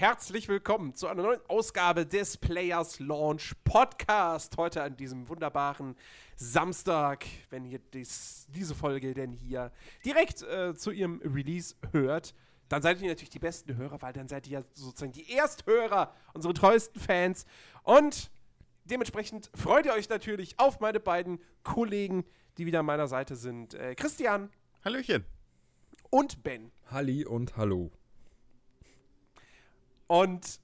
herzlich willkommen zu einer neuen Ausgabe des Players Launch Podcast. Heute an diesem wunderbaren Samstag, wenn ihr dies, diese Folge denn hier direkt äh, zu ihrem Release hört, dann seid ihr natürlich die besten Hörer, weil dann seid ihr ja sozusagen die Ersthörer, unsere treuesten Fans. Und dementsprechend freut ihr euch natürlich auf meine beiden Kollegen, die wieder an meiner Seite sind. Äh, Christian. Hallöchen. Und Ben. Halli und Hallo. Und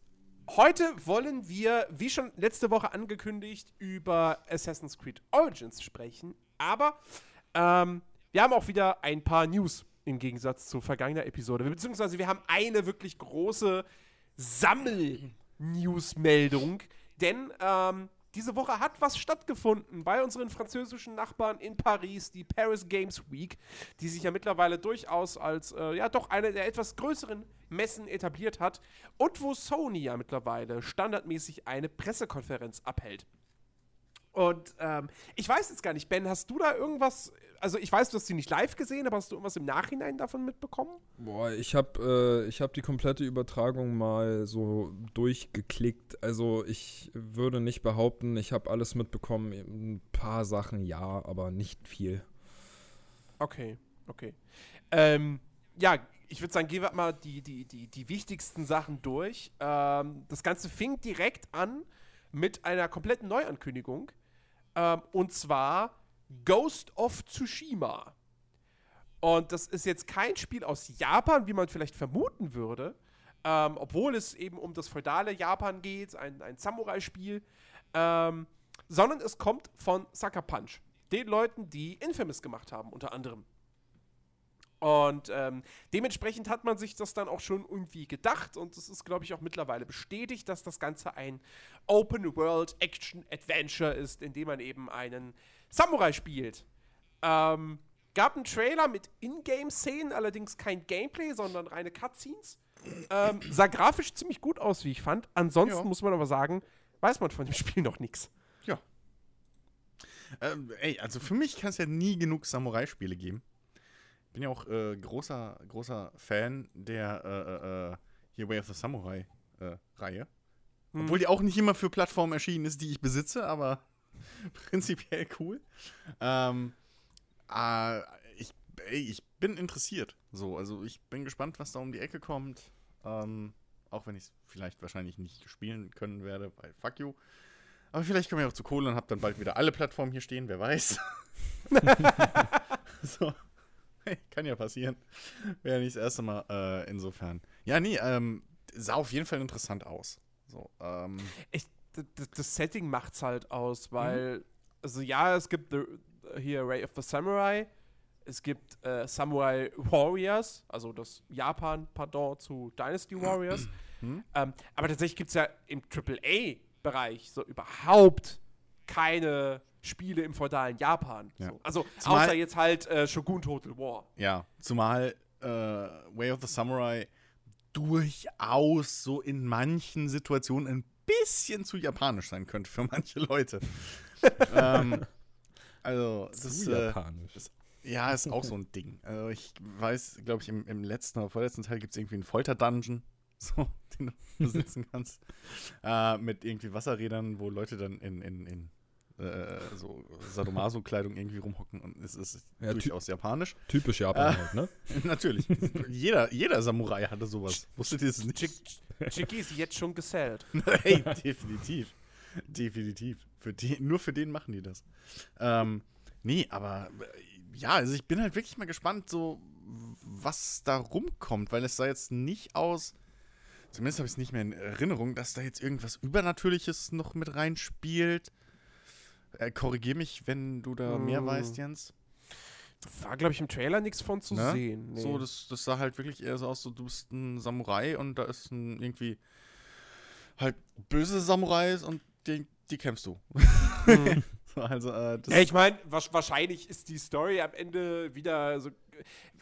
heute wollen wir, wie schon letzte Woche angekündigt, über Assassin's Creed Origins sprechen. Aber ähm, wir haben auch wieder ein paar News im Gegensatz zu vergangener Episode. Beziehungsweise wir haben eine wirklich große Sammel-News-Meldung. Denn ähm, diese Woche hat was stattgefunden bei unseren französischen Nachbarn in Paris, die Paris Games Week, die sich ja mittlerweile durchaus als äh, ja doch eine der etwas größeren Messen etabliert hat und wo Sony ja mittlerweile standardmäßig eine Pressekonferenz abhält. Und ähm, ich weiß jetzt gar nicht, Ben, hast du da irgendwas also ich weiß, du hast sie nicht live gesehen, aber hast du irgendwas im Nachhinein davon mitbekommen? Boah, ich habe äh, hab die komplette Übertragung mal so durchgeklickt. Also ich würde nicht behaupten, ich habe alles mitbekommen. Ein paar Sachen ja, aber nicht viel. Okay, okay. Ähm, ja, ich würde sagen, gehen wir mal die, die, die, die wichtigsten Sachen durch. Ähm, das Ganze fing direkt an mit einer kompletten Neuankündigung. Ähm, und zwar Ghost of Tsushima. Und das ist jetzt kein Spiel aus Japan, wie man vielleicht vermuten würde, ähm, obwohl es eben um das feudale Japan geht, ein, ein Samurai-Spiel, ähm, sondern es kommt von Sucker Punch, den Leuten, die Infamous gemacht haben, unter anderem. Und ähm, dementsprechend hat man sich das dann auch schon irgendwie gedacht und es ist, glaube ich, auch mittlerweile bestätigt, dass das Ganze ein Open World Action Adventure ist, in dem man eben einen Samurai spielt. Ähm, gab einen Trailer mit Ingame-Szenen, allerdings kein Gameplay, sondern reine Cutscenes. Ähm, sah grafisch ziemlich gut aus, wie ich fand. Ansonsten ja. muss man aber sagen, weiß man von dem Spiel noch nichts. Ja. Ähm, ey, also für mich kann es ja nie genug Samurai-Spiele geben. Bin ja auch äh, großer, großer Fan der äh, äh, hier Way of the Samurai-Reihe. Äh, hm. Obwohl die auch nicht immer für Plattformen erschienen ist, die ich besitze, aber prinzipiell cool. Ähm, äh, ich, ey, ich bin interessiert. So, also ich bin gespannt, was da um die Ecke kommt. Ähm, auch wenn ich es vielleicht wahrscheinlich nicht spielen können werde, weil fuck you. Aber vielleicht komme ich auch zu Kohle und habe dann bald wieder alle Plattformen hier stehen, wer weiß. so. Hey, kann ja passieren. Wäre nicht das erste Mal, äh, insofern. Ja, nee, ähm, sah auf jeden Fall interessant aus. So, ähm. Ich, das Setting macht's halt aus, weil, mhm. also ja, es gibt the, hier Ray of the Samurai, es gibt äh, Samurai Warriors, also das Japan-Pardon zu Dynasty Warriors. Mhm. Ähm, aber tatsächlich gibt es ja im AAA-Bereich so überhaupt keine Spiele im feudalen Japan. Ja. So. Also zumal, außer jetzt halt äh, Shogun Total War. Ja, zumal äh, Way of the Samurai durchaus so in manchen Situationen ein bisschen zu japanisch sein könnte für manche Leute. ähm, also, das ist. Äh, japanisch. Das, ja, ist auch so ein Ding. Also ich weiß, glaube ich, im, im, letzten oder vorletzten Teil gibt es irgendwie einen Folter-Dungeon, so, den du besitzen kannst. äh, mit irgendwie Wasserrädern, wo Leute dann in, in, in äh, so Sadomaso-Kleidung irgendwie rumhocken und es ist ja, durchaus japanisch. Typisch Japan äh, halt, ne? natürlich. jeder, jeder Samurai hatte sowas. Wusstet ihr das nicht? Chicky ist jetzt schon gesellt. hey, definitiv. Definitiv. Für die, nur für den machen die das. Ähm, nee, aber äh, ja, also ich bin halt wirklich mal gespannt, so was da rumkommt, weil es sah jetzt nicht aus, zumindest habe ich es nicht mehr in Erinnerung, dass da jetzt irgendwas Übernatürliches noch mit reinspielt. Äh, Korrigier mich, wenn du da mehr hm. weißt, Jens. War, glaube ich, im Trailer nichts von zu ne? sehen. Nee. So, das, das sah halt wirklich eher so aus, so du bist ein Samurai und da ist ein irgendwie halt böse Samurais und die, die kämpfst du. Mhm. also, äh, ja, ich meine, wahrscheinlich ist die Story am Ende wieder so.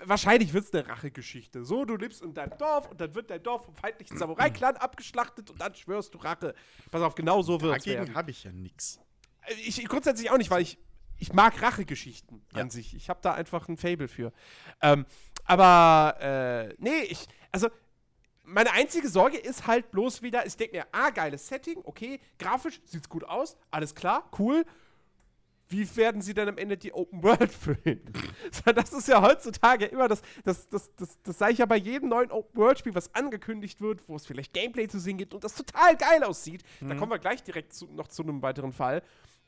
Wahrscheinlich wird es eine Rachegeschichte. So, du lebst in deinem Dorf und dann wird dein Dorf vom feindlichen Samurai-Clan abgeschlachtet und dann schwörst du Rache. Pass auf, genau so wird es. Dagegen habe ich ja nichts. Ich grundsätzlich auch nicht, weil ich ich mag Rachegeschichten ja. an sich. Ich habe da einfach ein Fable für. Ähm, aber, äh, nee, ich, also, meine einzige Sorge ist halt bloß wieder, ich denke mir, ah, geiles Setting, okay, grafisch sieht's gut aus, alles klar, cool. Wie werden sie dann am Ende die Open World füllen? das ist ja heutzutage immer das, das, das, das, das sage ich ja bei jedem neuen Open World Spiel, was angekündigt wird, wo es vielleicht Gameplay zu sehen gibt und das total geil aussieht. Mhm. Da kommen wir gleich direkt zu, noch zu einem weiteren Fall.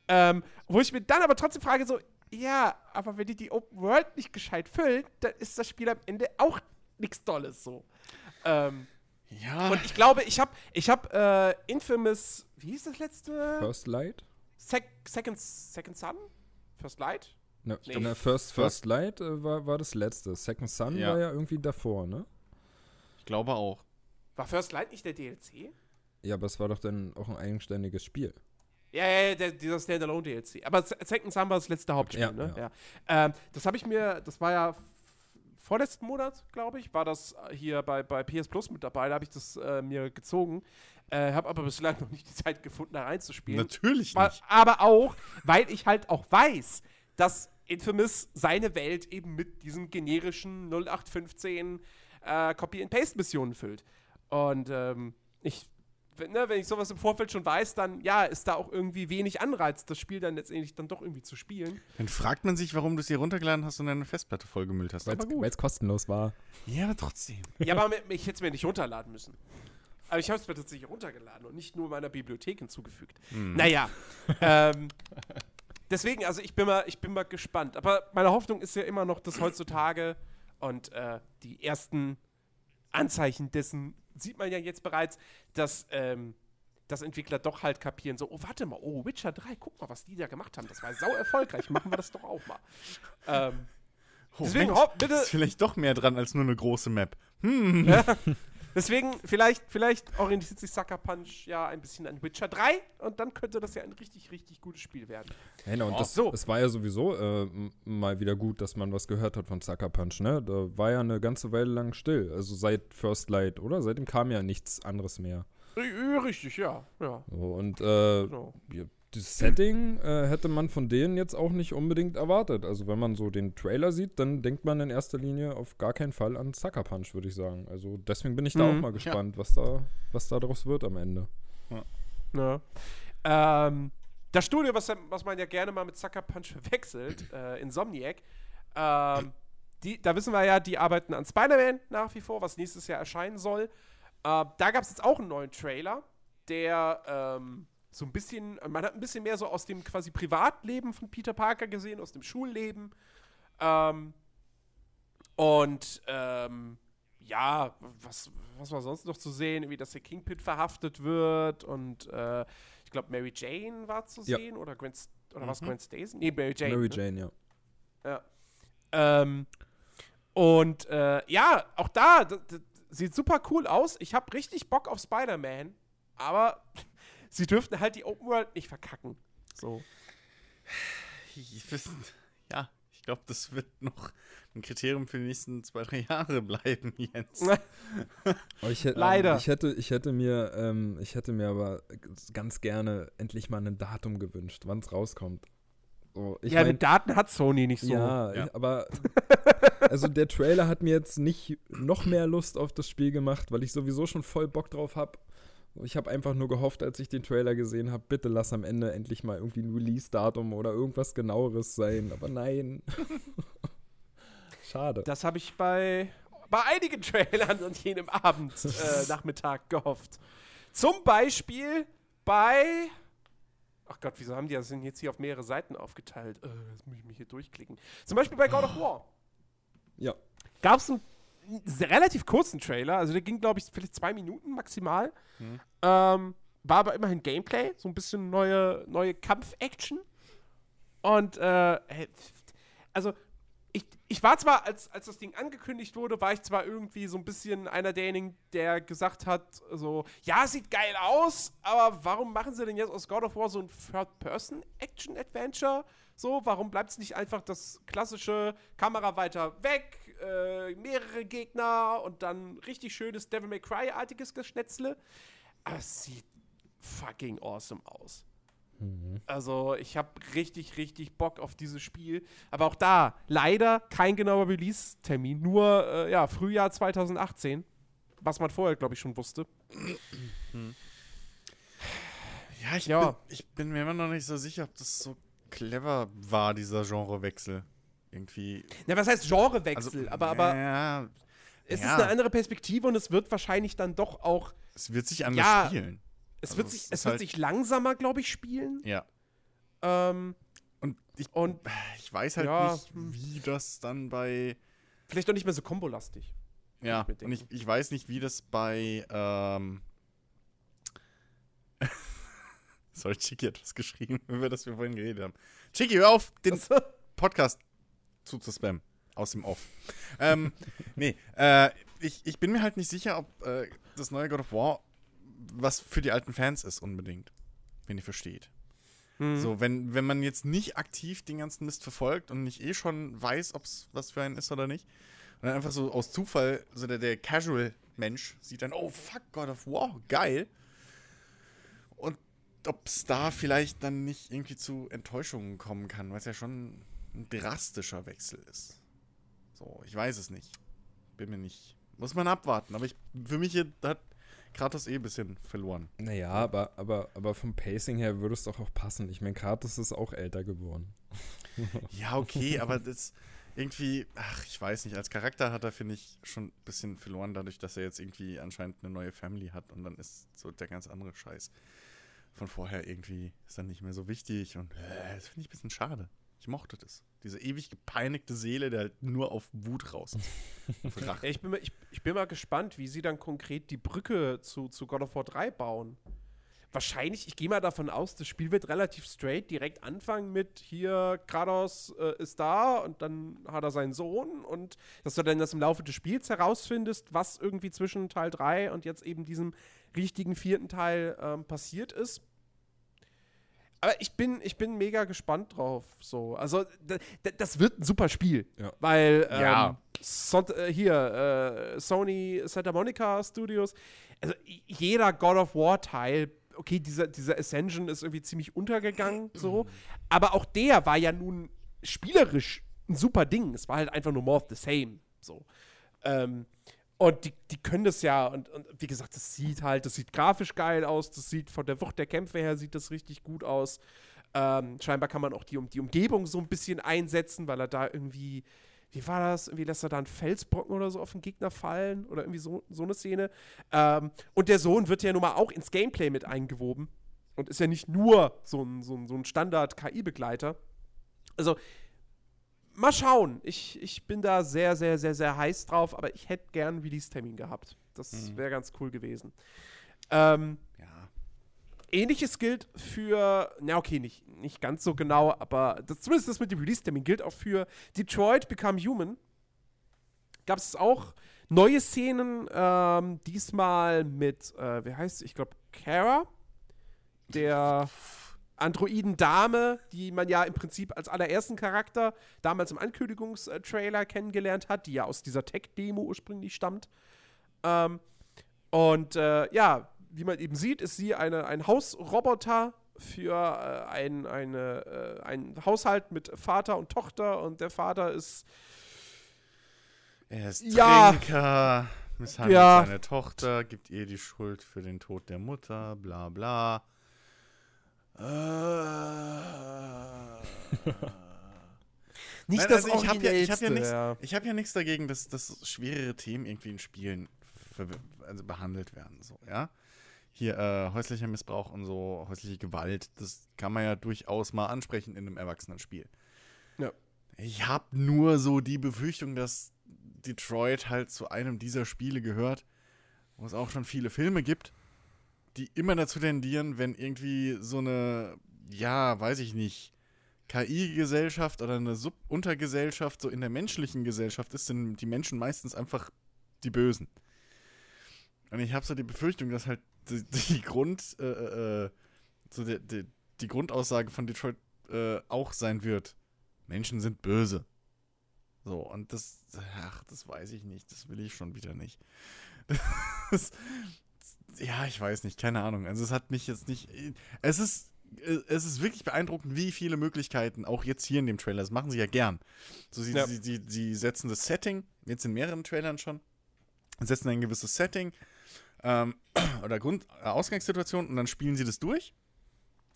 Ähm, wo ich mir dann aber trotzdem frage, so, ja, aber wenn die die Open World nicht gescheit füllen, dann ist das Spiel am Ende auch nichts Dolles so. Ähm, ja. Und ich glaube, ich habe ich hab, äh, Infamous, wie hieß das letzte? First Light? Sec Second, Second Sun? First Light? Ne, nee. ne First, First Light äh, war, war das letzte. Second Sun ja. war ja irgendwie davor, ne? Ich glaube auch. War First Light nicht der DLC? Ja, aber es war doch dann auch ein eigenständiges Spiel. Ja, ja, der, dieser Standalone-DLC. Aber Second Sun war das letzte Hauptspiel, ja, ne? Ja. ja. Ähm, das habe ich mir, das war ja vorletzten Monat, glaube ich, war das hier bei, bei PS Plus mit dabei. Da habe ich das äh, mir gezogen. Äh, habe aber bislang noch nicht die Zeit gefunden, da reinzuspielen. Natürlich nicht. Aber auch, weil ich halt auch weiß, dass Infamous seine Welt eben mit diesen generischen 0815 äh, Copy-and-Paste-Missionen füllt. Und ähm, ich ne, wenn ich sowas im Vorfeld schon weiß, dann ja, ist da auch irgendwie wenig Anreiz, das Spiel dann letztendlich dann doch irgendwie zu spielen. Dann fragt man sich, warum du es hier runtergeladen hast und deine Festplatte vollgemüllt hast. Weil es kostenlos war. Ja, aber trotzdem. Ja, aber ich hätte es mir nicht runterladen müssen. Aber ich habe es mir tatsächlich runtergeladen und nicht nur meiner Bibliothek hinzugefügt. Hm. Naja. ähm, deswegen, also ich bin, mal, ich bin mal gespannt. Aber meine Hoffnung ist ja immer noch, dass heutzutage und äh, die ersten Anzeichen dessen sieht man ja jetzt bereits, dass, ähm, dass Entwickler doch halt kapieren, so, oh, warte mal, oh, Witcher 3, guck mal, was die da gemacht haben. Das war sau erfolgreich, machen wir das doch auch mal. Ähm, oh, deswegen, Mensch, bitte. Ist vielleicht doch mehr dran als nur eine große Map. Hm. Ja, Deswegen, vielleicht, vielleicht orientiert sich Sucker Punch ja ein bisschen an Witcher 3 und dann könnte das ja ein richtig, richtig gutes Spiel werden. Hey, und oh, das, so. das war ja sowieso äh, mal wieder gut, dass man was gehört hat von Sucker Punch, ne? Da war ja eine ganze Weile lang still. Also seit First Light, oder? Seitdem kam ja nichts anderes mehr. Richtig, ja. ja. So, und äh, genau das Setting äh, hätte man von denen jetzt auch nicht unbedingt erwartet. Also wenn man so den Trailer sieht, dann denkt man in erster Linie auf gar keinen Fall an Sucker Punch, würde ich sagen. Also deswegen bin ich da mhm, auch mal gespannt, ja. was da was da daraus wird am Ende. Ja. Ähm, das Studio, was, was man ja gerne mal mit Sucker Punch verwechselt, äh, Insomniac, ähm, die, da wissen wir ja, die arbeiten an Spider-Man nach wie vor, was nächstes Jahr erscheinen soll. Äh, da gab es jetzt auch einen neuen Trailer, der ähm, so ein bisschen, man hat ein bisschen mehr so aus dem quasi Privatleben von Peter Parker gesehen, aus dem Schulleben. Ähm, und ähm, ja, was, was war sonst noch zu sehen? Wie dass der Kingpin verhaftet wird und äh, ich glaube Mary Jane war zu ja. sehen oder Gwen oder mhm. was Gwen Stacy? Nee, Mary Jane. Mary ne? Jane, ja. Ja. Ähm, und äh, ja, auch da sieht super cool aus. Ich habe richtig Bock auf Spider-Man, aber sie dürften halt die Open World nicht verkacken. So. Ich, ja, ich glaube, das wird noch ein Kriterium für die nächsten zwei, drei Jahre bleiben, Jens. oh, ich hätte, Leider. Ähm, ich, hätte, ich, hätte mir, ähm, ich hätte mir aber ganz gerne endlich mal ein Datum gewünscht, wann es rauskommt. So, ja, mein, mit Daten hat Sony nicht so. Ja, ja. aber also der Trailer hat mir jetzt nicht noch mehr Lust auf das Spiel gemacht, weil ich sowieso schon voll Bock drauf habe. Ich habe einfach nur gehofft, als ich den Trailer gesehen habe, bitte lass am Ende endlich mal irgendwie ein Release-Datum oder irgendwas genaueres sein. Aber nein. Schade. Das habe ich bei, bei einigen Trailern an jenem Abend, äh, Nachmittag gehofft. Zum Beispiel bei. Ach Gott, wieso haben die das denn jetzt hier auf mehrere Seiten aufgeteilt? Äh, jetzt muss ich mich hier durchklicken. Zum Beispiel bei God of War. Ja. Gab es einen relativ kurzen Trailer, also der ging, glaube ich, vielleicht zwei Minuten maximal. Mhm. Ähm, war aber immerhin Gameplay, so ein bisschen neue, neue Kampf-Action. Und, äh, also, ich, ich war zwar, als, als das Ding angekündigt wurde, war ich zwar irgendwie so ein bisschen einer derjenigen, der gesagt hat, so, ja, sieht geil aus, aber warum machen sie denn jetzt aus God of War so ein Third-Person-Action-Adventure? So, warum bleibt es nicht einfach das klassische Kamera weiter weg, äh, mehrere Gegner und dann richtig schönes Devil May Cry-artiges Geschnetzle. Aber es sieht fucking awesome aus. Mhm. Also, ich habe richtig, richtig Bock auf dieses Spiel. Aber auch da, leider kein genauer Release-Termin. Nur, äh, ja, Frühjahr 2018. was man vorher, glaube ich, schon wusste. Ja, ich, Ja. Bin, ich bin mir immer noch nicht so sicher, ob das so clever war, dieser Genrewechsel. Irgendwie. Na, was heißt Genrewechsel? Also, aber aber Ja, es ja. ist eine andere Perspektive und es wird wahrscheinlich dann doch auch. es wird sich anders Ja. spielen. Es Also wird sich, es wird halt- sich langsamer, glaube ich, spielen. Ja. Ähm, Und ich, und ich weiß halt Ja, nicht, hm. wie das dann bei. vielleicht auch nicht mehr so kombolastig. Ja, ich und ich, ich weiß nicht, wie das bei. Ähm Sorry, Chiki hat was geschrieben, über das wir vorhin geredet haben. Chiki, hör auf, den Podcast zu, zu spammen. Aus dem Off. ähm, nee, äh, ich, ich bin mir halt nicht sicher, ob äh, das neue God of War was für die alten Fans ist, unbedingt. Wenn ihr versteht. Mhm. So, wenn, wenn man jetzt nicht aktiv den ganzen Mist verfolgt und nicht eh schon weiß, ob es was für einen ist oder nicht, und dann einfach so aus Zufall, so der, der Casual-Mensch sieht dann, oh fuck, God of War, geil. Und ob es da vielleicht dann nicht irgendwie zu Enttäuschungen kommen kann, weil es ja schon ein drastischer Wechsel ist. So, ich weiß es nicht. Bin mir nicht. Muss man abwarten. Aber ich, für mich hat Kratos eh ein bisschen verloren. Naja, aber, aber, aber vom Pacing her würde es doch auch passen. Ich meine, Kratos ist auch älter geworden. Ja, okay, aber das irgendwie, ach, ich weiß nicht, als Charakter hat er, finde ich, schon ein bisschen verloren, dadurch, dass er jetzt irgendwie anscheinend eine neue Family hat und dann ist so der ganz andere Scheiß von vorher irgendwie ist dann nicht mehr so wichtig und äh, das finde ich ein bisschen schade. Ich mochte das. Diese ewig gepeinigte Seele, der halt nur auf Wut raus ist. Auf ich, bin mal, ich, ich bin mal gespannt, wie sie dann konkret die Brücke zu, zu God of War 3 bauen. Wahrscheinlich, ich gehe mal davon aus, das Spiel wird relativ straight direkt anfangen mit hier, Kratos äh, ist da und dann hat er seinen Sohn und dass du dann das im Laufe des Spiels herausfindest, was irgendwie zwischen Teil 3 und jetzt eben diesem richtigen vierten Teil ähm, passiert ist. Aber ich bin, ich bin mega gespannt drauf. So. Also, das wird ein super Spiel. Ja. Weil ähm, Ja. Son äh, hier, äh, Sony Santa Monica Studios, also jeder God of War Teil, okay, dieser, dieser Ascension ist irgendwie ziemlich untergegangen, so. Aber auch der war ja nun spielerisch ein super Ding. Es war halt einfach nur more of the same. So. Ähm, und die, die können das ja, und, und wie gesagt, das sieht halt, das sieht grafisch geil aus, das sieht von der Wucht der Kämpfe her, sieht das richtig gut aus. Ähm, scheinbar kann man auch die, die Umgebung so ein bisschen einsetzen, weil er da irgendwie, wie war das? Irgendwie lässt er da einen Felsbrocken oder so auf den Gegner fallen oder irgendwie so, so eine Szene. Ähm, und der Sohn wird ja nun mal auch ins Gameplay mit eingewoben und ist ja nicht nur so ein, so ein, so ein Standard-KI-Begleiter. Also, mal schauen. Ich, ich bin da sehr, sehr, sehr, sehr heiß drauf, aber ich hätte gern Release-Termin gehabt. Das Mhm. wäre ganz cool gewesen. Ähm, Ja. Ähnliches gilt für, na okay, nicht, nicht ganz so genau, aber das, zumindest das mit dem Release-Termin gilt auch für Detroit Become Human. Gab es auch neue Szenen, ähm, diesmal mit, äh, wie heißt? Ich glaube, Kara, der Androiden-Dame, die man ja im Prinzip als allerersten Charakter damals im Ankündigungstrailer kennengelernt hat, die ja aus dieser Tech-Demo ursprünglich stammt. Ähm, und äh, ja, wie man eben sieht, ist sie eine, ein Hausroboter für äh, ein, eine, äh, einen Haushalt mit Vater und Tochter und der Vater ist Er ist Ja. Trinker, misshandelt Ja. seine Tochter, gibt ihr die Schuld für den Tod der Mutter, bla bla. Äh. nicht Nein, das also ich habe ja, ich hab ja nichts ja. ich hab ja nichts dagegen, dass, dass schwerere Themen irgendwie in Spielen ver also behandelt werden. So, ja? Hier äh, häuslicher Missbrauch und so, häusliche Gewalt, das kann man ja durchaus mal ansprechen in einem Erwachsenenspiel. Ja. Ich habe nur so die Befürchtung, dass Detroit halt zu einem dieser Spiele gehört, wo es auch schon viele Filme gibt, die immer dazu tendieren, wenn irgendwie so eine, ja, weiß ich nicht, KI-Gesellschaft oder eine Subuntergesellschaft so in der menschlichen Gesellschaft ist, sind die Menschen meistens einfach die Bösen. Und ich habe so die Befürchtung, dass halt die, die Grund, äh, äh, so die, die, die Grundaussage von Detroit äh, auch sein wird, Menschen sind böse. So, und das, ach, das weiß ich nicht, das will ich schon wieder nicht. Das, ja, ich weiß nicht, keine Ahnung. Also es hat mich jetzt nicht. Es ist, es ist wirklich beeindruckend, wie viele Möglichkeiten, auch jetzt hier in dem Trailer, das machen sie ja gern. So, sie, Ja. sie, sie, sie setzen das Setting, jetzt in mehreren Trailern schon, setzen ein gewisses Setting ähm, oder Grund äh, Ausgangssituation und dann spielen sie das durch,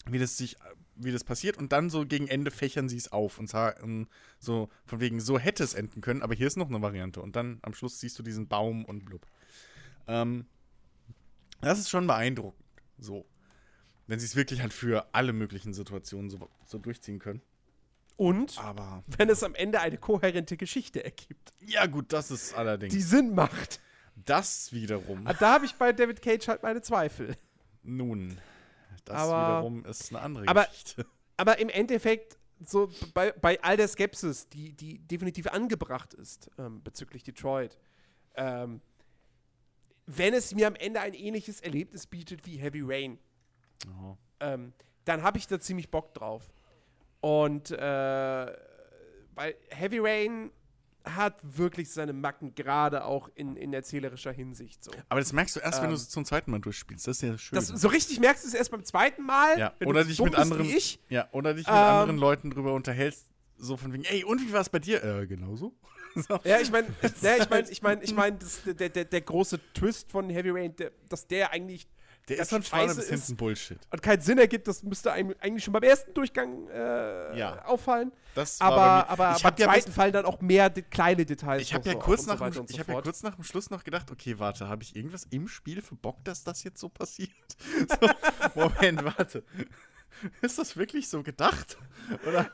wie das sich, wie das passiert und dann so gegen Ende fächern sie es auf und sagen so von wegen so hätte es enden können, aber hier ist noch eine Variante und dann am Schluss siehst du diesen Baum und blub. Ähm, das ist schon beeindruckend, so, wenn sie es wirklich halt für alle möglichen Situationen so, so durchziehen können. Und Aber wenn es am Ende eine kohärente Geschichte ergibt, ja gut, das ist allerdings die Sinn macht. das wiederum. Ah, Da habe ich bei David Cage halt meine Zweifel. Nun, das Aber- wiederum ist eine andere aber- Geschichte. Aber im Endeffekt, so bei, bei all der Skepsis, die, die definitiv angebracht ist ähm, bezüglich Detroit, ähm, wenn es mir am Ende ein ähnliches Erlebnis bietet wie Heavy Rain, Ja. ähm, dann habe ich da ziemlich Bock drauf. Und äh, weil Heavy Rain hat wirklich seine Macken, gerade auch in, in erzählerischer Hinsicht so. Aber das merkst du erst, wenn du Ähm. es zum zweiten Mal durchspielst. Das ist ja schön. Das, so richtig merkst du es erst beim zweiten Mal, ja. Oder dich mit anderen, ich. ja, oder dich mit Ähm. anderen Leuten drüber unterhältst, so von wegen, ey, und wie war es bei dir? Äh, genauso. so. Ja, ich meine, ja, ich meine, ich meine, ich meine, der, der, der große Twist von Heavy Rain, der, dass der eigentlich Der ist von vorne bis hinten Bullshit. und keinen Sinn ergibt, das müsste einem eigentlich schon beim ersten Durchgang äh, Ja. auffallen. Das Aber, aber ich beim habe ja, zweiten fallen dann auch mehr de kleine Details. ich hab noch ja so kurz nach so ich hab ja kurz nach dem Schluss noch gedacht, okay, warte, habe ich irgendwas im Spiel verbockt, dass das jetzt so passiert? So, Moment, warte. Ist das wirklich so gedacht?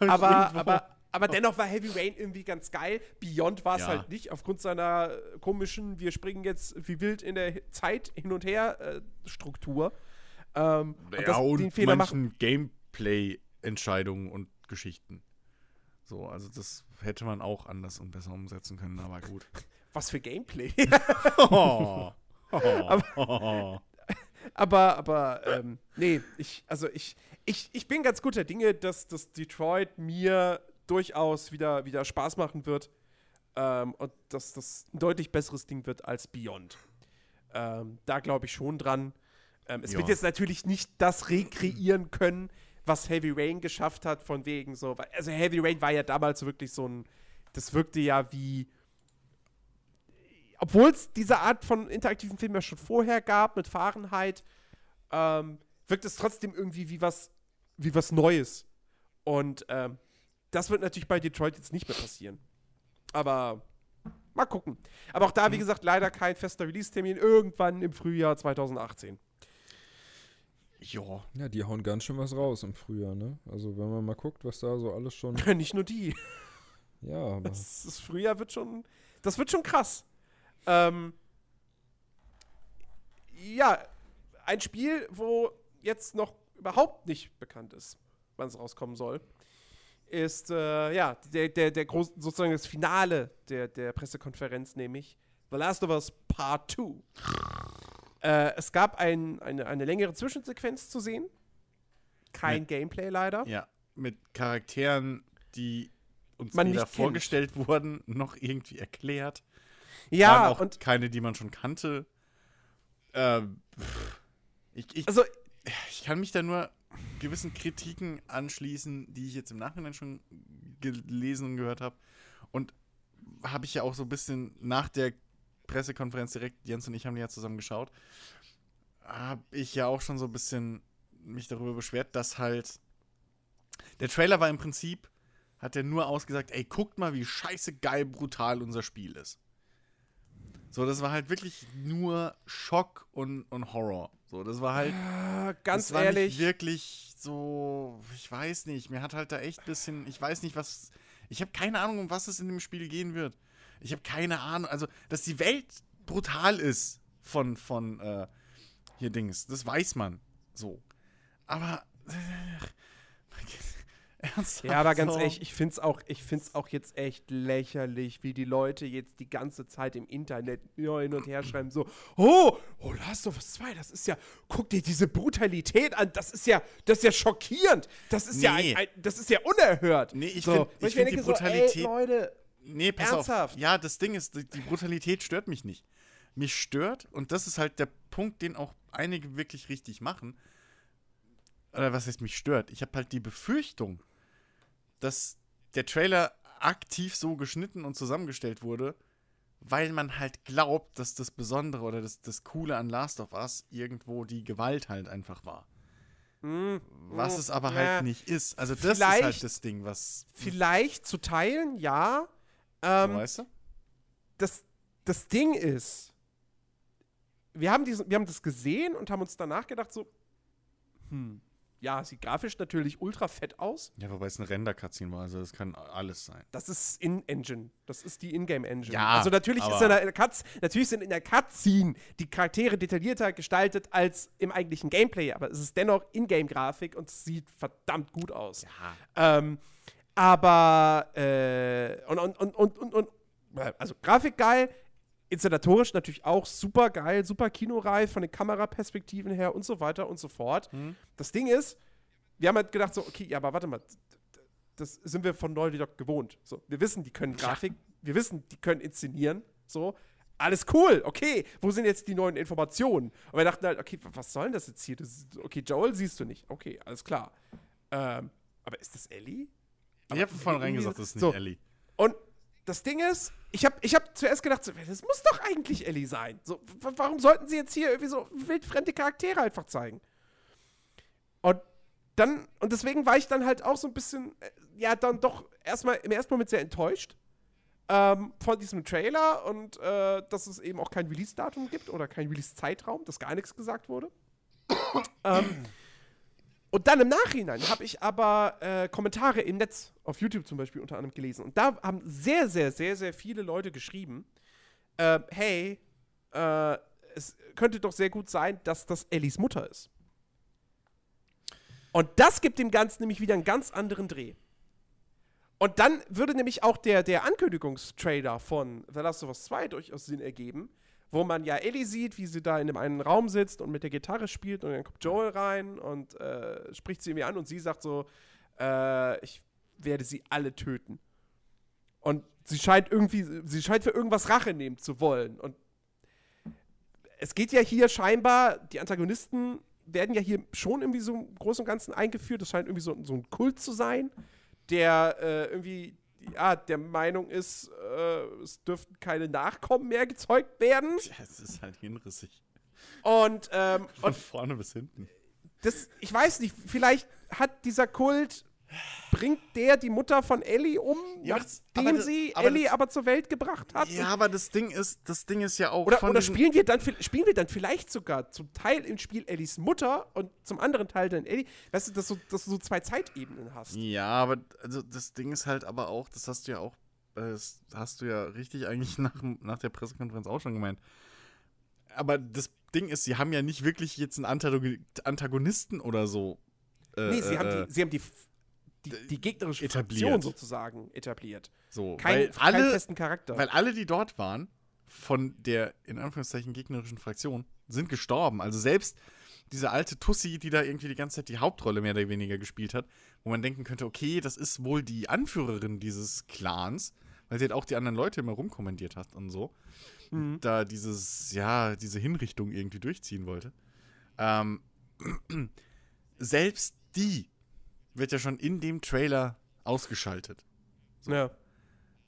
Aber, aber, aber dennoch war Heavy Rain irgendwie ganz geil. Beyond war es Ja. halt nicht, aufgrund seiner äh, komischen, wir springen jetzt wie wild in der Zeit hin und her äh, Struktur. Ähm, ja, das, und den Fehler manchen Gameplay-Entscheidungen und Geschichten. So, also das hätte man auch anders und besser umsetzen können, aber gut. Was für Gameplay. Oh. Oh. aber, aber, ähm, nee, ich, also ich, ich, ich bin ganz guter Dinge, dass, dass Detroit mir durchaus wieder, wieder Spaß machen wird. Ähm, und dass das ein deutlich besseres Ding wird als Beyond. Ähm, da glaube ich schon dran. Ähm, es Ja. wird jetzt natürlich nicht das rekreieren können, was Heavy Rain geschafft hat, von wegen so. Also Heavy Rain war ja damals wirklich so ein, das wirkte ja wie, obwohl es diese Art von interaktiven Film ja schon vorher gab mit Fahrenheit, ähm, wirkt es trotzdem irgendwie wie was, wie was Neues. Und ähm, das wird natürlich bei Detroit jetzt nicht mehr passieren. Aber mal gucken. Aber auch da, wie gesagt, leider kein fester Release-Termin. Irgendwann im Frühjahr 2018. Ja. Ja, die hauen ganz schön was raus im Frühjahr, ne? Also wenn man mal guckt, was da so alles schon. Nicht nur die. Ja, aber. Das, das Frühjahr wird schon. Das wird schon krass. Ähm, ja, ein Spiel, wo jetzt noch überhaupt nicht bekannt ist, wann es rauskommen soll, ist äh, ja der, der, der groß, sozusagen das Finale der, der Pressekonferenz, nämlich The Last of Us Part 2. Äh, es gab ein, eine, eine längere Zwischensequenz zu sehen. Kein Mit- Gameplay leider. Ja, mit Charakteren, die uns Man weder nicht kennt. vorgestellt wurden, noch irgendwie erklärt. Ja, Waren auch und keine, die man schon kannte. Ähm, ich, ich, also ich kann mich da nur gewissen Kritiken anschließen, die ich jetzt im Nachhinein schon gelesen und gehört habe. Und habe ich ja auch so ein bisschen nach der Pressekonferenz direkt, Jens und ich haben die ja zusammen geschaut, habe ich ja auch schon so ein bisschen mich darüber beschwert, dass halt der Trailer war im Prinzip, hat er nur ausgesagt, ey, guckt mal, wie scheiße geil brutal unser Spiel ist. So, das war halt wirklich nur Schock und, und Horror. So, das war halt äh, ganz das war ehrlich. Wirklich so, ich weiß nicht, mir hat halt da echt ein bisschen, ich weiß nicht, was, ich habe keine Ahnung, um was es in dem Spiel gehen wird. Ich habe keine Ahnung, also, dass die Welt brutal ist von, von, äh, hier Dings, das weiß man, so. Aber, äh, ernsthaft, Ja, aber ganz so? ehrlich, ich find's auch, ich find's auch jetzt echt lächerlich, wie die Leute jetzt die ganze Zeit im Internet ja, hin und her schreiben, so, oh, oh, Last of Us 2, das ist ja, guck dir diese Brutalität an, das ist ja, das ist ja schockierend, das ist ja, Nee. ein, ein, das ist ja unerhört. Nee, ich so, find- und ich mir find die denke so, Brutalität- ey, Leute, Nee, pass Ernsthaft? auf. Ja, das Ding ist, die die Brutalität stört mich nicht. Mich stört, und das ist halt der Punkt, den auch einige wirklich richtig machen. Oder was heißt mich stört? Ich habe halt die Befürchtung, dass der Trailer aktiv so geschnitten und zusammengestellt wurde, weil man halt glaubt, dass das Besondere oder das, das Coole an Last of Us irgendwo die Gewalt halt einfach war. Hm, Was hm, es aber halt nicht ist. Also das ist halt das Ding, was. Vielleicht zu teilen, ja. so, Ähm, weißt du? das, das Ding ist, wir haben, diesen, wir haben das gesehen und haben uns danach gedacht, so, hm, ja, sieht grafisch natürlich ultra fett aus. Ja, wobei es eine Render-Cutscene war, also das kann alles sein. Das ist In-Engine. Das ist die Ingame-Engine. Ja, also natürlich ist in der Cuts, natürlich sind in der Cutscene die Charaktere detaillierter gestaltet als im eigentlichen Gameplay, aber es ist dennoch Ingame-Grafik und es sieht verdammt gut aus. Ja. Ähm, aber äh, und, und, und, und, und, und also Grafik geil, inszenatorisch natürlich auch super geil, super kinoreif von den Kameraperspektiven her und so weiter und so fort. Das Ding ist, wir haben halt gedacht so, okay, ja, aber warte mal, das sind wir von Naughty Dog gewohnt. So, wir wissen, die können Grafik, wir wissen, die können inszenieren, so. Alles cool, okay. Wo sind jetzt die neuen Informationen? Und wir dachten halt, okay, was soll denn das jetzt hier? Das ist, okay, Joel siehst du nicht. Okay, alles klar. Ähm, aber ist das Ellie? Ich habe von vornherein irgendwie- gesagt, das ist nicht so. Ellie. Das Ding ist, ich habe ich hab zuerst gedacht, so, das muss doch eigentlich Ellie sein. So, warum sollten sie jetzt hier irgendwie so wildfremde Charaktere einfach zeigen? Und dann, und deswegen war ich dann halt auch so ein bisschen, äh, ja, dann doch erstmal im ersten Moment sehr enttäuscht ähm, von diesem Trailer und äh, dass es eben auch kein Release-Datum gibt oder kein Release-Zeitraum, dass gar nichts gesagt wurde. ähm, und dann im Nachhinein habe ich aber äh, Kommentare im Netz, auf YouTube zum Beispiel unter anderem gelesen. Und da haben sehr, sehr, sehr, sehr viele Leute geschrieben, äh, hey, äh, es könnte doch sehr gut sein, dass das Ellies Mutter ist. Und das gibt dem Ganzen nämlich wieder einen ganz anderen Dreh. Und dann würde nämlich auch der, der Ankündigungstrailer von The Last of Us 2 durchaus Sinn ergeben, wo man ja Ellie sieht, wie sie da in dem einen Raum sitzt und mit der Gitarre spielt und dann kommt Joel rein und äh, spricht sie mir an und sie sagt so, äh, ich werde sie alle töten. Und sie scheint irgendwie, sie scheint für irgendwas Rache nehmen zu wollen. Und es geht ja hier scheinbar, die Antagonisten werden ja hier schon irgendwie so im Großen und Ganzen eingeführt. Das scheint irgendwie so, so ein Kult zu sein, der äh, irgendwie ja, der Meinung ist, äh, es dürften keine Nachkommen mehr gezeugt werden. Ja, es ist halt hinrissig. Und, ähm, Von und vorne bis hinten. das, ich weiß nicht, vielleicht hat dieser Kult, bringt der die Mutter von Ellie um, Ja, nachdem das- sie aber Ellie das- aber zur Welt gebracht hat? Ja, aber das Ding ist, das Ding ist ja auch Oder, oder spielen, wir dann, spielen wir dann vielleicht sogar zum Teil im Spiel Ellies Mutter und zum anderen Teil dann Ellie, weißt du, dass du, dass du so zwei Zeitebenen hast. Ja, aber also das Ding ist halt aber auch, das hast du ja auch, äh, das hast du ja richtig eigentlich nach, nach der Pressekonferenz auch schon gemeint. Aber das Ding ist, sie haben ja nicht wirklich jetzt einen Antago- Antagonisten oder so. äh, nee, sie, äh, haben äh, die, sie haben die, die, die gegnerische etabliert. Fraktion sozusagen etabliert. so, Kein, weil keinen alle, festen Charakter. weil alle, die dort waren, von der in Anführungszeichen gegnerischen Fraktion, sind gestorben. Also selbst diese alte Tussi, die da irgendwie die ganze Zeit die Hauptrolle mehr oder weniger gespielt hat, wo man denken könnte, okay, das ist wohl die Anführerin dieses Clans, weil sie halt auch die anderen Leute immer rumkommandiert hat und so. Mhm. Da dieses, ja, diese Hinrichtung irgendwie durchziehen wollte. Ähm, selbst die wird ja schon in dem Trailer ausgeschaltet. ja.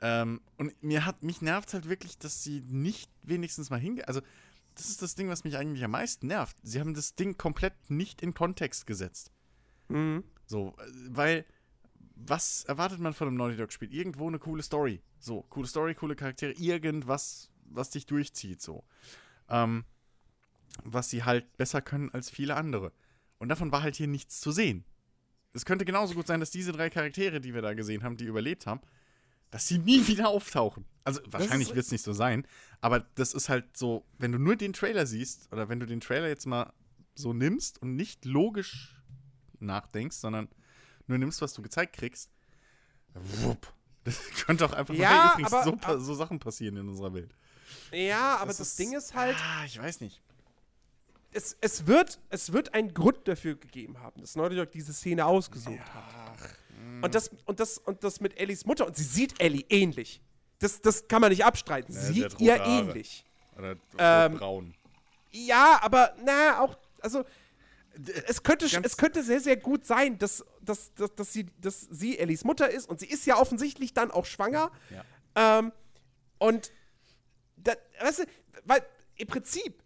Ähm, und mir hat, mich nervt halt wirklich, dass sie nicht wenigstens mal hinge... Also, das ist das Ding, was mich eigentlich am meisten nervt. Sie haben das Ding komplett nicht in Kontext gesetzt. Mhm. So, äh, weil, was erwartet man von einem Naughty Dog-Spiel? Irgendwo eine coole Story. So, coole Story, coole Charaktere, irgendwas, was dich durchzieht, so. Ähm, was sie halt besser können als viele andere. Und davon war halt hier nichts zu sehen. Es könnte genauso gut sein, dass diese drei Charaktere, die wir da gesehen haben, die überlebt haben, dass sie nie wieder auftauchen. Also wahrscheinlich ist- wird es nicht so sein, aber das ist halt so, wenn du nur den Trailer siehst oder wenn du den Trailer jetzt mal so nimmst und nicht logisch nachdenkst, sondern nur nimmst, was du gezeigt kriegst, wupp. Das könnte auch einfach Ja, mal übrigens aber- so, so Sachen passieren in unserer Welt. Ja, aber das, Ding ist halt, Ah, ich weiß nicht. Es, es, wird, es wird einen Grund dafür gegeben haben, dass Naughty Dog diese Szene ausgesucht hat. Und das, und, das, und das mit Ellies Mutter, und sie sieht Ellie ähnlich. Das, das kann man nicht abstreiten. Ja, Sie sieht ihr Haare. ähnlich. Oder Ähm, braun. Ja, aber na, auch, also es könnte, Ganz- es könnte sehr, sehr gut sein, dass, dass, dass, dass, sie, dass sie Ellies Mutter ist und sie ist ja offensichtlich dann auch schwanger. Ja. Ähm, und da, weißt du, weil im Prinzip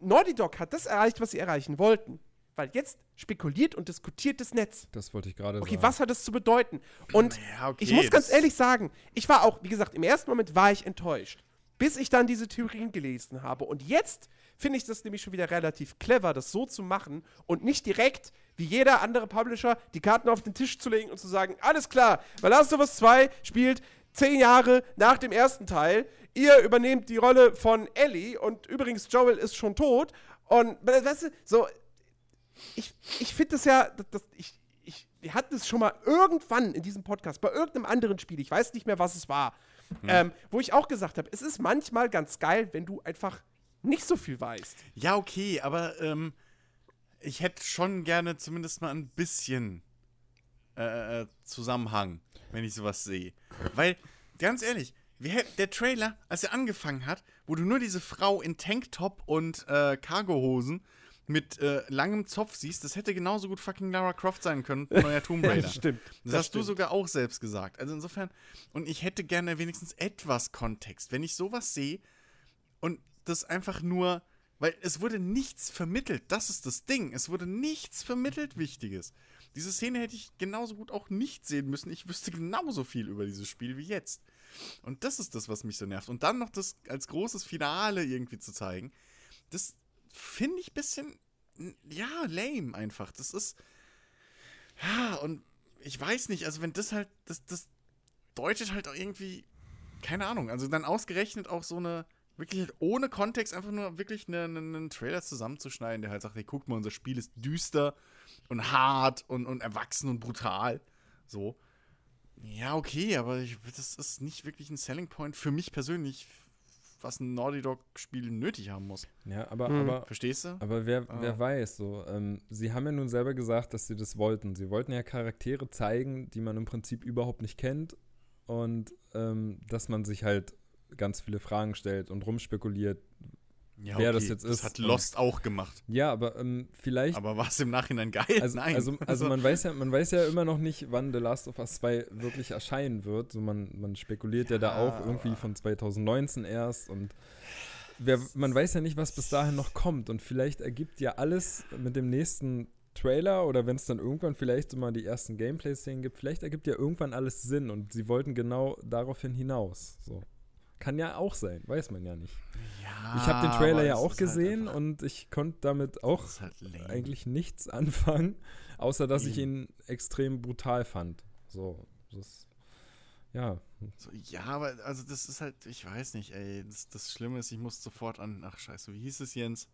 Naughty Dog hat das erreicht, was sie erreichen wollten. Weil jetzt spekuliert und diskutiert das Netz. Das wollte ich gerade Okay, sagen. was hat das zu bedeuten? Und Ja, okay, ich muss ganz ehrlich sagen, ich war auch, wie gesagt, im ersten Moment war ich enttäuscht. Bis ich dann diese Theorien gelesen habe. Und jetzt finde ich das nämlich schon wieder relativ clever, das so zu machen und nicht direkt, wie jeder andere Publisher, die Karten auf den Tisch zu legen und zu sagen, alles klar, weil Last of Us 2 spielt zehn Jahre nach dem ersten Teil. Ihr übernehmt die Rolle von Ellie und übrigens Joel ist schon tot. Und weißt du, so, ich, ich finde das ja, das, ich, ich, wir hatten es schon mal irgendwann in diesem Podcast, bei irgendeinem anderen Spiel, ich weiß nicht mehr, was es war, ähm, wo ich auch gesagt habe, es ist manchmal ganz geil, wenn du einfach nicht so viel weißt. Ja, okay, aber ähm, ich hätte schon gerne zumindest mal ein bisschen äh, äh, Zusammenhang, wenn ich sowas sehe. Weil, ganz ehrlich, hätt- der Trailer, als er angefangen hat, wo du nur diese Frau in Tanktop und äh, Cargohosen mit äh, langem Zopf siehst, das hätte genauso gut fucking Lara Croft sein können, neuer Tomb Raider. stimmt. Das, Das hast du stimmt. sogar auch selbst gesagt. Also insofern, und ich hätte gerne wenigstens etwas Kontext. Wenn ich sowas sehe und das einfach nur, weil es wurde nichts vermittelt, das ist das Ding. Es wurde nichts vermittelt Wichtiges. Diese Szene hätte ich genauso gut auch nicht sehen müssen. Ich wüsste genauso viel über dieses Spiel wie jetzt. Und das ist das, was mich so nervt. Und dann noch das als großes Finale irgendwie zu zeigen, das finde ich ein bisschen, ja, lame einfach. Das ist, ja, und ich weiß nicht, also wenn das halt, das, das deutet halt auch irgendwie, keine Ahnung, also dann ausgerechnet auch so eine, wirklich halt ohne Kontext einfach nur wirklich eine- eine- einen Trailer zusammenzuschneiden, der halt sagt, hey, guck mal, unser Spiel ist düster und hart und, und erwachsen und brutal. So. Ja, okay, aber ich, das ist nicht wirklich ein Selling Point für mich persönlich, was ein Naughty Dog-Spiel nötig haben muss. Ja, aber, Hm. aber, Verstehst du? aber wer, Ah. wer weiß, so. Ähm, sie haben ja nun selber gesagt, dass sie das wollten. Sie wollten ja Charaktere zeigen, die man im Prinzip überhaupt nicht kennt. Und ähm, dass man sich halt ganz viele Fragen stellt und rumspekuliert. Ja, wer das jetzt Das ist hat und- Lost auch gemacht. Ja, aber ähm, vielleicht Aber war es im Nachhinein geil? Also, Nein. also, also man weiß ja, man weiß ja immer noch nicht, wann The Last of Us 2 wirklich erscheinen wird. So man, man spekuliert ja, da Ja, auch irgendwie von 2019 erst und wer, man weiß ja nicht, was bis dahin noch kommt. Und vielleicht ergibt ja alles mit dem nächsten Trailer oder wenn es dann irgendwann vielleicht so mal die ersten Gameplay-Szenen gibt, vielleicht ergibt ja irgendwann alles Sinn und sie wollten genau daraufhin hinaus. So. Kann ja auch sein, weiß man ja nicht. ja, ich habe den Trailer ja auch halt gesehen einfach- und ich konnte damit auch halt eigentlich nichts anfangen, außer dass ich ihn extrem brutal fand. So, das, ja. So, ja, aber also das ist halt, ich weiß nicht, ey. Das, das Schlimme ist, ich muss sofort an, ach scheiße, wie hieß es, Jens?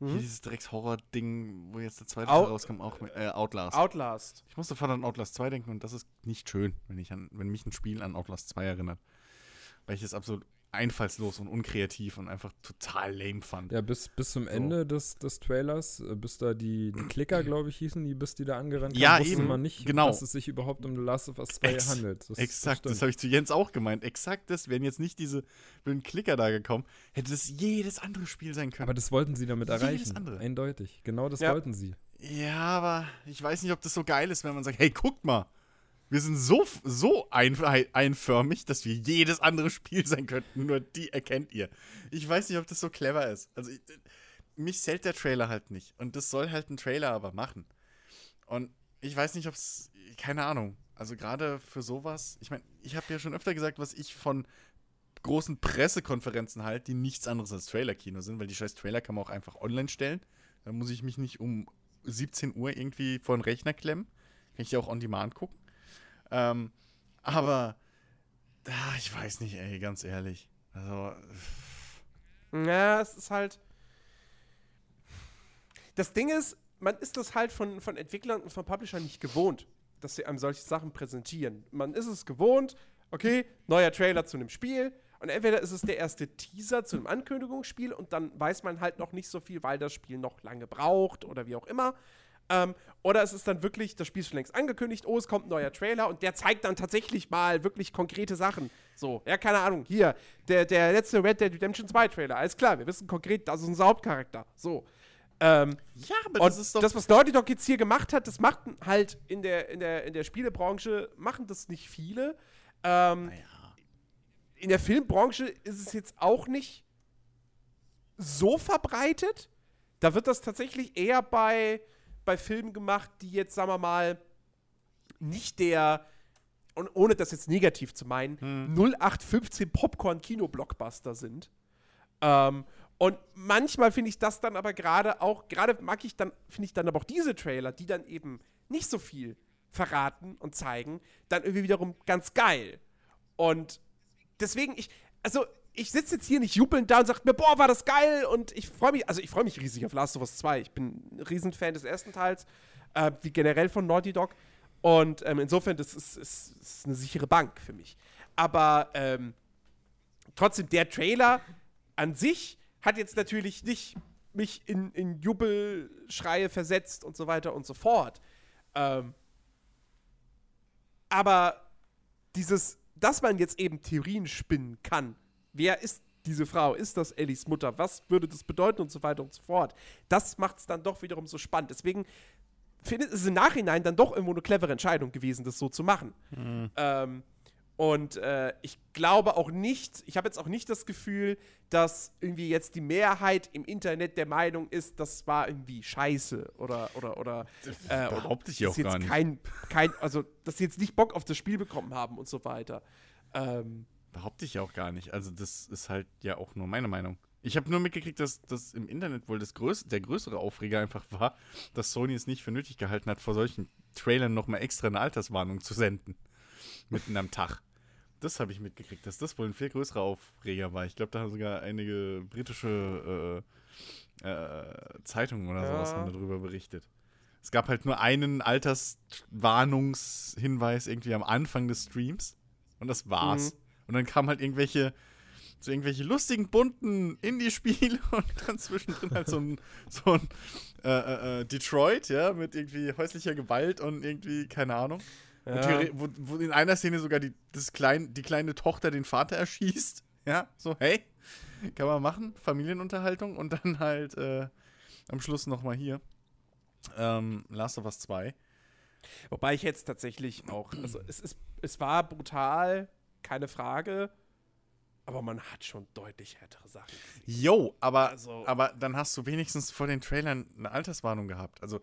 Hier Mhm. dieses Drecks-Horror-Ding, wo jetzt der zweite Out- Teil rauskam, auch mit, äh, Outlast. Outlast. ich muss sofort an Outlast 2 denken und das ist nicht schön, wenn, ich an, wenn mich ein Spiel an Outlast 2 erinnert. Weil ich es absolut einfallslos und unkreativ und einfach total lame fand. Ja, bis, bis zum So. Ende des, des Trailers, äh, bis da die, die Klicker, glaube ich, hießen, die bis die da angerannt Ja, wusste eben, man nicht, genau. dass es sich überhaupt um The Last of Us 2 Ex- handelt. Das, Exakt, das, stimmt. habe ich zu Jens auch gemeint. Exakt das, wären jetzt nicht diese blöden Klicker da gekommen, hätte das jedes andere Spiel sein können. Aber das wollten sie damit Jedes erreichen. andere. Eindeutig. Genau das Ja. wollten sie. Ja, aber ich weiß nicht, ob das so geil ist, wenn man sagt, hey, guckt mal, wir sind so, so ein, einförmig, dass wir jedes andere Spiel sein könnten, nur die erkennt ihr. Ich weiß nicht, ob das so clever ist. Also ich, mich zählt der Trailer halt nicht. Und das soll halt ein Trailer aber machen. Und ich weiß nicht, ob es, keine Ahnung, also gerade für sowas, ich meine, ich habe ja schon öfter gesagt, was ich von großen Pressekonferenzen halt, die nichts anderes als Trailer-Kino sind, weil die scheiß Trailer kann man auch einfach online stellen. Da muss ich mich nicht um 17 Uhr irgendwie vor den Rechner klemmen. Kann ich ja auch on demand gucken. Ähm, aber ah, ich weiß nicht, ey, ganz ehrlich. Also, Ja, es ist halt. Das Ding ist, man ist das halt von, von Entwicklern und von Publishern nicht gewohnt, dass sie einem solche Sachen präsentieren. Man ist es gewohnt, okay, neuer Trailer zu einem Spiel. Und entweder ist es der erste Teaser zu einem Ankündigungsspiel und dann weiß man halt noch nicht so viel, weil das Spiel noch lange braucht oder wie auch immer. Ähm, oder es ist dann wirklich, das Spiel ist schon längst angekündigt, oh, es kommt ein neuer Trailer und der zeigt dann tatsächlich mal wirklich konkrete Sachen. So, ja, keine Ahnung, hier, der, der letzte Red Dead Redemption 2 Trailer, alles klar, wir wissen konkret, das ist unser Hauptcharakter. So. Ähm, ja, aber das ist doch. das, was Naughty Dog jetzt hier gemacht hat, das machten halt in der, in der, in der Spielebranche, machen das nicht viele. Ähm, naja. in der Filmbranche ist es jetzt auch nicht so verbreitet. Da wird das tatsächlich eher bei, bei Filmen gemacht, die jetzt, sagen wir mal, nicht der, und ohne das jetzt negativ zu meinen, 0815 Popcorn-Kino-Blockbuster sind. Ähm, und manchmal finde ich das dann aber gerade auch, gerade mag ich dann, finde ich dann aber auch diese Trailer, die dann eben nicht so viel verraten und zeigen, dann irgendwie wiederum ganz geil. Und deswegen, ich, also ich sitze jetzt hier nicht jubelnd da und sage mir, boah, war das geil und ich freue mich, also ich freue mich riesig auf Last of Us 2. Ich bin ein Riesenfan des ersten Teils, äh, wie generell von Naughty Dog. Und ähm, insofern, das ist, ist, ist eine sichere Bank für mich. Aber ähm, trotzdem, der Trailer an sich hat jetzt natürlich nicht mich in, in Jubelschreie versetzt und so weiter und so fort. Ähm, aber dieses, dass man jetzt eben Theorien spinnen kann, wer ist diese Frau? Ist das Ellies Mutter? Was würde das bedeuten und so weiter und so fort? Das macht es dann doch wiederum so spannend. Deswegen finde ich es im Nachhinein dann doch irgendwo eine clevere Entscheidung gewesen, das so zu machen. Ähm, und äh, ich glaube auch nicht, ich habe jetzt auch nicht das Gefühl, dass irgendwie jetzt die Mehrheit im Internet der Meinung ist, das war irgendwie scheiße oder oder oder äh, oder behaupte ich dass auch jetzt gar nicht. Kein, kein, also dass sie jetzt nicht Bock auf das Spiel bekommen haben und so weiter. Ähm, Behaupte ich auch gar nicht. Also, das ist halt ja auch nur meine Meinung. Ich habe nur mitgekriegt, dass das im Internet wohl das größ der größere Aufreger einfach war, dass Sony es nicht für nötig gehalten hat, vor solchen Trailern nochmal extra eine Alterswarnung zu senden. Mitten am Tag. Das habe ich mitgekriegt, dass das wohl ein viel größerer Aufreger war. Ich glaube, da haben sogar einige britische äh, äh, Zeitungen oder Ja. sowas haben darüber berichtet. Es gab halt nur einen Alterswarnungshinweis irgendwie am Anfang des Streams. Und das war's. Mhm. Und dann kamen halt irgendwelche, so irgendwelche lustigen, bunten Indie-Spiele und dann zwischendrin halt so ein, so ein äh, äh, äh, Detroit, ja, mit irgendwie häuslicher Gewalt und irgendwie, keine Ahnung. Wo, Ja. wo, wo in einer Szene sogar die, das klein, die kleine Tochter den Vater erschießt. Ja, so, hey, kann man machen, Familienunterhaltung und dann halt äh, am Schluss nochmal hier. Ähm, Last of Us 2. Wobei ich jetzt tatsächlich auch, also es, ist, es war brutal, keine Frage, aber man hat schon deutlich härtere Sachen. gesehen. Jo, aber, Also- aber dann hast du wenigstens vor den Trailern eine Alterswarnung gehabt. Also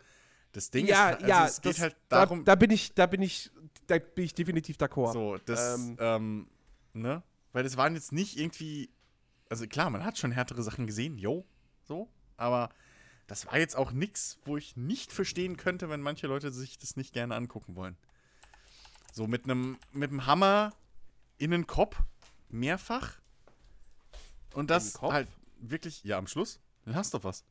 das Ding ja, ist, also ja, es geht das, halt da, darum, da bin ich, da bin ich, da bin ich definitiv d'accord. so, das, Ähm. ähm, ne? Weil es waren jetzt nicht irgendwie, also klar, man hat schon härtere Sachen gesehen, jo, so, aber das war jetzt auch nix, wo ich nicht verstehen könnte, wenn manche Leute sich das nicht gerne angucken wollen. So mit einem mit einem Hammer in den Kopf, mehrfach. Und das halt wirklich, ja, am Schluss, dann hast du was.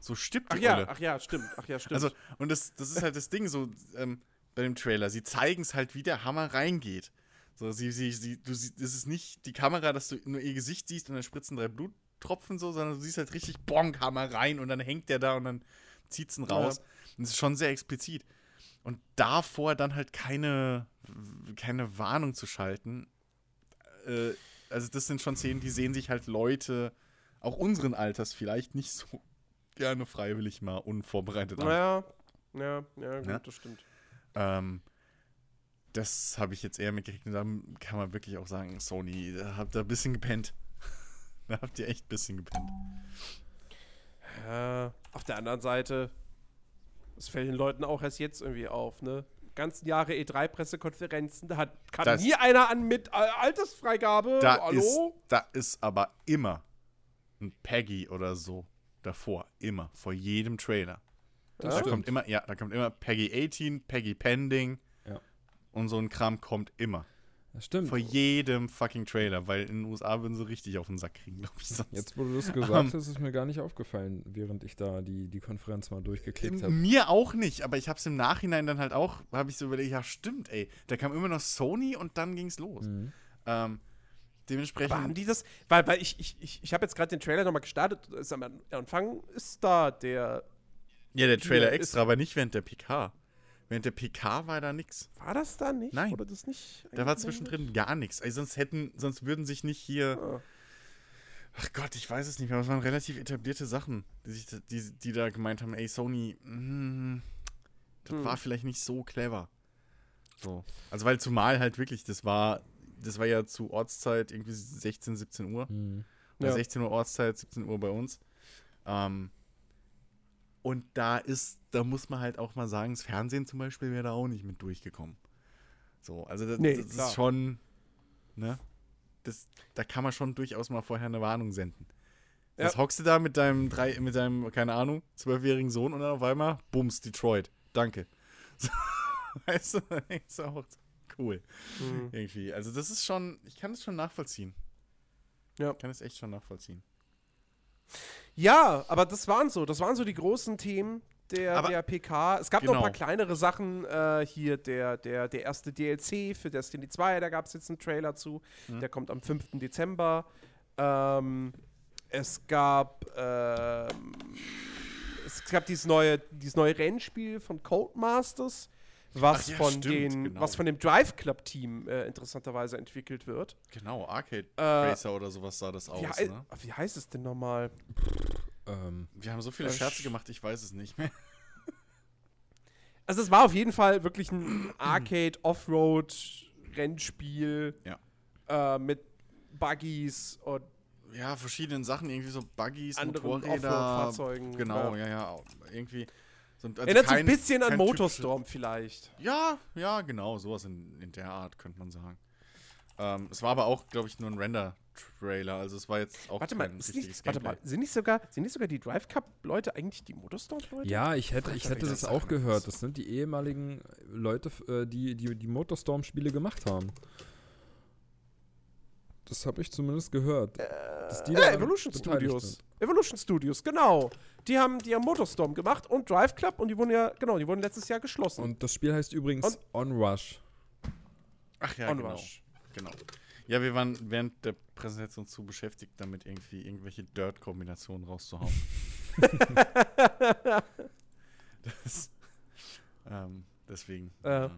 So Ach die ja, Olle. ach ja, stimmt, ach ja, stimmt. Also, und das, das ist halt das Ding so ähm, bei dem Trailer. Sie zeigen es halt, wie der Hammer reingeht. So, sie, sie, sie, du siehst, das ist nicht die Kamera, dass du nur ihr Gesicht siehst und dann spritzen drei Bluttropfen so, sondern du siehst halt richtig Bonk, Hammer rein und dann hängt der da und dann zieht's ihn raus. Und das ist schon sehr explizit. Und davor dann halt keine, keine Warnung zu schalten. Äh, also, das sind schon Szenen, die sehen sich halt Leute, auch unseren Alters vielleicht, nicht so gerne freiwillig mal unvorbereitet an. naja, ja, ja, gut, Ja. das stimmt. Ähm, das habe ich jetzt eher mitgekriegt. Und da kann man wirklich auch sagen, Sony, da habt ihr ein bisschen gepennt. da habt ihr echt ein bisschen gepennt. Ja, auf der anderen Seite, es fällt den Leuten auch erst jetzt irgendwie auf, ne? Ganzen Jahre E3-Pressekonferenzen, da hat, kam Das- nie einer an mit Al- Altersfreigabe. Da, Hallo? ist, da ist aber immer ein Peggy oder so davor. Immer. Vor jedem Trailer. Das da stimmt. kommt immer, ja, da kommt immer Peggy 18, Peggy Pending. Ja. Und so ein Kram kommt immer. Stimmt. Vor jedem fucking Trailer, weil in den USA würden sie richtig auf den Sack kriegen, glaube ich. Sonst. Jetzt, wo du das gesagt Ähm. hast, ist mir gar nicht aufgefallen, während ich da die, die Konferenz mal durchgeklickt habe. Mir auch nicht, aber ich habe es im Nachhinein dann halt auch, habe ich so überlegt, ja stimmt, ey, da kam immer noch Sony und dann ging's los. Mhm. Ähm, dementsprechend, Aber haben die das? Weil, weil ich, ich, ich, ich habe jetzt gerade den Trailer nochmal gestartet. Ist am Anfang ist da der. ja, der Trailer ist- extra, aber nicht während der PK. Während der PK war da nix. War das da nicht? Nein. Oder das nicht? Da war zwischendrin gar nichts. Also sonst hätten, sonst würden sich nicht hier. Ah. Ach Gott, ich weiß es nicht mehr. aber Es waren relativ etablierte Sachen, die, sich, da- die, die da gemeint haben, ey, Sony, mm, das Hm. war vielleicht nicht so clever. So. Also weil zumal halt wirklich, das war, das war ja zu Ortszeit irgendwie 16, 17 Uhr. Hm. Oder Ja. 16 Uhr Ortszeit, 17 Uhr bei uns. Ähm, und da ist, da muss man halt auch mal sagen, das Fernsehen zum Beispiel wäre da auch nicht mit durchgekommen. So, also das, Nee, das ist schon, ne? Das, da kann man schon durchaus mal vorher eine Warnung senden. Jetzt Ja. hockst du da mit deinem drei, mit deinem, keine Ahnung, zwölfjährigen Sohn und dann auf einmal, bums, Detroit. Danke. So, weißt du, du auch, cool. Mhm. Irgendwie. Also das ist schon, ich kann es schon nachvollziehen. Ja. Ich kann es echt schon nachvollziehen. Ja, aber das waren so, das waren so die großen Themen der, Aber- der PK. Es gab noch ein paar Genau. kleinere Sachen. Äh, hier der, der, der erste DLC für Destiny 2, da gab es jetzt einen Trailer zu. Mhm. Der kommt am 5. Dezember. Ähm, es gab ähm, es gab dieses neue, dieses neue Rennspiel von Codemasters, was ja, von stimmt, den, genau. was von dem Drive Club Team äh, interessanterweise entwickelt wird. Genau, Arcade Äh, Racer oder sowas sah das Wie, aus, hei- ne? wie heißt es denn nochmal? Ähm, Wir haben so viele Äh, Scherze sch- gemacht, ich weiß es nicht mehr. Also es war auf jeden Fall wirklich ein Arcade-Offroad-Rennspiel Ja. äh, mit Buggies und Ja, verschiedenen Sachen, irgendwie so Buggies, Motorräder. Offroad-Fahrzeugen. Genau, Ja. ja, ja. Irgendwie. So, also Erinnert so ein kein- bisschen an kein Motorstorm vielleicht. Ja, ja, genau, sowas in, in der Art, könnte man sagen. Ähm, es war aber auch, glaube ich, nur ein Render-Trailer. Also es war jetzt auch Warte mal, kein nicht, warte mal, sind nicht sogar, sind nicht sogar die Drive Cup-Leute eigentlich die Motorstorm-Leute? ja, ich hätte, ich hätte das auch gehört. Das sind die ehemaligen Leute, äh, die die, die Motorstorm-Spiele gemacht haben. Das habe ich zumindest gehört. Dass die Ja, daran Evolution Studios. sind. Evolution Studios, genau. Die haben, die haben Motorstorm gemacht und Drive Club und die wurden ja, genau, die wurden letztes Jahr geschlossen. Und das Spiel heißt übrigens Und- Onrush. Ach ja, genau. Onrush. genau. Ja, wir waren während der Präsentation zu beschäftigt, damit irgendwie irgendwelche Dirt-Kombinationen rauszuhauen. das, ähm, deswegen. Äh.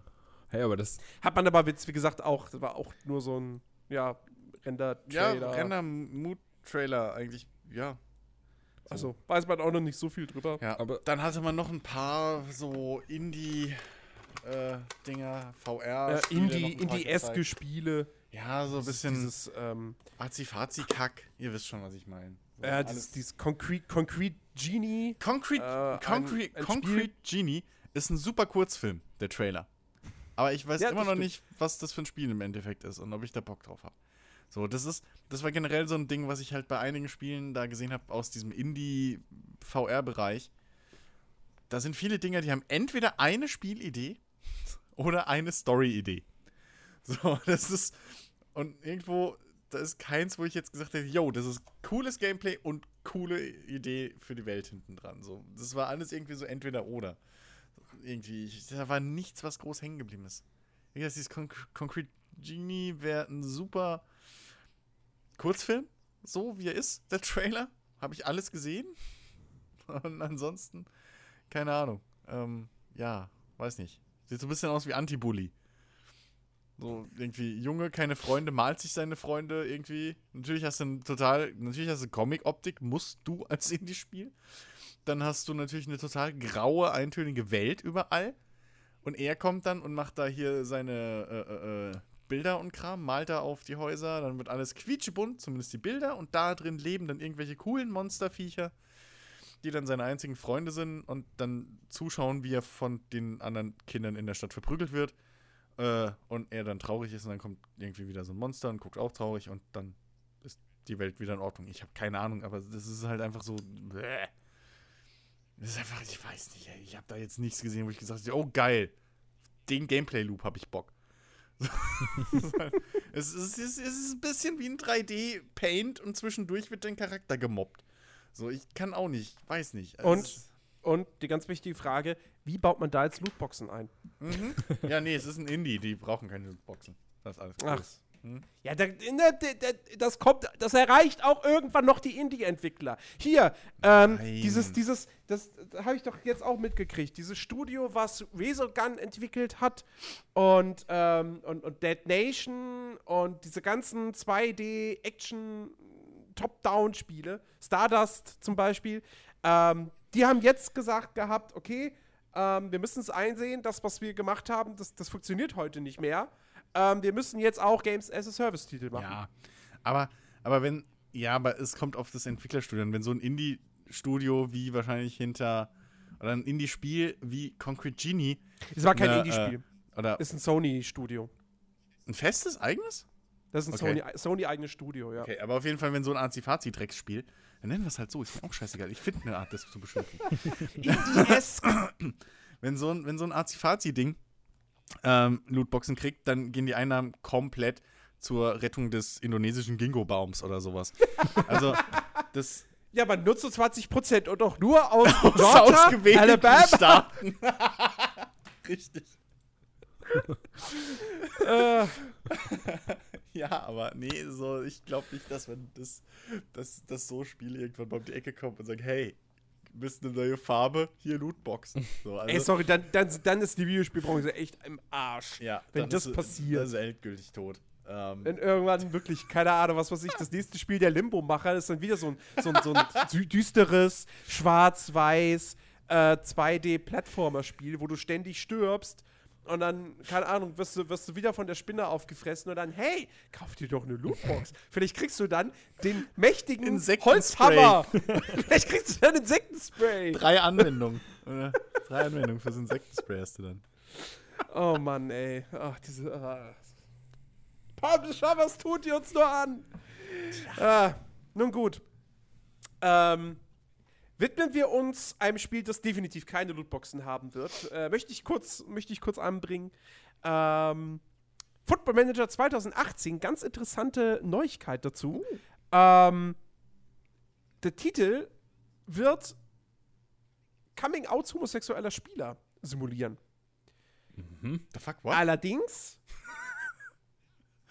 Hey, aber das, Hat man aber, jetzt, wie gesagt, auch, das war auch nur so ein, ja, Ja, Render-Trailer. Render-Mood-Trailer eigentlich, ja. So. Also, weiß man auch noch nicht so viel drüber. Ja, Aber- dann hatte man noch ein paar so Indie-Dinger, VR. Äh, Spiele Indie, noch ein paar Indie-eske. Spiele. Ja, so ein bisschen Dieses, ähm, Azi-Fazi-Kack. Ihr wisst schon, was ich meine. So äh, dieses, dieses Concrete, Concrete Genie. Concrete, äh, Concrete, ein- ein Concrete Genie ist ein super Kurzfilm, der Trailer. Aber ich weiß Ja, immer noch stimmt. nicht, was das für ein Spiel im Endeffekt ist und ob ich da Bock drauf habe. So, das ist, das war generell so ein Ding, was ich halt bei einigen Spielen da gesehen habe aus diesem Indie-VR-Bereich. Da sind viele Dinger, die haben entweder eine Spielidee oder eine Story-Idee. So, das ist, und irgendwo, da ist keins, wo ich jetzt gesagt hätte, yo, das ist cooles Gameplay und coole Idee für die Welt hinten dran. So, das war alles irgendwie so entweder oder. Irgendwie, ich, da war nichts, was groß hängen geblieben ist. Wie gesagt, dieses Con Concrete Genie wäre ein super Kurzfilm, so wie er ist, der Trailer. Habe ich alles gesehen. Und ansonsten, keine Ahnung. Ähm, ja, weiß nicht. Sieht so ein bisschen aus wie Anti-Bully. So irgendwie Junge, keine Freunde, malt sich seine Freunde irgendwie. Natürlich hast du ein total, natürlich hast du Comic-Optik, musst du als Indie-Spiel. Dann hast du natürlich eine total graue, eintönige Welt überall. Und er kommt dann und macht da hier seine äh, äh, äh, Bilder und Kram, malt da auf die Häuser, dann wird alles quietschebunt, zumindest die Bilder, und da drin leben dann irgendwelche coolen Monsterviecher, die dann seine einzigen Freunde sind und dann zuschauen, wie er von den anderen Kindern in der Stadt verprügelt wird. Äh, und er dann traurig ist und dann kommt irgendwie wieder so ein Monster und guckt auch traurig und dann ist die Welt wieder in Ordnung. Ich habe keine Ahnung, aber das ist halt einfach so. Bäh. Das ist einfach, ich weiß nicht, ey. Ich habe da jetzt nichts gesehen, wo ich gesagt habe, oh geil, den Gameplay-Loop habe ich Bock. es, ist, es, ist, ein bisschen wie ein 3D-Paint und zwischendurch wird dein Charakter gemobbt. So, ich kann auch nicht, weiß nicht. Also Und? Und die ganz wichtige Frage, wie baut man da jetzt Lootboxen ein? Mhm. Ja, nee, es ist ein Indie, die brauchen keine Boxen. Das ist alles Ach. Hm? Ja, da, ne, da, da, das kommt, das erreicht auch irgendwann noch die Indie-Entwickler. Hier, ähm, dieses, dieses, das, das habe ich doch jetzt auch mitgekriegt. Dieses Studio, was Resogun entwickelt hat und, ähm, und, und Dead Nation und diese ganzen 2D-Action Top-Down-Spiele, Stardust zum Beispiel, ähm, die haben jetzt gesagt gehabt, okay, ähm, wir müssen es einsehen, das, was wir gemacht haben, das, das funktioniert heute nicht mehr. Ähm, wir müssen jetzt auch Games as a Service-Titel machen. Ja, aber, aber wenn, ja, aber es kommt auf das Entwicklerstudio an. Wenn so ein Indie-Studio wie wahrscheinlich hinter, oder ein Indie-Spiel wie Concrete Genie. Das war kein ne, Indie-Spiel. Äh, oder Ist ein Sony-Studio. ein festes eigenes? Das ist ein Okay. Sony- Sony-eigenes Studio, ja. Okay, aber auf jeden Fall, wenn so ein Azi-Fazi-Drecksspiel, dann nennen wir es halt so, ist mir auch scheißegal. Ich finde eine Art, das zu beschimpfen. wenn so ein, wenn so ein Azi-Fazi-Ding ähm, Lootboxen kriegt, dann gehen die Einnahmen komplett zur Rettung des indonesischen Gingo-Baums oder sowas. Also, das Ja, man nutzt so 20% und doch nur aus aus Georgia, ausgewählten Alabama. Staaten. Richtig. Äh, Ja, aber nee, so, ich glaube nicht, dass man das, dass, dass so Spiele irgendwann mal um die Ecke kommt und sagt, hey, bist eine neue Farbe, hier Lootboxen. So, also, ey, sorry, dann, dann, dann ist die Videospielbranche echt im Arsch. ja, wenn dann das ist, passiert. Das ist endgültig tot. Ähm, Wenn irgendwann wirklich, keine Ahnung, was weiß ich, das nächste Spiel der Limbo-Macher ist dann wieder so ein, so ein, so ein dü- düsteres, schwarz-weiß, äh, 2D-Plattformer-Spiel, wo du ständig stirbst und dann, keine Ahnung, wirst du, wirst du wieder von der Spinne aufgefressen und dann, hey, kauf dir doch eine Lootbox. Vielleicht kriegst du dann den mächtigen. Holzhammer. Vielleicht kriegst du dann Insektenspray. drei Anwendungen. oder? Drei Anwendungen fürs Insektenspray hast du dann. Oh Mann, ey. Ach, diese. Ah. Publisher, was tut ihr uns nur an? Ah, nun gut. Ähm, widmen wir uns einem Spiel, das definitiv keine Lootboxen haben wird. Äh, möchte, ich kurz, möchte ich kurz anbringen. Ähm, Football Manager 2018, ganz interessante Neuigkeit dazu. Ähm, der Titel wird Coming Out homosexueller Spieler simulieren. The fuck, what? Allerdings.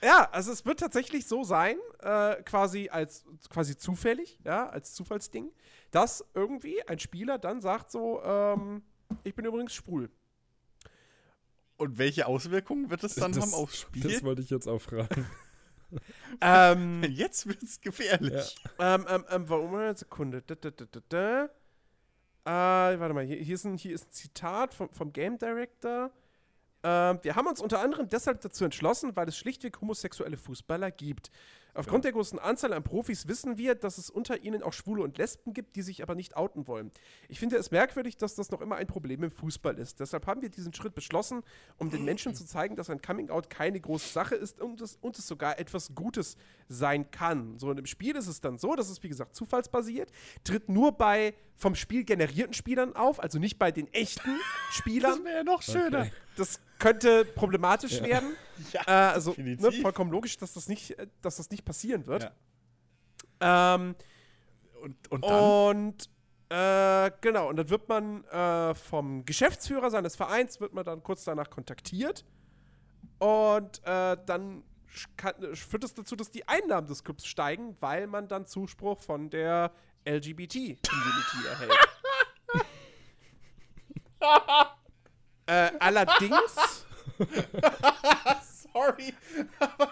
Ja, also es wird tatsächlich so sein, äh, quasi als quasi zufällig, ja, als Zufallsding, dass irgendwie ein Spieler dann sagt so, ähm, ich bin übrigens schwul. Und welche Auswirkungen wird das dann Das- haben aufs Spiel? Das wollte ich jetzt auch fragen. ähm, Jetzt wird's gefährlich. ähm, ähm, ähm, warum eine Sekunde? Da, da, da, da, da. Äh, warte mal, hier, hier, ist ein, hier ist ein Zitat vom, vom Game Director. Ähm, wir haben uns unter anderem deshalb dazu entschlossen, weil es schlichtweg homosexuelle Fußballer gibt. Aufgrund der großen Anzahl an Profis wissen wir, dass es unter ihnen auch Schwule und Lesben gibt, die sich aber nicht outen wollen. Ich finde es merkwürdig, dass das noch immer ein Problem im Fußball ist. Deshalb haben wir diesen Schritt beschlossen, um den Menschen zu zeigen, dass ein Coming-out keine große Sache ist und es, und es sogar etwas Gutes sein kann. So und im Spiel ist es dann so, dass es wie gesagt zufallsbasiert, tritt nur bei vom Spiel generierten Spielern auf, also nicht bei den echten Spielern. Das wäre ja noch schöner. Okay. Das könnte problematisch werden. Ja, Äh, also ne, vollkommen logisch, dass das nicht, äh, dass das nicht passieren wird. Ja. Ähm, Und, und dann? und äh, genau, und dann wird man äh, vom Geschäftsführer seines Vereins wird man dann kurz danach kontaktiert. Und äh, dann kann, führt es dazu, dass die Einnahmen des Clubs steigen, weil man dann Zuspruch von der LGBT-Community erhält. äh, allerdings. Sorry.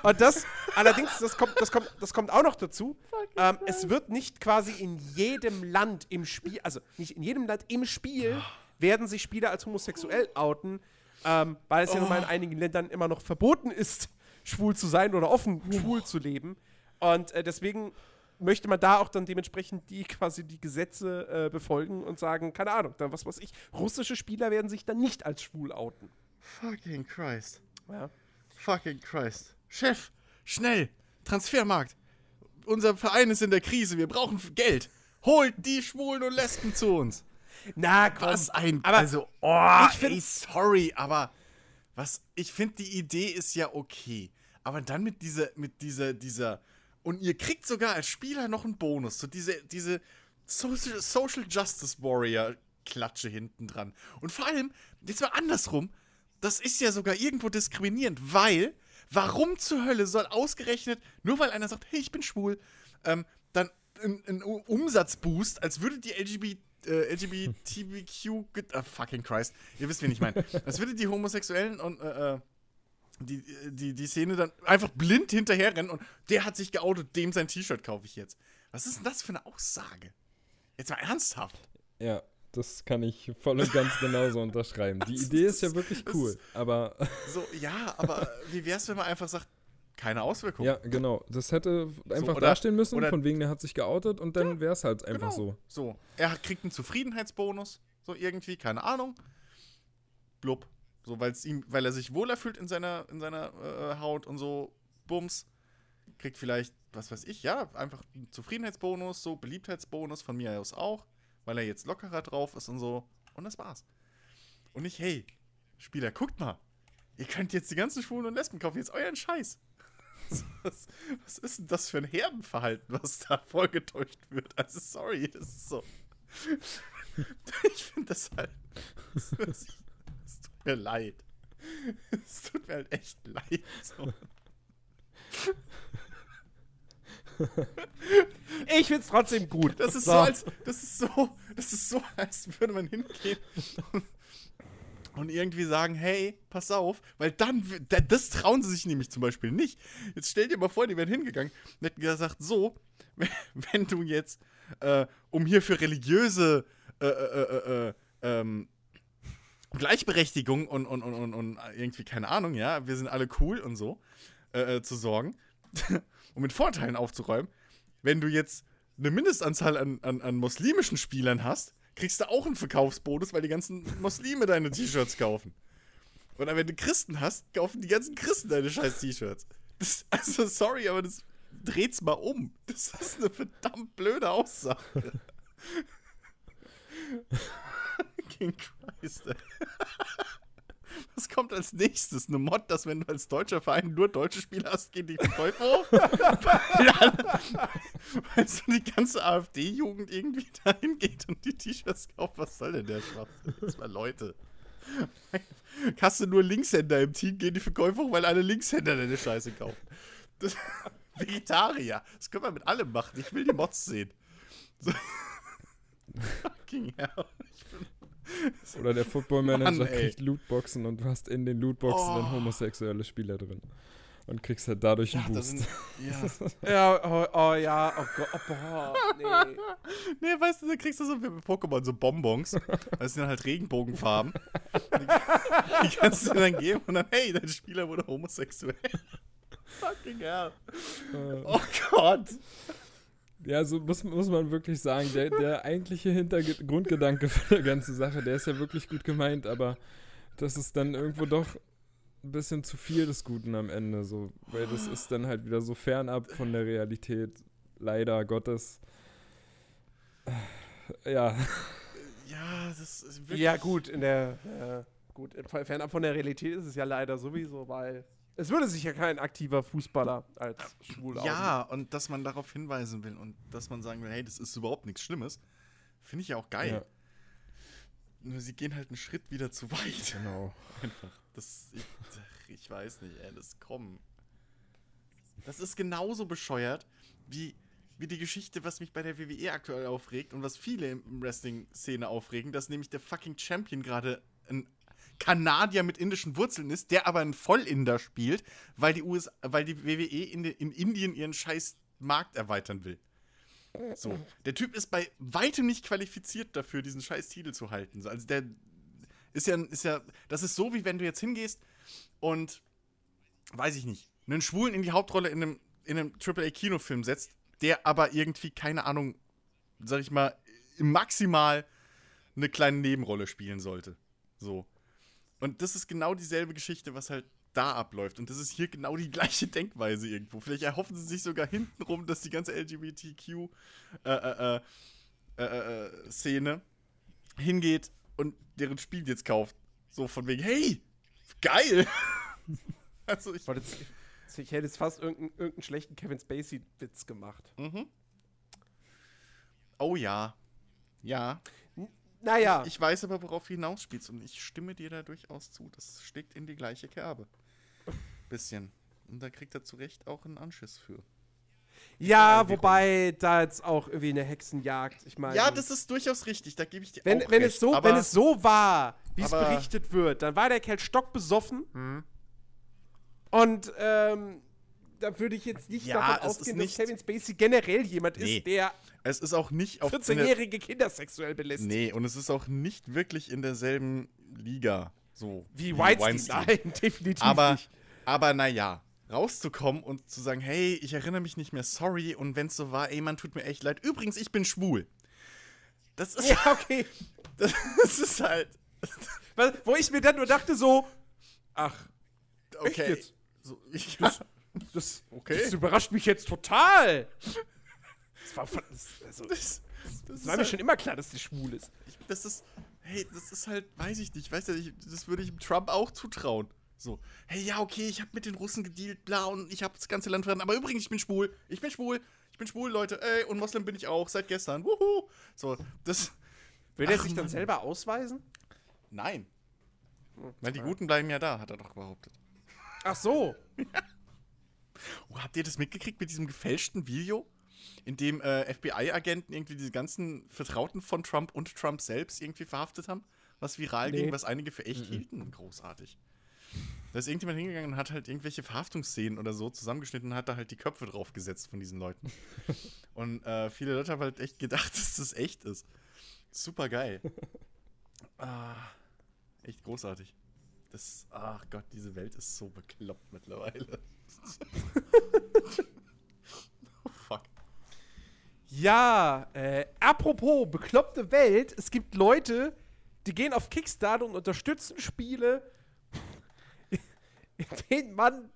Und das, allerdings, das kommt, das kommt, das kommt auch noch dazu. Ähm, es wird nicht quasi in jedem Land im Spiel, also nicht in jedem Land im Spiel, werden sich Spieler als homosexuell outen, ähm, weil es ja nun mal in einigen Ländern immer noch verboten ist, schwul zu sein oder offen schwul zu leben. Und äh, deswegen möchte man da auch dann dementsprechend die quasi die Gesetze äh, befolgen und sagen, keine Ahnung, dann was weiß ich, russische Spieler werden sich dann nicht als schwul outen. Fucking Christ. Ja. Fucking Christ. Chef, schnell. Transfermarkt. Unser Verein ist in der Krise. Wir brauchen Geld. Holt die Schwulen und Lesben zu uns. Na, komm. Was ein. aber also, oh, ich find- ey, sorry, aber was. Ich finde, die Idee ist ja okay. Aber dann mit dieser, mit dieser, dieser. Und ihr kriegt sogar als Spieler noch einen Bonus. So diese, diese Social, Social Justice Warrior Klatsche hinten dran. Und vor allem, jetzt mal andersrum, das ist ja sogar irgendwo diskriminierend, weil, warum zur Hölle soll ausgerechnet, nur weil einer sagt, hey, ich bin schwul, ähm, dann ein, Umsatzboost, als würde die LGBT, äh, LGBTQ, ge- ah, fucking Christ, ihr wisst, wen ich meine, als würde die Homosexuellen und, äh, äh, die, die, die Szene dann einfach blind hinterherrennen und der hat sich geoutet, dem sein T-Shirt kaufe ich jetzt. Was ist denn das für eine Aussage? Jetzt mal ernsthaft. Ja, Das kann ich voll und ganz genauso unterschreiben. Die Also, Idee ist ja wirklich cool, ist- aber So, ja, aber wie wär's, wenn man einfach sagt, keine Auswirkungen? ja, genau. Das hätte einfach oder- dastehen müssen, oder- von wegen, der hat sich geoutet und dann wäre es halt einfach Genau. so. So, er kriegt einen Zufriedenheitsbonus, so irgendwie, keine Ahnung. Blub. So, weil's ihm, weil er sich wohler fühlt in seiner, in seiner äh, Haut und so, Bums. Kriegt vielleicht, was weiß ich, ja, einfach einen Zufriedenheitsbonus, so Beliebtheitsbonus von mir aus auch, weil er jetzt lockerer drauf ist und so. Und das war's. Und nicht, hey, Spieler, guckt mal. Ihr könnt jetzt die ganzen Schwulen und Lesben kaufen, jetzt euren Scheiß. Was, was ist denn das für ein Herdenverhalten, was da vorgetäuscht wird? Also, sorry, das ist so. Ich finde das halt. Es tut mir leid. Es tut mir halt echt leid. So. Ich find's trotzdem gut. Das ist so, als. Das ist so. Das ist so, als würde man hingehen und irgendwie sagen, hey, pass auf, weil dann, das trauen sie sich nämlich zum Beispiel nicht. Jetzt stell dir mal vor, die wären hingegangen und hätten gesagt, so, wenn, du jetzt, äh, um hier für religiöse äh, äh, äh, äh, ähm, Gleichberechtigung und, und, und, und, irgendwie, keine Ahnung, ja, wir sind alle cool und so, äh, äh, zu sorgen, um mit Vorteilen aufzuräumen, wenn du jetzt eine Mindestanzahl an, an, an muslimischen Spielern hast, kriegst du auch einen Verkaufsbonus, weil die ganzen Muslime deine T-Shirts kaufen. Oder wenn du Christen hast, kaufen die ganzen Christen deine scheiß T-Shirts. Also, sorry, aber das dreht's mal um. Das ist eine verdammt blöde Aussage. King Christ, ey. Was kommt als nächstes? Eine Mod, dass wenn du als deutscher Verein nur deutsche Spieler hast, gehen die Verkäufe hoch? weil, alle- weil so die ganze AfD-Jugend irgendwie dahin geht und die T-Shirts kauft. Was soll denn der Schwachsinn? Das war Leute. Hast du nur Linkshänder im Team, gehen die Verkäufe hoch, weil alle Linkshänder deine Scheiße kaufen. Das, Vegetarier. Das können wir mit allem machen. Ich will die Mods sehen. So. Fucking hell. Ich bin, Oder der Football Manager Mann, kriegt Lootboxen und du hast in den Lootboxen Oh. dann homosexuelle Spieler drin. Und kriegst halt dadurch einen ja, da Boost. sind, ja. Ja, oh, oh ja, oh Gott, oh, boah, nee. Nee, weißt du, da kriegst du so wie bei Pokémon so Bonbons. Das sind halt Regenbogenfarben. Die, die kannst du dir dann geben und dann, hey, dein Spieler wurde homosexuell. Fucking hell. Äh, Oh Gott. Ja, so muss, muss man wirklich sagen, der, der eigentliche Hintergrundgedanke von der ganzen Sache, der ist ja wirklich gut gemeint, aber das ist dann irgendwo doch ein bisschen zu viel des Guten am Ende, so, weil das ist dann halt wieder so fernab von der Realität, leider Gottes. Ja, Ja, das ist wirklich. Ja, gut, in der, äh, gut, fernab von der Realität ist es ja leider sowieso, weil es würde sich ja kein aktiver Fußballer als schwul Ja, und dass man darauf hinweisen will und dass man sagen will, hey, das ist überhaupt nichts Schlimmes, finde ich ja auch geil. ja Nur sie gehen halt einen Schritt wieder zu weit. genau. Einfach. Das, ich, ich weiß nicht, ey, das kommen. Das ist genauso bescheuert wie, wie die Geschichte, was mich bei der WWE aktuell aufregt und was viele im Wrestling-Szene aufregen, dass nämlich der fucking Champion gerade ein Kanadier mit indischen Wurzeln ist, der aber ein Vollinder spielt, weil die, US, weil die WWE in, in Indien ihren scheiß Markt erweitern will. So. Der Typ ist bei weitem nicht qualifiziert dafür, diesen scheiß Titel zu halten. So, Also der ist ja, ist ja, das ist so, wie wenn du jetzt hingehst und, weiß ich nicht, einen Schwulen in die Hauptrolle in einem, in einem AAA-Kinofilm setzt, der aber irgendwie, keine Ahnung, sag ich mal, maximal eine kleine Nebenrolle spielen sollte. So. Und das ist genau dieselbe Geschichte, was halt da abläuft. Und das ist hier genau die gleiche Denkweise irgendwo. Vielleicht erhoffen sie sich sogar hintenrum, dass die ganze LGBTQ äh, äh, äh, äh, äh, hingeht und deren Spiel jetzt kauft. So von wegen, hey, geil! also ich. Jetzt, ich hätte jetzt fast irgendeinen, irgendeinen schlechten Kevin Spacey-Witz gemacht. Mhm. Oh ja. Ja. Naja, Ich weiß aber, worauf du hinausspielst und ich stimme dir da durchaus zu. Das schlägt in die gleiche Kerbe. Bisschen. Und da kriegt er zu Recht auch einen Anschiss für. ja, wobei da jetzt auch irgendwie eine Hexenjagd, ich meine. Ja, das ist durchaus richtig, da gebe ich dir wenn, auch wenn, recht. es so, wenn es so war, wie es berichtet wird, dann war der Kerl stockbesoffen Hm. und ähm, da würde ich jetzt nicht Ja, davon ausgehen, dass Kevin Spacey generell jemand Nee. ist, der Es ist auch nicht auf in der- 14-jährige Kinder sexuell belästigt. Nee, und es ist auch nicht wirklich in derselben Liga. So. Wie Weinstein. Nein, definitiv Aber, nicht. aber naja, rauszukommen und zu sagen, hey, ich erinnere mich nicht mehr, sorry, und wenn es so war, ey, man, tut mir echt leid. Übrigens, ich bin schwul. Das ist, Ja, okay. das ist halt, Weil- Wo ich mir dann nur dachte so, ach, okay. jetzt? So, ich, das, Okay. das überrascht mich jetzt total. Das war, von- das, also, das das, das, war mir halt, schon immer klar, dass der schwul ist. ich, das ist, hey, das ist halt, weiß ich nicht, weißt du, ich, das würde ich Trump auch zutrauen. So, hey, ja, okay, ich habe mit den Russen gedealt, bla, und ich habe das ganze Land verraten, aber übrigens, ich bin schwul, ich bin schwul, ich bin schwul, Leute, ey, und Moslem bin ich auch, seit gestern, wuhu. So, das, Will er sich dann Mann. selber ausweisen? nein. Weil die Guten bleiben ja da, hat er doch behauptet. Ach so. Oh, habt ihr das mitgekriegt mit diesem gefälschten Video? In dem äh, FBI-Agenten irgendwie diese ganzen Vertrauten von Trump und Trump selbst irgendwie verhaftet haben? Was viral Nee. ging, was einige für echt hielten. Großartig. Da ist irgendjemand hingegangen und hat halt irgendwelche Verhaftungsszenen oder so zusammengeschnitten und hat da halt die Köpfe draufgesetzt von diesen Leuten. und äh, viele Leute haben halt echt gedacht, dass das echt ist. Super geil. ah, echt großartig. Das, ach Gott, diese Welt ist so bekloppt mittlerweile. Ja, äh, apropos bekloppte Welt, es gibt Leute, die gehen auf Kickstarter und unterstützen Spiele, in denen man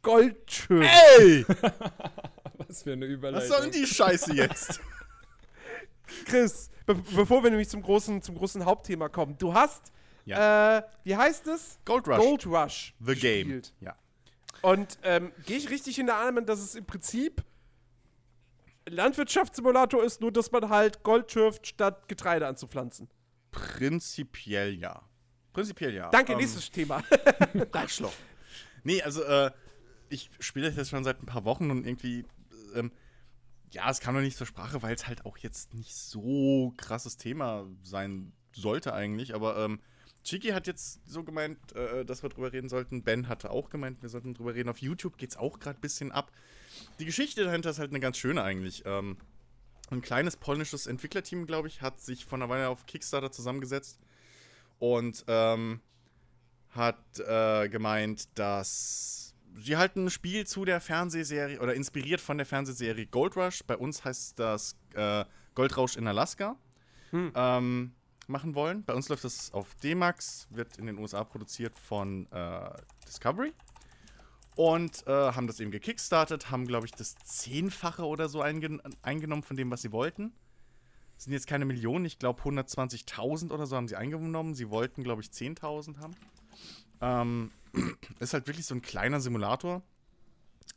Gold schürft. Ey! Was für eine Überleitung. Was soll denn die Scheiße jetzt? Chris, be bevor wir nämlich zum großen, zum großen Hauptthema kommen, du hast, Ja. äh, wie heißt es? Gold Rush. Gold Rush. The Game. gespielt. Ja. Und ähm, gehe ich richtig in der Annahme, dass es im Prinzip Landwirtschaftssimulator ist, nur dass man halt Gold schürft, statt Getreide anzupflanzen. Prinzipiell ja. Prinzipiell ja. Danke, Ähm, nächstes Thema. Arschloch. Nee, also, äh, ich spiele das jetzt schon seit ein paar Wochen und irgendwie, ähm, ja, es kam noch nicht zur Sprache, weil es halt auch jetzt nicht so krasses Thema sein sollte eigentlich, aber, ähm, Chiki hat jetzt so gemeint, äh, dass wir drüber reden sollten. Ben hatte auch gemeint, wir sollten drüber reden. Auf YouTube geht's auch gerade ein bisschen ab. Die Geschichte dahinter ist halt eine ganz schöne eigentlich. Ähm, ein kleines polnisches Entwicklerteam, glaube ich, hat sich vor einer Weile auf Kickstarter zusammengesetzt und ähm, hat äh, gemeint, dass sie halt ein Spiel zu der Fernsehserie oder inspiriert von der Fernsehserie Gold Rush, bei uns heißt das äh, Goldrausch in Alaska, Hm. ähm, machen wollen. Bei uns läuft das auf D-Max, wird in den USA produziert von äh, Discovery. Und äh, haben das eben gekickstartet, haben, glaube ich, das Zehnfache oder so eingen eingenommen von dem, was sie wollten. Das sind jetzt keine Millionen, ich glaube 120.000 oder so haben sie eingenommen. Sie wollten, glaube ich, 10.000 haben. Ähm, ist halt wirklich so ein kleiner Simulator.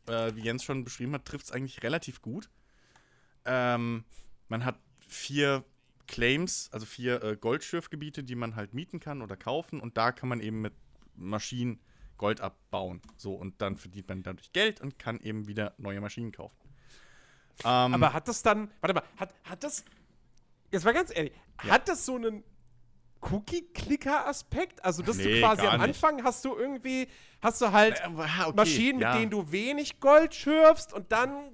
Äh, wie Jens schon beschrieben hat, trifft es eigentlich relativ gut. Ähm, man hat vier Claims, also vier äh, Goldschürfgebiete, die man halt mieten kann oder kaufen. Und da kann man eben mit Maschinen Gold abbauen. So, und dann verdient man dadurch Geld und kann eben wieder neue Maschinen kaufen. Ähm, Aber hat das dann, warte mal, hat, hat das, jetzt mal ganz ehrlich, hat das so einen Cookie-Clicker-Aspekt? Also, dass du Nee, quasi gar am. Anfang hast du irgendwie, hast du halt äh, ah, okay, Maschinen, ja. mit denen du wenig Gold schürfst und dann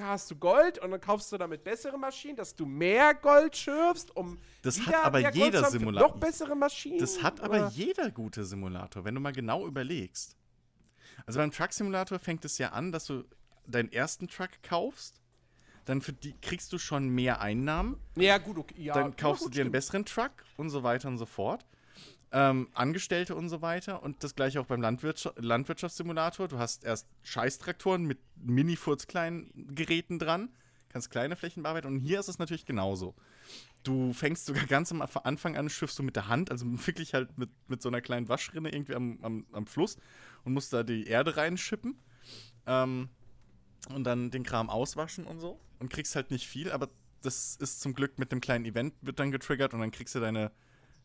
hast du Gold und dann kaufst du damit bessere Maschinen, dass du mehr Gold schürfst, um Das hat aber jeder Simulator. Noch bessere Maschinen. Das hat aber oder? jeder gute Simulator, wenn du mal genau überlegst. Also beim Truck Simulator fängt es ja an, dass du deinen ersten Truck kaufst, dann kriegst du schon mehr Einnahmen, Ja, gut, okay. Ja, dann kaufst ja, du gut, dir einen stimmt. besseren Truck und so weiter und so fort. Ähm, Angestellte und so weiter. Und das gleiche auch beim Landwirtschaft Landwirtschaftssimulator. Du hast erst Scheißtraktoren mit mini-furzkleinen Geräten dran, kannst kleine Flächen bearbeiten. Und hier ist es natürlich genauso. Du fängst sogar ganz am Anfang an, schiffst du mit der Hand, also wirklich halt mit, mit so einer kleinen Waschrinne irgendwie am, am, am Fluss und musst da die Erde reinschippen. Ähm, und dann den Kram auswaschen und so. Und kriegst halt nicht viel, aber das ist zum Glück mit dem kleinen Event wird dann getriggert und dann kriegst du deine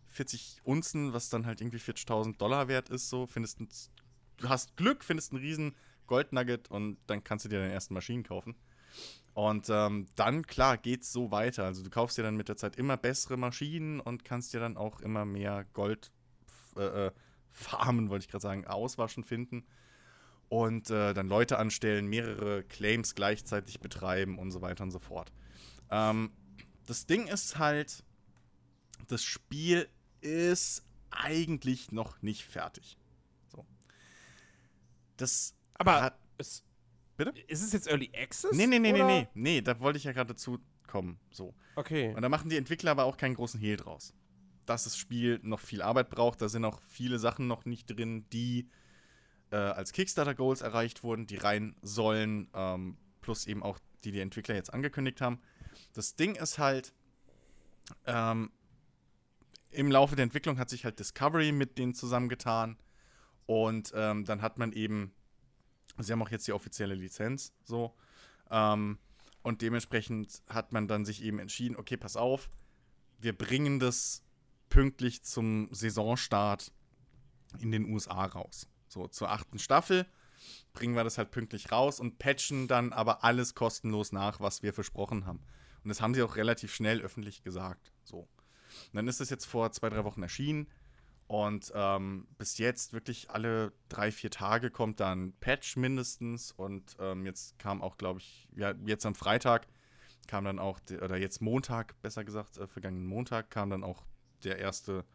40 Unzen, was dann halt irgendwie 40.000 Dollar wert ist, so. Findest du hast Glück, findest einen riesen Goldnugget und dann kannst du dir deine ersten Maschinen kaufen. Und ähm, dann, klar, geht's so weiter. Also du kaufst dir dann mit der Zeit immer bessere Maschinen und kannst dir dann auch immer mehr Gold äh, äh, farmen, wollte ich gerade sagen, auswaschen finden. und äh, dann Leute anstellen, mehrere Claims gleichzeitig betreiben und so weiter und so fort. Ähm, das Ding ist halt, das Spiel ist eigentlich noch nicht fertig. So. Das Aber hat. es, Bitte? Ist es jetzt Early Access? Nee, nee, nee, nee, oder? nee. Nee, da wollte ich ja gerade dazu kommen. So. Okay. Und da machen die Entwickler aber auch keinen großen Hehl draus. Dass das Spiel noch viel Arbeit braucht, da sind auch viele Sachen noch nicht drin, die äh, als Kickstarter-Goals erreicht wurden, die rein sollen, ähm, plus eben auch die die Entwickler jetzt angekündigt haben. Das Ding ist halt, ähm, im Laufe der Entwicklung hat sich halt Discovery mit denen zusammengetan und ähm, dann hat man eben, sie haben auch jetzt die offizielle Lizenz, so, ähm, und dementsprechend hat man dann sich eben entschieden, okay, pass auf, wir bringen das pünktlich zum Saisonstart in den USA raus. So, zur achten Staffel bringen wir das halt pünktlich raus und patchen dann aber alles kostenlos nach, was wir versprochen haben. Und das haben sie auch relativ schnell öffentlich gesagt. So. Und dann ist das jetzt vor zwei, drei Wochen erschienen. Und ähm, bis jetzt wirklich alle drei, vier Tage kommt dann Patch mindestens. Und ähm, jetzt kam auch, glaube ich, ja, jetzt am Freitag kam dann auch, der, oder jetzt Montag, besser gesagt, äh, vergangenen Montag, kam dann auch der erste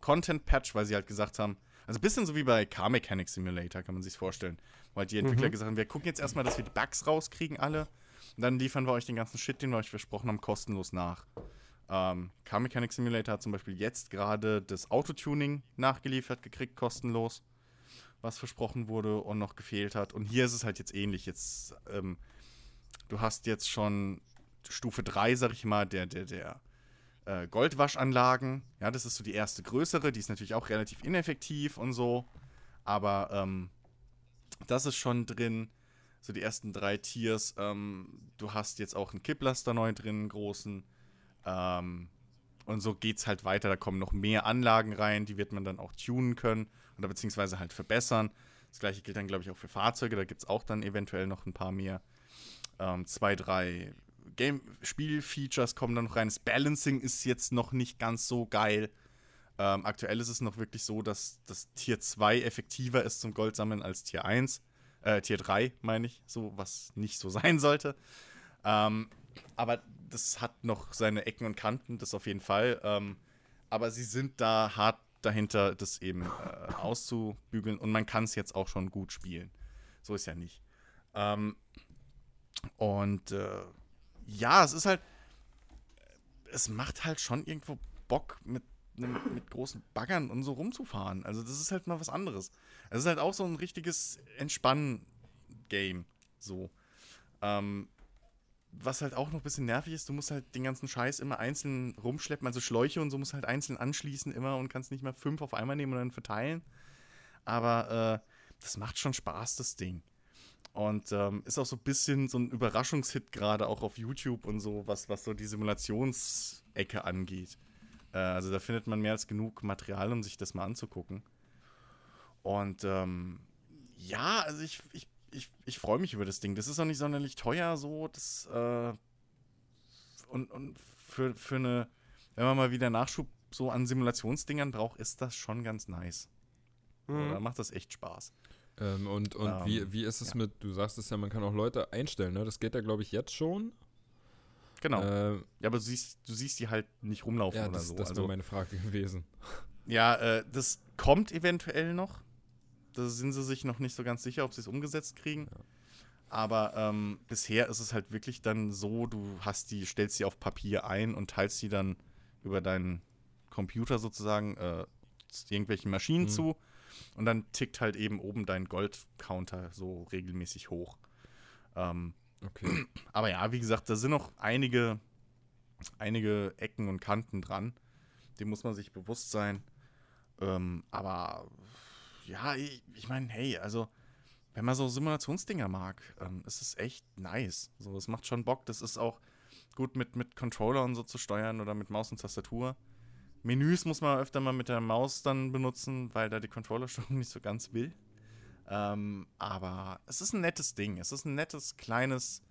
Content-Patch, weil sie halt gesagt haben, also ein bisschen so wie bei Car Mechanic Simulator, kann man sich vorstellen. Weil die Entwickler Mhm. gesagt haben, wir gucken jetzt erstmal, dass wir die Bugs rauskriegen, alle. Und dann liefern wir euch den ganzen Shit, den wir euch versprochen haben, kostenlos nach. Ähm, Car Mechanic Simulator hat zum Beispiel jetzt gerade das Autotuning nachgeliefert gekriegt, kostenlos, was versprochen wurde und noch gefehlt hat. Und hier ist es halt jetzt ähnlich. Jetzt, ähm, du hast jetzt schon Stufe 3, sag ich mal, der, der, der äh, Goldwaschanlagen. Ja, das ist so die erste größere, die ist natürlich auch relativ ineffektiv und so. Aber ähm, das ist schon drin. So die ersten drei Tiers. Ähm, du hast jetzt auch einen Kipplaster neu drin, einen großen. Ähm, und so geht's halt weiter. Da kommen noch mehr Anlagen rein, die wird man dann auch tunen können oder beziehungsweise halt verbessern. Das gleiche gilt dann, glaube ich, auch für Fahrzeuge. Da gibt es auch dann eventuell noch ein paar mehr. Ähm, zwei, drei Game-Spiel-Features kommen dann noch rein. Das Balancing ist jetzt noch nicht ganz so geil. Ähm, aktuell ist es noch wirklich so, dass das Tier 2 effektiver ist zum Goldsammeln als Tier 1. Äh, Tier 3, meine ich, so, was nicht so sein sollte. Ähm, aber das hat noch seine Ecken und Kanten, das auf jeden Fall. Ähm, aber sie sind da hart dahinter, das eben äh, auszubügeln und man kann es jetzt auch schon gut spielen. So ist ja nicht. Ähm, und äh, ja, es ist halt, es macht halt schon irgendwo Bock mit einem, mit großen Baggern und so rumzufahren. Also das ist halt mal was anderes. Es ist halt auch so ein richtiges Entspannen-Game. So. Ähm, was halt auch noch ein bisschen nervig ist, du musst halt den ganzen Scheiß immer einzeln rumschleppen, also Schläuche und so musst halt einzeln anschließen immer und kannst nicht mehr fünf auf einmal nehmen und dann verteilen. Aber äh, das macht schon Spaß, das Ding. Und ähm, ist auch so ein bisschen so ein Überraschungshit gerade auch auf YouTube und so, was, was so die Simulationsecke angeht. Äh, also da findet man mehr als genug Material, um sich das mal anzugucken. Und ähm, ja, also ich, ich, ich, ich freue mich über das Ding. Das ist auch nicht sonderlich teuer, so. Das, äh, und, und für, für eine, wenn man mal wieder Nachschub so an Simulationsdingern braucht, ist das schon ganz nice. Mhm. Da macht das echt Spaß. Ähm, und und Ähm, wie, wie ist es ja. mit, du sagst es ja, man kann auch Leute einstellen, ne? Das geht ja, glaube ich, jetzt schon. Genau. Ähm, ja, aber du siehst, du siehst die halt nicht rumlaufen ja, oder das, so. das also, wäre meine Frage gewesen. ja, äh, das kommt eventuell noch. Da sind sie sich noch nicht so ganz sicher, ob sie es umgesetzt kriegen. Aber ähm, bisher ist es halt wirklich dann so, du hast die, stellst sie auf Papier ein und teilst sie dann über deinen Computer sozusagen äh, irgendwelchen Maschinen Mhm. zu. Und dann tickt halt eben oben dein Gold-Counter so regelmäßig hoch. Ähm, Okay. aber ja, wie gesagt, da sind noch einige, einige Ecken und Kanten dran. Dem muss man sich bewusst sein. Ähm, aber ja, ich, ich meine, hey, also wenn man so Simulationsdinger mag, ähm, ist es echt nice. So, es macht schon Bock. Das ist auch gut mit, mit Controller und so zu steuern oder mit Maus und Tastatur. Menüs muss man öfter mal mit der Maus dann benutzen, weil da die Controllersteuerung nicht so ganz will. Ähm, aber es ist ein nettes Ding. Es ist ein nettes, kleines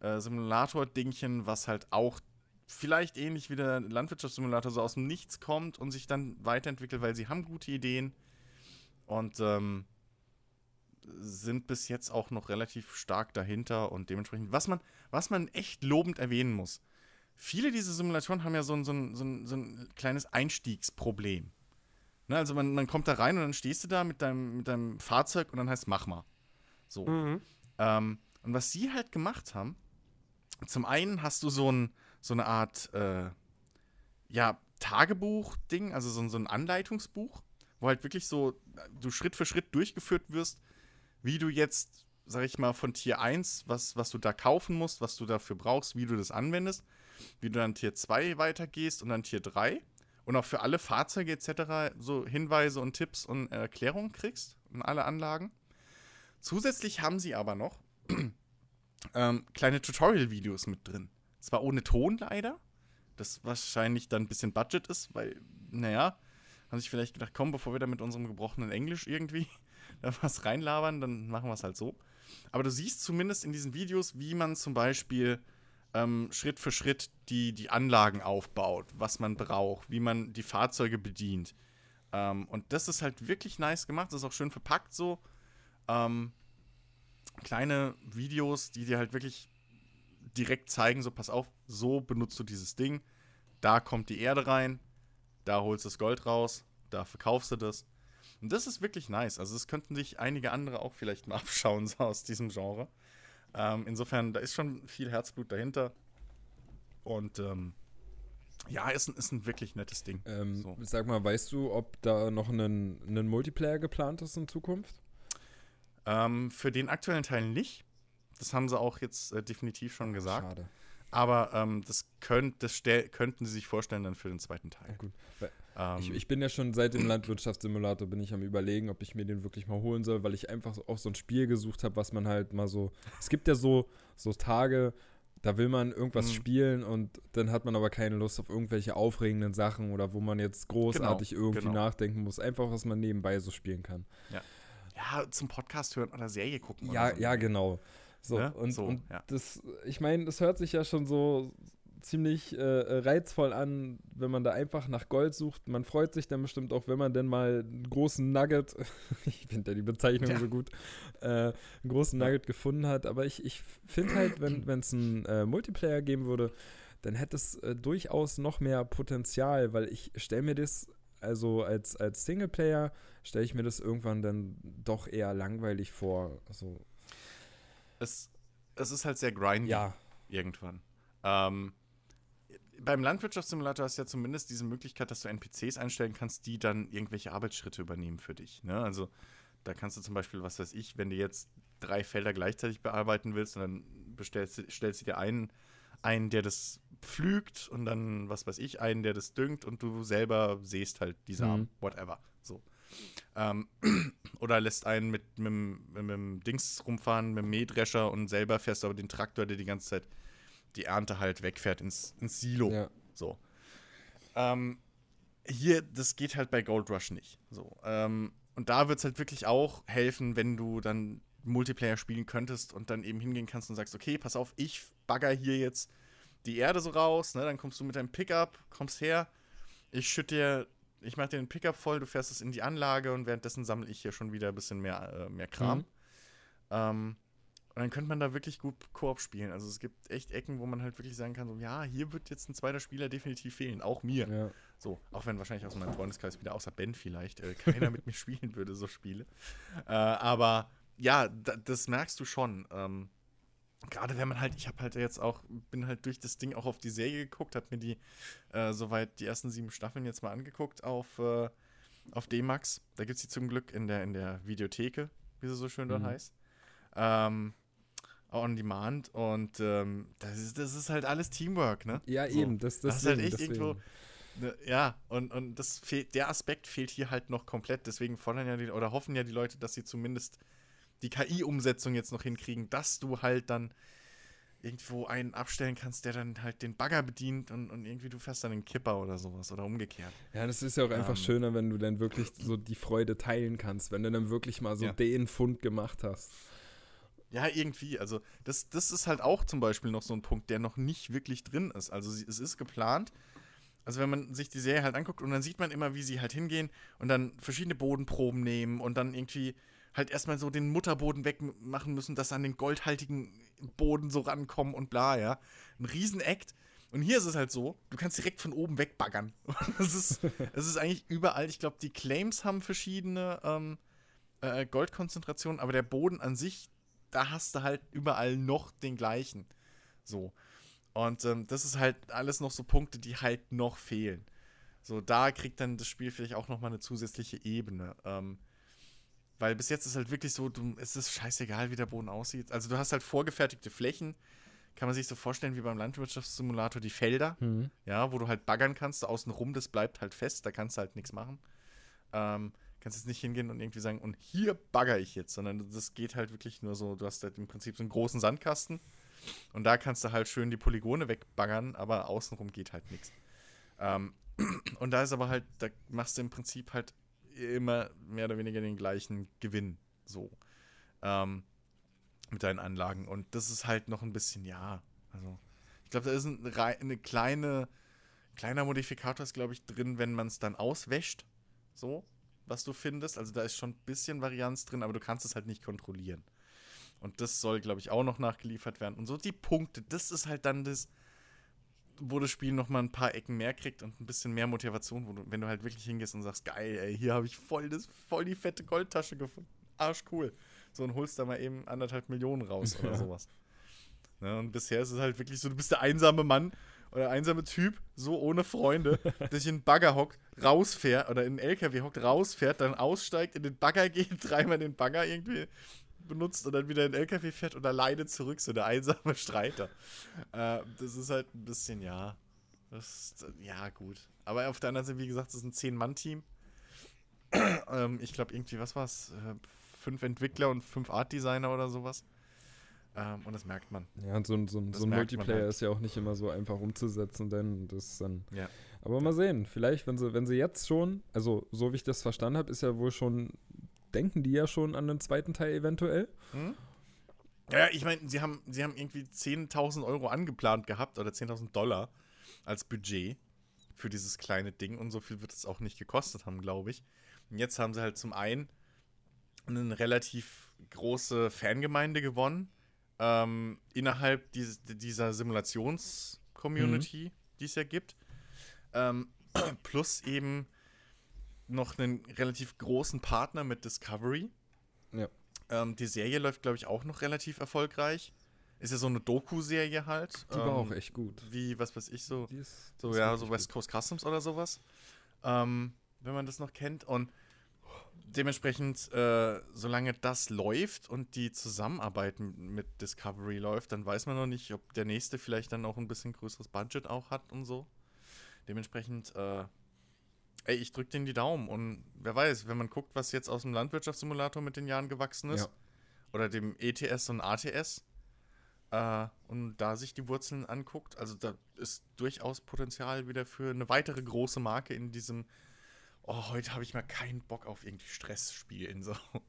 äh, Simulator-Dingchen, was halt auch vielleicht ähnlich wie der Landwirtschaftssimulator so aus dem Nichts kommt und sich dann weiterentwickelt, weil sie haben gute Ideen. Und ähm, sind bis jetzt auch noch relativ stark dahinter und dementsprechend, was man, was man echt lobend erwähnen muss, viele dieser Simulatoren haben ja so ein, so ein, so ein, so ein kleines Einstiegsproblem. Ne, also man, man kommt da rein und dann stehst du da mit deinem, mit deinem Fahrzeug und dann heißt mach mal. So. Mhm. Ähm, und was sie halt gemacht haben, zum einen hast du so, ein, so eine Art, äh, ja, Tagebuch-Ding, also so, so ein Anleitungsbuch, wo halt wirklich so du Schritt für Schritt durchgeführt wirst, wie du jetzt, sag ich mal, von Tier 1, was, was du da kaufen musst, was du dafür brauchst, wie du das anwendest, wie du dann Tier 2 weitergehst und dann Tier 3 und auch für alle Fahrzeuge etc. so Hinweise und Tipps und Erklärungen kriegst und alle Anlagen. Zusätzlich haben sie aber noch ähm, kleine Tutorial-Videos mit drin. Zwar ohne Ton leider, das wahrscheinlich dann ein bisschen Budget ist, weil, naja, haben sich vielleicht gedacht, komm, bevor wir da mit unserem gebrochenen Englisch irgendwie da was reinlabern, dann machen wir es halt so. Aber du siehst zumindest in diesen Videos, wie man zum Beispiel ähm, Schritt für Schritt die, die Anlagen aufbaut, was man braucht, wie man die Fahrzeuge bedient. Ähm, und das ist halt wirklich nice gemacht, das ist auch schön verpackt so. Ähm, kleine Videos, die dir halt wirklich direkt zeigen, so pass auf, so benutzt du dieses Ding, da kommt die Erde rein, da holst du das Gold raus, da verkaufst du das. Und das ist wirklich nice. Also das könnten sich einige andere auch vielleicht mal abschauen, so aus diesem Genre. Ähm, insofern, da ist schon viel Herzblut dahinter. Und ähm, ja, ist ein, ist ein wirklich nettes Ding. Ähm, So. Sag mal, weißt du, ob da noch ein, ein Multiplayer geplant ist in Zukunft? Ähm, für den aktuellen Teil nicht. Das haben sie auch jetzt äh, definitiv schon gesagt. Schade. Aber ähm, das, könnt, das könnten sie sich vorstellen dann für den zweiten Teil. Gut. Ähm, Ich, ich bin ja schon seit dem Landwirtschaftssimulator bin ich am überlegen, ob ich mir den wirklich mal holen soll, weil ich einfach auch so ein Spiel gesucht habe, was man halt mal so. Es gibt ja so, so Tage, da will man irgendwas Mhm. spielen und dann hat man aber keine Lust auf irgendwelche aufregenden Sachen oder wo man jetzt großartig irgendwie genau. nachdenken muss. Einfach, was man nebenbei so spielen kann. ja, zum Podcast hören oder Serie gucken. Ja, oder so. ja, genau. So, Ne? und, So, und ja. das, ich meine, das hört sich ja schon so ziemlich äh, reizvoll an, wenn man da einfach nach Gold sucht. Man freut sich dann bestimmt auch, wenn man denn mal einen großen Nugget, ich finde ja die Bezeichnung Ja. so gut, äh, einen großen Ja. Nugget gefunden hat. Aber ich, ich finde halt, wenn es einen äh, Multiplayer geben würde, dann hätte es äh, durchaus noch mehr Potenzial, weil ich stelle mir das, also als, als Singleplayer, stelle ich mir das irgendwann dann doch eher langweilig vor. Also, Es, es ist halt sehr grindy ja, irgendwann. Ähm, beim Landwirtschaftssimulator hast du ja zumindest diese Möglichkeit, dass du NPCs einstellen kannst, die dann irgendwelche Arbeitsschritte übernehmen für dich. Ne? Also da kannst du zum Beispiel, was weiß ich, wenn du jetzt drei Felder gleichzeitig bearbeiten willst und dann bestellst, stellst du dir einen, einen, der das pflügt und dann, was weiß ich, einen, der das düngt und du selber säst halt die Samen, Mhm. whatever. So. Ähm, oder lässt einen mit, mit, dem- mit, dem Dings rumfahren, mit dem Mähdrescher und selber fährst du aber den Traktor, der die ganze Zeit die Ernte halt wegfährt ins, ins Silo. ja. So. Ähm, hier, das geht halt bei Gold Rush nicht. So. Ähm, und da wird es halt wirklich auch helfen, wenn du dann Multiplayer spielen könntest und dann eben hingehen kannst und sagst, okay, pass auf, ich bagger hier jetzt die Erde so raus, ne? Dann kommst du mit deinem Pickup, kommst her, ich schütte dir, ich mach dir den Pickup voll, du fährst es in die Anlage und währenddessen sammle ich hier schon wieder ein bisschen mehr, äh, mehr Kram. Mhm. Ähm, und dann könnte man da wirklich gut Koop spielen. Also es gibt echt Ecken, wo man halt wirklich sagen kann, so, ja, hier wird jetzt ein zweiter Spieler definitiv fehlen. Auch mir. ja. So, auch wenn wahrscheinlich aus meinem Freundeskreis wieder außer Ben vielleicht äh, keiner mit mir spielen würde, so Spiele. Äh, aber ja, da, das merkst du schon. Ähm, Gerade wenn man halt, ich habe halt jetzt auch, bin halt durch das Ding auch auf die Serie geguckt, habe mir die äh, soweit die ersten sieben Staffeln jetzt mal angeguckt auf, äh, auf D-Max. Da gibt es die zum Glück in der, in der Videotheke, wie sie so schön dort Mhm. heißt. Ähm, on Demand und ähm, das, ist, das ist halt alles Teamwork, ne? Ja, So. eben. Das, Das ist halt echt deswegen. irgendwo- Ne, Ja, und, und das fehlt, der Aspekt fehlt hier halt noch komplett. Deswegen fordern ja die, oder hoffen ja die Leute, dass sie zumindest die KI-Umsetzung jetzt noch hinkriegen, dass du halt dann irgendwo einen abstellen kannst, der dann halt den Bagger bedient und, und irgendwie du fährst dann den Kipper oder sowas oder umgekehrt. Ja, das ist ja auch einfach Ähm. schöner, wenn du dann wirklich so die Freude teilen kannst, wenn du dann wirklich mal so Ja. den Fund gemacht hast. Ja, irgendwie. Also, das, das ist halt auch zum Beispiel noch so ein Punkt, der noch nicht wirklich drin ist. Also, es ist geplant. Also, wenn man sich die Serie halt anguckt und dann sieht man immer, wie sie halt hingehen und dann verschiedene Bodenproben nehmen und dann irgendwie halt erstmal so den Mutterboden wegmachen müssen, dass an den goldhaltigen Boden so rankommen und bla, ja. Ein Riesenakt. Und hier ist es halt so, du kannst direkt von oben wegbaggern. Das ist, das ist eigentlich überall. Ich glaube, die Claims haben verschiedene ähm, äh, Goldkonzentrationen, aber der Boden an sich, da hast du halt überall noch den gleichen. So. Und ähm, das ist halt alles noch so Punkte, die halt noch fehlen. So, da kriegt dann das Spiel vielleicht auch nochmal eine zusätzliche Ebene. Ähm, weil bis jetzt ist halt wirklich so, du, es ist scheißegal, wie der Boden aussieht. Also du hast halt vorgefertigte Flächen, kann man sich so vorstellen wie beim Landwirtschaftssimulator die Felder, Mhm. ja, wo du halt baggern kannst, außen rum, das bleibt halt fest, da kannst du halt nichts machen. Ähm, kannst jetzt nicht hingehen und irgendwie sagen, und hier bagger ich jetzt, sondern das geht halt wirklich nur so, du hast halt im Prinzip so einen großen Sandkasten und da kannst du halt schön die Polygone wegbaggern, aber außenrum geht halt nichts. Ähm, und da ist aber halt, da machst du im Prinzip halt immer mehr oder weniger den gleichen Gewinn, so. Ähm, mit deinen Anlagen. Und das ist halt noch ein bisschen, ja, also, ich glaube, da ist ein, eine kleine, kleiner Modifikator ist, glaube ich, drin, wenn man es dann auswäscht, so, was du findest. Also da ist schon ein bisschen Varianz drin, aber du kannst es halt nicht kontrollieren. Und das soll, glaube ich, auch noch nachgeliefert werden. Und so die Punkte, das ist halt dann das, wo das Spiel noch mal ein paar Ecken mehr kriegt und ein bisschen mehr Motivation, wo du, wenn du halt wirklich hingehst und sagst, geil, ey, hier habe ich voll, das, voll die fette Goldtasche gefunden. Arsch cool. So und holst da mal eben anderthalb Millionen raus oder Ja. sowas. Ne, und bisher ist es halt wirklich so, du bist der einsame Mann oder einsame Typ, so ohne Freunde, der sich in den Bagger hockt, rausfährt oder in den LKW hockt, rausfährt, dann aussteigt, in den Bagger geht, dreimal den Bagger irgendwie benutzt und dann wieder in den LKW fährt und alleine zurück, so der einsame Streiter. Äh, das ist halt ein bisschen, ja. Das ist, ja, gut. Aber auf der anderen Seite, wie gesagt, es ist ein Zehn-Mann-Team. ähm, ich glaube, irgendwie, was war es? Äh, fünf Entwickler und fünf Art-Designer oder sowas. Ähm, und das merkt man. Ja, und so, ein- so, so ein Multiplayer halt. ist ja auch nicht immer so einfach umzusetzen, denn das ist dann. Ja. Aber mal sehen, vielleicht, wenn sie, wenn sie jetzt schon, also so wie ich das verstanden habe, ist ja wohl schon, denken die ja schon an den zweiten Teil eventuell. Hm? Ja, ich meine, sie haben, sie haben irgendwie 10.000 Euro angeplant gehabt oder 10.000 Dollar als Budget für dieses kleine Ding und so viel wird es auch nicht gekostet haben, glaube ich. Und jetzt haben sie halt zum einen eine relativ große Fangemeinde gewonnen ähm, innerhalb dies, dieser Simulations-Community, die es ja gibt. Ähm, plus eben noch einen relativ großen Partner mit Discovery. Ja. Ähm, die Serie läuft, glaube ich, auch noch relativ erfolgreich. Ist ja so eine Doku-Serie halt. Die war ähm, auch echt gut. Wie, was weiß ich, so, ist, so ja, so West Coast Customs oder sowas. Ähm, wenn man das noch kennt. Und dementsprechend, äh, solange das läuft und die Zusammenarbeit mit Discovery läuft, dann weiß man noch nicht, ob der nächste vielleicht dann auch ein bisschen größeres Budget auch hat und so. Dementsprechend, äh, ey, ich drück denen die Daumen und wer weiß, wenn man guckt, was jetzt aus dem Landwirtschaftssimulator mit den Jahren gewachsen ist, Ja. oder dem ETS und ATS, äh, und da sich die Wurzeln anguckt, also da ist durchaus Potenzial wieder für eine weitere große Marke in diesem, oh, heute habe ich mal keinen Bock auf irgendwie Stress spielen, so.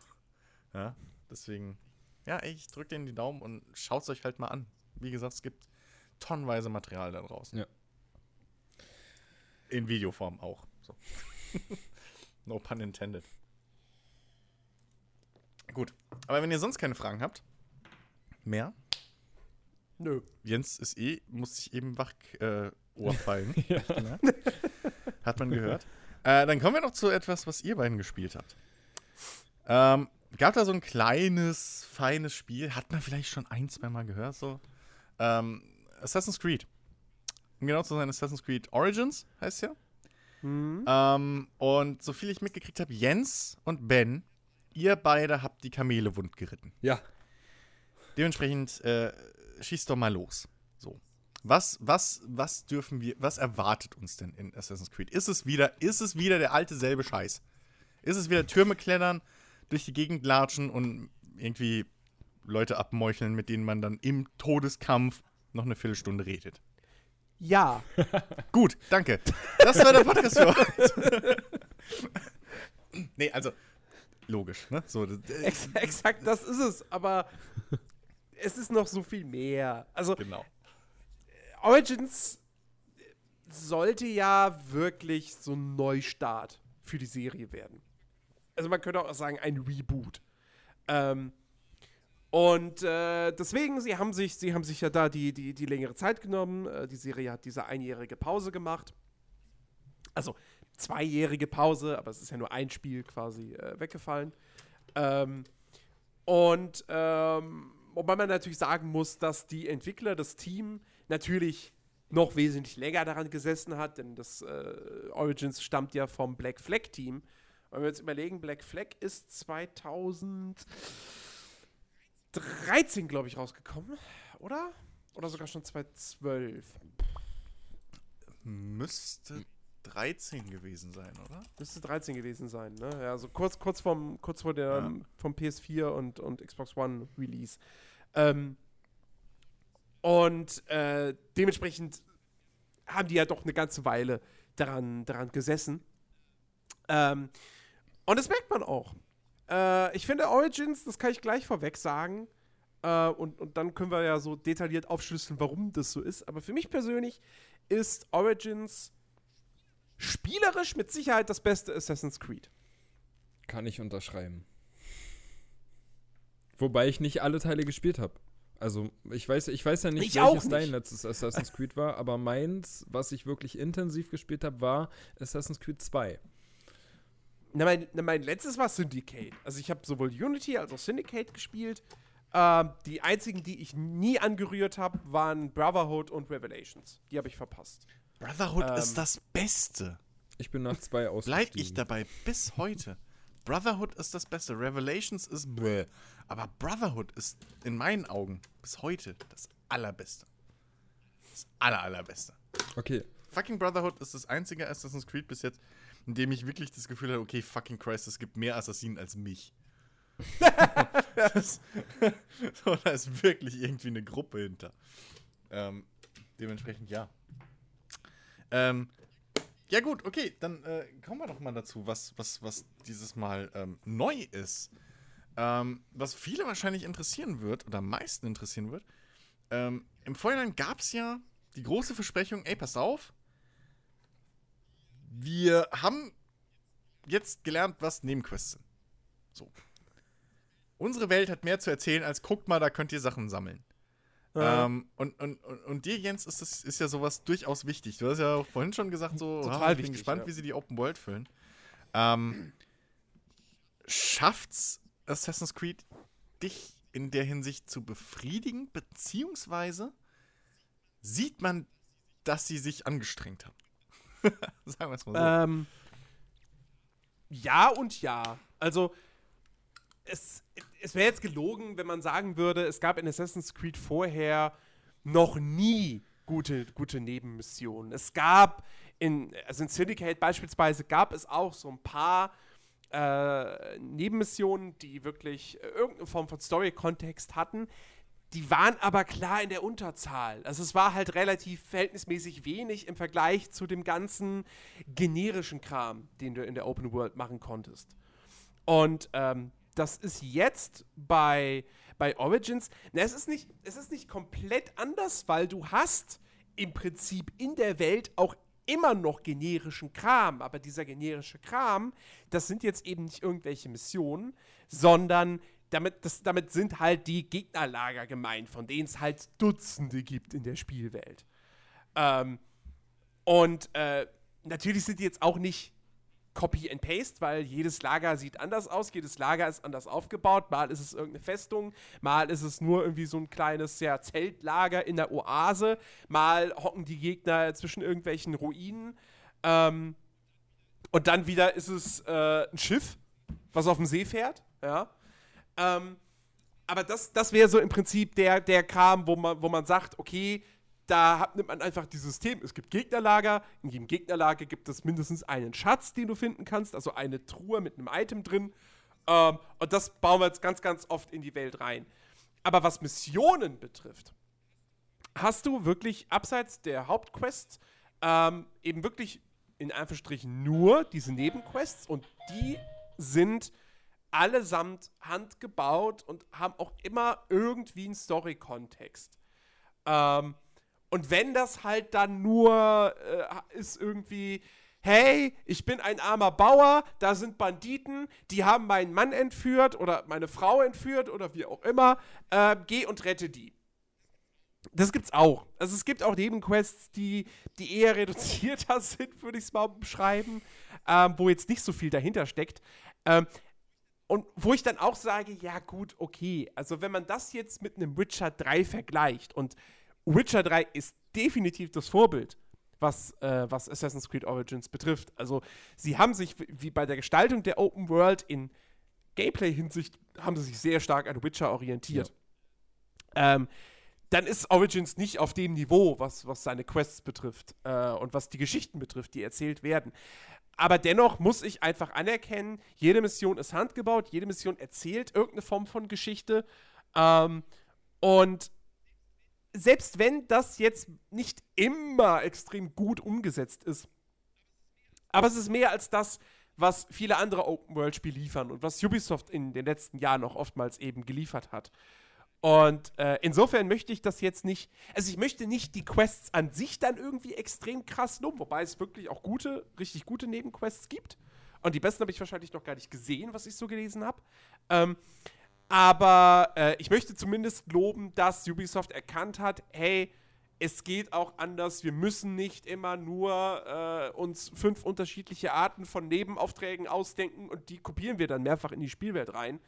Ja, deswegen, ja, ey, ich drücke denen die Daumen und schaut es euch halt mal an. Wie gesagt, es gibt tonnenweise Material da draußen. Ja. In Videoform auch. So. no pun intended. Gut. Aber wenn ihr sonst keine Fragen habt, mehr, Nö. Jens ist eh, muss sich eben wach äh, Ohr fallen. Ja. Hat man gehört. Äh, dann kommen wir noch zu etwas, was ihr beiden gespielt habt. Ähm, gab da so ein kleines, feines Spiel, hat man vielleicht schon ein, zwei Mal gehört, so. Ähm, Assassin's Creed. Um genau zu sein, Assassin's Creed Origins heißt ja. Hm. Ähm, und so viel ich mitgekriegt habe, Jens und Ben, ihr beide habt die Kamele wund geritten. ja. Dementsprechend äh, schießt doch mal los. So. Was, was, was dürfen wir, was erwartet uns denn in Assassin's Creed? Ist es wieder, ist es wieder der alte selbe Scheiß? Ist es wieder Türme klettern, durch die Gegend latschen und irgendwie Leute abmeucheln, mit denen man dann im Todeskampf noch eine Viertelstunde redet? Ja. Gut, danke. Das war der Podcast für heute. nee, also, logisch, ne? So, Ex exakt, das ist es. Aber es ist noch so viel mehr. Also, genau. Origins sollte ja wirklich so ein Neustart für die Serie werden. Also man könnte auch sagen, ein Reboot. Ähm, und äh, deswegen, sie haben sich, sie haben sich ja da die, die, die längere Zeit genommen. Äh, die Serie hat diese einjährige Pause gemacht. Also zweijährige Pause, aber es ist ja nur ein Spiel quasi äh, weggefallen. Ähm, und ähm, wobei man natürlich sagen muss, dass die Entwickler, das Team natürlich noch wesentlich länger daran gesessen hat, denn das äh, Origins stammt ja vom Black Flag Team. Wenn wir jetzt überlegen, Black Flag ist 2013, glaube ich, rausgekommen, oder? Oder sogar schon 2012. Müsste 13 gewesen sein, oder? Müsste 13 gewesen sein, ne? Ja, so kurz, kurz, vom, kurz vor der Ja. vom PS4 und, und Xbox One Release. Ähm, und äh, dementsprechend haben die ja doch eine ganze Weile daran, daran gesessen. Ähm, und das merkt man auch. Äh, ich finde Origins, das kann ich gleich vorweg sagen. Äh, und, und dann können wir ja so detailliert aufschlüsseln, warum das so ist. Aber für mich persönlich ist Origins spielerisch mit Sicherheit das beste Assassin's Creed. Kann ich unterschreiben. Wobei ich nicht alle Teile gespielt habe. Also, ich weiß, ich weiß ja nicht, Ich welches dein letztes Assassin's Creed war, aber meins, was ich wirklich intensiv gespielt habe, war Assassin's Creed 2. Na, mein, na, mein letztes war Syndicate. Also ich habe sowohl Unity als auch Syndicate gespielt. Ähm, die einzigen, die ich nie angerührt habe, waren Brotherhood und Revelations. Die habe ich verpasst. Brotherhood Ähm. ist das Beste. Ich bin nach 2 Bleib ausgestiegen. ich dabei bis heute. Brotherhood ist das Beste. Revelations ist bäh. Aber Brotherhood ist in meinen Augen bis heute das Allerbeste. Das aller, allerbeste. Okay, Fucking Brotherhood ist das einzige Assassin's Creed bis jetzt, in dem ich wirklich das Gefühl habe, okay, fucking Christ, es gibt mehr Assassinen als mich. das, so, da ist wirklich irgendwie eine Gruppe hinter. Ähm, dementsprechend ja. Ähm, ja gut, okay, dann äh, kommen wir doch mal dazu, was, was, was dieses Mal ähm, neu ist. Ähm, was viele wahrscheinlich interessieren wird, oder am meisten interessieren wird. Ähm, Im Vorhinein gab es ja die große Versprechung, ey, passt auf, wir haben jetzt gelernt, was Nebenquests sind. So. Unsere Welt hat mehr zu erzählen, als guckt mal, da könnt ihr Sachen sammeln. Ähm, und, und, und, und dir, Jens, ist, das, ist ja sowas durchaus wichtig. Du hast ja vorhin schon gesagt, so, Total ah, ich bin wichtig, gespannt, ja. wie sie die Open World füllen. Ähm, schafft's Assassin's Creed, dich in der Hinsicht zu befriedigen, beziehungsweise sieht man, dass sie sich angestrengt haben? Sagen wir es mal so. Ähm, ja und ja. Also, es, es wäre jetzt gelogen, wenn man sagen würde, es gab in Assassin's Creed vorher noch nie gute, gute Nebenmissionen. Es gab in, also in Syndicate beispielsweise gab es auch so ein paar äh, Nebenmissionen, die wirklich irgendeine Form von Story-Kontext hatten. Die waren aber klar in der Unterzahl. Also es war halt relativ verhältnismäßig wenig im Vergleich zu dem ganzen generischen Kram, den du in der Open World machen konntest. Und ähm, das ist jetzt bei, bei Origins, na, es ist, nicht, es ist nicht komplett anders, weil du hast im Prinzip in der Welt auch immer noch generischen Kram, aber dieser generische Kram, das sind jetzt eben nicht irgendwelche Missionen, sondern damit, das, damit sind halt die Gegnerlager gemeint, von denen es halt Dutzende gibt in der Spielwelt. Ähm, und äh, natürlich sind die jetzt auch nicht Copy and Paste, weil jedes Lager sieht anders aus, jedes Lager ist anders aufgebaut. Mal ist es irgendeine Festung, mal ist es nur irgendwie so ein kleines ja, Zeltlager in der Oase, mal hocken die Gegner zwischen irgendwelchen Ruinen. Ähm, und dann wieder ist es äh, ein Schiff, was auf dem See fährt. Ja. Ähm, aber das, das wäre so im Prinzip der, der Kram, wo man, wo man sagt, okay, da hat, nimmt man einfach dieses System. Es gibt Gegnerlager. In jedem Gegnerlager gibt es mindestens einen Schatz, den du finden kannst, also eine Truhe mit einem Item drin. Ähm, und das bauen wir jetzt ganz, ganz oft in die Welt rein. Aber was Missionen betrifft, hast du wirklich abseits der Hauptquests ähm, eben wirklich in Anführungsstrichen nur diese Nebenquests und die sind allesamt handgebaut und haben auch immer irgendwie einen Story-Kontext. Ähm, und wenn das halt dann nur äh, ist irgendwie, hey, ich bin ein armer Bauer, da sind Banditen, die haben meinen Mann entführt oder meine Frau entführt oder wie auch immer, äh, geh und rette die. Das gibt's auch. Also es gibt auch Nebenquests, die, die eher reduzierter sind, würde ich es mal beschreiben, ähm, wo jetzt nicht so viel dahinter steckt. Ähm, und wo ich dann auch sage, ja gut, okay, also wenn man das jetzt mit einem Witcher 3 vergleicht und Witcher 3 ist definitiv das Vorbild, was, äh, was Assassin's Creed Origins betrifft. Also sie haben sich, wie bei der Gestaltung der Open World in Gameplay-Hinsicht, haben sie sich sehr stark an Witcher orientiert. Ja. Ähm, dann ist Origins nicht auf dem Niveau, was, was seine Quests betrifft äh, und was die Geschichten betrifft, die erzählt werden. Aber dennoch muss ich einfach anerkennen, jede Mission ist handgebaut, jede Mission erzählt irgendeine Form von Geschichte. Ähm, und selbst wenn das jetzt nicht immer extrem gut umgesetzt ist, aber es ist mehr als das, was viele andere Open-World-Spiele liefern und was Ubisoft in den letzten Jahren auch oftmals eben geliefert hat. Und äh, insofern möchte ich das jetzt nicht, also ich möchte nicht die Quests an sich dann irgendwie extrem krass loben, wobei es wirklich auch gute, richtig gute Nebenquests gibt. Und die besten habe ich wahrscheinlich noch gar nicht gesehen, was ich so gelesen habe. Ähm, aber äh, ich möchte zumindest loben, dass Ubisoft erkannt hat, hey, es geht auch anders. Wir müssen nicht immer nur äh, uns fünf unterschiedliche Arten von Nebenaufträgen ausdenken und die kopieren wir dann mehrfach in die Spielwelt rein,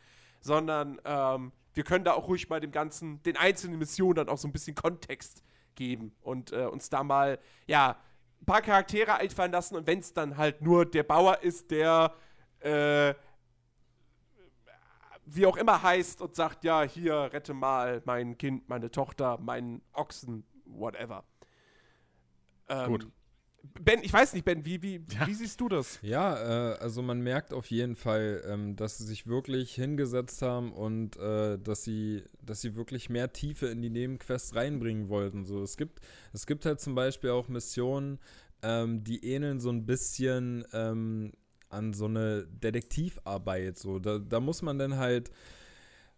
sondern ähm, wir können da auch ruhig mal dem Ganzen, den einzelnen Missionen dann auch so ein bisschen Kontext geben und äh, uns da mal, ja, ein paar Charaktere einfallen lassen und wenn es dann halt nur der Bauer ist, der äh, wie auch immer heißt und sagt, ja, hier, rette mal mein Kind, meine Tochter, meinen Ochsen, whatever. Ähm, Gut. Ben, ich weiß nicht, Ben, wie, wie, ja. wie siehst du das? Ja, äh, also man merkt auf jeden Fall, ähm, dass sie sich wirklich hingesetzt haben und äh, dass sie, dass sie wirklich mehr Tiefe in die Nebenquests reinbringen wollten. So, es gibt, es gibt halt zum Beispiel auch Missionen, ähm, die ähneln so ein bisschen ähm, an so eine Detektivarbeit. So, da, da muss man dann halt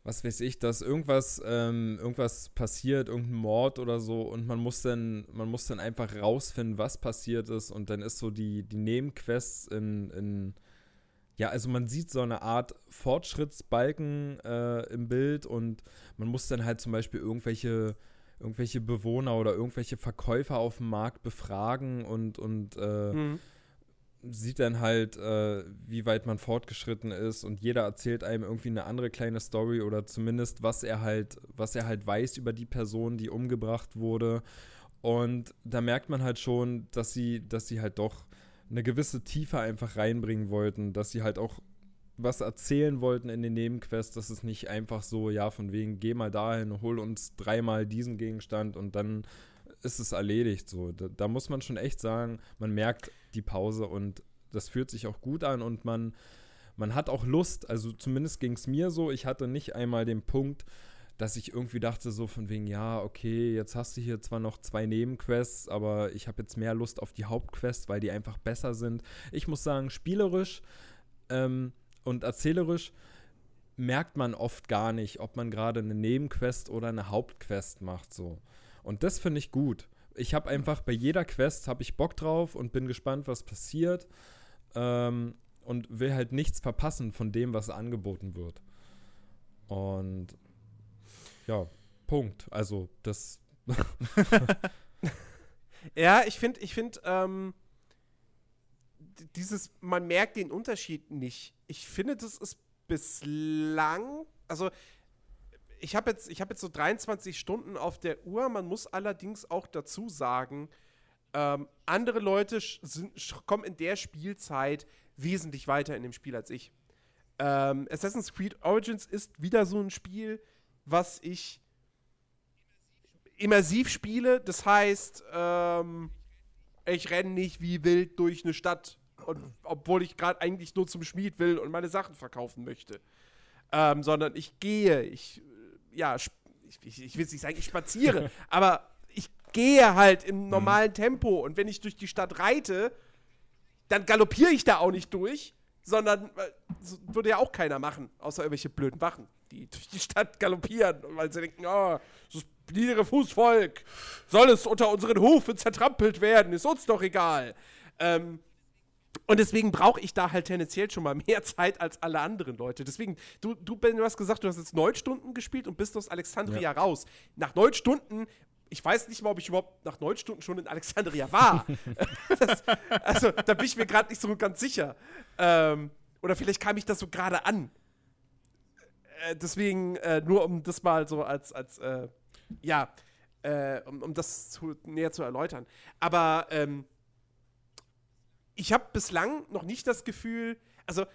was weiß ich, dass irgendwas, ähm, irgendwas passiert, irgendein Mord oder so und man muss dann, man muss dann einfach rausfinden, was passiert ist und dann ist so die, die Nebenquests in, in ja, also man sieht so eine Art Fortschrittsbalken äh, im Bild und man muss dann halt zum Beispiel irgendwelche, irgendwelche Bewohner oder irgendwelche Verkäufer auf dem Markt befragen und, und äh, mhm sieht dann halt, äh, wie weit man fortgeschritten ist und jeder erzählt einem irgendwie eine andere kleine Story oder zumindest was er halt, was er halt weiß über die Person, die umgebracht wurde. Und da merkt man halt schon, dass sie, dass sie halt doch eine gewisse Tiefe einfach reinbringen wollten, dass sie halt auch was erzählen wollten in den Nebenquests, dass es nicht einfach so, ja, von wegen, geh mal dahin, hol uns dreimal diesen Gegenstand und dann ist es erledigt. So, da, da, muss man schon echt sagen, man merkt die Pause und das fühlt sich auch gut an und man, man hat auch Lust. Also zumindest ging es mir so. Ich hatte nicht einmal den Punkt, dass ich irgendwie dachte, so von wegen, ja, okay, jetzt hast du hier zwar noch zwei Nebenquests, aber ich habe jetzt mehr Lust auf die Hauptquests, weil die einfach besser sind. Ich muss sagen, spielerisch ähm, und erzählerisch merkt man oft gar nicht, ob man gerade eine Nebenquest oder eine Hauptquest macht. So. Und das finde ich gut. Ich habe einfach bei jeder Quest habe ich Bock drauf und bin gespannt, was passiert. Ähm, und will halt nichts verpassen von dem, was angeboten wird. Und ja, Punkt. Also das. ja, ich finde, ich finde, ähm, dieses, man merkt den Unterschied nicht. Ich finde, das ist bislang, also ich habe jetzt, hab jetzt so 23 Stunden auf der Uhr. Man muss allerdings auch dazu sagen, ähm, andere Leute sind, kommen in der Spielzeit wesentlich weiter in dem Spiel als ich. Ähm, Assassin's Creed Origins ist wieder so ein Spiel, was ich immersiv spiele. Das heißt, ähm, ich renne nicht wie wild durch eine Stadt, und, obwohl ich gerade eigentlich nur zum Schmied will und meine Sachen verkaufen möchte. Ähm, sondern ich gehe, ich ja, ich, ich, ich will nicht sagen, ich spaziere, aber ich gehe halt im mhm. normalen Tempo und wenn ich durch die Stadt reite, dann galoppiere ich da auch nicht durch, sondern würde ja auch keiner machen, außer irgendwelche blöden Wachen, die durch die Stadt galoppieren, weil sie denken, oh, das niedere Fußvolk, soll es unter unseren Hufen zertrampelt werden, ist uns doch egal. Ähm, Und deswegen brauche ich da halt tendenziell schon mal mehr Zeit als alle anderen Leute. Deswegen, du, du Ben, du hast gesagt, du hast jetzt neun Stunden gespielt und bist aus Alexandria ja. raus. Nach neun Stunden ich weiß nicht mal, ob ich überhaupt nach neun Stunden schon in Alexandria war. das, also, da bin ich mir gerade nicht so ganz sicher. Ähm, oder vielleicht kam ich das so gerade an. Äh, deswegen, äh, nur um das mal so als, als äh, ja, äh, um, um das zu, näher zu erläutern. Aber ähm, ich habe bislang noch nicht das Gefühl, also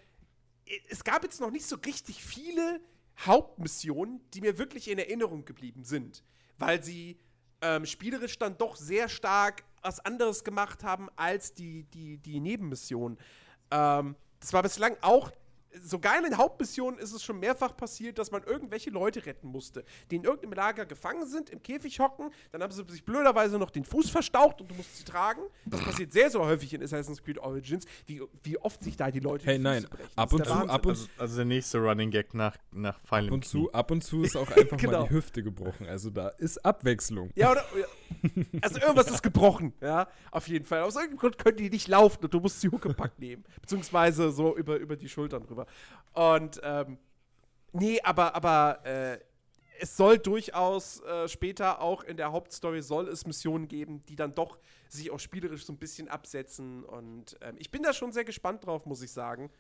es gab jetzt noch nicht so richtig viele Hauptmissionen, die mir wirklich in Erinnerung geblieben sind, weil sie ähm, spielerisch dann doch sehr stark was anderes gemacht haben als die, die, die Nebenmissionen. Ähm, das war bislang auch sogar in den Hauptmissionen ist es schon mehrfach passiert, dass man irgendwelche Leute retten musste, die in irgendeinem Lager gefangen sind, im Käfig hocken, dann haben sie sich blöderweise noch den Fuß verstaucht und du musst sie tragen. Das passiert sehr, sehr häufig in Assassin's Creed Origins, wie, wie oft sich da die Leute hey, die nein. brechen. Ab und zu, ab und also, also, der nächste Running Gag nach, nach Ab und zu, ab und zu ist auch einfach genau. mal die Hüfte gebrochen. Also da ist Abwechslung. Ja, oder, also irgendwas ist gebrochen, ja, auf jeden Fall. Aus irgendeinem Grund können die nicht laufen und du musst sie Huckepack nehmen. Beziehungsweise so über, über die Schultern rüber. Und ähm, nee, aber, aber äh, es soll durchaus äh, später auch in der Hauptstory soll es Missionen geben, die dann doch sich auch spielerisch so ein bisschen absetzen. Und ähm, ich bin da schon sehr gespannt drauf, muss ich sagen.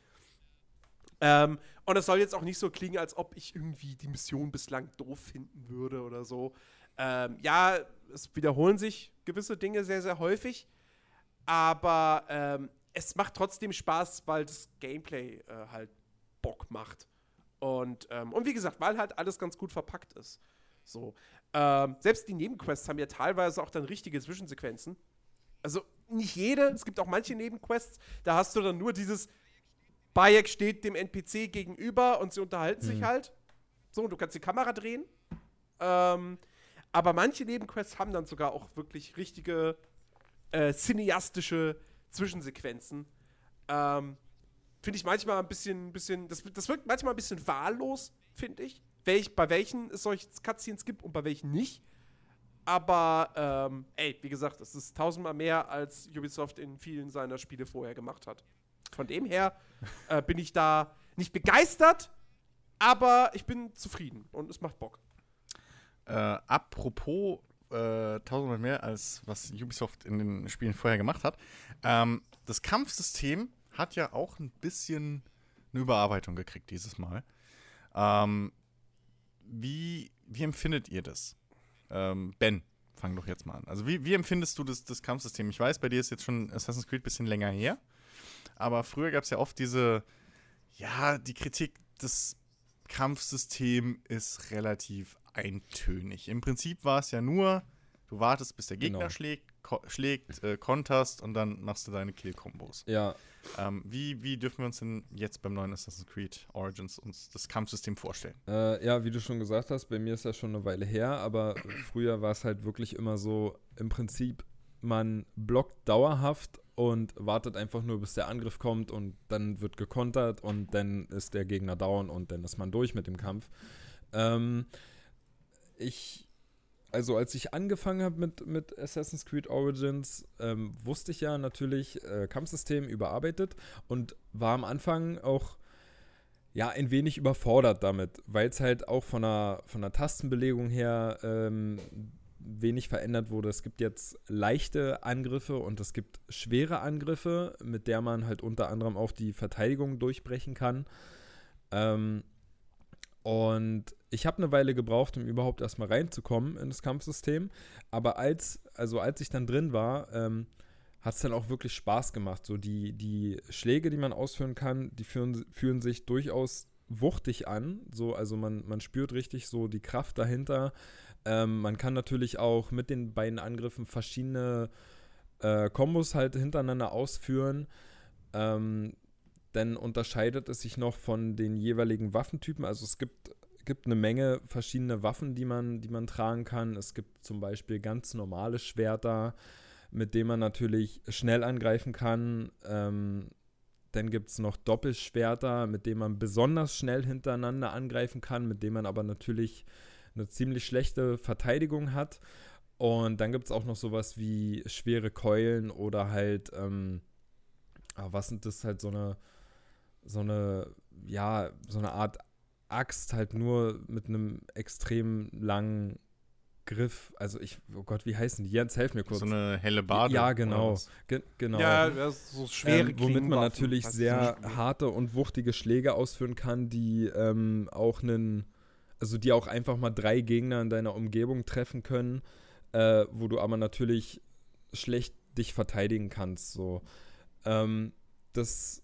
Ähm, und es soll jetzt auch nicht so klingen, als ob ich irgendwie die Mission bislang doof finden würde oder so. Ähm, ja, es wiederholen sich gewisse Dinge sehr, sehr häufig. Aber ähm, es macht trotzdem Spaß, weil das Gameplay äh, halt Bock macht. Und, ähm, und wie gesagt, weil halt alles ganz gut verpackt ist. So. Ähm, selbst die Nebenquests haben ja teilweise auch dann richtige Zwischensequenzen. Also nicht jede, es gibt auch manche Nebenquests, da hast du dann nur dieses Bayek steht dem NPC gegenüber und sie unterhalten mhm. sich halt. So, und du kannst die Kamera drehen. Ähm, aber manche Nebenquests haben dann sogar auch wirklich richtige äh, cineastische Zwischensequenzen. Ähm, finde ich manchmal ein bisschen, bisschen das, das wirkt manchmal ein bisschen wahllos, finde ich. Welch, bei welchen es solche Cutscenes gibt und bei welchen nicht. Aber, ähm, ey, wie gesagt, das ist tausendmal mehr, als Ubisoft in vielen seiner Spiele vorher gemacht hat. Von dem her äh, bin ich da nicht begeistert, aber ich bin zufrieden und es macht Bock. Äh, apropos äh, tausendmal mehr, als was Ubisoft in den Spielen vorher gemacht hat. Ähm, das Kampfsystem hat ja auch ein bisschen eine Überarbeitung gekriegt dieses Mal. Ähm, wie, wie empfindet ihr das? Ähm, ben, fang doch jetzt mal an. Also, wie, wie empfindest du das, das Kampfsystem? Ich weiß, bei dir ist jetzt schon Assassin's Creed ein bisschen länger her, aber früher gab es ja oft diese, ja, die Kritik, das Kampfsystem ist relativ eintönig. Im Prinzip war es ja nur, du wartest, bis der Gegner genau. schlägt, schlägt, äh, konterst und dann machst du deine Kill-Kombos. Ja. Ähm, wie, wie dürfen wir uns denn jetzt beim neuen Assassin's Creed Origins uns das Kampfsystem vorstellen? Äh, ja, wie du schon gesagt hast, bei mir ist das schon eine Weile her, aber früher war es halt wirklich immer so, im Prinzip, man blockt dauerhaft und wartet einfach nur, bis der Angriff kommt und dann wird gekontert und dann ist der Gegner down und dann ist man durch mit dem Kampf. Ähm, ich also als ich angefangen habe mit, mit Assassin's Creed Origins, ähm, wusste ich ja natürlich äh, Kampfsystem überarbeitet und war am Anfang auch ja ein wenig überfordert damit, weil es halt auch von der, von der Tastenbelegung her ähm, wenig verändert wurde. Es gibt jetzt leichte Angriffe und es gibt schwere Angriffe, mit der man halt unter anderem auch die Verteidigung durchbrechen kann. Ähm, und ich habe eine Weile gebraucht, um überhaupt erstmal reinzukommen in das Kampfsystem. Aber als, also als ich dann drin war, ähm, hat es dann auch wirklich Spaß gemacht. So die, die Schläge, die man ausführen kann, die führen, fühlen sich durchaus wuchtig an. So, also man, man spürt richtig so die Kraft dahinter. Ähm, man kann natürlich auch mit den beiden Angriffen verschiedene äh, Kombos halt hintereinander ausführen. Ähm, dann unterscheidet es sich noch von den jeweiligen Waffentypen. Also es gibt, gibt eine Menge verschiedene Waffen, die man, die man tragen kann. Es gibt zum Beispiel ganz normale Schwerter, mit denen man natürlich schnell angreifen kann. Ähm, dann gibt es noch Doppelschwerter, mit denen man besonders schnell hintereinander angreifen kann, mit denen man aber natürlich eine ziemlich schlechte Verteidigung hat. Und dann gibt es auch noch sowas wie schwere Keulen oder halt ähm, aber was sind das halt so eine, so eine, ja, so eine Art Axt halt nur mit einem extrem langen Griff. Also ich, oh Gott, wie heißen die? Jens, helf mir kurz. So eine helle Bade. Ja, genau. Ge genau. Ja, ja, so schwere ähm, womit man natürlich sehr harte und wuchtige Schläge ausführen kann, die ähm, auch einen, also die auch einfach mal drei Gegner in deiner Umgebung treffen können, äh, wo du aber natürlich schlecht dich verteidigen kannst. So. Ähm, das,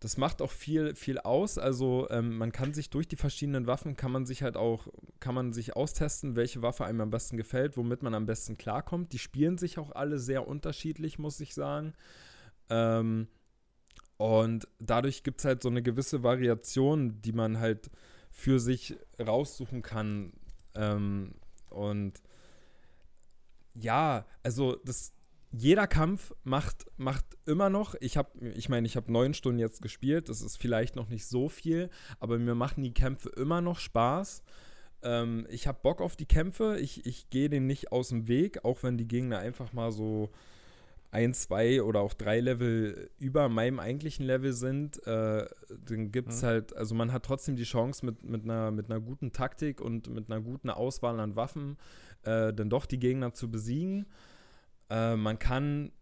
das macht auch viel, viel aus. Also ähm, man kann sich durch die verschiedenen Waffen, kann man sich halt auch, kann man sich austesten, welche Waffe einem am besten gefällt, womit man am besten klarkommt. Die spielen sich auch alle sehr unterschiedlich, muss ich sagen. Ähm, und dadurch gibt es halt so eine gewisse Variation, die man halt für sich raussuchen kann. Ähm, und ja, also das, jeder Kampf macht, macht immer noch, ich habe, ich meine, ich habe neun Stunden jetzt gespielt, das ist vielleicht noch nicht so viel, aber mir machen die Kämpfe immer noch Spaß. Ähm, ich habe Bock auf die Kämpfe, ich, ich gehe denen nicht aus dem Weg, auch wenn die Gegner einfach mal so ein, zwei oder auch drei Level über meinem eigentlichen Level sind, äh, dann gibt es Mhm. halt, also man hat trotzdem die Chance mit, mit, einer, mit einer guten Taktik und mit einer guten Auswahl an Waffen äh, dann doch die Gegner zu besiegen. Äh, man kann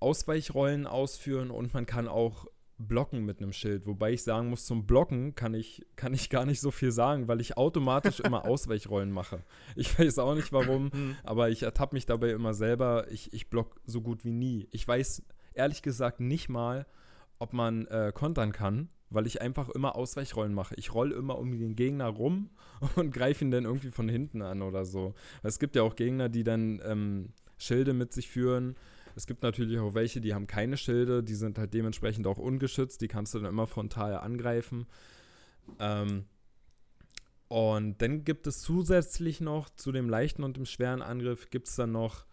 Ausweichrollen ausführen und man kann auch blocken mit einem Schild. Wobei ich sagen muss, zum Blocken kann ich, kann ich gar nicht so viel sagen, weil ich automatisch immer Ausweichrollen mache. Ich weiß auch nicht warum, aber ich ertappe mich dabei immer selber. Ich, ich block so gut wie nie. Ich weiß ehrlich gesagt nicht mal, ob man äh, kontern kann, weil ich einfach immer Ausweichrollen mache. Ich roll immer um den Gegner rum und greife ihn dann irgendwie von hinten an oder so. Es gibt ja auch Gegner, die dann ähm, Schilde mit sich führen. Es gibt natürlich auch welche, die haben keine Schilde, die sind halt dementsprechend auch ungeschützt, die kannst du dann immer frontal angreifen. Ähm, und dann gibt es zusätzlich noch zu dem leichten und dem schweren Angriff gibt es dann noch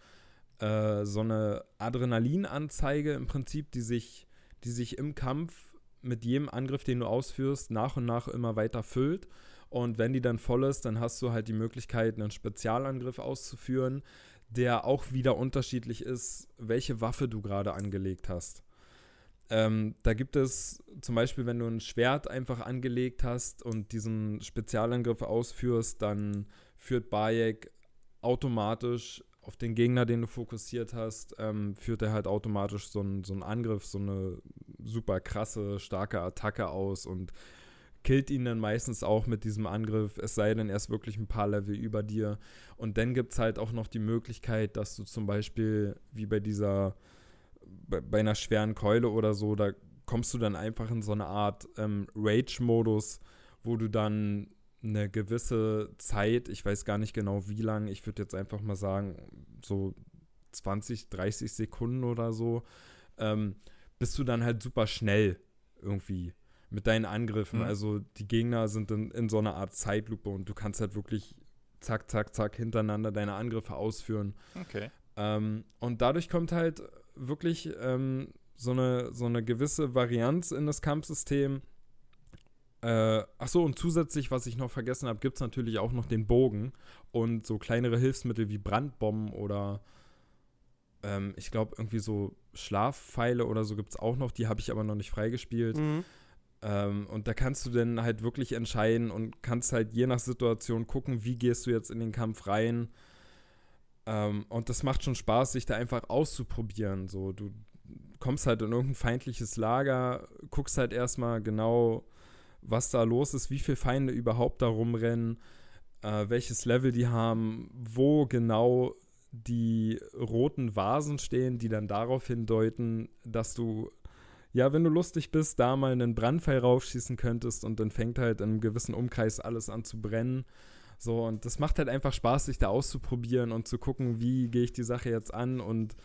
äh, so eine Adrenalinanzeige im Prinzip, die sich, die sich im Kampf mit jedem Angriff, den du ausführst, nach und nach immer weiter füllt. Und wenn die dann voll ist, dann hast du halt die Möglichkeit, einen Spezialangriff auszuführen, der auch wieder unterschiedlich ist, welche Waffe du gerade angelegt hast. Ähm, da gibt es zum Beispiel, wenn du ein Schwert einfach angelegt hast und diesen Spezialangriff ausführst, dann führt Bayek automatisch auf den Gegner, den du fokussiert hast, ähm, führt er halt automatisch so einen so Angriff, so eine super krasse, starke Attacke aus und killt ihn dann meistens auch mit diesem Angriff, es sei denn, er ist wirklich ein paar Level über dir. Und dann gibt es halt auch noch die Möglichkeit, dass du zum Beispiel, wie bei dieser, bei, bei einer schweren Keule oder so, da kommst du dann einfach in so eine Art ähm, Rage-Modus, wo du dann eine gewisse Zeit, ich weiß gar nicht genau wie lang, ich würde jetzt einfach mal sagen, so 20, 30 Sekunden oder so, ähm, bist du dann halt super schnell irgendwie mit deinen Angriffen. Mhm. Also die Gegner sind in, in so einer Art Zeitlupe und du kannst halt wirklich zack, zack, zack hintereinander deine Angriffe ausführen. Okay. Ähm, und dadurch kommt halt wirklich ähm, so, eine, so eine gewisse Varianz in das Kampfsystem. Äh, ach so, und zusätzlich, was ich noch vergessen habe, gibt es natürlich auch noch den Bogen und so kleinere Hilfsmittel wie Brandbomben oder ähm, ich glaube irgendwie so Schlafpfeile oder so gibt es auch noch, die habe ich aber noch nicht freigespielt. Mhm. Ähm, und da kannst du dann halt wirklich entscheiden und kannst halt je nach Situation gucken, wie gehst du jetzt in den Kampf rein. Ähm, und das macht schon Spaß, sich da einfach auszuprobieren. So, du kommst halt in irgendein feindliches Lager, guckst halt erstmal genau, was da los ist, wie viele Feinde überhaupt da rumrennen, äh, welches Level die haben, wo genau die roten Vasen stehen, die dann darauf hindeuten, dass du ja, wenn du lustig bist, da mal einen Brandpfeil raufschießen könntest und dann fängt halt in einem gewissen Umkreis alles an zu brennen. So, und das macht halt einfach Spaß, sich da auszuprobieren und zu gucken, wie gehe ich die Sache jetzt an. Und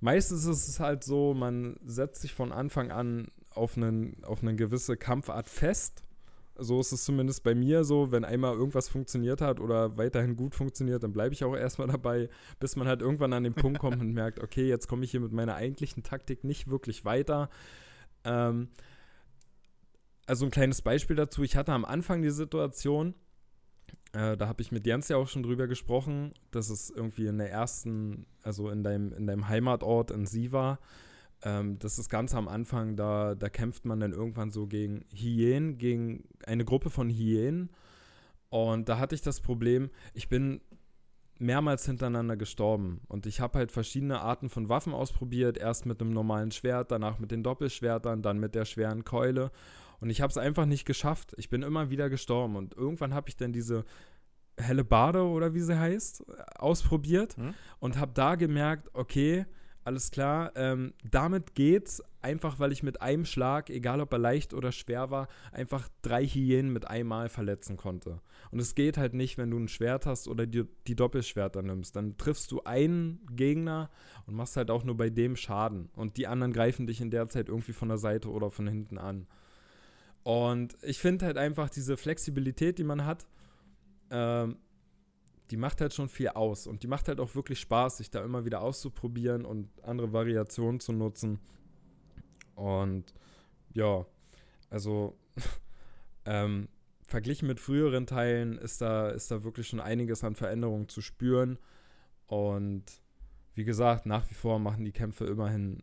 meistens ist es halt so, man setzt sich von Anfang an auf, einen, auf eine gewisse Kampfart fest. So ist es zumindest bei mir so, wenn einmal irgendwas funktioniert hat oder weiterhin gut funktioniert, dann bleibe ich auch erstmal dabei, bis man halt irgendwann an den Punkt kommt und merkt, okay, jetzt komme ich hier mit meiner eigentlichen Taktik nicht wirklich weiter. Ähm, also ein kleines Beispiel dazu. Ich hatte am Anfang die Situation, äh, da habe ich mit Jens ja auch schon drüber gesprochen, dass es irgendwie in der ersten, also in deinem, in deinem Heimatort in Siva, Ähm, das ist ganz am Anfang, da, da kämpft man dann irgendwann so gegen Hyänen, gegen eine Gruppe von Hyänen. Und da hatte ich das Problem, ich bin mehrmals hintereinander gestorben. Und ich habe halt verschiedene Arten von Waffen ausprobiert. Erst mit einem normalen Schwert, danach mit den Doppelschwertern, dann mit der schweren Keule. Und ich habe es einfach nicht geschafft. Ich bin immer wieder gestorben. Und irgendwann habe ich dann diese helle Bade oder wie sie heißt, ausprobiert hm? und habe da gemerkt, okay, alles klar, ähm, damit geht's, einfach weil ich mit einem Schlag, egal ob er leicht oder schwer war, einfach drei Hyänen mit einmal verletzen konnte. Und es geht halt nicht, wenn du ein Schwert hast oder die, die Doppelschwerter nimmst. Dann triffst du einen Gegner und machst halt auch nur bei dem Schaden. Und die anderen greifen dich in der Zeit irgendwie von der Seite oder von hinten an. Und ich finde halt einfach diese Flexibilität, die man hat, ähm, die macht halt schon viel aus. Und die macht halt auch wirklich Spaß, sich da immer wieder auszuprobieren und andere Variationen zu nutzen. Und ja, also ähm, verglichen mit früheren Teilen ist da, ist da wirklich schon einiges an Veränderungen zu spüren. Und wie gesagt, nach wie vor machen die Kämpfe immerhin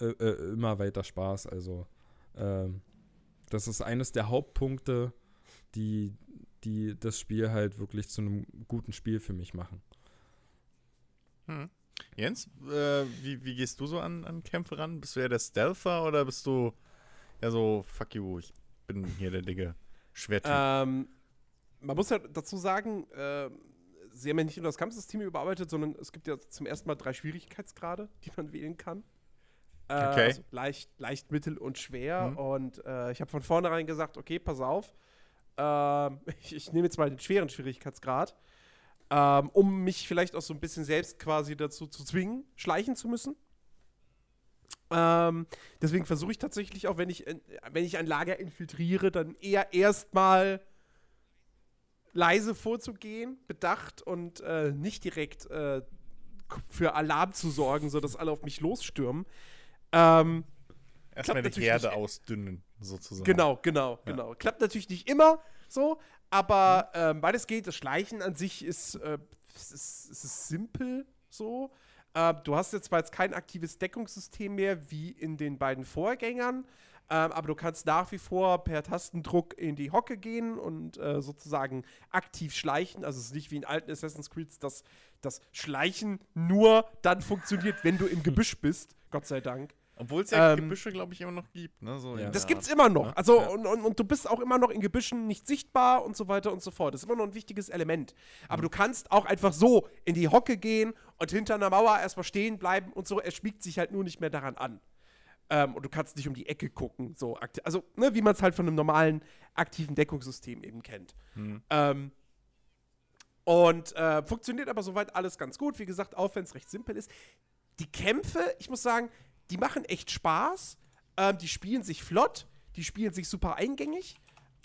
äh, äh, immer weiter Spaß. Also ähm, das ist eines der Hauptpunkte, die, die das Spiel halt wirklich zu einem guten Spiel für mich machen. Hm. Jens, äh, wie, wie gehst du so an, an Kämpfe ran? Bist du ja der Stealther oder bist du ja so, fuck you, ich bin hier der dicke Schwertyp? Ähm, man muss ja dazu sagen, äh, sie haben ja nicht nur das Kampfsystem überarbeitet, sondern es gibt ja zum ersten Mal drei Schwierigkeitsgrade, die man wählen kann. Äh, okay. Also leicht, leicht, mittel und schwer. Mhm. Und äh, ich habe von vornherein gesagt, okay, pass auf, ähm, ich, ich nehme jetzt mal den schweren Schwierigkeitsgrad, ähm, um mich vielleicht auch so ein bisschen selbst quasi dazu zu zwingen, schleichen zu müssen. Ähm, deswegen versuche ich tatsächlich auch, wenn ich, wenn ich ein Lager infiltriere, dann eher erstmal leise vorzugehen, bedacht und äh, nicht direkt äh, für Alarm zu sorgen, sodass alle auf mich losstürmen. Ähm, Erstmal die Herde ausdünnen, sozusagen. Genau, genau, ja. genau. Klappt natürlich nicht immer so, aber mhm. ähm, weil es geht, das Schleichen an sich ist, äh, es ist, es ist simpel so. Äh, du hast jetzt zwar jetzt kein aktives Deckungssystem mehr wie in den beiden Vorgängern, ähm, aber du kannst nach wie vor per Tastendruck in die Hocke gehen und äh, sozusagen aktiv schleichen. Also es ist nicht wie in alten Assassin's Creed, dass das Schleichen nur dann funktioniert, wenn du im Gebüsch bist, Gott sei Dank. Obwohl es ja ähm, Gebüsche, glaube ich, immer noch gibt. Ne? So ja. Das es immer noch. Also, ja. und, und, und, du bist auch immer noch in Gebüschen nicht sichtbar und so weiter und so fort. Das ist immer noch ein wichtiges Element. Aber mhm. du kannst auch einfach so in die Hocke gehen und hinter einer Mauer erstmal stehen bleiben und so. Er schmiegt sich halt nur nicht mehr daran an. Ähm, und du kannst nicht um die Ecke gucken. So also, ne, wie man es halt von einem normalen aktiven Deckungssystem eben kennt. Mhm. Ähm, und äh, funktioniert aber soweit alles ganz gut. Wie gesagt, auch wenn es recht simpel ist. Die Kämpfe, ich muss sagen, die machen echt Spaß. Ähm, die spielen sich flott. Die spielen sich super eingängig.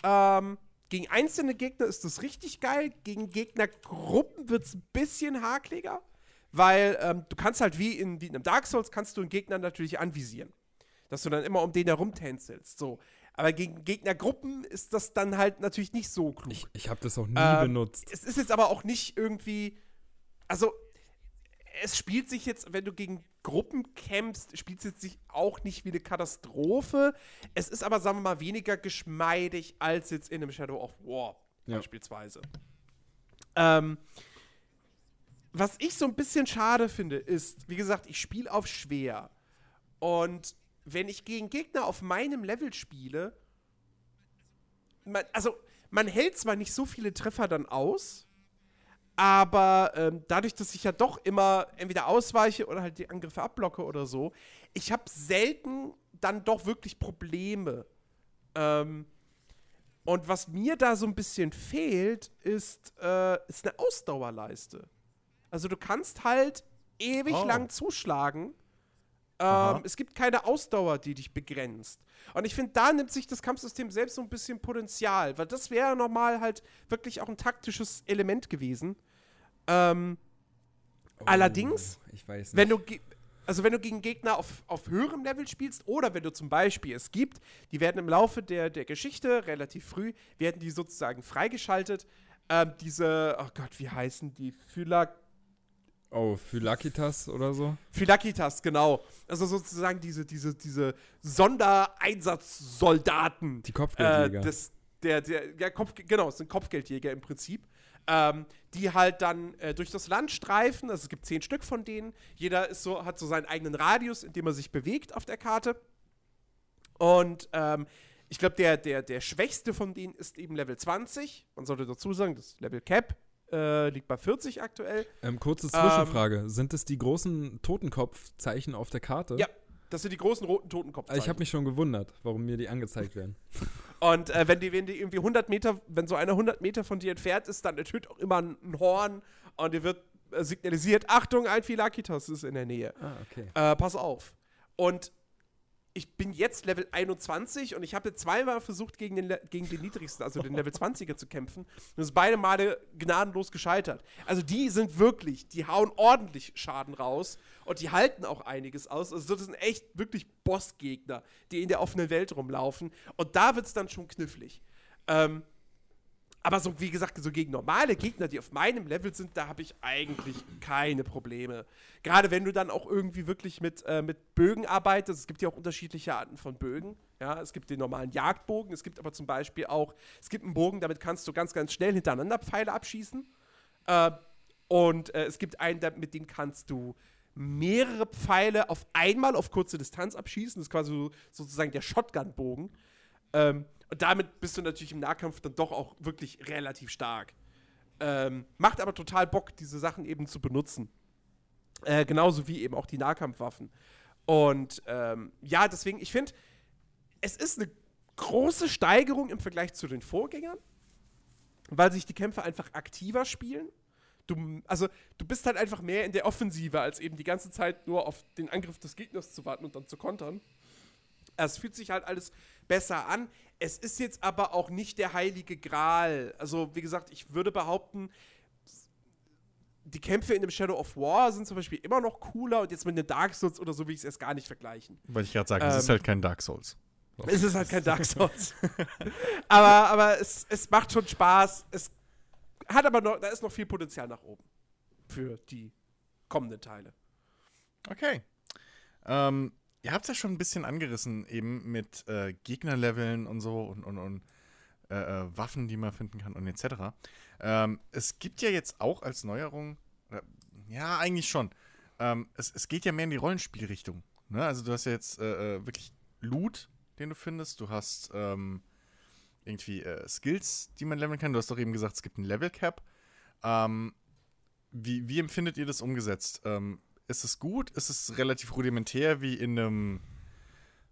Ähm, gegen einzelne Gegner ist das richtig geil. Gegen Gegnergruppen wird es ein bisschen hakliger. Weil ähm, du kannst halt wie in, wie in einem Dark Souls kannst du einen Gegner natürlich anvisieren. Dass du dann immer um den herumtänzelst. So. Aber gegen Gegnergruppen ist das dann halt natürlich nicht so klug. Ich, ich habe das auch nie ähm, benutzt. Es ist jetzt aber auch nicht irgendwie. Also, es spielt sich jetzt, wenn du gegen Gruppen kämpfst, spielt es jetzt sich auch nicht wie eine Katastrophe. Es ist aber, sagen wir mal, weniger geschmeidig als jetzt in einem Shadow of War ja. beispielsweise. Ähm, was ich so ein bisschen schade finde, ist, wie gesagt, ich spiele auf schwer. Und wenn ich gegen Gegner auf meinem Level spiele, man, also man hält zwar nicht so viele Treffer dann aus, aber ähm, dadurch, dass ich ja doch immer entweder ausweiche oder halt die Angriffe abblocke oder so, ich habe selten dann doch wirklich Probleme. Ähm, und was mir da so ein bisschen fehlt, ist, äh, ist eine Ausdauerleiste. Also du kannst halt ewig oh. lang zuschlagen. Ähm, es gibt keine Ausdauer, die dich begrenzt. Und ich finde, da nimmt sich das Kampfsystem selbst so ein bisschen Potenzial, weil das wäre normal halt wirklich auch ein taktisches Element gewesen. Ähm, oh, allerdings, wenn du also wenn du gegen Gegner auf, auf höherem Level spielst oder wenn du zum Beispiel, es gibt, die werden im Laufe der, der Geschichte relativ früh, werden die sozusagen freigeschaltet, ähm, diese, oh Gott, wie heißen die? Phyla Oh, Phylakitas oder so? Phylakitas, genau. Also sozusagen diese, diese, diese Sondereinsatzsoldaten. Die Kopfgeldjäger. Äh, des, der, der, ja, Kopf, genau, es sind Kopfgeldjäger im Prinzip. Ähm, die halt dann äh, durch das Land streifen. Also es gibt zehn Stück von denen. Jeder ist so, hat so seinen eigenen Radius, in dem er sich bewegt auf der Karte. Und ähm, ich glaube, der, der, der schwächste von denen ist eben Level 20. Man sollte dazu sagen, das Level Cap äh, liegt bei 40 aktuell. Ähm, kurze Zwischenfrage. Sind es die großen Totenkopfzeichen auf der Karte? Ja, das sind die großen roten Totenkopfzeichen. Ich habe mich schon gewundert, warum mir die angezeigt werden. Und äh, wenn, die, wenn die irgendwie 100 Meter, wenn so einer 100 Meter von dir entfernt ist, dann ertönt auch immer ein, ein Horn und dir wird äh, signalisiert, Achtung, ein Philakitas ist in der Nähe. Ah, okay. Äh, pass auf. Und ich bin jetzt Level 21 und ich habe zweimal versucht, gegen den, gegen den niedrigsten, also den Level 20er zu kämpfen. Und ist beide Male gnadenlos gescheitert. Also die sind wirklich, die hauen ordentlich Schaden raus und die halten auch einiges aus. Also das sind echt wirklich Bossgegner, die in der offenen Welt rumlaufen. Und da wird es dann schon knifflig. Ähm, aber so, wie gesagt, so gegen normale Gegner, die auf meinem Level sind, da habe ich eigentlich keine Probleme. Gerade wenn du dann auch irgendwie wirklich mit, äh, mit Bögen arbeitest. Es gibt ja auch unterschiedliche Arten von Bögen. Ja, es gibt den normalen Jagdbogen, es gibt aber zum Beispiel auch, es gibt einen Bogen, damit kannst du ganz, ganz schnell hintereinander Pfeile abschießen. Äh, und äh, es gibt einen, mit dem kannst du mehrere Pfeile auf einmal auf kurze Distanz abschießen. Das ist quasi so, sozusagen der Shotgun-Bogen. Ähm, und damit bist du natürlich im Nahkampf dann doch auch wirklich relativ stark. Ähm, macht aber total Bock, diese Sachen eben zu benutzen. Äh, genauso wie eben auch die Nahkampfwaffen. Und ähm, ja, deswegen, ich finde, es ist eine große Steigerung im Vergleich zu den Vorgängern, weil sich die Kämpfe einfach aktiver spielen. Du, also, du bist halt einfach mehr in der Offensive, als eben die ganze Zeit nur auf den Angriff des Gegners zu warten und dann zu kontern. Es fühlt sich halt alles besser an. Es ist jetzt aber auch nicht der heilige Gral. Also, wie gesagt, ich würde behaupten, die Kämpfe in dem Shadow of War sind zum Beispiel immer noch cooler und jetzt mit den Dark Souls oder so will ich es erst gar nicht vergleichen. Wollte ich gerade sagen, es Ähm, ist halt kein Dark Souls. Es ist halt kein Dark Souls. aber aber es, es macht schon Spaß. Es hat aber noch, da ist noch viel Potenzial nach oben für die kommenden Teile. Okay. Ähm, ihr habt es ja schon ein bisschen angerissen, eben mit äh, Gegnerleveln und so und, und, und äh, äh, Waffen, die man finden kann und etc. Ähm, es gibt ja jetzt auch als Neuerung, ja, eigentlich schon, ähm, es, es geht ja mehr in die Rollenspielrichtung. Ne? Also du hast ja jetzt äh, äh, wirklich Loot, den du findest. Du hast ähm, irgendwie Skills, die man leveln kann. Du hast doch eben gesagt, es gibt ein Level Cap. Ähm, wie, wie empfindet ihr das umgesetzt? Ähm, ist es gut? Ist es relativ rudimentär wie in einem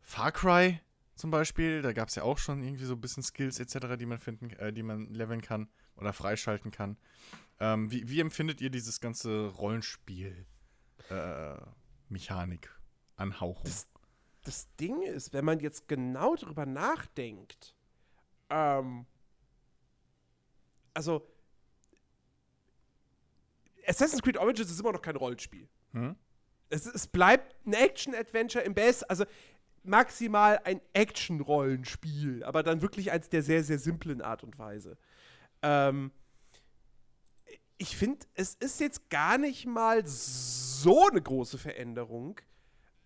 Far Cry zum Beispiel? Da gab es ja auch schon irgendwie so ein bisschen Skills etc., die man finden, äh, die man leveln kann oder freischalten kann. Ähm, wie, wie empfindet ihr dieses ganze Rollenspiel äh? Das- Das Ding ist, wenn man jetzt genau drüber nachdenkt, ähm, also Assassin's Creed Origins ist immer noch kein Rollenspiel. Hm? Es, es bleibt ein Action-Adventure im Best, also maximal ein Action-Rollenspiel, aber dann wirklich eins der sehr, sehr simplen Art und Weise. Ähm, ich finde, es ist jetzt gar nicht mal so eine große Veränderung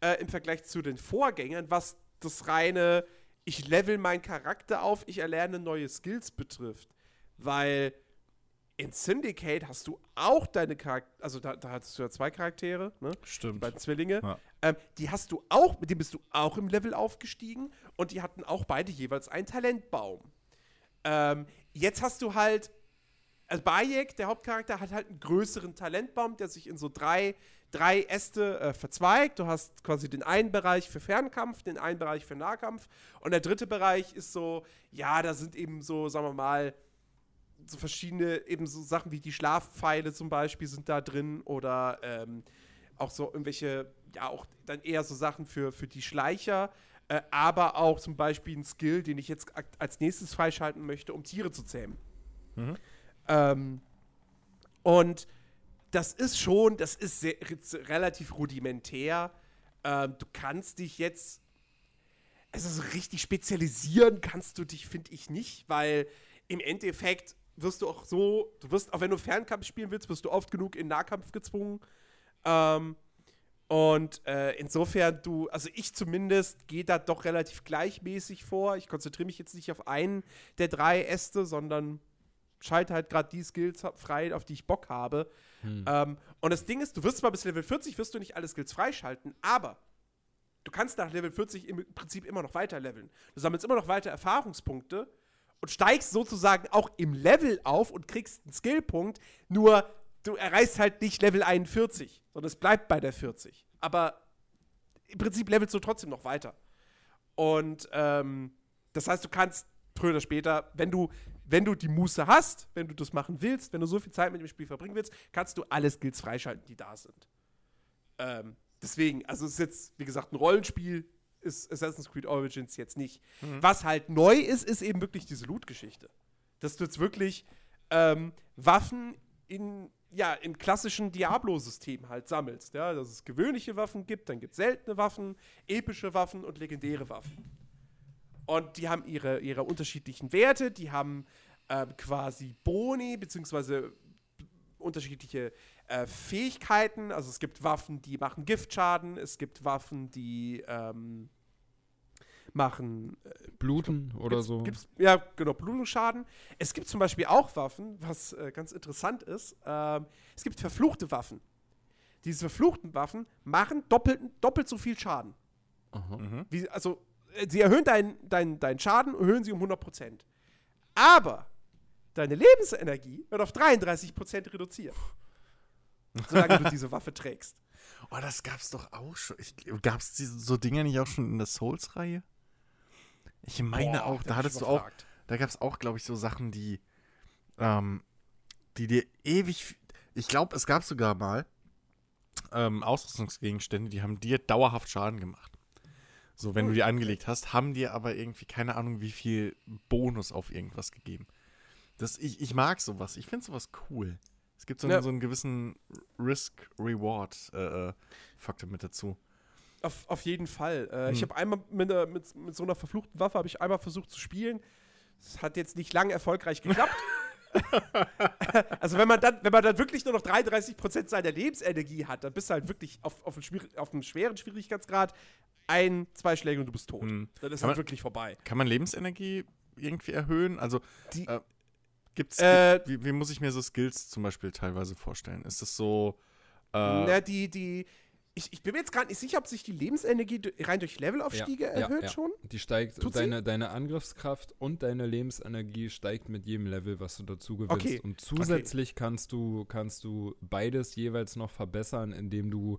äh, im Vergleich zu den Vorgängern, was das reine, ich level meinen Charakter auf, ich erlerne neue Skills betrifft. Weil in Syndicate hast du auch deine Charaktere, also da, da hattest du ja zwei Charaktere, ne? Stimmt. beiden Zwillinge. Ja. Ähm, die hast du auch, mit dem bist du auch im Level aufgestiegen und die hatten auch beide jeweils einen Talentbaum. Ähm, jetzt hast du halt, also Bayek, der Hauptcharakter, hat halt einen größeren Talentbaum, der sich in so drei, drei Äste äh, verzweigt. Du hast quasi den einen Bereich für Fernkampf, den einen Bereich für Nahkampf und der dritte Bereich ist so, ja, da sind eben so, sagen wir mal, so verschiedene, eben so Sachen wie die Schlafpfeile zum Beispiel sind da drin oder ähm, auch so irgendwelche, ja, auch dann eher so Sachen für, für die Schleicher, äh, aber auch zum Beispiel ein Skill, den ich jetzt als nächstes freischalten möchte, um Tiere zu zähmen. Mhm. Ähm, und das ist schon, das ist sehr, re- relativ rudimentär. Ähm, du kannst dich jetzt, also so richtig spezialisieren kannst du dich, finde ich, nicht, weil im Endeffekt wirst du auch so, du wirst, auch wenn du Fernkampf spielen willst, wirst du oft genug in Nahkampf gezwungen. Ähm, und äh, insofern, du, also ich zumindest gehe da doch relativ gleichmäßig vor. Ich konzentriere mich jetzt nicht auf einen der drei Äste, sondern schalte halt gerade die Skills frei, auf die ich Bock habe. Hm. Ähm, und das Ding ist, du wirst zwar bis Level 40 wirst du nicht alle Skills freischalten, aber du kannst nach Level 40 im Prinzip immer noch weiter leveln. Du sammelst immer noch weiter Erfahrungspunkte und steigst sozusagen auch im Level auf und kriegst einen Skillpunkt, nur du erreichst halt nicht Level 41, sondern es bleibt bei der 40. Aber im Prinzip levelst du trotzdem noch weiter. Und ähm, das heißt, du kannst früher oder später, wenn du, wenn du die Muße hast, wenn du das machen willst, wenn du so viel Zeit mit dem Spiel verbringen willst, kannst du alle Skills freischalten, die da sind. Ähm, deswegen, also es ist jetzt, wie gesagt, ein Rollenspiel, ist Assassin's Creed Origins jetzt nicht. Mhm. Was halt neu ist, ist eben wirklich diese Loot-Geschichte. Dass du jetzt wirklich ähm, Waffen in, ja, in klassischen Diablo-Systemen halt sammelst. Ja? Dass es gewöhnliche Waffen gibt, dann gibt es seltene Waffen, epische Waffen und legendäre Waffen. Und die haben ihre, ihre unterschiedlichen Werte, die haben äh, quasi Boni, beziehungsweise unterschiedliche äh, Fähigkeiten. Also es gibt Waffen, die machen Giftschaden, es gibt Waffen, die ähm, machen äh, Bluten glaub, oder so. Gibt's, ja, genau, Blutungsschaden. Es gibt zum Beispiel auch Waffen, was äh, ganz interessant ist. Ähm, es gibt verfluchte Waffen. Diese verfluchten Waffen machen doppelt, doppelt so viel Schaden. Mhm. Wie, also, äh, sie erhöhen deinen dein, dein Schaden, erhöhen sie um 100%. Aber deine Lebensenergie wird auf 33% reduziert. Solange du diese Waffe trägst. Oh, das gab's doch auch schon. Gab es so Dinge nicht auch schon in der Souls-Reihe? Ich meine Boah, auch, da hattest du auch, da gab es auch, glaube ich, so Sachen, die, ähm, die dir ewig, ich glaube, es gab sogar mal ähm, Ausrüstungsgegenstände, die haben dir dauerhaft Schaden gemacht. So, wenn du die angelegt hast, haben dir aber irgendwie keine Ahnung, wie viel Bonus auf irgendwas gegeben. Das, ich, ich mag sowas. Ich finde sowas cool. Es gibt so, ja. einen, so einen gewissen Risk-Reward-Faktor äh, mit dazu. Auf, auf jeden Fall. Äh, hm. Ich habe einmal mit, mit, mit, so einer verfluchten Waffe habe ich einmal versucht zu spielen. Das hat jetzt nicht lange erfolgreich geklappt. also wenn man dann, wenn man dann wirklich nur noch 33% seiner Lebensenergie hat, dann bist du halt wirklich auf, auf, einem, auf einem schweren Schwierigkeitsgrad ein, zwei Schläge und du bist tot. Hm. Dann ist kann halt wirklich vorbei. Kann man Lebensenergie irgendwie erhöhen? Also die, äh, Gibt's, äh, wie, wie, muss ich mir so Skills zum Beispiel teilweise vorstellen? Ist das so. Äh na, die, die. Ich, ich bin mir jetzt gerade nicht sicher, ob sich die Lebensenergie rein durch Levelaufstiege ja, erhöht ja, ja. schon. Die steigt, deine, deine Angriffskraft und deine Lebensenergie steigt mit jedem Level, was du dazu gewinnst. Okay. Und zusätzlich okay. kannst, du, kannst du beides jeweils noch verbessern, indem du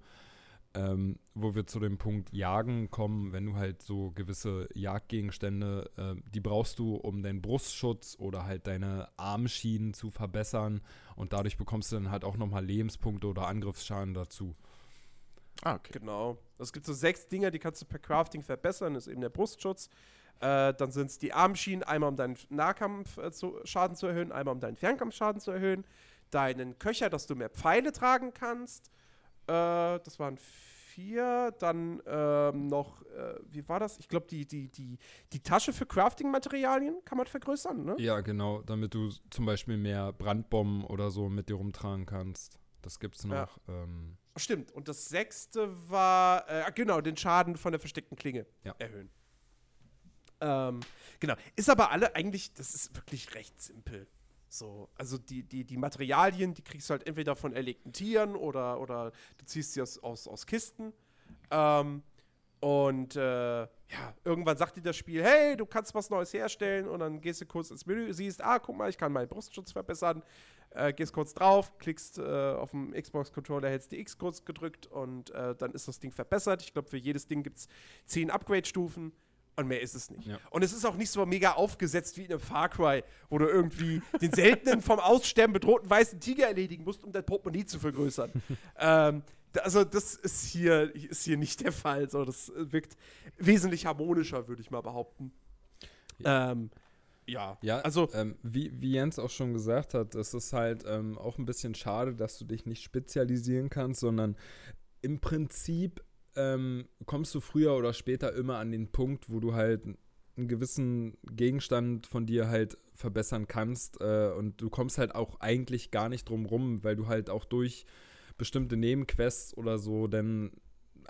ähm, wo wir zu dem Punkt Jagen kommen, wenn du halt so gewisse Jagdgegenstände, äh, die brauchst du, um deinen Brustschutz oder halt deine Armschienen zu verbessern und dadurch bekommst du dann halt auch nochmal Lebenspunkte oder Angriffsschaden dazu. Ah, okay. Genau. Es gibt so sechs Dinge, die kannst du per Crafting verbessern. Das ist eben der Brustschutz. Äh, dann sind es die Armschienen, einmal um deinen Nahkampfschaden äh, zu erhöhen, einmal um deinen Fernkampfschaden zu erhöhen. Deinen Köcher, dass du mehr Pfeile tragen kannst. Äh, das waren vier. Dann ähm, noch, äh, wie war das? Ich glaube, die, die, die, die Tasche für Crafting-Materialien kann man vergrößern, ne? Ja, genau, damit du zum Beispiel mehr Brandbomben oder so mit dir rumtragen kannst. Das gibt's noch. Ja. Ähm. Stimmt. Und das sechste war, äh, genau, den Schaden von der versteckten Klinge ja. erhöhen. Ähm, genau. Ist aber alle eigentlich, das ist wirklich recht simpel. So, also die, die, die Materialien, die kriegst du halt entweder von erlegten Tieren oder, oder du ziehst sie aus, aus, aus Kisten. Ähm, und äh, ja, irgendwann sagt dir das Spiel, hey, du kannst was Neues herstellen und dann gehst du kurz ins Menü, siehst, ah, guck mal, ich kann meinen Brustschutz verbessern, äh, gehst kurz drauf, klickst äh, auf dem Xbox-Controller, hältst die X kurz gedrückt und äh, dann ist das Ding verbessert. Ich glaube, für jedes Ding gibt es zehn Upgrade-Stufen. Und mehr ist es nicht. Ja. Und es ist auch nicht so mega aufgesetzt wie in einem Far Cry, wo du irgendwie den seltenen vom Aussterben bedrohten weißen Tiger erledigen musst, um dein Portemonnaie zu vergrößern. ähm, also, das ist hier, ist hier nicht der Fall. So, das wirkt wesentlich harmonischer, würde ich mal behaupten. Ja. Ähm, ja, ja, also ähm, wie, wie Jens auch schon gesagt hat, es ist halt ähm, auch ein bisschen schade, dass du dich nicht spezialisieren kannst, sondern im Prinzip ähm, kommst du früher oder später immer an den Punkt, wo du halt einen gewissen Gegenstand von dir halt verbessern kannst äh, und du kommst halt auch eigentlich gar nicht drum rum, weil du halt auch durch bestimmte Nebenquests oder so denn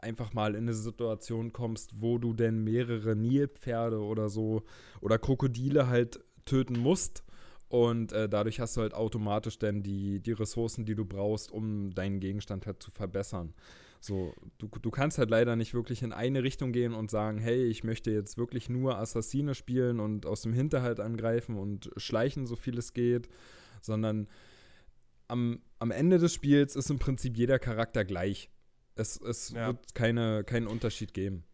einfach mal in eine Situation kommst, wo du denn mehrere Nilpferde oder so oder Krokodile halt töten musst. Und äh, dadurch hast du halt automatisch dann die, die Ressourcen, die du brauchst, um deinen Gegenstand halt zu verbessern. So, du, du kannst halt leider nicht wirklich in eine Richtung gehen und sagen, hey, ich möchte jetzt wirklich nur Assassine spielen und aus dem Hinterhalt angreifen und schleichen, so viel es geht, sondern am, am Ende des Spiels ist im Prinzip jeder Charakter gleich. Es, es Ja. wird keine, keinen Unterschied geben.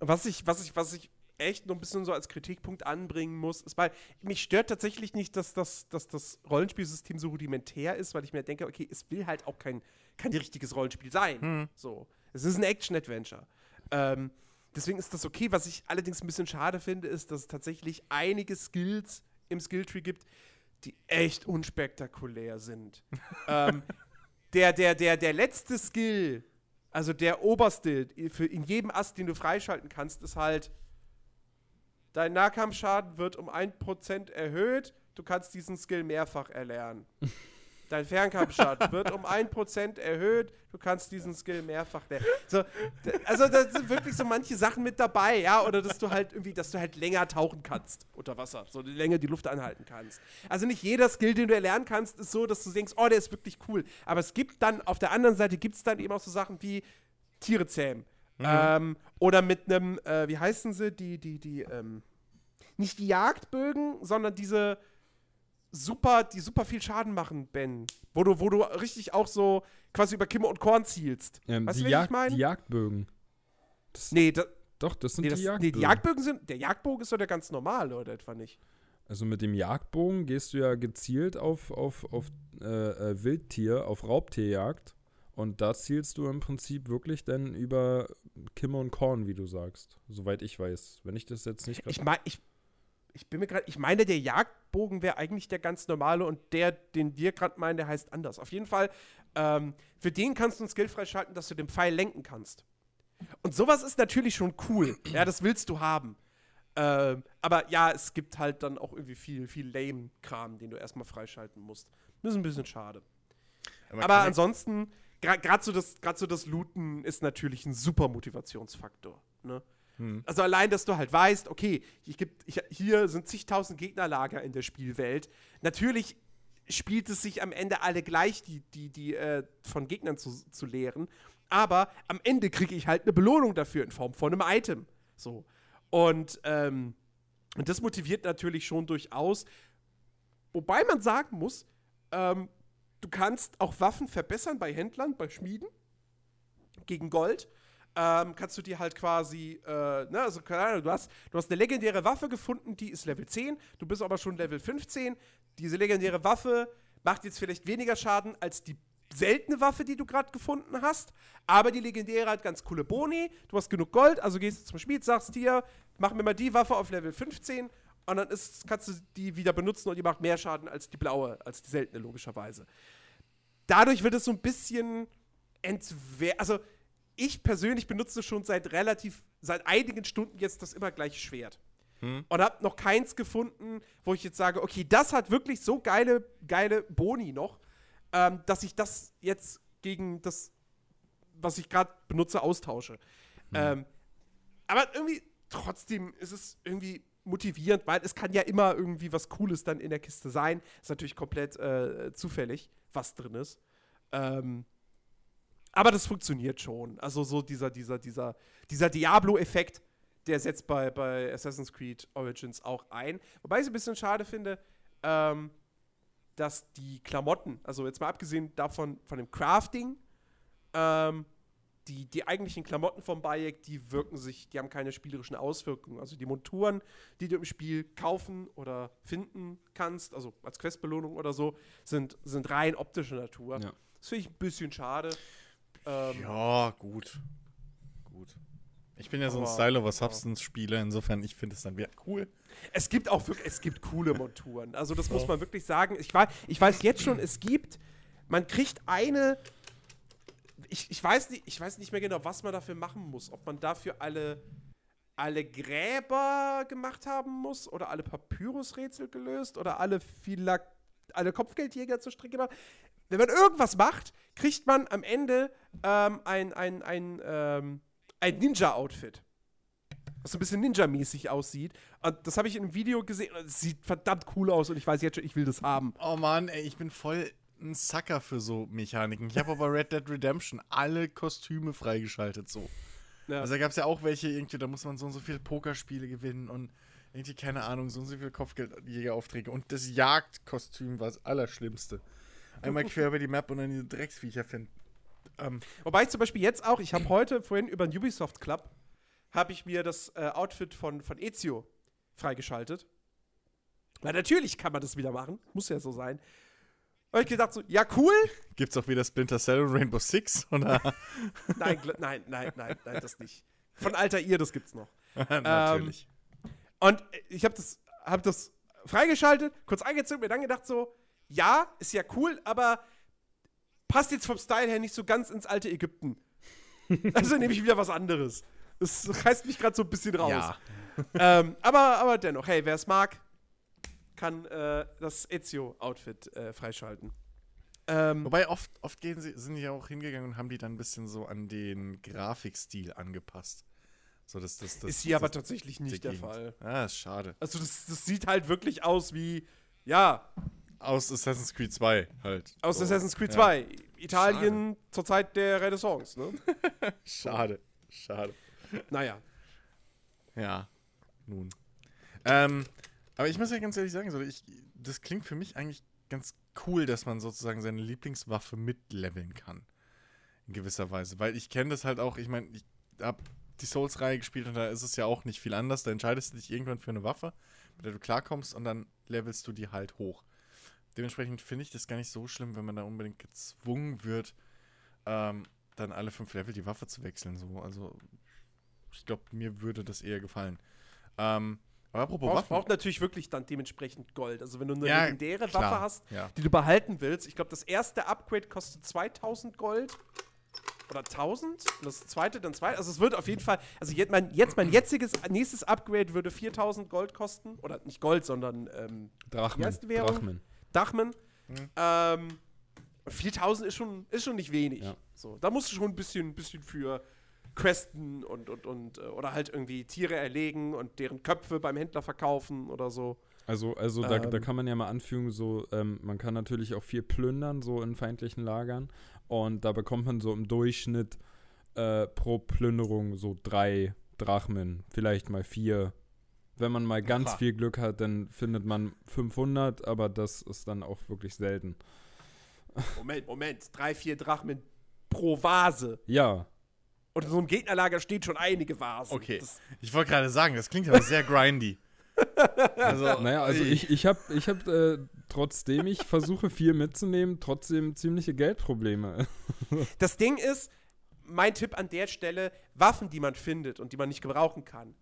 Was ich, was ich, was ich echt noch ein bisschen so als Kritikpunkt anbringen muss, ist, weil mich stört tatsächlich nicht, dass das, dass das Rollenspielsystem so rudimentär ist, weil ich mir denke, okay, es will halt auch kein, kein richtiges Rollenspiel sein. So. Es ist ein Action-Adventure. Ähm, deswegen ist das okay. Was ich allerdings ein bisschen schade finde, ist, dass es tatsächlich einige Skills im Skilltree gibt, die echt unspektakulär sind. ähm, der, der, der, der letzte Skill, also der oberste, für in jedem Ast, den du freischalten kannst, ist halt, dein Nahkampfschaden wird um 1% erhöht, du kannst diesen Skill mehrfach erlernen. Dein Fernkampfschaden wird um 1% erhöht, du kannst diesen Skill mehrfach lernen. So, also da sind wirklich so manche Sachen mit dabei, ja, oder dass du halt irgendwie, dass du halt länger tauchen kannst unter Wasser, so länger die Luft anhalten kannst. Also nicht jeder Skill, den du erlernen kannst, ist so, dass du denkst, oh, der ist wirklich cool. Aber es gibt dann, auf der anderen Seite gibt es dann eben auch so Sachen wie Tiere zähmen. Ähm, oder mit einem, äh, wie heißen sie, die, die, die, ähm, nicht die Jagdbögen, sondern diese super, die super viel Schaden machen, Ben. Wo du, wo du richtig auch so quasi über Kimme und Korn zielst. Ähm, weißt du, wen Jag ich meine? die Jagdbögen. Das, Nee, da, Doch, das sind nee, das, die Jagdbögen. nee, die Jagdbögen sind, der Jagdbogen ist doch der ganz normale, oder etwa nicht? Also mit dem Jagdbogen gehst du ja gezielt auf, auf, auf äh, äh, Wildtier, auf Raubtierjagd. Und da zielst du im Prinzip wirklich dann über Kimme und Korn, wie du sagst. Soweit ich weiß. Wenn ich das jetzt nicht Ich grad- meine, ich, ich bin mir gerade, ich meine, der Jagdbogen wäre eigentlich der ganz normale und der, den wir gerade meinen, der heißt anders. Auf jeden Fall, ähm, für den kannst du einen Skill freischalten, dass du den Pfeil lenken kannst. Und sowas ist natürlich schon cool. ja, das willst du haben. Ähm, aber ja, es gibt halt dann auch irgendwie viel, viel Lame-Kram, den du erstmal freischalten musst. Das ist ein bisschen schade. Aber ja- ansonsten, gerade so, das- so das Looten ist natürlich ein super Motivationsfaktor. Ne? Hm. Also allein, dass du halt weißt, okay, ich gibt, ich, hier sind zigtausend Gegnerlager in der Spielwelt. Natürlich spielt es sich am Ende alle gleich, die, die, die äh, von Gegnern zu, zu leeren. Aber am Ende kriege ich halt eine Belohnung dafür in Form von einem Item. So. Und, ähm, und das motiviert natürlich schon durchaus. Wobei man sagen muss, ähm, du kannst auch Waffen verbessern bei Händlern, bei Schmieden gegen Gold. Ähm, kannst du dir halt quasi, äh, ne, also keine Ahnung, du hast, du hast eine legendäre Waffe gefunden, die ist Level 10, du bist aber schon Level 15. Diese legendäre Waffe macht jetzt vielleicht weniger Schaden als die seltene Waffe, die du gerade gefunden hast, aber die legendäre hat ganz coole Boni, du hast genug Gold, also gehst du zum Schmied, sagst hier, mach mir mal die Waffe auf Level 15 und dann ist, kannst du die wieder benutzen und die macht mehr Schaden als die blaue, als die seltene logischerweise. Dadurch wird es so ein bisschen entwer also ich persönlich benutze schon seit relativ, seit einigen Stunden jetzt das immer gleiche Schwert. Und habe noch keins gefunden, wo ich jetzt sage, okay, das hat wirklich so geile, geile Boni noch, ähm, dass ich das jetzt gegen das, was ich gerade benutze, austausche. Ähm, aber irgendwie trotzdem ist es irgendwie motivierend, weil es kann ja immer irgendwie was Cooles dann in der Kiste sein. Ist natürlich komplett äh, zufällig, was drin ist. Ähm, aber das funktioniert schon. Also so dieser, dieser, dieser, dieser Diablo-Effekt, der setzt bei, bei Assassin's Creed Origins auch ein. Wobei ich es ein bisschen schade finde, ähm, dass die Klamotten, also jetzt mal abgesehen davon, von dem Crafting, ähm, die, die eigentlichen Klamotten vom Bayek, die wirken sich, die haben keine spielerischen Auswirkungen. Also die Monturen, die du im Spiel kaufen oder finden kannst, also als Questbelohnung oder so, sind, sind rein optischer Natur. Ja. Das finde ich ein bisschen schade. Ähm, Ja, gut. Gut. Ich bin ja so ein Style over Substance-Spieler, insofern ich finde es dann wieder cool. Es gibt auch wirklich, es gibt coole Monturen. Also das muss man wirklich sagen. Ich weiß, ich weiß jetzt schon, es gibt, man kriegt eine, ich, ich, weiß nicht, ich weiß nicht mehr genau, was man dafür machen muss. Ob man dafür alle, alle Gräber gemacht haben muss oder alle Papyrusrätsel gelöst oder alle Phila alle Kopfgeldjäger zur Strecke gemacht. Wenn man irgendwas macht, kriegt man am Ende ähm, ein, ein, ein, ähm, ein Ninja-Outfit. Was so ein bisschen Ninja-mäßig aussieht. Und das habe ich in einem Video gesehen es sieht verdammt cool aus und ich weiß jetzt schon, ich will das haben. Oh Mann, ey, ich bin voll ein Sucker für so Mechaniken. Ich habe aber Red Dead Redemption alle Kostüme freigeschaltet so. Ja. Also da gab es ja auch welche, irgendwie, da muss man so und so viele Pokerspiele gewinnen und irgendwie, keine Ahnung, so und so viele Kopfgeldjägeraufträge. Und das Jagdkostüm war das Allerschlimmste. Einmal quer über die Map und dann diese Drecksviecher finden. Ähm, Wobei ich zum Beispiel jetzt auch, ich habe heute vorhin über den Ubisoft Club, habe ich mir das äh, Outfit von, von Ezio freigeschaltet. Weil natürlich kann man das wieder machen, muss ja so sein. Und ich gedacht so, ja cool. gibt's auch wieder Splinter Cell und Rainbow Six? Oder? Nein, nein, nein, nein, nein, das nicht. Von Alter ihr, das gibt's noch. Natürlich. Und ich habe das, hab das freigeschaltet, kurz eingezogen, mir dann gedacht so, ja, ist ja cool, aber passt jetzt vom Style her nicht so ganz ins alte Ägypten. Also nehme ich wieder was anderes. Das reißt mich gerade so ein bisschen raus. ja. ähm, aber, aber dennoch, hey, wer es mag, kann äh, das Ezio-Outfit äh, freischalten. Ähm, Wobei oft, oft gehen sie, sind die ja auch hingegangen und haben die dann ein bisschen so an den Grafikstil angepasst. So, das, das, das, ist hier aber tatsächlich nicht der. Fall. Ah, ist schade. Also das, das sieht halt wirklich aus wie, ja, Aus Assassin's Creed 2 halt. aus so. Assassin's Creed Ja. 2. Italien zur Zeit der Renaissance, ne? Schade. Schade. naja. Ja, nun. Ähm, aber ich muss ja ganz ehrlich sagen, so, ich, das klingt für mich eigentlich ganz cool, dass man sozusagen seine Lieblingswaffe mitleveln kann. In gewisser Weise. Weil ich kenne das halt auch, ich meine, ich habe die Souls-Reihe gespielt und da ist es ja auch nicht viel anders. Da entscheidest du dich irgendwann für eine Waffe, mit der du klarkommst und dann levelst du die halt hoch. Dementsprechend finde ich das gar nicht so schlimm, wenn man da unbedingt gezwungen wird, ähm, dann alle fünf Level die Waffe zu wechseln. So. Also ich glaube, mir würde das eher gefallen. Ähm, aber apropos Braucht, Waffen. braucht natürlich wirklich dann dementsprechend Gold. Also wenn du eine Ja, legendäre klar. Waffe hast, Ja. die du behalten willst, ich glaube, das erste Upgrade kostet 2000 Gold. Oder 1000? Und das zweite dann 2. Also es wird auf jeden Fall, also jetzt mein, jetzt mein jetziges, nächstes Upgrade würde 4000 Gold kosten. Oder nicht Gold, sondern ähm, Drachmen. Drachmen. Dachmen. Mhm. Ähm, 4000 ist schon, ist schon nicht wenig. Ja. So, da musst du schon ein bisschen, bisschen für questen und, und, und, äh, oder halt irgendwie Tiere erlegen und deren Köpfe beim Händler verkaufen oder so. Also, also da, da Ähm. kann man ja mal anfügen, so, ähm, man kann natürlich auch viel plündern, so in feindlichen Lagern. Und da bekommt man so im Durchschnitt äh, pro Plünderung so drei Drachmen, vielleicht mal vier. Wenn man mal ganz Oha. viel Glück hat, dann findet man 500, aber das ist dann auch wirklich selten. Moment, Moment. Drei, vier Drachmen pro Vase. Ja, Und in so einem Gegnerlager steht schon einige Vasen. Okay. Das, Ich wollte gerade sagen, das klingt aber sehr grindy. Also, naja, also ich, ich habe, ich hab, äh, trotzdem ich versuche viel mitzunehmen, trotzdem ziemliche Geldprobleme. das Ding ist, mein Tipp an der Stelle, Waffen, die man findet und die man nicht gebrauchen kann,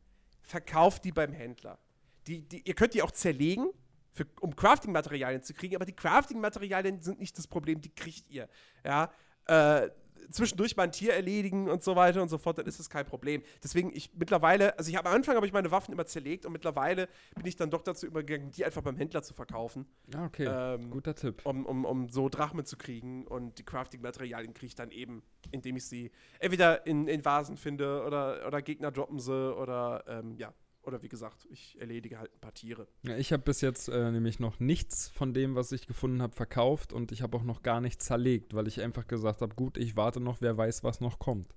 verkauft die beim Händler. Die, die, ihr könnt die auch zerlegen, für, um Crafting-Materialien zu kriegen, aber die Crafting-Materialien sind nicht das Problem, die kriegt ihr. Ja, äh, zwischendurch mal ein Tier erledigen und so weiter und so fort, dann ist es kein Problem. Deswegen, ich mittlerweile, also ich habe am Anfang habe ich meine Waffen immer zerlegt und mittlerweile bin ich dann doch dazu übergegangen, die einfach beim Händler zu verkaufen, Ja, okay. Ähm, Guter Tipp. um, um, um so Drachmen zu kriegen und die Crafting-Materialien kriege ich dann eben, indem ich sie entweder in, in Vasen finde oder, oder Gegner droppen sie oder ähm, ja, oder wie gesagt, ich erledige halt ein paar Tiere. Ja, ich habe bis jetzt äh, nämlich noch nichts von dem, was ich gefunden habe, verkauft und ich habe auch noch gar nichts zerlegt, weil ich einfach gesagt habe, gut, ich warte noch, wer weiß, was noch kommt.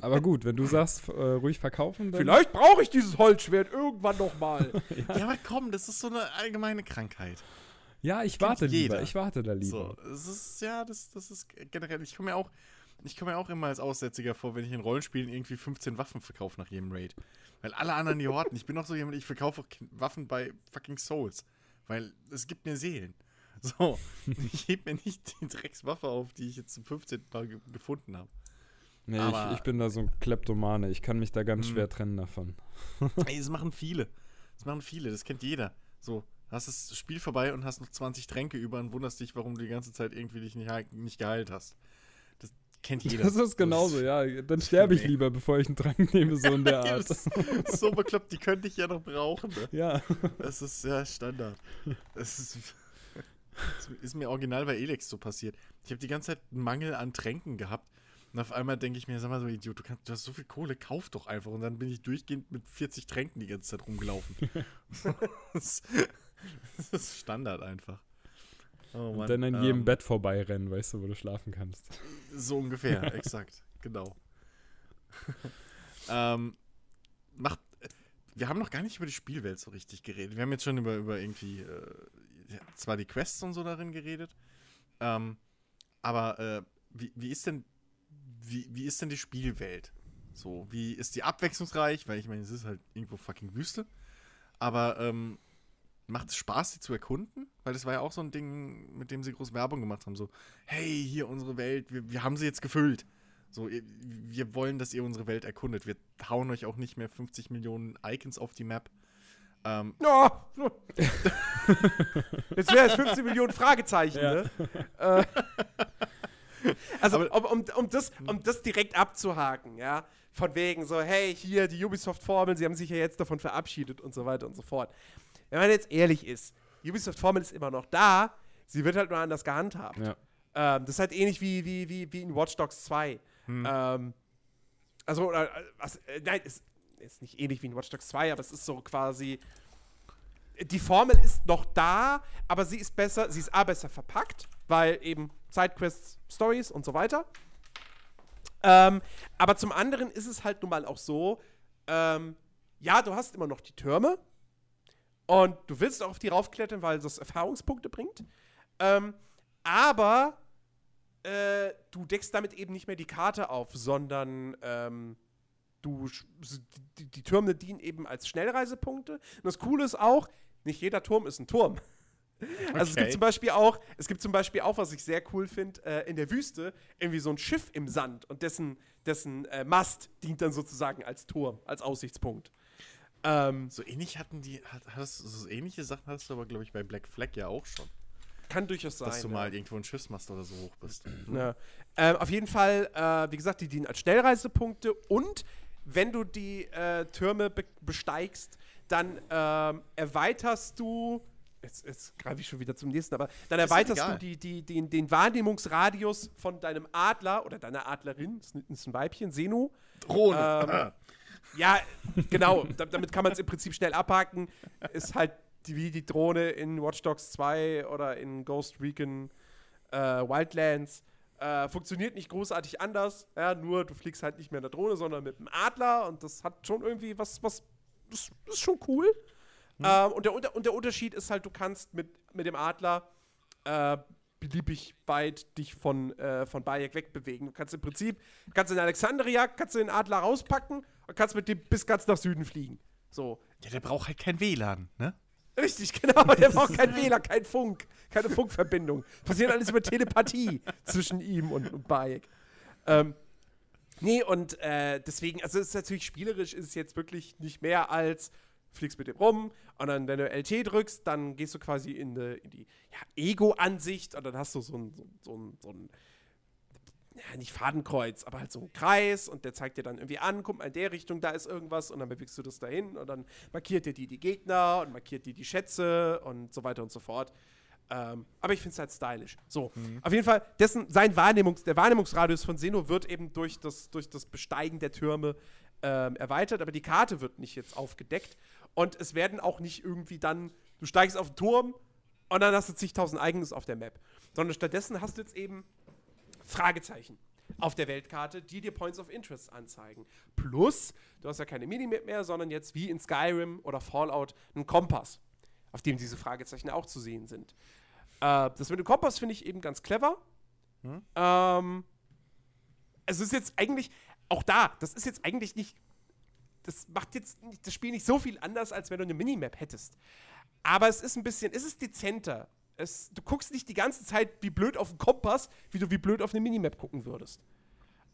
Aber gut, wenn du sagst, äh, ruhig verkaufen, dann. Vielleicht brauche ich dieses Holzschwert irgendwann noch mal. ja, aber komm, das ist so eine allgemeine Krankheit. Ja, ich Kennt warte lieber. jeder. Ich warte da lieber. So, es ist, ja, das, das ist generell, ich komme ja auch, ich komme ja auch immer als Aussätziger vor, wenn ich in Rollenspielen irgendwie 15 Waffen verkaufe nach jedem Raid. Weil alle anderen die horten. Ich bin auch so jemand, ich verkaufe auch Waffen bei fucking Souls. Weil es gibt mir Seelen. So, ich heb mir nicht die Dreckswaffe auf, die ich jetzt zum 15. Mal ge gefunden habe. Nee, aber- ich, ich bin da so ein Kleptomane. Ich kann mich da ganz Hm. schwer trennen davon. Ey, das machen viele. Das machen viele, das kennt jeder. So, hast das Spiel vorbei und hast noch 20 Tränke über und wunderst dich, warum du die ganze Zeit irgendwie dich nicht, nicht geheilt hast. Das kennt jeder. Das ist genauso, ja. Dann sterbe ich Nee. lieber, bevor ich einen Trank nehme, so in der Art. so bekloppt, die könnte ich ja noch brauchen. Ne? ja. Das ist ja Standard. Das ist, Das ist mir original bei Elex so passiert. Ich habe die ganze Zeit einen Mangel an Tränken gehabt. Und auf einmal denke ich mir, sag mal so, Idiot, du, kannst, du hast so viel Kohle, kauf doch einfach. Und dann bin ich durchgehend mit 40 Tränken die ganze Zeit rumgelaufen. das, das ist Standard einfach. Oh und dann an jedem ähm, Bett vorbeirennen, weißt du, wo du schlafen kannst. So ungefähr, exakt, genau. ähm, macht, wir haben noch gar nicht über die Spielwelt so richtig geredet. Wir haben jetzt schon über, über irgendwie, äh, zwar die Quests und so darin geredet, ähm, aber äh, wie, wie ist denn wie, wie ist denn die Spielwelt? So, wie ist die abwechslungsreich? Weil ich meine, es ist halt irgendwo fucking Wüste. Aber ähm, macht es Spaß, sie zu erkunden? Weil das war ja auch so ein Ding, mit dem sie groß Werbung gemacht haben. So, hey, hier unsere Welt, wir, wir haben sie jetzt gefüllt. So, wir wollen, dass ihr unsere Welt erkundet. Wir hauen euch auch nicht mehr 50 Millionen Icons auf die Map. Ähm, oh. Jetzt wäre es 15 Millionen Fragezeichen, ja. ne? äh. Also, um, um, um, das, um das direkt abzuhaken, ja, von wegen so, hey, hier die Ubisoft-Formel, sie haben sich ja jetzt davon verabschiedet und so weiter und so fort. Wenn man jetzt ehrlich ist, Ubisoft-Formel ist immer noch da, sie wird halt nur anders gehandhabt. Ja. Ähm, das ist halt ähnlich wie, wie, wie, wie in Watch Dogs 2. Hm. Ähm, also, äh, also äh, nein, es ist nicht ähnlich wie in Watch Dogs 2, aber es ist so quasi. Die Formel ist noch da, aber sie ist besser, sie ist A besser verpackt, weil eben Sidequests, Stories und so weiter. Ähm, aber zum anderen ist es halt nun mal auch so, ähm, ja, du hast immer noch die Türme und du willst auch auf die raufklettern, weil das Erfahrungspunkte bringt. Ähm, aber äh, du deckst damit eben nicht mehr die Karte auf, sondern ähm, du die, die, Türme dienen eben als Schnellreisepunkte. Und das Coole ist auch, nicht jeder Turm ist ein Turm. Also okay. es gibt zum Beispiel auch, es gibt zum Beispiel auch, was ich sehr cool finde, äh, in der Wüste irgendwie so ein Schiff im Sand und dessen, dessen äh, Mast dient dann sozusagen als Turm, als Aussichtspunkt. Ähm, so ähnlich hatten die, hast, so ähnliche Sachen hast du aber, glaube ich, bei Black Flag ja auch schon. Kann durchaus sein. Dass du ja. mal irgendwo ein Schiffsmast oder so hoch bist. Ja. Ähm, auf jeden Fall, äh, wie gesagt, die dienen als Schnellreisepunkte und wenn du die äh, Türme be besteigst, dann ähm, erweiterst du jetzt, jetzt greife ich schon wieder zum nächsten, aber dann erweiterst du die, die, den, den Wahrnehmungsradius von deinem Adler oder deiner Adlerin, das ist ein Weibchen, Senu. Drohne. Ähm, ja, genau, damit kann man es im Prinzip schnell abhaken. Ist halt wie die Drohne in Watch Dogs 2 oder in Ghost Recon äh, Wildlands. Äh, funktioniert nicht großartig anders, ja, nur du fliegst halt nicht mehr in der Drohne, sondern mit einem Adler und das hat schon irgendwie was, was, das ist schon cool. Hm. Ähm, und, der, und der Unterschied ist halt, du kannst mit, mit dem Adler äh, beliebig weit dich von, äh, von Bayek wegbewegen. Du kannst im Prinzip, kannst in Alexandria, kannst du den Adler rauspacken und kannst mit dem bis ganz nach Süden fliegen. So. Ja, der braucht halt kein WLAN, ne? Richtig, genau. Der braucht kein WLAN, kein Funk, keine Funkverbindung. Passiert alles über Telepathie zwischen ihm und, und Bayek. Ähm, nee, und äh, deswegen, also es ist natürlich spielerisch, ist es jetzt wirklich nicht mehr als fliegst mit dem rum und dann, wenn du LT drückst, dann gehst du quasi in die, in die ja, Ego-Ansicht und dann hast du so ein, so, so ein, so ein ja, nicht Fadenkreuz, aber halt so ein Kreis und der zeigt dir dann irgendwie an, guck mal in der Richtung, da ist irgendwas und dann bewegst du das dahin und dann markiert dir die die Gegner und markiert dir die Schätze und so weiter und so fort. Ähm, aber ich finde es halt stylisch. So, mhm. auf jeden Fall, dessen, sein Wahrnehmungs-, der Wahrnehmungsradius von Seno wird eben durch das, durch das Besteigen der Türme ähm, erweitert, aber die Karte wird nicht jetzt aufgedeckt. Und es werden auch nicht irgendwie dann, du steigst auf den Turm und dann hast du zigtausend Eigenes auf der Map. Sondern stattdessen hast du jetzt eben Fragezeichen auf der Weltkarte, die dir Points of Interest anzeigen. Plus, du hast ja keine Minimap mehr, sondern jetzt wie in Skyrim oder Fallout einen Kompass, auf dem diese Fragezeichen auch zu sehen sind. Äh, das mit dem Kompass finde ich eben ganz clever. Hm? Ähm, es ist jetzt eigentlich, auch da, das ist jetzt eigentlich nicht das macht jetzt das Spiel nicht so viel anders, als wenn du eine Minimap hättest. Aber es ist ein bisschen, es ist dezenter. Es, du guckst nicht die ganze Zeit wie blöd auf den Kompass, wie du wie blöd auf eine Minimap gucken würdest.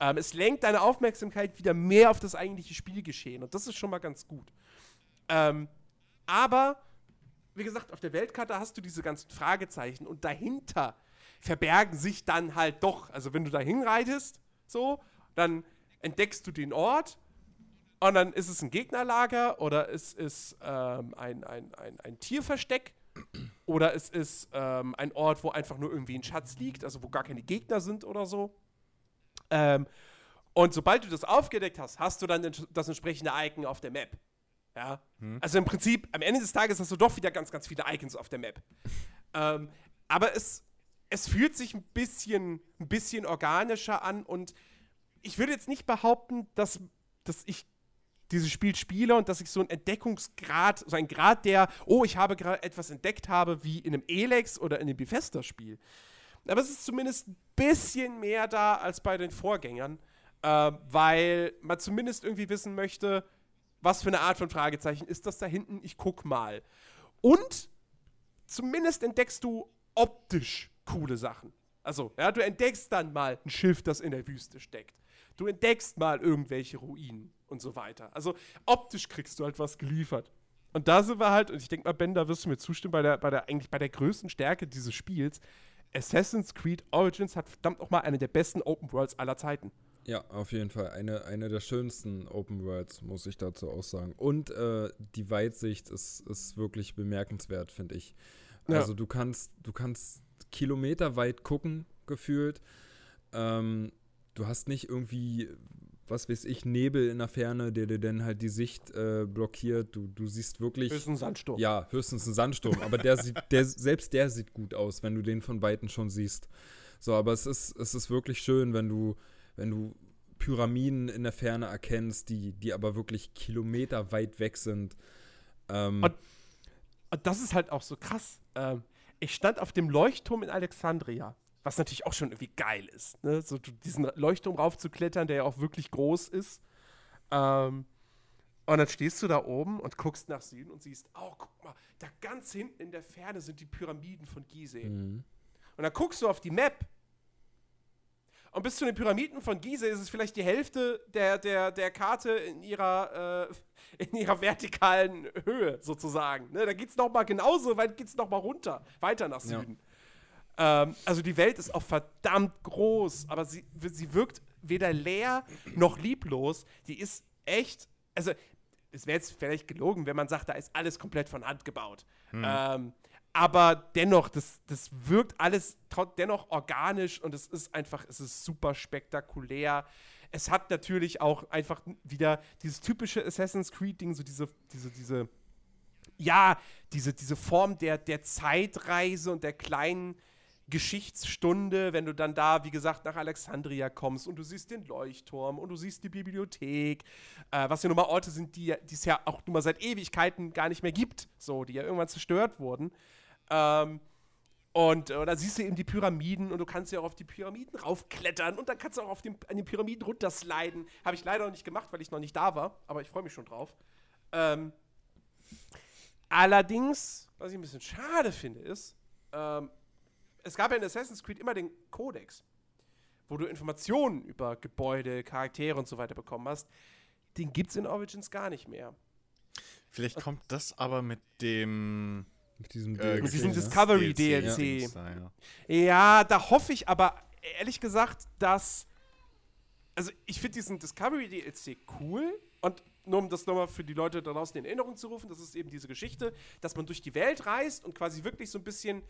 Ähm, es lenkt deine Aufmerksamkeit wieder mehr auf das eigentliche Spielgeschehen und das ist schon mal ganz gut. Ähm, aber, wie gesagt, auf der Weltkarte hast du diese ganzen Fragezeichen und dahinter verbergen sich dann halt doch, also wenn du da hinreitest, so, dann entdeckst du den Ort und dann ist es ein Gegnerlager oder es ist ähm, ein, ein, ein, ein Tierversteck oder es ist ähm, ein Ort, wo einfach nur irgendwie ein Schatz liegt, also wo gar keine Gegner sind oder so. Ähm, und sobald du das aufgedeckt hast, hast du dann das entsprechende Icon auf der Map. Ja. Hm. Also im Prinzip, am Ende des Tages hast du doch wieder ganz, ganz viele Icons auf der Map. ähm, aber es, es fühlt sich ein bisschen, ein bisschen organischer an und ich würde jetzt nicht behaupten, dass, dass ich dieses Spiel spiele und dass ich so einen Entdeckungsgrad, so einen Grad der, oh, ich habe gerade etwas entdeckt habe, wie in einem Elex oder in einem Bethesda-Spiel. Aber es ist zumindest ein bisschen mehr da als bei den Vorgängern, äh, weil man zumindest irgendwie wissen möchte, was für eine Art von Fragezeichen ist das da hinten? Ich guck mal. Und zumindest entdeckst du optisch coole Sachen. Also, ja, du entdeckst dann mal ein Schiff, das in der Wüste steckt. Du entdeckst mal irgendwelche Ruinen und so weiter. Also optisch kriegst du halt was geliefert. Und da sind wir halt, und ich denke mal, Ben, da wirst du mir zustimmen, bei der, bei der, eigentlich bei der größten Stärke dieses Spiels. Assassin's Creed Origins hat verdammt nochmal eine der besten Open Worlds aller Zeiten. Ja, auf jeden Fall. Eine, eine der schönsten Open Worlds, muss ich dazu auch sagen. Und äh, die Weitsicht ist, ist wirklich bemerkenswert, finde ich. Also ja. du kannst, du kannst kilometerweit gucken, gefühlt. Ähm, du hast nicht irgendwie was weiß ich, Nebel in der Ferne, der dir dann halt die Sicht äh, blockiert. Du, du siehst wirklich. Höchstens ein Sandsturm. Ja, höchstens ein Sandsturm. aber der sieht, der, selbst der sieht gut aus, wenn du den von Weitem schon siehst. So, aber es ist, es ist wirklich schön, wenn du, wenn du Pyramiden in der Ferne erkennst, die, die aber wirklich Kilometer weit weg sind. Ähm, und, und, das ist halt auch so krass. Ähm, ich stand auf dem Leuchtturm in Alexandria was natürlich auch schon irgendwie geil ist, ne? So diesen Leuchtturm raufzuklettern, der ja auch wirklich groß ist. Ähm, und dann stehst du da oben und guckst nach Süden und siehst, oh, guck mal, da ganz hinten in der Ferne sind die Pyramiden von Gizeh. Mhm. Und dann guckst du auf die Map und bis zu den Pyramiden von Gizeh ist es vielleicht die Hälfte der, der, der Karte in ihrer, äh, in ihrer vertikalen Höhe sozusagen. Ne? Da geht es nochmal genauso weit, geht es nochmal runter, weiter nach Süden. Ja. Ähm, also die Welt ist auch verdammt groß, aber sie, sie wirkt weder leer noch lieblos. Die ist echt, also es wäre jetzt vielleicht gelogen, wenn man sagt, da ist alles komplett von Hand gebaut. Hm. Ähm, aber dennoch, das, das wirkt alles dennoch organisch und es ist einfach, es ist super spektakulär. Es hat natürlich auch einfach wieder dieses typische Assassin's Creed-Ding, so diese, diese, diese, ja, diese, diese Form der, der Zeitreise und der kleinen Geschichtsstunde, wenn du dann da, wie gesagt, nach Alexandria kommst und du siehst den Leuchtturm und du siehst die Bibliothek, äh, was ja nun mal Orte sind, die, es ja auch nun mal seit Ewigkeiten gar nicht mehr gibt, so, die ja irgendwann zerstört wurden. Ähm, und äh, da siehst du eben die Pyramiden und du kannst ja auch auf die Pyramiden raufklettern und dann kannst du auch auf den, an den Pyramiden runtersliden. Habe ich leider noch nicht gemacht, weil ich noch nicht da war, aber ich freue mich schon drauf. Ähm, allerdings, was ich ein bisschen schade finde, ist, ähm, es gab ja in Assassin's Creed immer den Codex, wo du Informationen über Gebäude, Charaktere und so weiter bekommen hast. Den gibt es in Origins gar nicht mehr. Vielleicht und kommt das aber mit dem mit diesem, äh, mit diesem Discovery DLC. DLC. Ja. ja, da hoffe ich aber ehrlich gesagt, dass also ich finde diesen Discovery DLC cool und nur um das nochmal für die Leute da draußen in Erinnerung zu rufen, das ist eben diese Geschichte, dass man durch die Welt reist und quasi wirklich so ein bisschen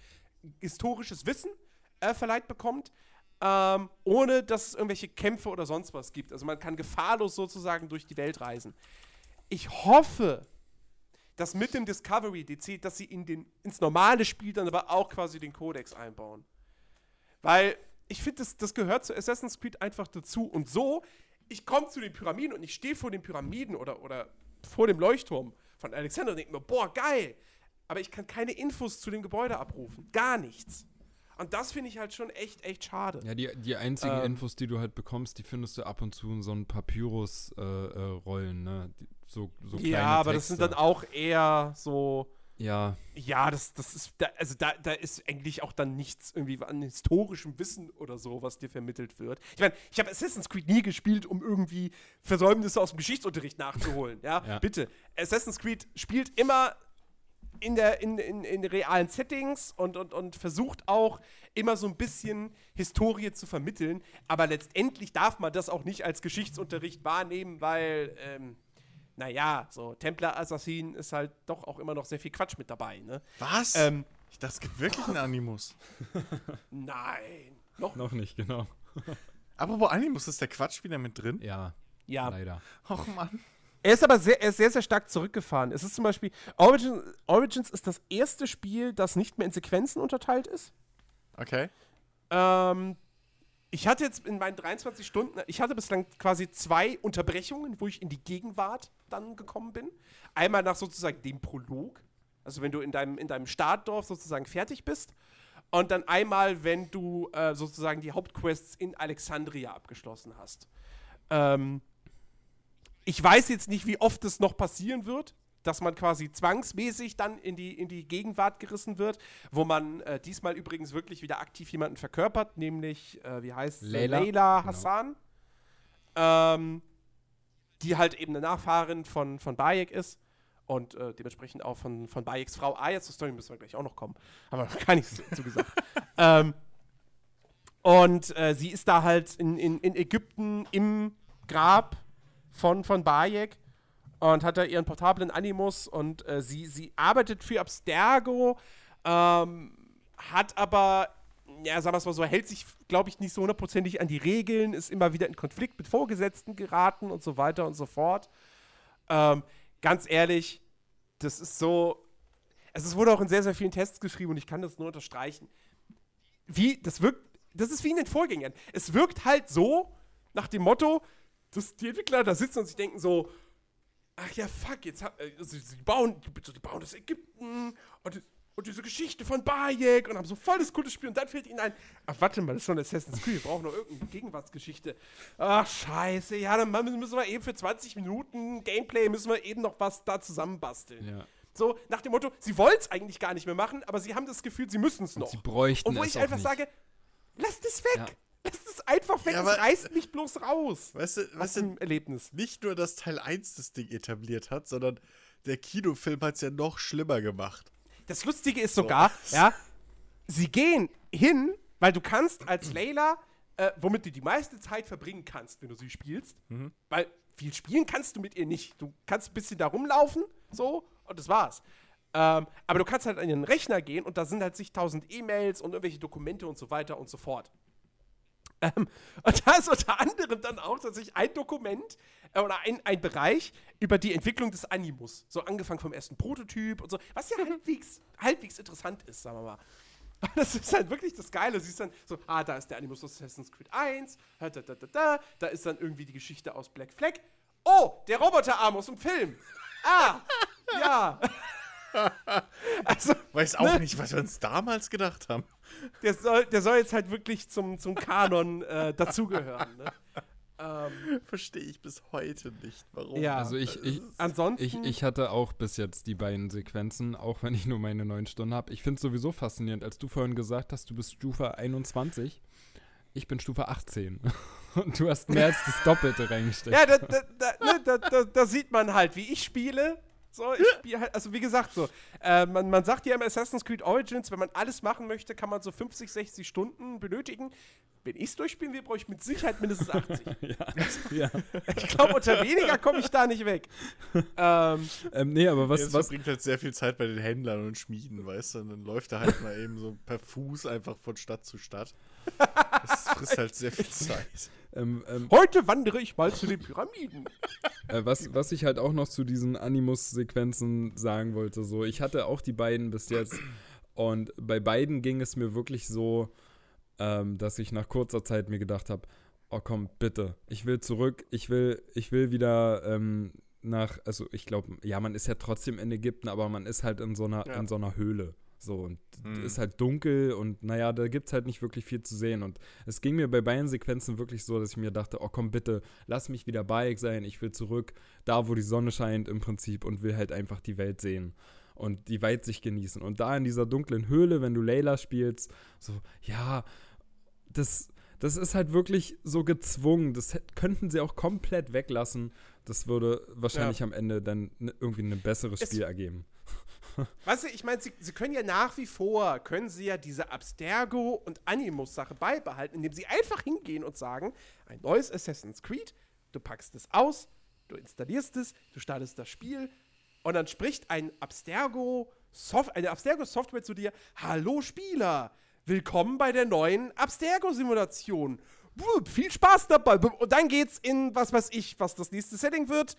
historisches Wissen äh, verleiht bekommt, ähm, ohne dass es irgendwelche Kämpfe oder sonst was gibt. Also man kann gefahrlos sozusagen durch die Welt reisen. Ich hoffe, dass mit dem Discovery DC, dass sie in den, ins normale Spiel dann aber auch quasi den Codex einbauen. Weil ich finde, das, das gehört zu Assassin's Creed einfach dazu. Und so, ich komme zu den Pyramiden und ich stehe vor den Pyramiden oder, oder vor dem Leuchtturm von Alexander und denke mir, boah, geil, aber ich kann keine Infos zu dem Gebäude abrufen. Gar nichts. Und das finde ich halt schon echt, echt schade. Ja, die, die einzigen ähm, Infos, die du halt bekommst, die findest du ab und zu in so ein Papyrus-Rollen, äh, äh, ne? Die, so, so kleine Ja, aber Texte. das sind dann auch eher so. Ja. Ja, das, das ist, da, also da, da ist eigentlich auch dann nichts irgendwie an historischem Wissen oder so, was dir vermittelt wird. Ich meine, ich habe Assassin's Creed nie gespielt, um irgendwie Versäumnisse aus dem Geschichtsunterricht nachzuholen. ja? ja, bitte. Assassin's Creed spielt immer in, der, in, in, in realen Settings und, und, und versucht auch immer so ein bisschen Historie zu vermitteln. Aber letztendlich darf man das auch nicht als Geschichtsunterricht wahrnehmen, weil, ähm, naja, so Templar Assassin ist halt doch auch immer noch sehr viel Quatsch mit dabei. Ne? Was? Ähm, Ich dachte, es gibt wirklich einen Animus. Nein. Noch? Noch nicht, genau. Apropos Animus, ist der Quatsch wieder mit drin? Ja, Ja. leider. Och Mann. Er ist aber sehr, er ist sehr, sehr stark zurückgefahren. Es ist zum Beispiel, Origin, Origins ist das erste Spiel, das nicht mehr in Sequenzen unterteilt ist. Okay. Ähm, ich hatte jetzt in meinen 23 Stunden, ich hatte bislang quasi zwei Unterbrechungen, wo ich in die Gegenwart dann gekommen bin. Einmal nach sozusagen dem Prolog, also wenn du in deinem, in deinem Startdorf sozusagen fertig bist. Und dann einmal, wenn du äh, sozusagen die Hauptquests in Alexandria abgeschlossen hast. Ähm, ich weiß jetzt nicht, wie oft es noch passieren wird, dass man quasi zwangsmäßig dann in die, in die Gegenwart gerissen wird, wo man äh, diesmal übrigens wirklich wieder aktiv jemanden verkörpert, nämlich, äh, wie heißt sie? Layla. Layla Genau. Hassan. Ähm, die halt eben eine Nachfahrin von, von Bayek ist und äh, dementsprechend auch von, von Bayeks Frau. Ah, jetzt zur Story müssen wir gleich auch noch kommen. Haben wir noch gar nichts zu gesagt. ähm, und äh, sie ist da halt in, in, in Ägypten im Grab von, von Bayek und hat da ihren portablen Animus und äh, sie, sie arbeitet für Abstergo, ähm, hat aber, ja, sagen wir es mal so, hält sich, glaube ich, nicht so hundertprozentig an die Regeln, ist immer wieder in Konflikt mit Vorgesetzten geraten und so weiter und so fort. Ähm, ganz ehrlich, das ist so. Also es wurde auch in sehr, sehr vielen Tests geschrieben und ich kann das nur unterstreichen. Wie, das wirkt, das ist wie in den Vorgängern. Es wirkt halt so, nach dem Motto, dass die Entwickler da sitzen und sich denken so, ach ja, fuck, jetzt hab, äh, sie, sie, bauen, die bauen das Ägypten und, und diese Geschichte von Bayek und haben so voll das coole Spiel und dann fällt ihnen ein, ach warte mal, das ist schon Assassin's Creed, wir brauchen noch irgendeine Gegenwartsgeschichte. Ach scheiße, ja, dann müssen wir eben für 20 Minuten Gameplay, müssen wir eben noch was da zusammenbasteln. Ja. So, nach dem Motto, sie wollen es eigentlich gar nicht mehr machen, aber sie haben das Gefühl, sie müssen es noch. Sie bräuchten Und wo es ich einfach nicht. sage, lasst es weg. Ja. Es einfach weg, Ja, es aber- reißt mich bloß raus Weißt du, du dem Erlebnis. nicht nur, dass Teil 1 das Ding etabliert hat, sondern der Kinofilm hat es ja noch schlimmer gemacht. Das Lustige ist sogar, ja, sie gehen hin, weil du kannst als Layla, äh, womit du die meiste Zeit verbringen kannst, wenn du sie spielst, weil viel spielen kannst du mit ihr nicht. Du kannst ein bisschen da rumlaufen, so, und das war's. Ähm, aber du kannst halt an den Rechner gehen und da sind halt zigtausend E-Mails und irgendwelche Dokumente und so weiter und so fort. Ähm, und da ist unter anderem dann auch tatsächlich ein Dokument äh, oder ein, ein Bereich über die Entwicklung des Animus. So angefangen vom ersten Prototyp und so, was ja halbwegs, halbwegs interessant ist, sagen wir mal. Und das ist halt wirklich das Geile. Du siehst dann so, ah, da ist der Animus aus Assassin's Creed 1, da, da, da, da, da, da ist dann irgendwie die Geschichte aus Black Flag. Oh, der Roboterarm aus dem Film. Ah, ja. also, Weiß auch Ne? nicht, was wir uns damals gedacht haben. Der soll, der soll jetzt halt wirklich zum, zum Kanon äh, dazugehören. Ne? ähm, Verstehe ich bis heute nicht, warum. Ja. Also ich, ich, ansonsten. ich, ich hatte auch bis jetzt die beiden Sequenzen, auch wenn ich nur meine neun Stunden habe. Ich finde es sowieso faszinierend, als du vorhin gesagt hast, du bist Stufe 21. Ich bin Stufe 18. Und du hast mehr als das Doppelte reingesteckt. Ja, da, da, da, ne, da, da, da sieht man halt, wie ich spiele. So, ich spiele halt, also wie gesagt, so, äh, man, man sagt ja im Assassin's Creed Origins, wenn man alles machen möchte, kann man so 50, 60 Stunden benötigen. Wenn ich es durchspielen will, brauche ich mit Sicherheit mindestens 80. ja. ich glaube, unter weniger komme ich da nicht weg. Ähm, Ähm, nee, aber was, was, verbringt halt sehr viel Zeit bei den Händlern und Schmieden, weißt du? Und dann läuft er halt mal eben so per Fuß einfach von Stadt zu Stadt. Das frisst halt sehr viel Zeit. Ähm, ähm, heute wandere ich mal zu den Pyramiden. Äh, was, was ich halt auch noch zu diesen Animus-Sequenzen sagen wollte, so, ich hatte auch die beiden bis jetzt und bei beiden ging es mir wirklich so, ähm, dass ich nach kurzer Zeit mir gedacht habe, oh komm, bitte, ich will zurück, ich will, ich will wieder ähm, nach, also ich glaube, ja, man ist ja trotzdem in Ägypten, aber man ist halt in so einer, Ja. in so einer Höhle. So, und Hm. ist halt dunkel und naja, da gibt es halt nicht wirklich viel zu sehen. Und es ging mir bei beiden Sequenzen wirklich so, dass ich mir dachte, oh komm bitte, lass mich wieder Bayek sein, ich will zurück, da wo die Sonne scheint im Prinzip und will halt einfach die Welt sehen und die Weitsicht genießen. Und da in dieser dunklen Höhle, wenn du Layla spielst, so, ja, das, das ist halt wirklich so gezwungen. Das könnten sie auch komplett weglassen. Das würde wahrscheinlich am Ende dann ne, irgendwie ein besseres Es- Spiel ergeben. Weißt du, ich meine, sie, sie können ja nach wie vor, können sie ja diese Abstergo- und Animus-Sache beibehalten, indem sie einfach hingehen und sagen, ein neues Assassin's Creed, du packst es aus, du installierst es, du startest das Spiel und dann spricht ein Soft eine Abstergo-Software zu dir, hallo Spieler, willkommen bei der neuen Abstergo-Simulation. Viel Spaß dabei. Und dann geht's in, was weiß ich, was das nächste Setting wird.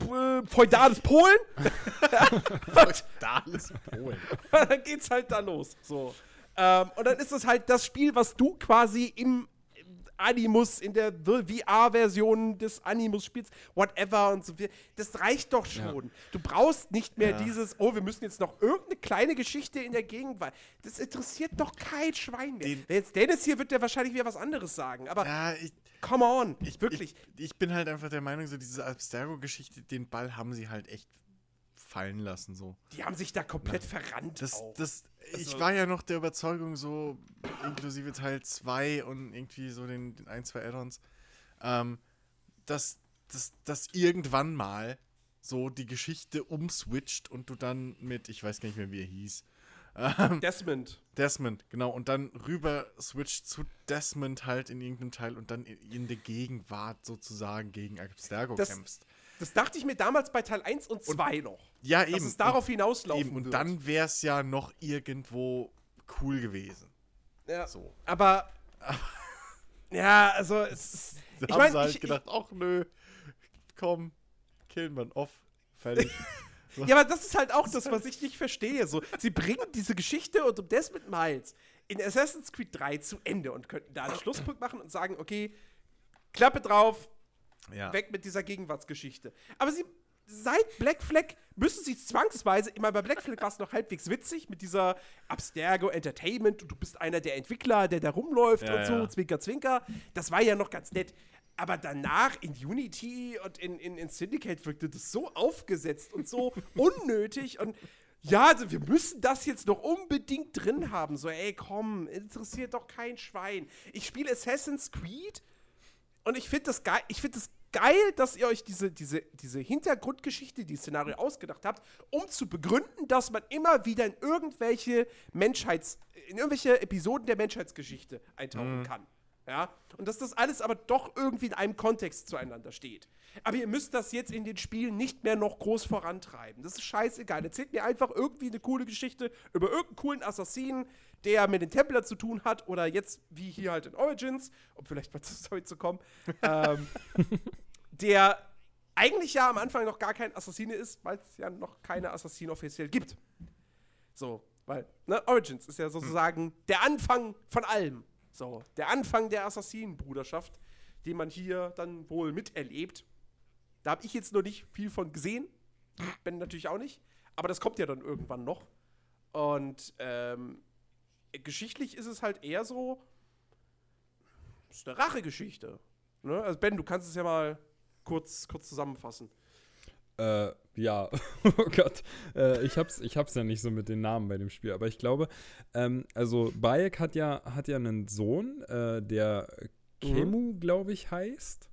Äh, Feudales Polen. Feudales Polen. dann geht's halt da los. So. Ähm, und dann ist es halt das Spiel, was du quasi im Animus, in der VR-Version des Animus spielst, whatever und so. Das reicht doch schon. Du brauchst nicht mehr Ja. dieses, oh, wir müssen jetzt noch irgendeine kleine Geschichte in der Gegend, weil das interessiert doch kein Schwein mehr. Den- Wer jetzt Dennis hier wird der wahrscheinlich wieder was anderes sagen, aber Ja, ich, come on, ich, wirklich. Ich, ich bin halt einfach der Meinung, so diese Abstergo-Geschichte, den Ball haben sie halt echt fallen lassen, so. die haben sich da komplett verrannt. Das, auch. das, ich Also- war ja noch der Überzeugung, so inklusive Teil 2 und irgendwie so den, den ein, zwei Add-ons, ähm, dass, dass, dass irgendwann mal so die Geschichte umswitcht und du dann mit, ich weiß gar nicht mehr, wie er hieß, ähm, Desmond. Desmond, genau, und dann rüber switcht zu Desmond halt in irgendeinem Teil und dann in, in der Gegenwart sozusagen gegen Abstergo Das- kämpfst. Das dachte ich mir damals bei Teil 1 und 2 noch. Ja, Dass eben. es darauf hinauslaufen eben. Und wird. dann wäre es ja noch irgendwo cool gewesen. Ja. So. Aber. ja, also es ist. Da Ich haben meine, sie halt ich, gedacht, ach nö, komm, killen wir off. Fertig. ja, aber das ist halt auch das, was ich nicht verstehe. So, sie bringen diese Geschichte und um Desmond Miles in Assassin's Creed 3 zu Ende und könnten da einen Schlusspunkt machen und sagen, okay, Klappe drauf, ja. weg mit dieser Gegenwartsgeschichte. Aber sie, seit Black Flag müssen sie zwangsweise, immer bei Black Flag war es noch halbwegs witzig, mit dieser Abstergo Entertainment und du bist einer der Entwickler, der da rumläuft Ja, und so, ja. zwinker, zwinker. Das war ja noch ganz nett. Aber danach in Unity und in, in, in Syndicate wirkte das so aufgesetzt und so unnötig und ja, also wir müssen das jetzt noch unbedingt drin haben. So, ey, komm, interessiert doch kein Schwein. Ich spiele Assassin's Creed und ich finde das geil, ich finde das geil, dass ihr euch diese, diese, diese Hintergrundgeschichte, die Szenario ausgedacht habt, um zu begründen, dass man immer wieder in irgendwelche Menschheits, in irgendwelche Episoden der Menschheitsgeschichte eintauchen kann. Ja, und dass das alles aber doch irgendwie in einem Kontext zueinander steht. Aber ihr müsst das jetzt in den Spielen nicht mehr noch groß vorantreiben. Das ist scheißegal. Erzählt mir einfach irgendwie eine coole Geschichte über irgendeinen coolen Assassinen, der mit den Templer zu tun hat oder jetzt wie hier halt in Origins, um vielleicht mal zur Story zu kommen, ähm, der eigentlich ja am Anfang noch gar kein Assassine ist, weil es ja noch keine Assassine offiziell gibt. So, weil, ne, Origins ist ja sozusagen der Anfang von allem. So, der Anfang der Assassinenbruderschaft, den man hier dann wohl miterlebt. Da habe ich jetzt noch nicht viel von gesehen. Ben natürlich auch nicht. Aber das kommt ja dann irgendwann noch. Und ähm, geschichtlich ist es halt eher so, ist eine Rachegeschichte. Ne? Also Ben, du kannst es ja mal kurz, kurz zusammenfassen. Äh, ja, oh Gott. Äh, ich, hab's, ich hab's ja nicht so mit den Namen bei dem Spiel, aber ich glaube, ähm, also Bayek hat ja, hat ja einen Sohn, äh, der Kemu, glaube ich, heißt.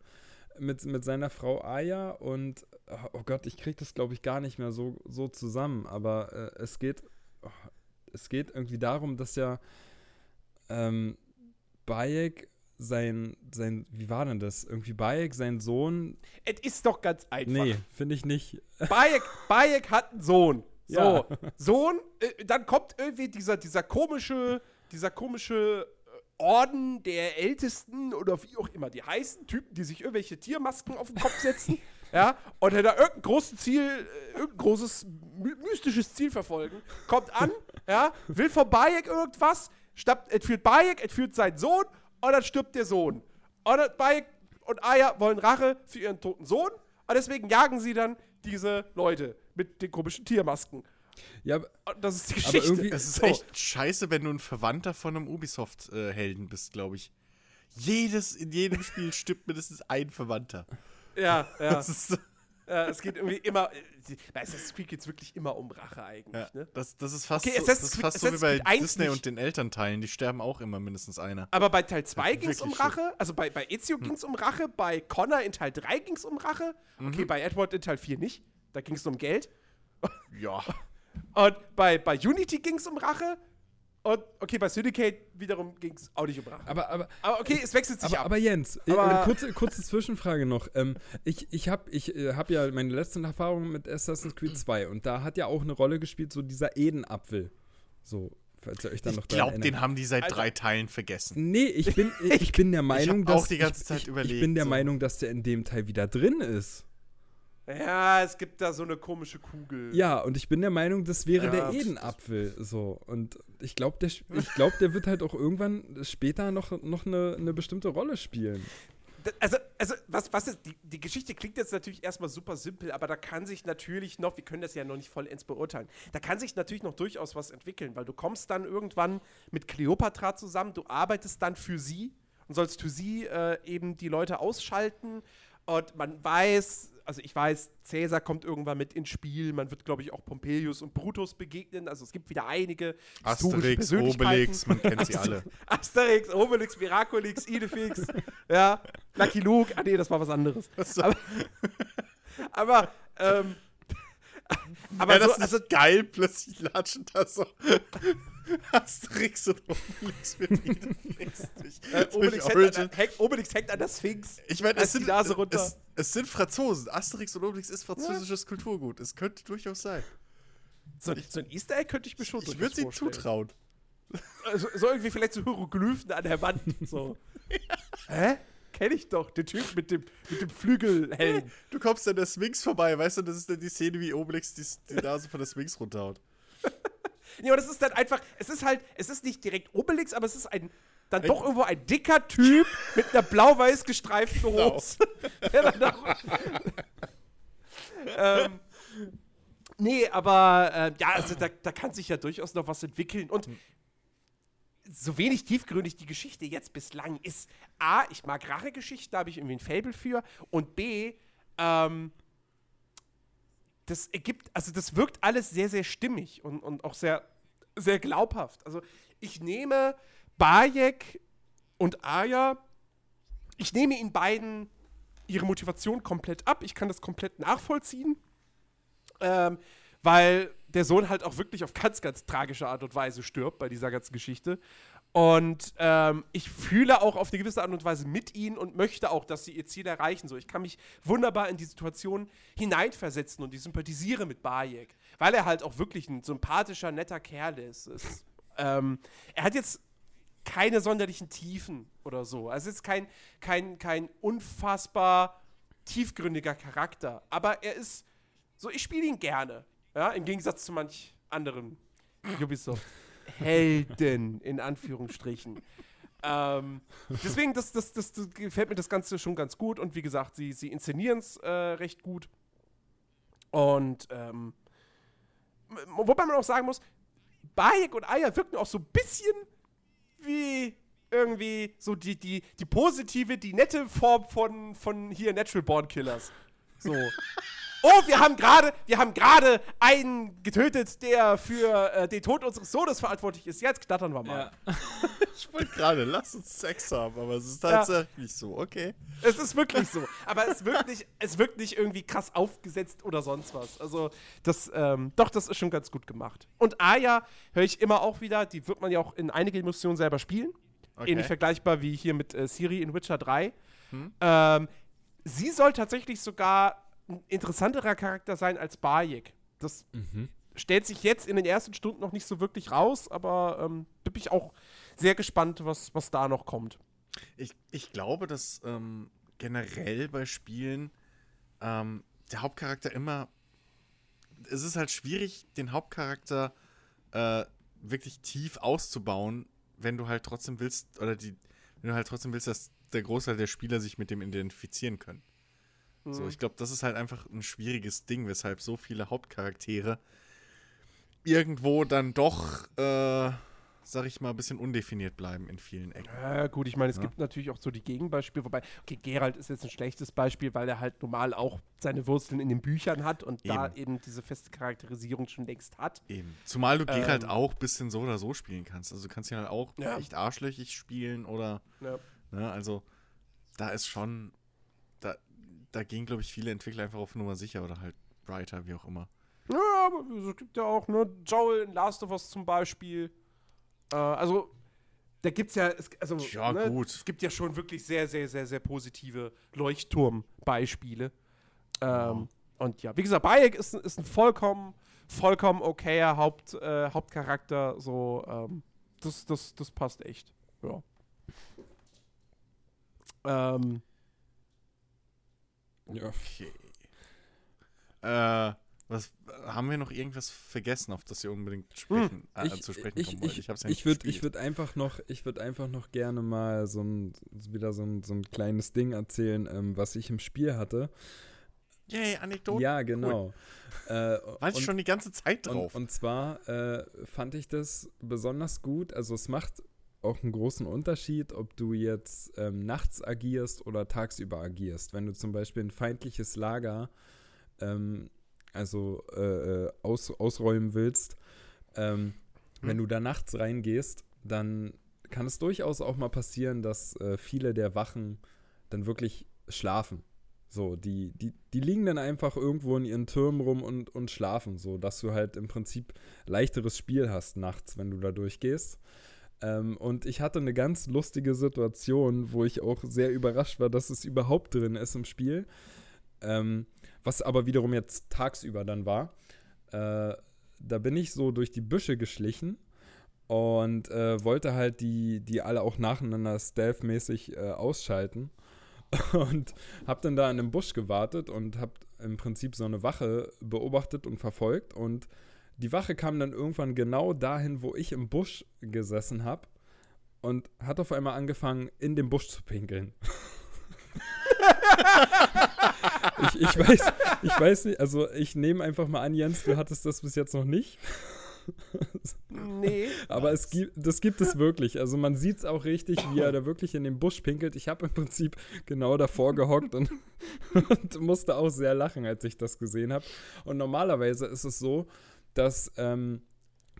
Mit, mit seiner Frau Aya und oh Gott, ich krieg das, glaube ich, gar nicht mehr so, so zusammen, aber äh, es geht, oh, es geht irgendwie darum, dass ja ähm, Bayek sein, sein, wie war denn das? Irgendwie Bayek, sein Sohn, Es ist doch ganz einfach. nee, finde ich nicht. Bayek, Bayek hat einen Sohn. So, Ja. Sohn, äh, dann kommt irgendwie dieser, dieser komische, dieser komische äh, Orden der Ältesten oder wie auch immer die heißen, Typen, die sich irgendwelche Tiermasken auf den Kopf setzen, ja, und da irgendein großes Ziel, äh, irgendein großes my mystisches Ziel verfolgen, kommt an, ja, will von Bayek irgendwas, stappt, entführt Bayek, entführt seinen Sohn und dann stirbt der Sohn. Und dann Bayek und Aya wollen Rache für ihren toten Sohn und deswegen jagen sie dann diese Leute mit den komischen Tiermasken. Ja, aber- Und das ist die Aber Geschichte. irgendwie- Es ist So. echt scheiße, wenn du ein Verwandter von einem Ubisoft-Helden bist, glaube ich. Jedes, in jedem Spiel stirbt mindestens ein Verwandter. Ja, ja. Das ist, ja. Es geht irgendwie immer. äh, Bei Assassin's Creed geht es wirklich immer um Rache eigentlich, ja, ne? das, das ist fast, Okay, so, Assassin's das ist fast so wie bei Creed 1 Disney und den Elternteilen. Die sterben auch immer mindestens einer. Aber bei Teil 2 ging es um Rache, also bei, bei Ezio ging es um Rache, bei Connor in Teil 3 ging es um Rache, okay, bei Edward in Teil 4 nicht, da ging es um Geld. Ja. Und bei, bei Unity ging es um Rache, Und okay, bei Syndicate wiederum ging es auch nicht um Rache. Aber, aber, Aber okay, es wechselt sich aber, ab. aber Jens, äh, Aber- äh, kurze, kurze Zwischenfrage noch. Ähm, ich ich habe ich, äh, hab ja meine letzten Erfahrungen mit Assassin's Creed 2 und da hat ja auch eine Rolle gespielt, so dieser Edenapfel. So, falls ihr euch dann Ich noch dran glaube, den haben die seit Alter. drei Teilen vergessen. Nee, ich bin, ich, ich bin der Meinung, auch dass. die ganze ich, Zeit ich, überlegt, Ich bin der so. Meinung, dass der in dem Teil wieder drin ist. Ja, es gibt da so eine komische Kugel. Ja, und ich bin der Meinung, das wäre Ja. der Edenapfel. So. Und ich glaube, der, ich glaub, der wird halt auch irgendwann später noch, noch eine, eine bestimmte Rolle spielen. Also, also was, was ist, die, die Geschichte klingt jetzt natürlich erstmal super simpel, aber da kann sich natürlich noch, wir können das ja noch nicht vollends beurteilen, da kann sich natürlich noch durchaus was entwickeln, weil du kommst dann irgendwann mit Cleopatra zusammen, du arbeitest dann für sie und sollst für sie äh, eben die Leute ausschalten und man weiß, also ich weiß, Cäsar kommt irgendwann mit ins Spiel, man wird, glaube ich, auch Pompeius und Brutus begegnen, also es gibt wieder einige Asterix. Obelix, man kennt sie alle. Asterix, Obelix, Miraculix, Idefix, ja, Lucky Luke, ah nee, das war was anderes. So. Aber, aber, ähm, aber ja, das so, ist also, geil, plötzlich latschen da so Asterix und Obelix durch, äh, Obelix, hängt an, hängt, Obelix hängt an der Sphinx. Ich meine, es sind. Es, es sind Franzosen. Asterix und Obelix ist französisches Kulturgut. Es könnte durchaus sein. So, so ein Easter Egg könnte ich mir schon Ich würde sie zutrauen. Also, so irgendwie vielleicht so Hieroglyphen an der Wand. So. Hä? Kenn ich doch, den Typ mit dem, mit dem Flügelhelm. Du kommst an der Sphinx vorbei, weißt du, das ist dann die Szene, wie Obelix die, die Nase von der Sphinx runterhaut. Ja, und es ist dann einfach, es ist halt, es ist nicht direkt Obelix, aber es ist ein, dann doch irgendwo ein dicker Typ mit einer blau-weiß gestreiften Genau. Hose. Auch, ähm, nee, aber äh, ja, also da, da kann sich ja durchaus noch was entwickeln. Und so wenig tiefgründig die Geschichte jetzt bislang ist, A, ich mag Rachegeschichten, da habe ich irgendwie ein Fable für. Und B, ähm, das ergibt, also das wirkt alles sehr, sehr stimmig und, und auch sehr, sehr glaubhaft. Also ich nehme Bayek und Aya, ich nehme ihnen beiden ihre Motivation komplett ab. Ich kann das komplett nachvollziehen, ähm, weil der Sohn halt auch wirklich auf ganz, ganz tragische Art und Weise stirbt bei dieser ganzen Geschichte. Und ähm, ich fühle auch auf eine gewisse Art und Weise mit ihnen und möchte auch, dass sie ihr Ziel erreichen. So, ich kann mich wunderbar in die Situation hineinversetzen und ich sympathisiere mit Bayek, weil er halt auch wirklich ein sympathischer, netter Kerl ist. Es, ähm, er hat jetzt keine sonderlichen Tiefen oder so. Also es ist kein, kein, kein unfassbar tiefgründiger Charakter. Aber er ist so, ich spiele ihn gerne. Ja, im Gegensatz zu manch anderen Ubisoft. Helden, in Anführungsstrichen. ähm, deswegen, das, das, das, das gefällt mir das Ganze schon ganz gut. Und wie gesagt, sie, sie inszenieren es äh, recht gut. Und ähm, wobei man auch sagen muss, Bayek und Aya wirken auch so ein bisschen wie irgendwie so die, die, die positive, die nette Form von, von hier Natural Born Killers. So. Oh, wir haben gerade, wir haben gerade einen getötet, der für äh, den Tod unseres Sohnes verantwortlich ist. Jetzt knattern wir mal. Ich wollte gerade, lass uns Sex haben, aber es ist Ja. tatsächlich so, okay. Es ist wirklich so. Aber es wirkt nicht, es wirkt nicht irgendwie krass aufgesetzt oder sonst was. Also, das, ähm, doch, das ist schon ganz gut gemacht. Und Aya höre ich immer auch wieder, die wird man ja auch in einigen Missionen selber spielen. Okay. Ähnlich vergleichbar wie hier mit äh, Siri in Witcher 3. Ähm, sie soll tatsächlich sogar ein interessanterer Charakter sein als Bayek. Das stellt sich jetzt in den ersten Stunden noch nicht so wirklich raus, aber ähm, bin ich auch sehr gespannt, was, was da noch kommt. Ich, ich glaube, dass ähm, generell bei Spielen ähm, der Hauptcharakter immer. Es ist halt schwierig, den Hauptcharakter äh, wirklich tief auszubauen, wenn du halt trotzdem willst, oder die, wenn du halt trotzdem willst, dass der Großteil der Spieler sich mit dem identifizieren können. So, ich glaube, das ist halt einfach ein schwieriges Ding, weshalb so viele Hauptcharaktere irgendwo dann doch, äh, sag ich mal, ein bisschen undefiniert bleiben in vielen Ecken. Ja, gut, ich meine, es Ja. gibt natürlich auch so die Gegenbeispiele, wobei, okay, Geralt ist jetzt ein schlechtes Beispiel, weil er halt normal auch seine Wurzeln in den Büchern hat und da Eben. eben diese feste Charakterisierung schon längst hat. Eben. Zumal du Geralt Ähm. auch ein bisschen so oder so spielen kannst. Also du kannst ihn halt auch Ja. echt arschlöchig spielen oder, Ja. ne, also da ist schon, da gehen, glaube ich, viele Entwickler einfach auf Nummer sicher oder halt Brighter, wie auch immer. Ja, aber es gibt ja auch, ne, Joel in Last of Us zum Beispiel. Äh, also, da gibt's ja, es, also, Ja, ne, gut. es gibt ja schon wirklich sehr, sehr, sehr, sehr positive Leuchtturm-Beispiele. Ähm, Und ja, wie gesagt, Bayek ist, ist ein vollkommen, vollkommen okayer Haupt, äh, Hauptcharakter. So, ähm, das, das, das passt echt. Ja. Ähm, Ja. Okay. Äh, was, haben wir noch irgendwas vergessen, auf das ihr unbedingt sprechen, äh, ich, zu sprechen ich, kommen wollt? ich, hab's ja ich würde ich würd einfach noch ich würde einfach noch gerne mal so ein wieder so ein, so ein kleines Ding erzählen, ähm, was ich im Spiel hatte. Yay, Anekdoten. ja, genau. Äh, Warte ich schon die ganze Zeit drauf. Und, und zwar äh, fand ich das besonders gut. Also es macht auch einen großen Unterschied, ob du jetzt ähm, nachts agierst oder tagsüber agierst. Wenn du zum Beispiel ein feindliches Lager ähm, also äh, äh, aus, ausräumen willst, ähm, wenn du da nachts reingehst, dann kann es durchaus auch mal passieren, dass äh, viele der Wachen dann wirklich schlafen. So, die, die, die liegen dann einfach irgendwo in ihren Türmen rum und, und schlafen, so dass du halt im Prinzip leichteres Spiel hast nachts, wenn du da durchgehst. Ähm, und ich hatte eine ganz lustige Situation, wo ich auch sehr überrascht war, dass es überhaupt drin ist im Spiel. Ähm, was aber wiederum jetzt tagsüber dann war. Äh, da bin ich so durch die Büsche geschlichen und äh, wollte halt die, die alle auch nacheinander stealth-mäßig äh, ausschalten. Und hab dann da in einem Busch gewartet und hab im Prinzip so eine Wache beobachtet und verfolgt. Und die Wache kam dann irgendwann genau dahin, wo ich im Busch gesessen hab und hat auf einmal angefangen, in den Busch zu pinkeln. ich, ich, weiß, ich weiß nicht, also ich nehme einfach mal an, Jens, du hattest das bis jetzt noch nicht. nee. Aber es gibt, das gibt es wirklich. Also man sieht es auch richtig, wie er da wirklich in den Busch pinkelt. Ich habe im Prinzip genau davor gehockt und, und musste auch sehr lachen, als ich das gesehen habe. Und normalerweise ist es so, dass, ähm,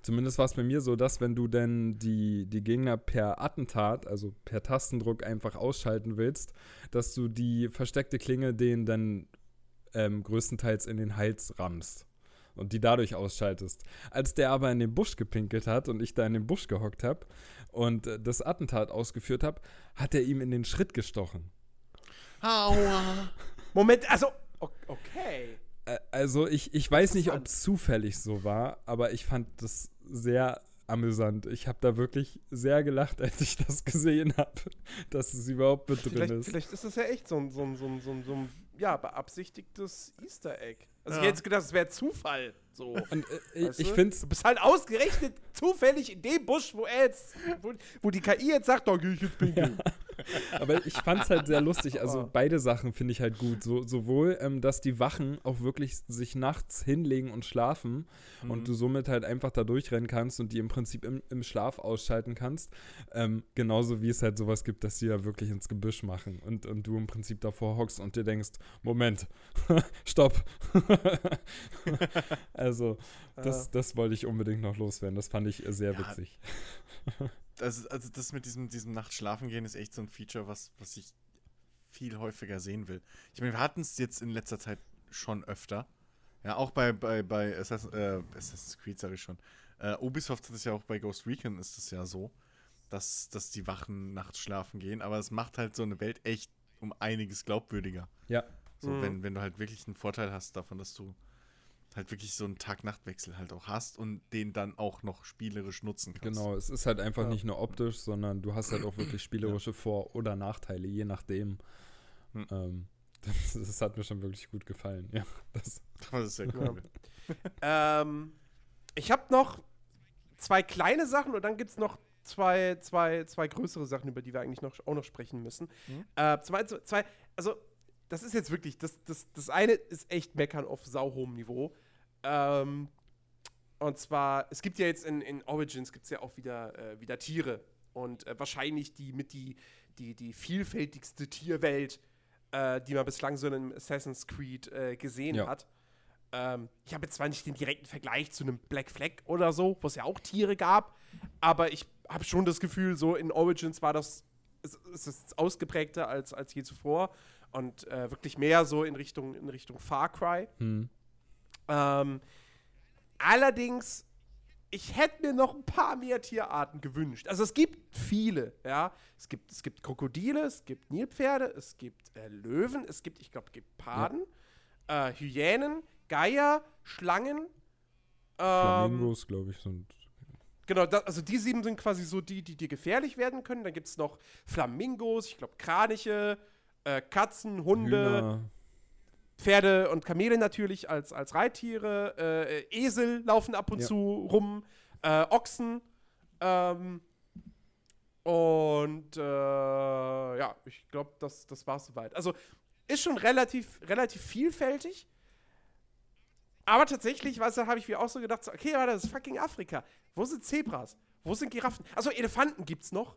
zumindest war es bei mir so, dass wenn du denn die, die Gegner per Attentat, also per Tastendruck einfach ausschalten willst, dass du die versteckte Klinge denen dann ähm, größtenteils in den Hals rammst und die dadurch ausschaltest. Als der aber in den Busch gepinkelt hat und ich da in den Busch gehockt habe und äh, das Attentat ausgeführt habe, hat er ihm in den Schritt gestochen. Aua. Moment, also, okay. Also ich, ich weiß nicht, ob es zufällig so war, aber ich fand das sehr amüsant. Ich habe da wirklich sehr gelacht, als ich das gesehen habe, dass es überhaupt mit drin Vielleicht, ist. vielleicht ist das ja echt so ein, so ein, so ein, so ein, so ein ja, beabsichtigtes Easter Egg. Also ich Ja. hätte jetzt gedacht, es wäre Zufall. So. Und äh, Weißt ich du? finde es Du bist halt ausgerechnet zufällig in dem Busch, wo er jetzt, wo, wo die KI jetzt sagt, da gehe ich jetzt pinkeln. Aber ich fand es halt sehr lustig. Also Oh. beide Sachen finde ich halt gut. So, sowohl, ähm, dass die Wachen auch wirklich sich nachts hinlegen und schlafen Mhm. und du somit halt einfach da durchrennen kannst und die im Prinzip im, im Schlaf ausschalten kannst. Ähm, genauso wie es halt sowas gibt, dass die da wirklich ins Gebüsch machen und, und du im Prinzip davor hockst und dir denkst, Moment, stopp. also, das, das wollte ich unbedingt noch loswerden. Das fand ich äh, sehr Ja, witzig. Also, also das mit diesem, diesem Nachtschlafengehen ist echt so ein Feature, was, was ich viel häufiger sehen will. Ich meine, wir hatten es jetzt in letzter Zeit schon öfter. Ja, auch bei, bei, bei Assassin, äh, Assassin's Creed sage ich schon. Äh, Ubisoft hat es ja auch bei Ghost Recon ist es ja so, dass, dass die Wachen nachts schlafen gehen, aber es macht halt so eine Welt echt um einiges glaubwürdiger. Ja. So, Mhm. wenn, wenn du halt wirklich einen Vorteil hast davon, dass du halt wirklich so einen Tag-Nacht-Wechsel halt auch hast und den dann auch noch spielerisch nutzen kannst. Genau, es ist halt einfach Ja. nicht nur optisch, sondern du hast halt auch wirklich spielerische Vor- oder Nachteile, je nachdem. Hm. Ähm, das, das hat mir schon wirklich gut gefallen. Ja, das, Das ist sehr cool. ähm, ich habe noch zwei kleine Sachen und dann gibt es noch zwei, zwei, zwei größere Sachen, über die wir eigentlich noch, auch noch sprechen müssen. Mhm. Äh, zwei, zwei, also, das ist jetzt wirklich, das, das, das eine ist echt Meckern auf sauhohem Niveau. Ähm, und zwar, es gibt ja jetzt in, in Origins gibt es ja auch wieder, äh, wieder Tiere. Und äh, wahrscheinlich die mit die, die, die vielfältigste Tierwelt, äh, die man bislang so in einem Assassin's Creed äh, gesehen Ja. hat. Ähm, ich habe jetzt zwar nicht den direkten Vergleich zu einem Black Flag oder so, wo es ja auch Tiere gab, aber ich habe schon das Gefühl, so in Origins war das, es, es ist ausgeprägter als, als je zuvor und äh, wirklich mehr so in Richtung, in Richtung Far Cry. hm. Ähm, allerdings ich hätte mir noch ein paar mehr Tierarten gewünscht. Also es gibt viele, ja. Es gibt, es gibt Krokodile, es gibt Nilpferde, es gibt äh, Löwen, es gibt, ich glaube, Geparden, äh, Hyänen, Geier, Schlangen. Ähm, Flamingos, glaube ich, sind. Genau, das, also die sieben sind quasi so die, die dir gefährlich werden können. Dann gibt es noch Flamingos, ich glaube Kraniche, äh, Katzen, Hunde, Hühner. Pferde und Kamele natürlich als, als Reittiere. Äh, Esel laufen ab und Ja. zu rum. Äh, Ochsen. Ähm, und äh, ja, ich glaube, das, das war soweit. Also ist schon relativ, relativ vielfältig. Aber tatsächlich, weißt du, habe ich mir auch so gedacht, okay, warte, das ist fucking Afrika. Wo sind Zebras? Wo sind Giraffen? Also Elefanten gibt's noch.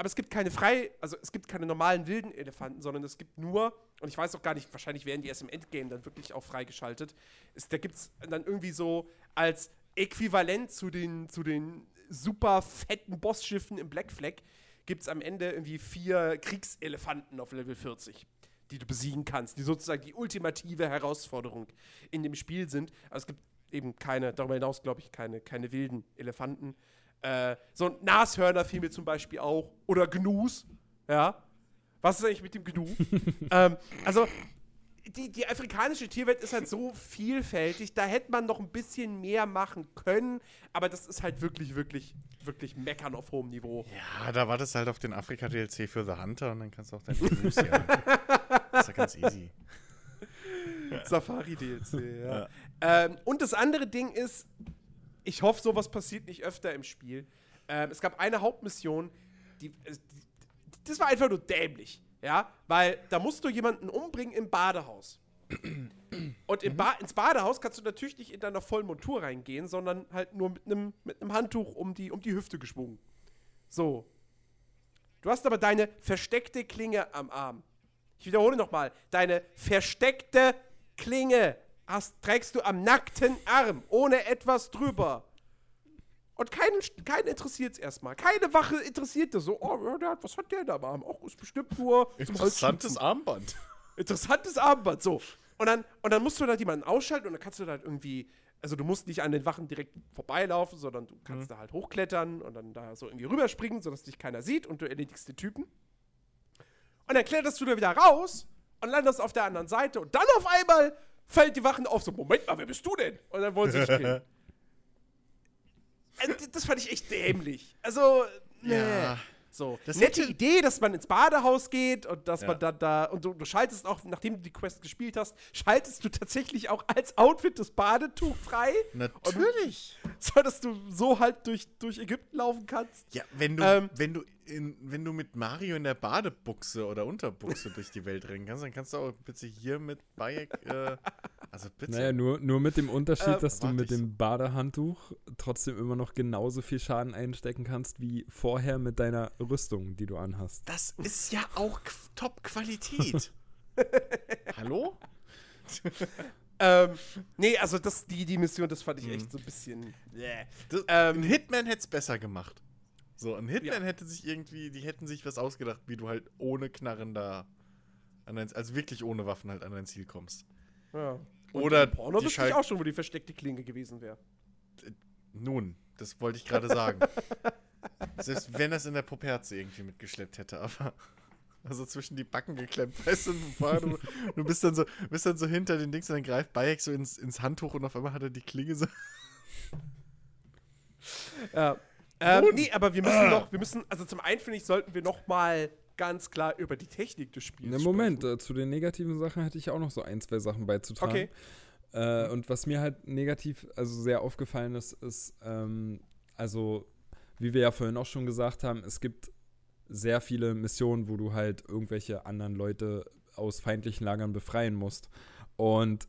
Aber es gibt keine frei, also es gibt keine normalen wilden Elefanten, sondern es gibt nur, und ich weiß auch gar nicht, wahrscheinlich werden die erst im Endgame dann wirklich auch freigeschaltet. Es, da gibt es dann irgendwie so als Äquivalent zu den, zu den super fetten Bossschiffen im Black Flag, gibt es am Ende irgendwie vier Kriegselefanten auf Level 40, die du besiegen kannst, die sozusagen die ultimative Herausforderung in dem Spiel sind. Aber es gibt eben keine, darüber hinaus glaube ich, keine, keine wilden Elefanten. Äh, so ein Nashörner fiel mir zum Beispiel auch. Oder Gnus. Ja. Was ist eigentlich mit dem Gnu? ähm, also, die, die afrikanische Tierwelt ist halt so vielfältig, da hätte man noch ein bisschen mehr machen können, aber das ist halt wirklich, wirklich, wirklich meckern auf hohem Niveau. Ja, da wartest halt auf den Afrika-DLC für The Hunter und dann kannst du auch dein Blues jagen. Das ist ja ganz easy. Safari-DLC, ja. Ja. Ähm, und das andere Ding ist, ich hoffe, sowas passiert nicht öfter im Spiel. Ähm, es gab eine Hauptmission, die, äh, die, das war einfach nur dämlich, ja, weil da musst du jemanden umbringen im Badehaus. Und im ba ins Badehaus kannst du natürlich nicht in deiner vollen Montur reingehen, sondern halt nur mit einem mit einem Handtuch um die, um die Hüfte geschwungen. So. Du hast aber deine versteckte Klinge am Arm. Ich wiederhole nochmal. Deine versteckte Klinge hast, trägst du am nackten Arm, ohne etwas drüber. Und keinen, keinen interessiert es erstmal. Keine Wache interessiert das so. Oh, was hat der da am Arm? Auch ist bestimmt nur Interessantes. Armband. Interessantes Armband, so. Und dann, und dann musst du da jemanden ausschalten und dann kannst du da halt irgendwie, also du musst nicht an den Wachen direkt vorbeilaufen, sondern du kannst da halt hochklettern und dann da so irgendwie rüberspringen, sodass dich keiner sieht und du erledigst den Typen. Und dann kletterst du da wieder raus und landest auf der anderen Seite und dann auf einmal fällt die Wachen auf, so, Moment mal, wer bist du denn? Und dann wollen sie dich killen. Äh, das fand ich echt dämlich. Also, nee. Ja. So, Das nette Idee, dass man ins Badehaus geht und dass Ja. man dann da und du, du schaltest auch, nachdem du die Quest gespielt hast, schaltest du tatsächlich auch als Outfit das Badetuch frei, Natürlich. so dass du so halt durch, durch Ägypten laufen kannst. Ja, wenn du, Ähm. wenn du in, wenn du mit Mario in der Badebuchse oder Unterbuchse durch die Welt rennen kannst, dann kannst du auch bitte hier mit Bayek, äh, also bitte. Naja, nur, nur mit dem Unterschied, Äh, dass du mit ich- dem Badehandtuch trotzdem immer noch genauso viel Schaden einstecken kannst wie vorher mit deiner Rüstung, die du anhast. Das ist ja auch Qu- Top-Qualität. Hallo? Ähm, nee, also das, die, die Mission, das fand ich echt so ein bisschen. Yeah. Das, Ähm. Hitman hätte es besser gemacht. So, ein Hitman Ja. hätte sich irgendwie, die hätten sich was ausgedacht, wie du halt ohne Knarren da, an dein, also wirklich ohne Waffen halt an dein Ziel kommst. Ja. Und Oder im Porno wüsste ich auch schon, wo die versteckte Klinge gewesen wäre. Nun, das wollte ich gerade sagen. Selbst wenn das in der Poperze irgendwie mitgeschleppt hätte, aber also zwischen die Backen geklemmt, weißt du, du, du bist dann so, bist dann so hinter den Dings und dann greift Bayek so ins, ins Handtuch und auf einmal hat er die Klinge so. Ja. Ähm, nee, aber wir müssen noch, wir müssen, also zum einen finde ich, sollten wir noch mal ganz klar über die Technik des Spiels Ne, Moment, äh, zu den negativen Sachen hätte ich auch noch so ein, zwei Sachen beizutragen. Okay. Äh, und was mir halt negativ, also sehr aufgefallen ist, ist, ähm, also, wie wir ja vorhin auch schon gesagt haben, es gibt sehr viele Missionen, wo du halt irgendwelche anderen Leute aus feindlichen Lagern befreien musst. Und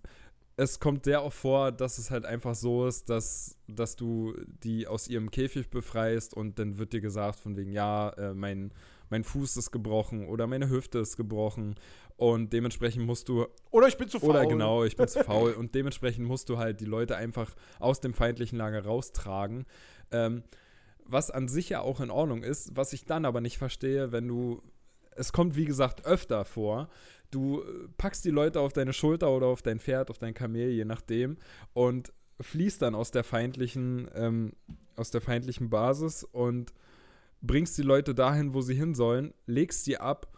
es kommt sehr oft vor, dass es halt einfach so ist, dass, dass du die aus ihrem Käfig befreist und dann wird dir gesagt von wegen, ja, äh, mein, mein Fuß ist gebrochen oder meine Hüfte ist gebrochen und dementsprechend musst du Oder ich bin zu faul. oder genau, ich bin zu faul. Und dementsprechend musst du halt die Leute einfach aus dem feindlichen Lager raustragen. Ähm, was an sich ja auch in Ordnung ist, was ich dann aber nicht verstehe, wenn du. Es kommt, wie gesagt, öfter vor. Du äh, packst die Leute auf deine Schulter oder auf dein Pferd, auf dein Kamel, je nachdem, und fließt dann aus der feindlichen, ähm, aus der feindlichen Basis und bringst die Leute dahin, wo sie hin sollen, legst sie ab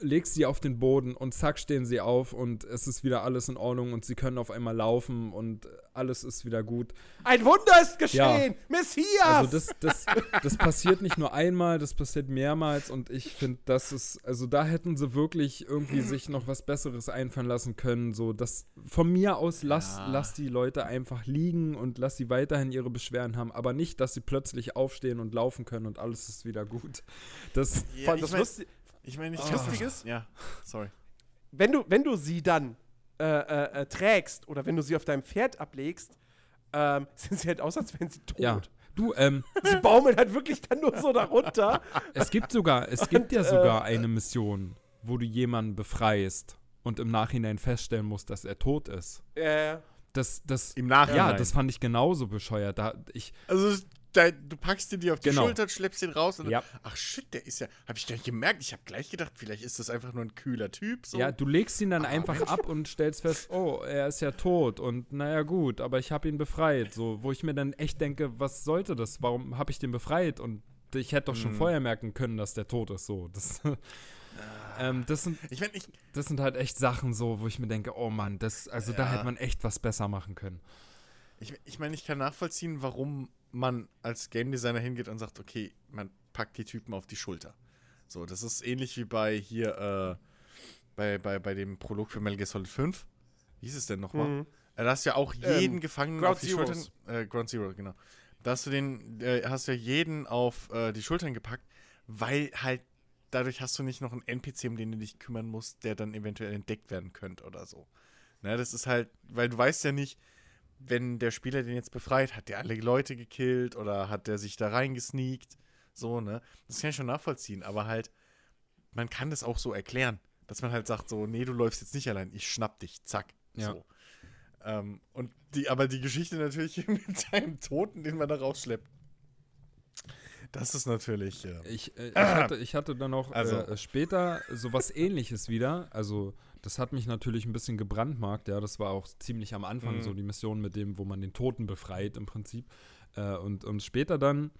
legst sie auf den Boden und zack stehen sie auf und es ist wieder alles in Ordnung und sie können auf einmal laufen und alles ist wieder gut. Ein Wunder ist geschehen! Ja. Messias! Also das, das, das passiert nicht nur einmal, das passiert mehrmals und ich finde, das ist, also da hätten sie wirklich irgendwie sich noch was Besseres einfallen lassen können. So, das von mir aus lass, ja. lass die Leute einfach liegen und lass sie weiterhin ihre Beschwerden haben, aber nicht, dass sie plötzlich aufstehen und laufen können und alles ist wieder gut. Das, ja, das, lustig, ich meine, nichts oh. Lustiges. Ja, sorry. Wenn du, wenn du sie dann äh, äh, äh, trägst oder wenn du sie auf deinem Pferd ablegst, ähm, sind sie halt aus, als wären sie tot. Ja. Du, ähm. Sie baumeln halt wirklich dann nur so darunter. Es gibt sogar, es gibt ja sogar äh, eine Mission, wo du jemanden befreist und im Nachhinein feststellen musst, dass er tot ist. Ja. Äh, das, das, Im Nachhinein. Ja, das fand ich genauso bescheuert. Da, ich, also da, du packst den dir auf die genau. Schulter, schleppst den raus und ja. dann, ach shit, der ist ja, hab ich gar nicht gemerkt. Ich habe gleich gedacht, vielleicht ist das einfach nur ein kühler Typ. So. Ja, du legst ihn dann aber einfach Mensch. ab und stellst fest, oh, er ist ja tot und naja gut, aber ich habe ihn befreit. So, wo ich mir dann echt denke, was sollte das? Warum habe ich den befreit? Und ich hätte doch schon hm. vorher merken können, dass der tot ist. So, das. ähm, das, sind, ich mein, ich, das sind halt echt Sachen so, wo ich mir denke, oh Mann, das, also ja. da hätte man echt was besser machen können. Ich, ich meine, ich kann nachvollziehen, warum man als Game Designer hingeht und sagt, okay, man packt die Typen auf die Schulter. So, das ist ähnlich wie bei hier, äh, bei, bei, bei dem Prolog für Metal Gear Solid 5. Wie hieß es denn nochmal? Mhm. Äh, da hast ja auch jeden ähm, Gefangenen Ground auf die. Schultern. Äh, Ground Zero, genau. Da hast du den, äh, hast ja jeden auf äh, die Schultern gepackt, weil halt dadurch hast du nicht noch einen NPC, um den du dich kümmern musst, der dann eventuell entdeckt werden könnte oder so. Ne, das ist halt, weil du weißt ja nicht, wenn der Spieler den jetzt befreit, hat der alle Leute gekillt oder hat der sich da reingesneakt? So, ne? Das kann ich schon nachvollziehen, aber halt, man kann das auch so erklären, dass man halt sagt, so, nee, du läufst jetzt nicht allein, ich schnapp dich, zack. Ja. So. Ähm, und die, aber die Geschichte natürlich mit einem Toten, den man da rausschleppt. Das ist natürlich. Äh ich, äh, ich, hatte, ich hatte dann noch also. äh, später sowas ähnliches wieder. Also das hat mich natürlich ein bisschen gebrandmarkt, ja. Das war auch ziemlich am Anfang mhm. so die Mission mit dem, wo man den Toten befreit im Prinzip. Äh, und, und später dann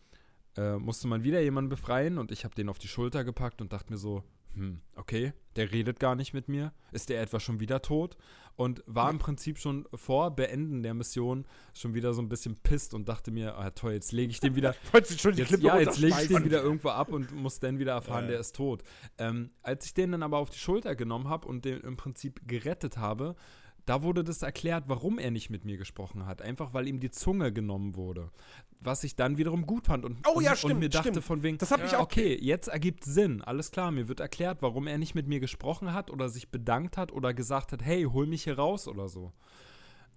äh, musste man wieder jemanden befreien und ich habe den auf die Schulter gepackt und dachte mir so, hm, okay, der redet gar nicht mit mir. Ist der etwa schon wieder tot? Und war im Prinzip schon vor Beenden der Mission schon wieder so ein bisschen pisst und dachte mir, ah toll, jetzt lege ich den wieder. jetzt, ja, jetzt lege ich den wieder irgendwo ab und muss dann wieder erfahren, äh. der ist tot. Ähm, als ich den dann aber auf die Schulter genommen habe und den im Prinzip gerettet habe, da wurde das erklärt, warum er nicht mit mir gesprochen hat. Einfach weil ihm die Zunge genommen wurde. Was ich dann wiederum gut fand und, oh, ja, und, stimmt, und mir dachte stimmt. von wegen, das hab ich auch okay, jetzt ergibt Sinn. Alles klar, mir wird erklärt, warum er nicht mit mir gesprochen hat oder sich bedankt hat oder gesagt hat, hey, hol mich hier raus oder so.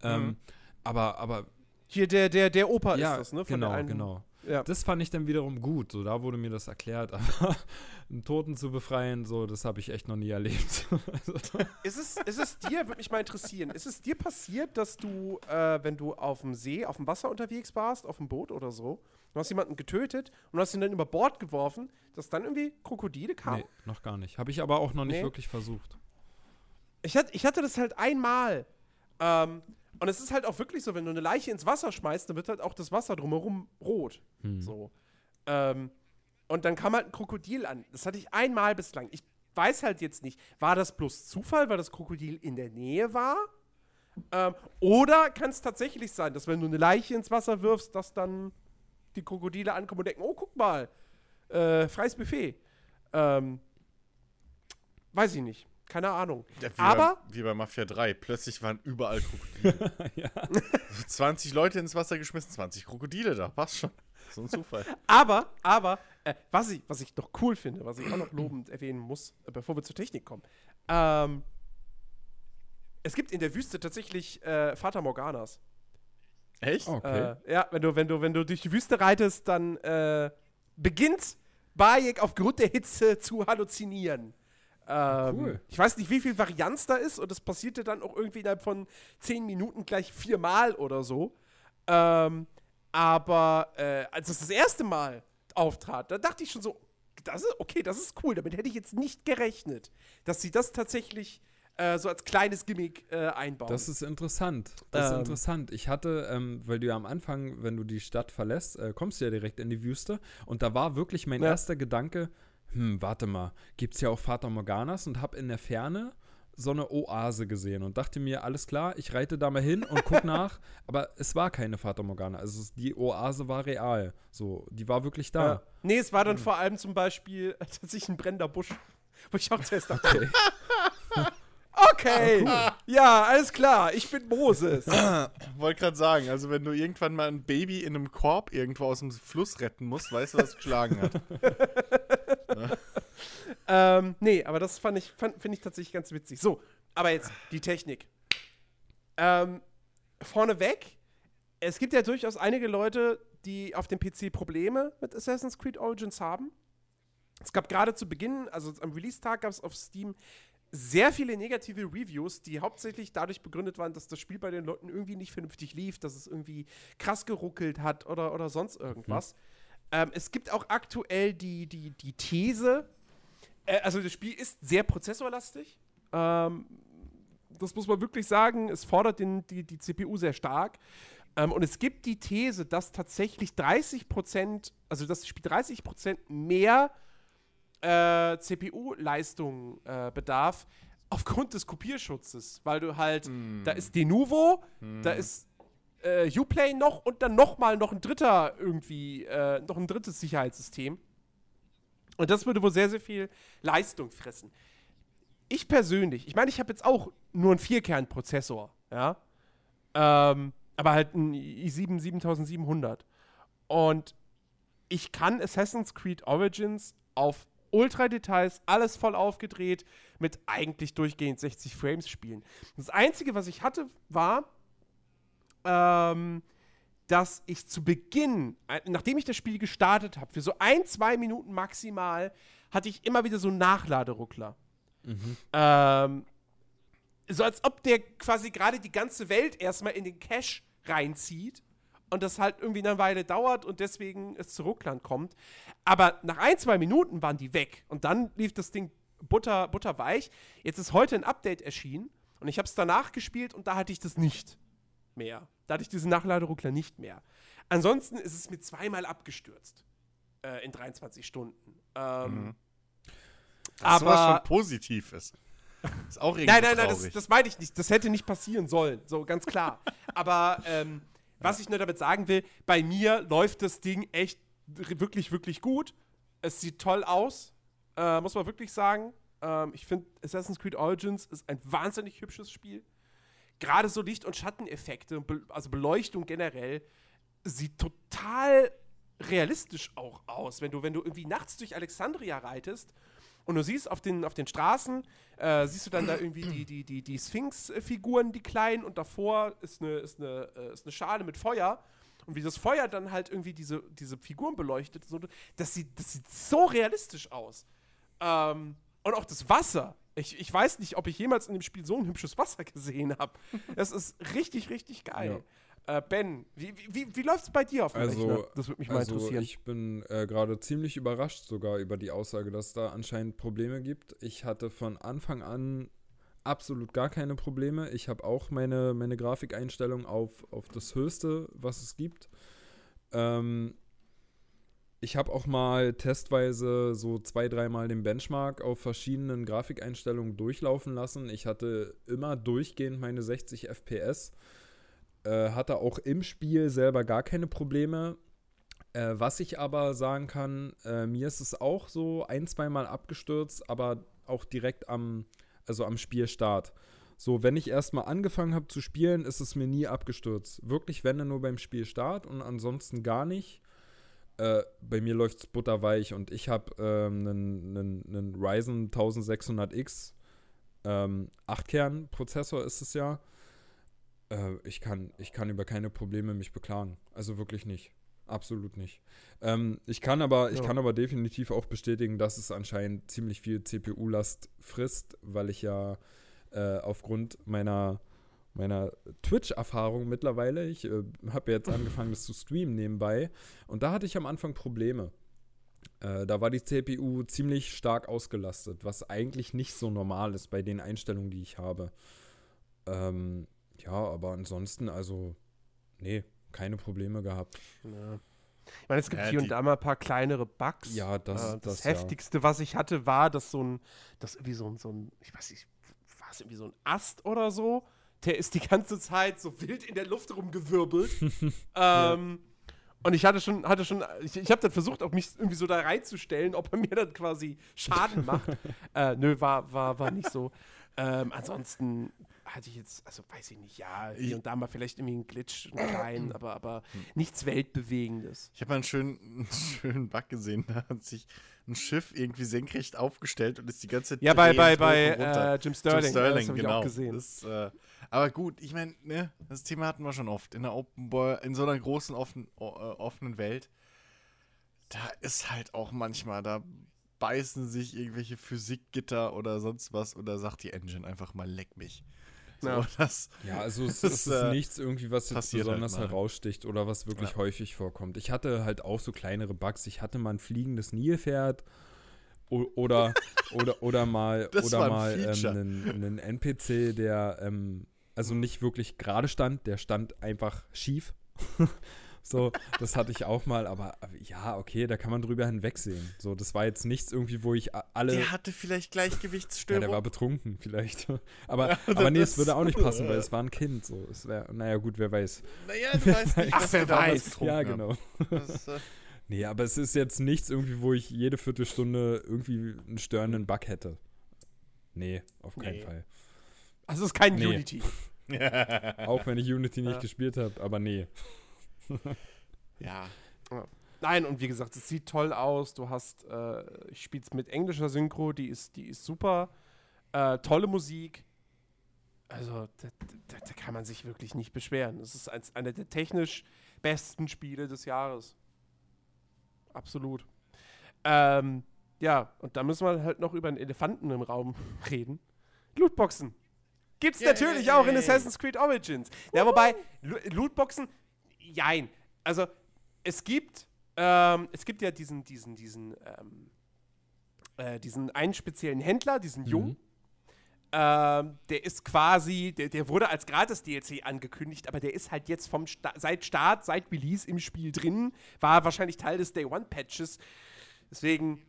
Ähm, mhm. Ähm, aber, aber. Hier der, der, der Opa ja, ist das, ne? Von genau, genau. Ja. Das fand ich dann wiederum gut. So, da wurde mir das erklärt. Aber einen Toten zu befreien, so, das habe ich echt noch nie erlebt. ist, es, ist es dir, würde mich mal interessieren, ist es dir passiert, dass du, äh, wenn du auf dem See, auf dem Wasser unterwegs warst, auf dem Boot oder so, du hast jemanden getötet und hast ihn dann über Bord geworfen, dass dann irgendwie Krokodile kamen? Nee, noch gar nicht. Habe ich aber auch noch nicht nee. wirklich versucht. Ich hatte, ich hatte das halt einmal. Ähm, und es ist halt auch wirklich so, wenn du eine Leiche ins Wasser schmeißt, dann wird halt auch das Wasser drumherum rot. Hm. So. Ähm, und dann kam halt ein Krokodil an. Das hatte ich einmal bislang. Ich weiß halt jetzt nicht, war das bloß Zufall, weil das Krokodil in der Nähe war? Ähm, oder kann es tatsächlich sein, dass wenn du eine Leiche ins Wasser wirfst, dass dann die Krokodile ankommen und denken, oh, guck mal, äh, freies Buffet. Ähm, weiß ich nicht. Keine Ahnung. Ja, wie aber. Bei, wie bei Mafia 3. Plötzlich waren überall Krokodile. ja. 20 Leute ins Wasser geschmissen, 20 Krokodile da. Passt schon. So ein Zufall. aber, aber, äh, was, ich, was ich noch cool finde, was ich auch noch lobend erwähnen muss, äh, bevor wir zur Technik kommen. Ähm, es gibt in der Wüste tatsächlich äh, Fata Morganas. Echt? Okay. Äh, ja, wenn du, wenn, du, wenn du durch die Wüste reitest, dann äh, beginnt Bayek aufgrund der Hitze zu halluzinieren. Ähm, cool. Ich weiß nicht, wie viel Varianz da ist und das passierte dann auch irgendwie innerhalb von zehn Minuten gleich viermal oder so. Ähm, aber äh, als es das erste Mal auftrat, da dachte ich schon so, das ist okay, das ist cool. Damit hätte ich jetzt nicht gerechnet, dass sie das tatsächlich äh, so als kleines Gimmick äh, einbauen. Das ist interessant. Das ist Ähm. interessant. Ich hatte, ähm, weil du ja am Anfang, wenn du die Stadt verlässt, äh, kommst du ja direkt in die Wüste. Und da war wirklich mein Ja. erster Gedanke, hm, warte mal, gibt es ja auch Fata Morganas und hab in der Ferne so eine Oase gesehen und dachte mir, alles klar, ich reite da mal hin und guck nach. Aber es war keine Fata Morgana. Also die Oase war real. So, die war wirklich da. Ja. Nee, es war dann vor allem zum Beispiel tatsächlich ein brennender Busch. Wo ich auch zuerst dachte, Okay. okay, ja, alles klar, ich bin Moses. Wollte gerade sagen, also wenn du irgendwann mal ein Baby in einem Korb irgendwo aus dem Fluss retten musst, weißt du, was geschlagen hat. ähm, nee, aber das fand ich, finde ich tatsächlich ganz witzig. So, aber jetzt die Technik. Ähm, vorneweg, es gibt ja durchaus einige Leute, die auf dem PC Probleme mit Assassin's Creed Origins haben. Es gab gerade zu Beginn, also am Release-Tag gab es auf Steam sehr viele negative Reviews, die hauptsächlich dadurch begründet waren, dass das Spiel bei den Leuten irgendwie nicht vernünftig lief, dass es irgendwie krass geruckelt hat oder, oder sonst irgendwas. Ähm, es gibt auch aktuell die, die, die These, äh, also das Spiel ist sehr prozessorlastig. Ähm, das muss man wirklich sagen. Es fordert den, die, die CPU sehr stark. Ähm, und es gibt die These, dass tatsächlich 30%, also dass das Spiel 30% mehr äh, CPU-Leistung äh, bedarf aufgrund des Kopierschutzes. Weil du halt, da ist Denuvo, da ist äh, Uplay noch und dann nochmal noch ein dritter irgendwie, äh, noch ein drittes Sicherheitssystem. Und das würde wohl sehr, sehr viel Leistung fressen. Ich persönlich, ich meine, ich habe jetzt auch nur einen Vierkern-Prozessor, ja. Ähm, aber halt ein i7 7700. Und ich kann Assassin's Creed Origins auf Ultra-Details, alles voll aufgedreht, mit eigentlich durchgehend 60 Frames spielen. Das Einzige, was ich hatte, war, ähm, dass ich zu Beginn, nachdem ich das Spiel gestartet habe, für so ein, zwei Minuten maximal, hatte ich immer wieder so einen Nachladeruckler. Ähm, so als ob der quasi gerade die ganze Welt erstmal in den Cache reinzieht und das halt irgendwie eine Weile dauert und deswegen es zu Rucklern kommt. Aber nach ein, zwei Minuten waren die weg und dann lief das Ding butter, butterweich. Jetzt ist heute ein Update erschienen und ich habe es danach gespielt und da hatte ich das nicht mehr. Da hatte ich diesen Nachladeruckler nicht mehr. Ansonsten ist es mir zweimal abgestürzt äh, in 23 Stunden. Ähm, Dass sowas Aber- schon positiv ist. Ist auch irgendwie Nein, nein, nein, das, das meine ich nicht. Das hätte nicht passieren sollen. So, ganz klar. Aber ähm, was ich nur damit sagen will, bei mir läuft das Ding echt wirklich, wirklich gut. Es sieht toll aus, äh, muss man wirklich sagen. Ähm, ich finde, Assassin's Creed Origins ist ein wahnsinnig hübsches Spiel. Gerade so Licht- und Schatteneffekte, also Beleuchtung generell, sieht total realistisch auch aus. Wenn du, wenn du irgendwie nachts durch Alexandria reitest und du siehst auf den, auf den Straßen, äh, siehst du dann da irgendwie die, die, die, die Sphinx-Figuren, die kleinen, und davor ist eine, ist, eine, äh, ist eine Schale mit Feuer. Und wie das Feuer dann halt irgendwie diese, diese Figuren beleuchtet, so, das, sieht, das sieht so realistisch aus. Ähm, und auch das Wasser. Ich, ich weiß nicht, ob ich jemals in dem Spiel so ein hübsches Wasser gesehen habe. Das ist richtig, richtig geil. Äh, ben, wie, wie, wie, läuft es bei dir auf dem Also, Rechner? Das würde mich mal also interessieren. ich bin äh, gerade ziemlich überrascht sogar über die Aussage, dass es da anscheinend Probleme gibt. Ich hatte von Anfang an absolut gar keine Probleme. Ich habe auch meine, meine Grafikeinstellung auf, auf das Höchste, was es gibt. Ähm, ich habe auch mal testweise so zwei, dreimal den Benchmark auf verschiedenen Grafikeinstellungen durchlaufen lassen. Ich hatte immer durchgehend meine 60 FPS. Äh, hatte auch im Spiel selber gar keine Probleme. Äh, was ich aber sagen kann, äh, mir ist es auch so ein, zweimal abgestürzt, aber auch direkt am, also am Spielstart. So, wenn ich erstmal angefangen habe zu spielen, ist es mir nie abgestürzt. Wirklich, wenn dann nur beim Spielstart und ansonsten gar nicht. Äh, bei mir läuft es butterweich und ich habe ähm, einen, einen Ryzen 1600X, ähm, 8-Kern-Prozessor ist es ja. Äh, ich, kann, ich kann über keine Probleme mich beklagen. Also wirklich nicht. Absolut nicht. Ähm, ich kann aber, ich Ja. kann aber definitiv auch bestätigen, dass es anscheinend ziemlich viel CPU-Last frisst, weil ich ja äh, aufgrund meiner, meiner Twitch-Erfahrung mittlerweile, ich äh, habe jetzt angefangen, das zu streamen nebenbei, und da hatte ich am Anfang Probleme. Äh, da war die CPU ziemlich stark ausgelastet, was eigentlich nicht so normal ist bei den Einstellungen, die ich habe. Ähm, ja, aber ansonsten, also, nee, keine Probleme gehabt. Ja. Ich meine, es gibt Ja, hier und da mal ein paar kleinere Bugs. Ja, das- Äh, das, das ja. heftigste, was ich hatte, war, dass so ein, dass irgendwie so ein, so ein, ich weiß nicht, war es irgendwie so ein Ast oder so? Der ist die ganze Zeit so wild in der Luft rumgewirbelt. ähm, Und ich hatte schon, hatte schon, ich, ich habe dann versucht, auch mich irgendwie so da reinzustellen, ob er mir dann quasi Schaden macht. äh, nö, war, war, war nicht so. Ähm, ansonsten hatte ich jetzt, also weiß ich nicht, ja, hier und da mal vielleicht irgendwie einen Glitch, einen kleinen, aber, aber nichts Weltbewegendes. Ich habe mal einen schönen, einen schönen Bug gesehen, da hat sich ein Schiff irgendwie senkrecht aufgestellt und ist die ganze Zeit Ja, bei, bei, bei äh, Jim Sterling, Jim Sterling, ich genau. auch gesehen. Das, äh, aber gut, ich meine, ne, das Thema hatten wir schon oft. In der Open in so einer großen offen, äh, offenen Welt, da ist halt auch manchmal, da beißen sich irgendwelche Physikgitter oder sonst was oder sagt die Engine einfach mal leck mich. So, Ja. das, Ja, also es, Das, es ist äh, nichts irgendwie, was jetzt halt besonders mal. heraussticht oder was wirklich Ja. häufig vorkommt. Ich hatte halt auch so kleinere Bugs. Ich hatte mal ein fliegendes Nilpferd oder, oder, oder mal, Das oder ein mal ähm, einen, einen NPC, der ähm, also nicht wirklich gerade stand, der stand einfach schief. so, das hatte ich auch mal, aber ja, okay, da kann man drüber hinwegsehen. So, das war jetzt nichts irgendwie, wo ich alle. der hatte vielleicht Ja, Gleichgewichtsstörung. der war betrunken vielleicht. aber, Ja, aber nee, es würde auch nicht passen, weil es war ein Kind. So. Es wär, naja, gut, wer weiß. naja, du weißt nicht, Ach, wer weiß. Ja, genau. Das, äh, Nee, aber es ist jetzt nichts irgendwie, wo ich jede Viertelstunde irgendwie einen störenden Bug hätte. Nee, auf keinen Nee. Fall. Also es ist kein Nee. Unity. Auch wenn ich Unity nicht Ja. gespielt habe, aber nee. ja. Nein, und wie gesagt, es sieht toll aus. Du hast, äh, ich spiele es mit englischer Synchro, die ist, die ist super. Äh, tolle Musik. Also, da, da, da kann man sich wirklich nicht beschweren. Es ist eins, einer der technisch besten Spiele des Jahres. Absolut. Ähm, ja, und da müssen wir halt noch über einen Elefanten im Raum reden. Lootboxen. Gibt's Yay. natürlich auch in Assassin's Creed Origins. Ja, wobei, Lo- Lootboxen, jein. Also, es gibt, ähm, es gibt ja diesen, diesen, diesen, ähm, äh, diesen einen speziellen Händler, diesen Jungen. Ähm, der ist quasi, der, der wurde als Gratis-DLC angekündigt, aber der ist halt jetzt vom Sta seit Start, seit Release im Spiel drin, war wahrscheinlich Teil des Day One-Patches. Deswegen,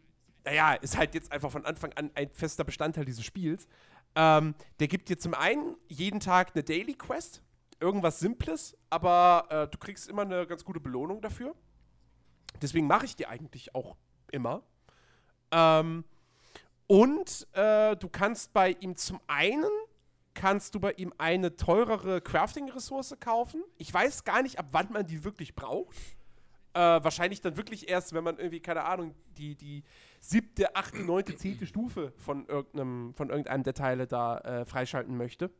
naja, ist halt jetzt einfach von Anfang an ein fester Bestandteil dieses Spiels. Ähm, der gibt dir zum einen jeden Tag eine Daily Quest, irgendwas Simples, aber äh, du kriegst immer eine ganz gute Belohnung dafür. Deswegen mache ich die eigentlich auch immer. Ähm, und äh, du kannst bei ihm zum einen kannst du bei ihm eine teurere Crafting-Ressource kaufen. Ich weiß gar nicht, ab wann man die wirklich braucht. Äh, wahrscheinlich dann wirklich erst, wenn man irgendwie, keine Ahnung, die, die siebte, achte, neunte, zehnte Stufe von irgendeinem, von irgendeinem der Teile da äh, freischalten möchte.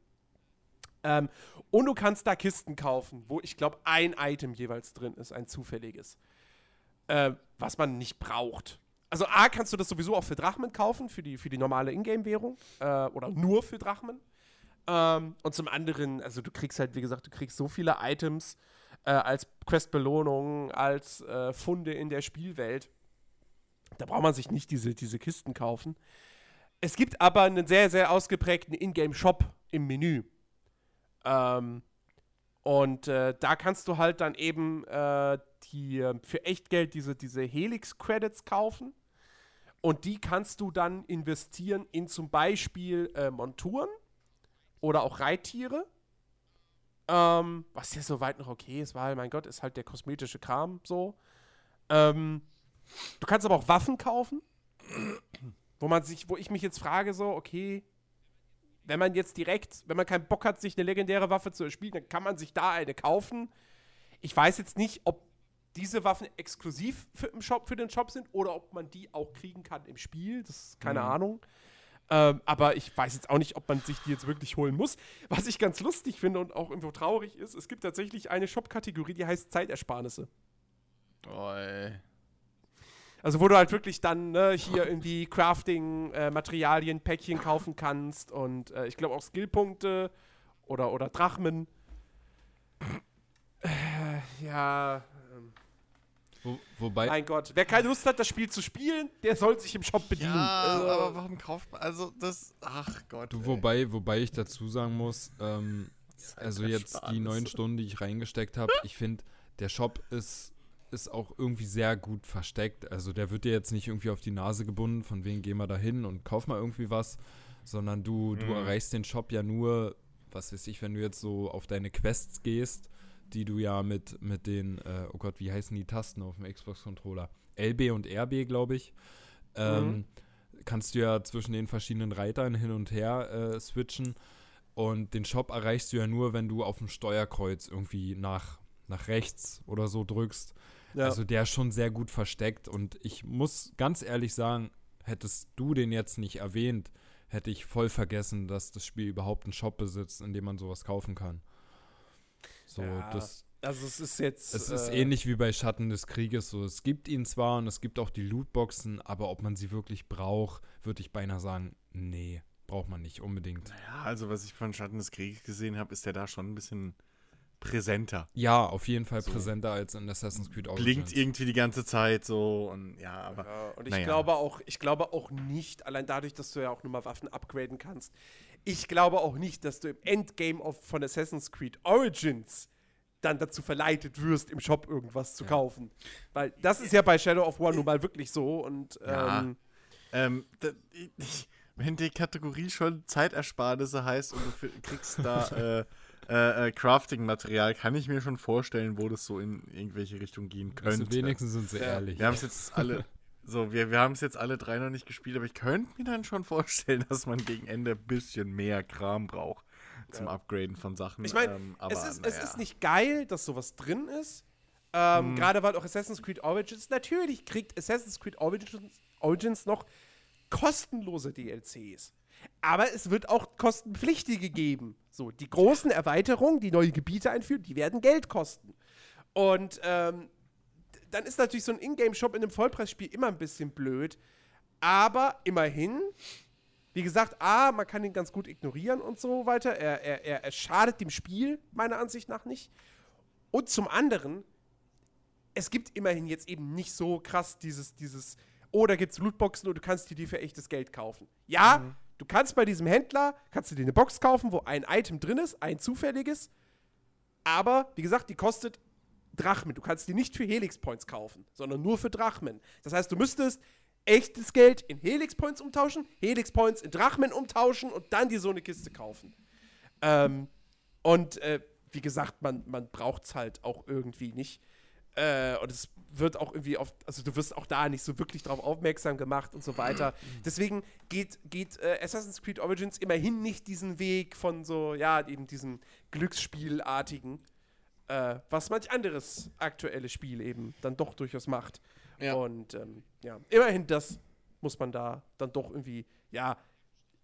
Ähm, und du kannst da Kisten kaufen, wo ich glaube, ein Item jeweils drin ist, ein zufälliges. Äh, was man nicht braucht. Also A, kannst du das sowieso auch für Drachmen kaufen, für die, für die normale Ingame-Währung. Äh, oder nur für Drachmen. Ähm, und zum anderen, also du kriegst halt, wie gesagt, du kriegst so viele Items äh, als Quest-Belohnung, als äh, Funde in der Spielwelt. Da braucht man sich nicht diese, diese Kisten kaufen. Es gibt aber einen sehr, sehr ausgeprägten Ingame-Shop im Menü. Ähm, und äh, da kannst du halt dann eben äh, die, äh, für Echtgeld diese, diese Helix-Credits kaufen. Und die kannst du dann investieren in zum Beispiel äh, Monturen oder auch Reittiere. Ähm, was ja soweit noch okay ist, weil, mein Gott, ist halt der kosmetische Kram so. Ähm, du kannst aber auch Waffen kaufen, wo man sich, wo ich mich jetzt frage, so, okay, wenn man jetzt direkt, wenn man keinen Bock hat, sich eine legendäre Waffe zu erspielen, dann kann man sich da eine kaufen. Ich weiß jetzt nicht, ob diese Waffen exklusiv für, Shop, für den Shop sind oder ob man die auch kriegen kann im Spiel. Das ist keine Mhm. Ahnung. Ähm, aber ich weiß jetzt auch nicht, ob man sich die jetzt wirklich holen muss. Was ich ganz lustig finde und auch irgendwo traurig ist, es gibt tatsächlich eine Shop-Kategorie, die heißt Zeitersparnisse. Oh, ey. Also wo du halt wirklich dann ne, hier irgendwie Crafting, äh, Materialien, Päckchen kaufen kannst und äh, ich glaube auch Skillpunkte oder, oder Drachmen. Äh, ja, ähm, Wo, wobei, Mein Gott, wer keine Lust hat, das Spiel zu spielen, der soll sich im Shop bedienen. Ja, Also, aber warum kauft man, also das, ach Gott. du, wobei, wobei ich dazu sagen muss, ähm, also jetzt die Ersparnis. neun Stunden, die ich reingesteckt habe, ich finde, der Shop ist, ist auch irgendwie sehr gut versteckt. Also der wird dir jetzt nicht irgendwie auf die Nase gebunden, von wegen geh mal da hin und kauf mal irgendwie was, sondern du, du Mhm. erreichst den Shop ja nur, was weiß ich, wenn du jetzt so auf deine Quests gehst, die du ja mit, mit den, äh, oh Gott, wie heißen die Tasten auf dem Xbox-Controller? LB und RB, glaube ich. Ähm, Kannst du ja zwischen den verschiedenen Reitern hin und her äh, switchen. Und den Shop erreichst du ja nur, wenn du auf dem Steuerkreuz irgendwie nach, nach rechts oder so drückst. Ja. Also der ist schon sehr gut versteckt. Und ich muss ganz ehrlich sagen, hättest du den jetzt nicht erwähnt, hätte ich voll vergessen, dass das Spiel überhaupt einen Shop besitzt, in dem man sowas kaufen kann. So, Ja, das, also es ist jetzt. es ist äh, ähnlich wie bei Schatten des Krieges. So, es gibt ihn zwar und es gibt auch die Lootboxen, aber ob man sie wirklich braucht, würde ich beinahe sagen, nee, braucht man nicht unbedingt. Ja, also was ich von Schatten des Krieges gesehen habe, ist der da schon ein bisschen präsenter. Ja, auf jeden Fall So. präsenter als in Assassin's Creed Origins. Blinkt irgendwie die ganze Zeit so und ja, aber Ja, und ich naja. glaube auch, ich glaube auch nicht, allein dadurch, dass du ja auch nur mal Waffen upgraden kannst, ich glaube auch nicht, dass du im Endgame of, von Assassin's Creed Origins dann dazu verleitet wirst, im Shop irgendwas zu kaufen. Weil das ist ja bei Shadow of War nun mal wirklich so und Ja. ähm, ähm, da, ich, wenn die Kategorie schon Zeitersparnisse heißt und du kriegst da äh, äh, äh, Crafting-Material, kann ich mir schon vorstellen, wo das so in irgendwelche Richtungen gehen Also könnte. wenigstens sind sie Ja. ehrlich. Wir haben es jetzt alle, so, wir, wir haben es jetzt alle drei noch nicht gespielt, aber ich könnte mir dann schon vorstellen, dass man gegen Ende ein bisschen mehr Kram braucht zum Upgraden von Sachen. Ich meine, ähm, es, ist, es ist nicht geil, dass sowas drin ist. Ähm, Mhm. Gerade weil auch Assassin's Creed Origins, natürlich kriegt Assassin's Creed Origins, Origins noch kostenlose DLCs. Aber es wird auch kostenpflichtige geben. So, die großen Erweiterungen, die neue Gebiete einführen, die werden Geld kosten. Und ähm, dann ist natürlich so ein Ingame-Shop in einem Vollpreisspiel immer ein bisschen blöd. Aber immerhin, wie gesagt, A, man kann ihn ganz gut ignorieren und so weiter. Er, er, er, schadet dem Spiel, meiner Ansicht nach nicht. Und zum anderen, es gibt immerhin jetzt eben nicht so krass dieses, dieses, oh, da gibt's Lootboxen und du kannst dir die für echtes Geld kaufen. Ja, du kannst bei diesem Händler, kannst du dir eine Box kaufen, wo ein Item drin ist, ein zufälliges. Aber, wie gesagt, die kostet Drachmen. Du kannst die nicht für Helix Points kaufen, sondern nur für Drachmen. Das heißt, du müsstest echtes Geld in Helix Points umtauschen, Helix Points in Drachmen umtauschen und dann dir so eine Kiste kaufen. Ähm, und äh, wie gesagt, man, man braucht es halt auch irgendwie nicht. Äh, und es wird auch irgendwie auf, also du wirst auch da nicht so wirklich drauf aufmerksam gemacht und so weiter. Deswegen geht, geht äh, Assassin's Creed Origins immerhin nicht diesen Weg von so, ja, eben diesem Glücksspielartigen, äh, was manch anderes aktuelle Spiel eben dann doch durchaus macht. Ja. Und ähm, ja, immerhin das muss man da dann doch irgendwie, ja,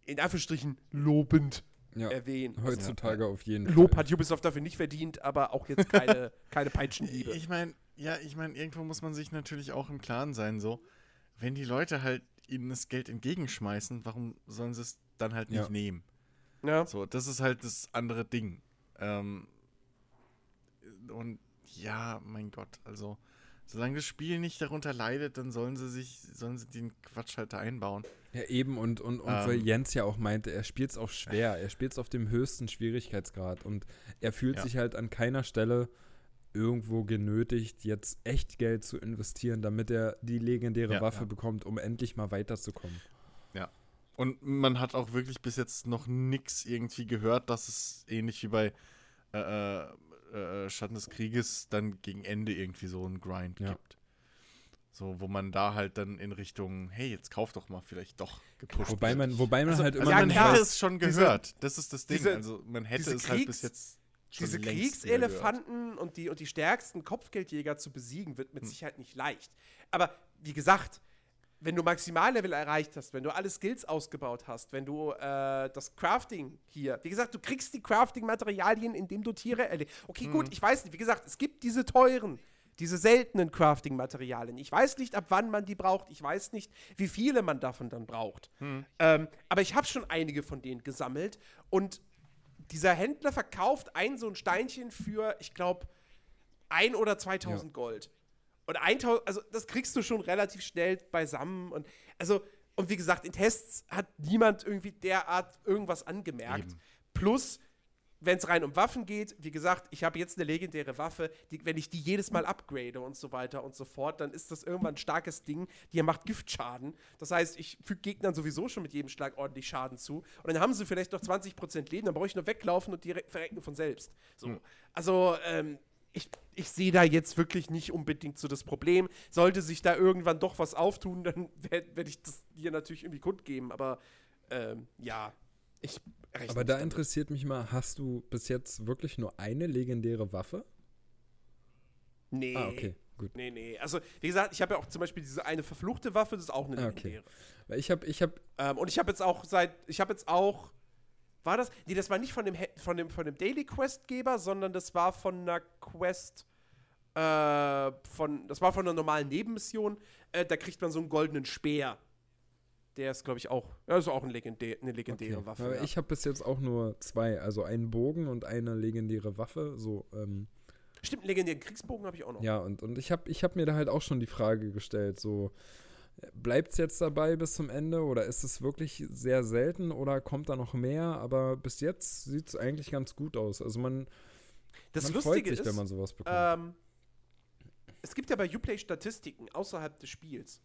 in Anführungsstrichen lobend Ja, erwähnen. Also, heutzutage auf jeden Lob Fall. hat Ubisoft dafür nicht verdient, aber auch jetzt keine, keine Peitschenliebe. Ich meine, ja, ich meine, irgendwo muss man sich natürlich auch im Klaren sein, so, wenn die Leute halt ihnen das Geld entgegenschmeißen, warum sollen sie es dann halt nicht Ja. nehmen? ja. So, das ist halt das andere Ding. Ähm, und ja, mein Gott, also, solange das Spiel nicht darunter leidet, dann sollen sie sich, sollen sie den Quatsch halt da einbauen. Ja, eben, und, und, und Ähm. weil Jens ja auch meinte, er spielt es auf schwer, er spielt es auf dem höchsten Schwierigkeitsgrad und er fühlt Ja. sich halt an keiner Stelle irgendwo genötigt, jetzt echt Geld zu investieren, damit er die legendäre Ja, Waffe ja. bekommt, um endlich mal weiterzukommen. Und man hat auch wirklich bis jetzt noch nichts irgendwie gehört, dass es ähnlich wie bei äh, äh, äh, Schatten des Krieges dann gegen Ende irgendwie so einen Grind Ja. gibt. So, wo man da halt dann in Richtung, hey, jetzt kauf doch mal vielleicht doch gepusht. Wobei man, wobei man Also- halt also immer man ja, klar. hätte es schon Diese- gehört. das ist das Ding. diese- also man hätte diese es halt bis jetzt schon Diese. Kriegselefanten und die, und die stärksten Kopfgeldjäger zu besiegen, wird mit Hm. Sicherheit nicht leicht. Aber wie gesagt, wenn du Maximallevel erreicht hast, wenn du alle Skills ausgebaut hast, wenn du äh, das Crafting hier, wie gesagt, du kriegst die Crafting-Materialien, indem du Tiere erlegst. Okay, Hm. gut, ich weiß nicht, wie gesagt, es gibt diese teuren, diese seltenen Crafting-Materialien. Ich weiß nicht, ab wann man die braucht. Ich weiß nicht, wie viele man davon dann braucht. Hm. Ähm, aber ich habe schon einige von denen gesammelt und dieser Händler verkauft ein so ein Steinchen für, ich glaube, ein oder 2000 Gold. Und 1000, also das kriegst du schon relativ schnell beisammen. Und also, und wie gesagt, in Tests hat niemand irgendwie derart irgendwas angemerkt. Eben. Plus, wenn es rein um Waffen geht, wie gesagt, ich habe jetzt eine legendäre Waffe, die, wenn ich die jedes Mal upgrade und so weiter und so fort, dann ist das irgendwann ein starkes Ding, die macht Giftschaden. Das heißt, ich füge Gegnern sowieso schon mit jedem Schlag ordentlich Schaden zu. Und dann haben sie vielleicht noch 20% Leben, dann brauche ich nur weglaufen und die re- verrecken von selbst. So. Also, ähm, ich, ich sehe da jetzt wirklich nicht unbedingt so das Problem. Sollte sich da irgendwann doch was auftun, dann werde werd ich das dir natürlich irgendwie kundgeben. Aber ähm, ja, ich Aber da damit. interessiert mich mal, hast du bis jetzt wirklich nur eine legendäre Waffe? Nee. Ah, okay, gut. Nee, nee. Also, wie gesagt, ich habe ja auch zum Beispiel diese eine verfluchte Waffe, das ist auch eine Ah, okay. legendäre. Weil ich habe, ich habe, Ähm, und ich habe jetzt auch seit, ich habe jetzt auch, war das? Nee, das war nicht von dem, von dem, von dem Daily Quest-Geber, sondern das war von einer Quest, äh, von, das war von einer normalen Nebenmission. Äh, da kriegt man so einen goldenen Speer. Der ist, glaube ich, auch, ja, ist auch ein legendär, eine legendäre okay. Waffe. Aber ja. ich habe bis jetzt auch nur zwei, also einen Bogen und eine legendäre Waffe. So, ähm, Stimmt, einen legendären Kriegsbogen habe ich auch noch. ja, und, und ich habe ich hab mir da halt auch schon die Frage gestellt, so, bleibt es jetzt dabei bis zum Ende oder ist es wirklich sehr selten oder kommt da noch mehr? Aber bis jetzt sieht es eigentlich ganz gut aus. Also man, Das man Lustige freut sich, ist, wenn man sowas bekommt. Ähm, es gibt ja bei Uplay Statistiken außerhalb des Spiels.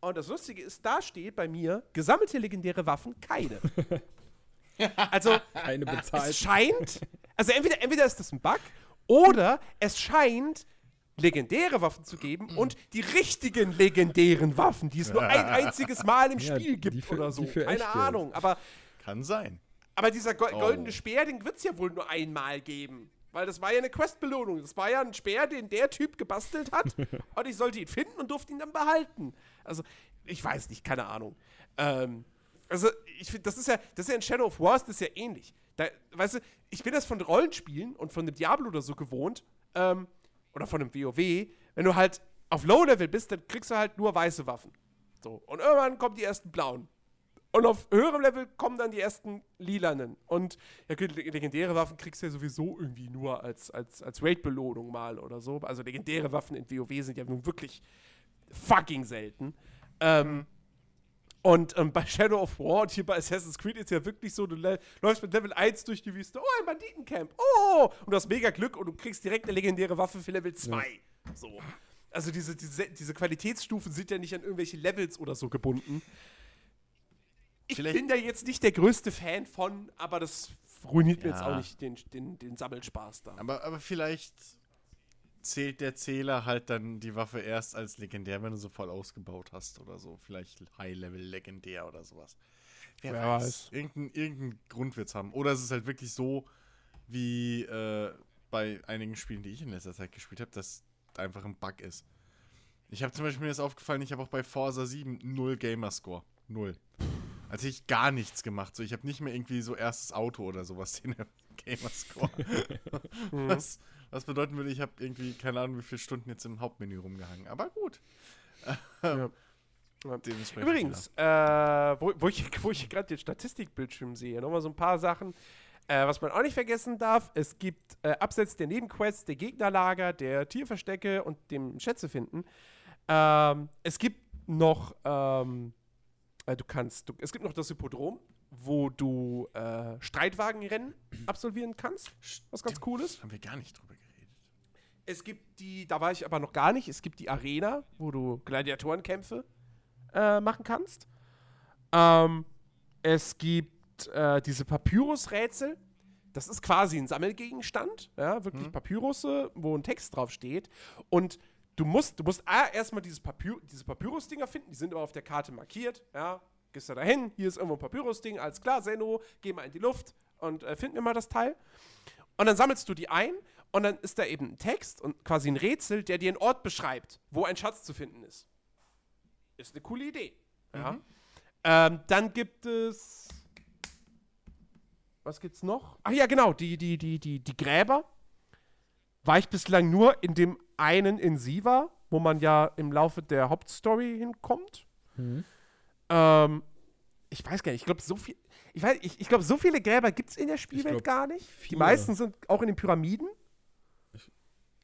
Und das Lustige ist, da steht bei mir gesammelte legendäre Waffen keine. also Keine es bezahlt. scheint, also entweder, entweder ist das ein Bug oder es scheint legendäre Waffen zu geben und die richtigen legendären Waffen, die es nur ein einziges Mal im Ja, Spiel gibt für- oder so. Keine Ahnung. Aber Kann sein. aber dieser go Oh. goldene Speer, den wird es ja wohl nur einmal geben. Weil das war ja eine Questbelohnung. Das war ja ein Speer, den der Typ gebastelt hat. und ich sollte ihn finden und durfte ihn dann behalten. Also, ich weiß nicht, keine Ahnung. Ähm, also, ich finde, das ist ja, das ist ja in Shadow of War, ist das ja ähnlich. Da, weißt du, ich bin das von Rollenspielen und von dem Diablo oder so gewohnt, ähm, oder von einem WoW, wenn du halt auf Low-Level bist, dann kriegst du halt nur weiße Waffen. So. Und irgendwann kommen die ersten blauen. Und auf höherem Level kommen dann die ersten lilanen. Und ja, legendäre Waffen kriegst du ja sowieso irgendwie nur als, als, als Raid-Belohnung mal oder so. Also legendäre Waffen in WoW sind ja nun wirklich fucking selten. Ähm, und ähm, bei Shadow of War und hier bei Assassin's Creed ist ja wirklich so, du läufst mit Level 1 durch die Wüste, oh, ein Banditencamp, oh, und du hast mega Glück und du kriegst direkt eine legendäre Waffe für Level 2. So. Also diese, diese, diese Qualitätsstufen sind ja nicht an irgendwelche Levels oder so gebunden. Ich Vielleicht- bin da jetzt nicht der größte Fan von, aber das ruiniert mir jetzt Ja. auch nicht den, den, den Sammelspaß da. Aber, aber vielleicht zählt der Zähler halt dann die Waffe erst als legendär, wenn du so voll ausgebaut hast oder so. Vielleicht High-Level legendär oder sowas. Wer, Wer weiß. weiß. Irgendein, irgendein Grund wird es haben. Oder es ist halt wirklich so, wie äh, bei einigen Spielen, die ich in letzter Zeit gespielt habe, dass einfach ein Bug ist. Ich habe zum Beispiel mir ist aufgefallen, ich habe auch bei Forza 7 null Gamerscore. Null. Also ich gar nichts gemacht. So, ich habe nicht mehr irgendwie so erstes Auto oder sowas in der Gamerscore. was, was bedeuten würde, ich habe irgendwie keine Ahnung, wie viele Stunden jetzt im Hauptmenü rumgehangen. Aber gut. Ja. Dementsprechend, Übrigens, äh, wo, wo ich, wo ich gerade den Statistikbildschirm sehe, nochmal so ein paar Sachen. Äh, was man auch nicht vergessen darf, es gibt äh, abseits der Nebenquests, der Gegnerlager, der Tierverstecke und dem Schätze finden, ähm, es gibt noch, ähm, äh, du kannst, du, es gibt noch das Hippodrom, wo du äh, Streitwagenrennen absolvieren kannst, was ganz cool ist. Haben wir gar nicht drüber geredet. Es gibt die, da war ich aber noch gar nicht, es gibt die Arena, wo du Gladiatorenkämpfe äh, machen kannst. Ähm, es gibt äh, diese Papyrus-Rätsel. Das ist quasi ein Sammelgegenstand, ja, wirklich Papyrusse, wo ein Text drauf steht. Und du musst, du musst A, erstmal dieses Papy diese Papyrus-Dinger finden, die sind aber auf der Karte markiert, ja. Gehst du dahin, hier ist irgendwo ein Papyrus-Ding, alles klar, Senno, geh mal in die Luft und äh, find mir mal das Teil. Und dann sammelst du die ein und dann ist da eben ein Text und quasi ein Rätsel, der dir einen Ort beschreibt, wo ein Schatz zu finden ist. Ist eine coole Idee. Ja. Ähm, dann gibt es. Was gibt's noch? Ach ja, genau, die, die, die, die, die Gräber. War ich bislang nur in dem einen in Siva, wo man ja im Laufe der Hauptstory hinkommt. Ähm, ich weiß gar nicht, ich glaube, so viel. Ich, weiß- ich, ich glaube, so viele Gräber gibt es in der Spielwelt glaub, gar nicht. Die viele. meisten sind auch in den Pyramiden.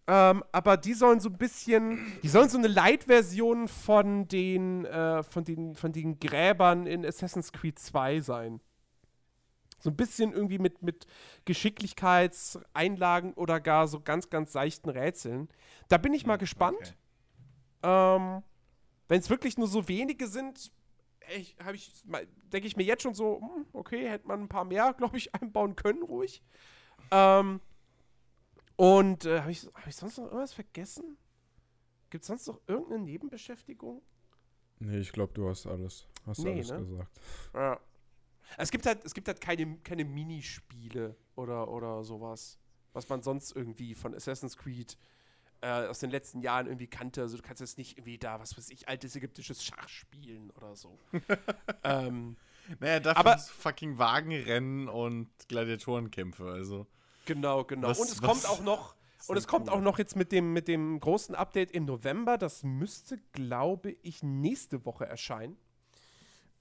Ähm, aber die sollen so ein bisschen, die sollen so eine Light-Version von den, äh, von den, von den Gräbern in Assassin's Creed 2 sein. So ein bisschen irgendwie mit, mit Geschicklichkeitseinlagen oder gar so ganz, ganz seichten Rätseln. Da bin ich mal gespannt. Ähm, Wenn es wirklich nur so wenige sind, ich, ich, denke ich mir jetzt schon so, hm, okay, hätte man ein paar mehr, glaube ich, einbauen können, ruhig. Ähm, und äh, habe ich, hab ich sonst noch irgendwas vergessen? Gibt es sonst noch irgendeine Nebenbeschäftigung? Nee, ich glaube, du hast alles, hast nee, alles ne? gesagt. Ja. Es gibt halt, es gibt halt keine, keine Minispiele oder, oder sowas, was man sonst irgendwie von Assassin's Creed äh, aus den letzten Jahren irgendwie kannte. Also du kannst jetzt nicht irgendwie da, was weiß ich, altes ägyptisches Schach spielen oder so. ähm, naja, dafür aber fucking Wagenrennen und Gladiatorenkämpfe, also. Genau, genau. Was, und es kommt auch noch, und es kommt cool. auch noch jetzt mit dem, mit dem großen Update im November. Das müsste, glaube ich, nächste Woche erscheinen.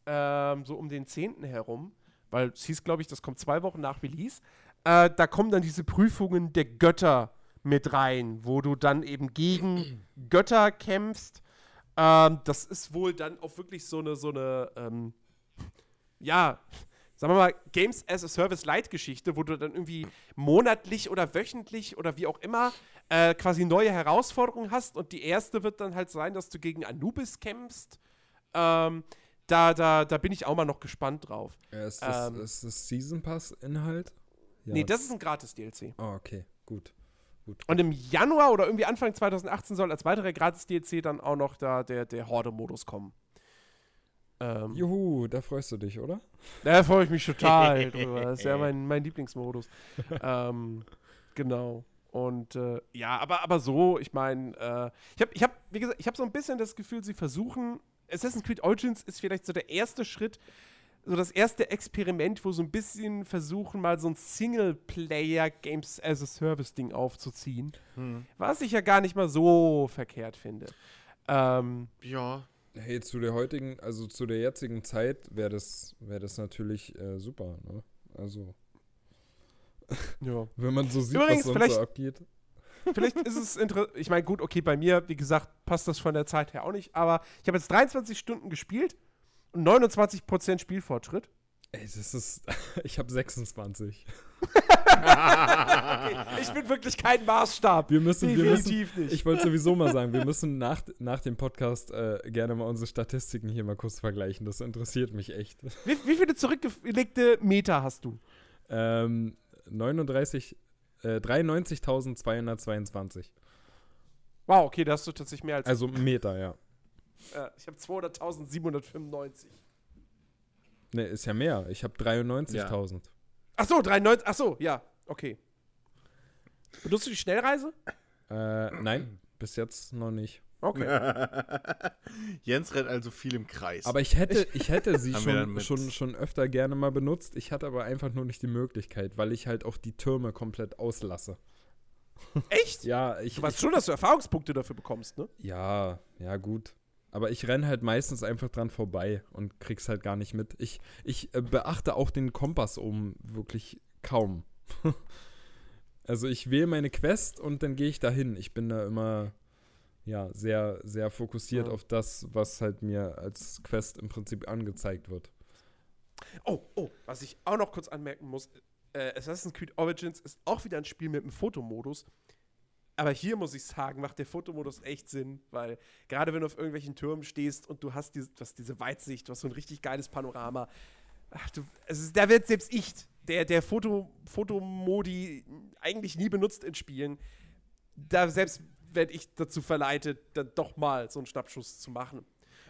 Ähm, so um den 10. herum. Weil es hieß, glaube ich, das kommt zwei Wochen nach Release. Äh, da kommen dann diese Prüfungen der Götter mit rein, wo du dann eben gegen Götter kämpfst. Ähm, das ist wohl dann auch wirklich so eine, so eine, ähm, ja, sagen wir mal, Games as a Service Light-Geschichte, wo du dann irgendwie monatlich oder wöchentlich oder wie auch immer äh, quasi neue Herausforderungen hast. Und die erste wird dann halt sein, dass du gegen Anubis kämpfst. Ähm, da, da, da bin ich auch mal noch gespannt drauf. Ja, ist, das, ähm, ist das Season Pass-Inhalt? Ja. Nee, das ist ein Gratis-DLC. Oh, ah, okay, gut. Gut. Und im Januar oder irgendwie Anfang 2018 soll als weiterer Gratis-DLC dann auch noch da der, der Horde-Modus kommen. Ähm, Juhu, da freust du dich, oder? Da freue ich mich total drüber. Das ist ja mein, mein Lieblingsmodus. ähm, genau. Und äh, ja, aber, aber so, ich meine, äh, ich habe, ich hab, wie gesagt, ich habe so ein bisschen das Gefühl, sie versuchen, Assassin's Creed Origins ist vielleicht so der erste Schritt, so das erste Experiment, wo so ein bisschen versuchen, mal so ein Singleplayer-Games as a Service-Ding aufzuziehen. Hm. Was ich ja gar nicht mal so verkehrt finde. Ähm, ja. Hey, zu der heutigen, also zu der jetzigen Zeit wäre das, wär das natürlich äh, super, ne? Also. Ja. Wenn man so sieht, Übrigens, was sonst so abgeht. Vielleicht ist es interessant. Ich meine, gut, okay, bei mir, wie gesagt, passt das von der Zeit her auch nicht. Aber ich habe jetzt 23 Stunden gespielt 29% Spielfortschritt. Ey, das ist. Ich habe 26. okay, ich bin wirklich kein Maßstab. Wir müssen, Definitiv wir müssen, nicht. Ich wollte sowieso mal sagen, wir müssen nach, nach dem Podcast äh, gerne mal unsere Statistiken hier mal kurz vergleichen. Das interessiert mich echt. Wie, wie viele zurückgelegte Meter hast du? Ähm, 39, äh, 93.222. Wow, okay, da hast du tatsächlich mehr als. Also Meter, ja. Ich habe 200.795. Ne, ist ja mehr. Ich habe 93.000. Ja. Ach so, 93. Ach so, ja, okay. Benutzt du die Schnellreise? Äh, nein, bis jetzt noch nicht. Okay. Jens rennt also viel im Kreis. Aber ich hätte, ich hätte sie schon, schon, schon öfter gerne mal benutzt. Ich hatte aber einfach nur nicht die Möglichkeit, weil ich halt auch die Türme komplett auslasse. Echt? ja, ich. Du weißt ich, schon, dass du Erfahrungspunkte dafür bekommst, ne? Ja, ja, gut. Aber ich renne halt meistens einfach dran vorbei und krieg's halt gar nicht mit. Ich, ich äh, beachte auch den Kompass um wirklich kaum. also ich wähle meine Quest und dann gehe ich dahin. Ich bin da immer ja sehr, sehr fokussiert ja. auf das, was halt mir als Quest im Prinzip angezeigt wird. Oh, oh, was ich auch noch kurz anmerken muss, äh, Assassin's Creed Origins ist auch wieder ein Spiel mit einem Fotomodus. Aber hier muss ich sagen, macht der Fotomodus echt Sinn, weil gerade wenn du auf irgendwelchen Türmen stehst und du hast, diese, du hast diese Weitsicht, du hast so ein richtig geiles Panorama. Ach, du, also da wird selbst ich, der, der Foto, Fotomodi eigentlich nie benutzt in Spielen, da selbst werde ich dazu verleitet, dann doch mal so einen Schnappschuss zu machen.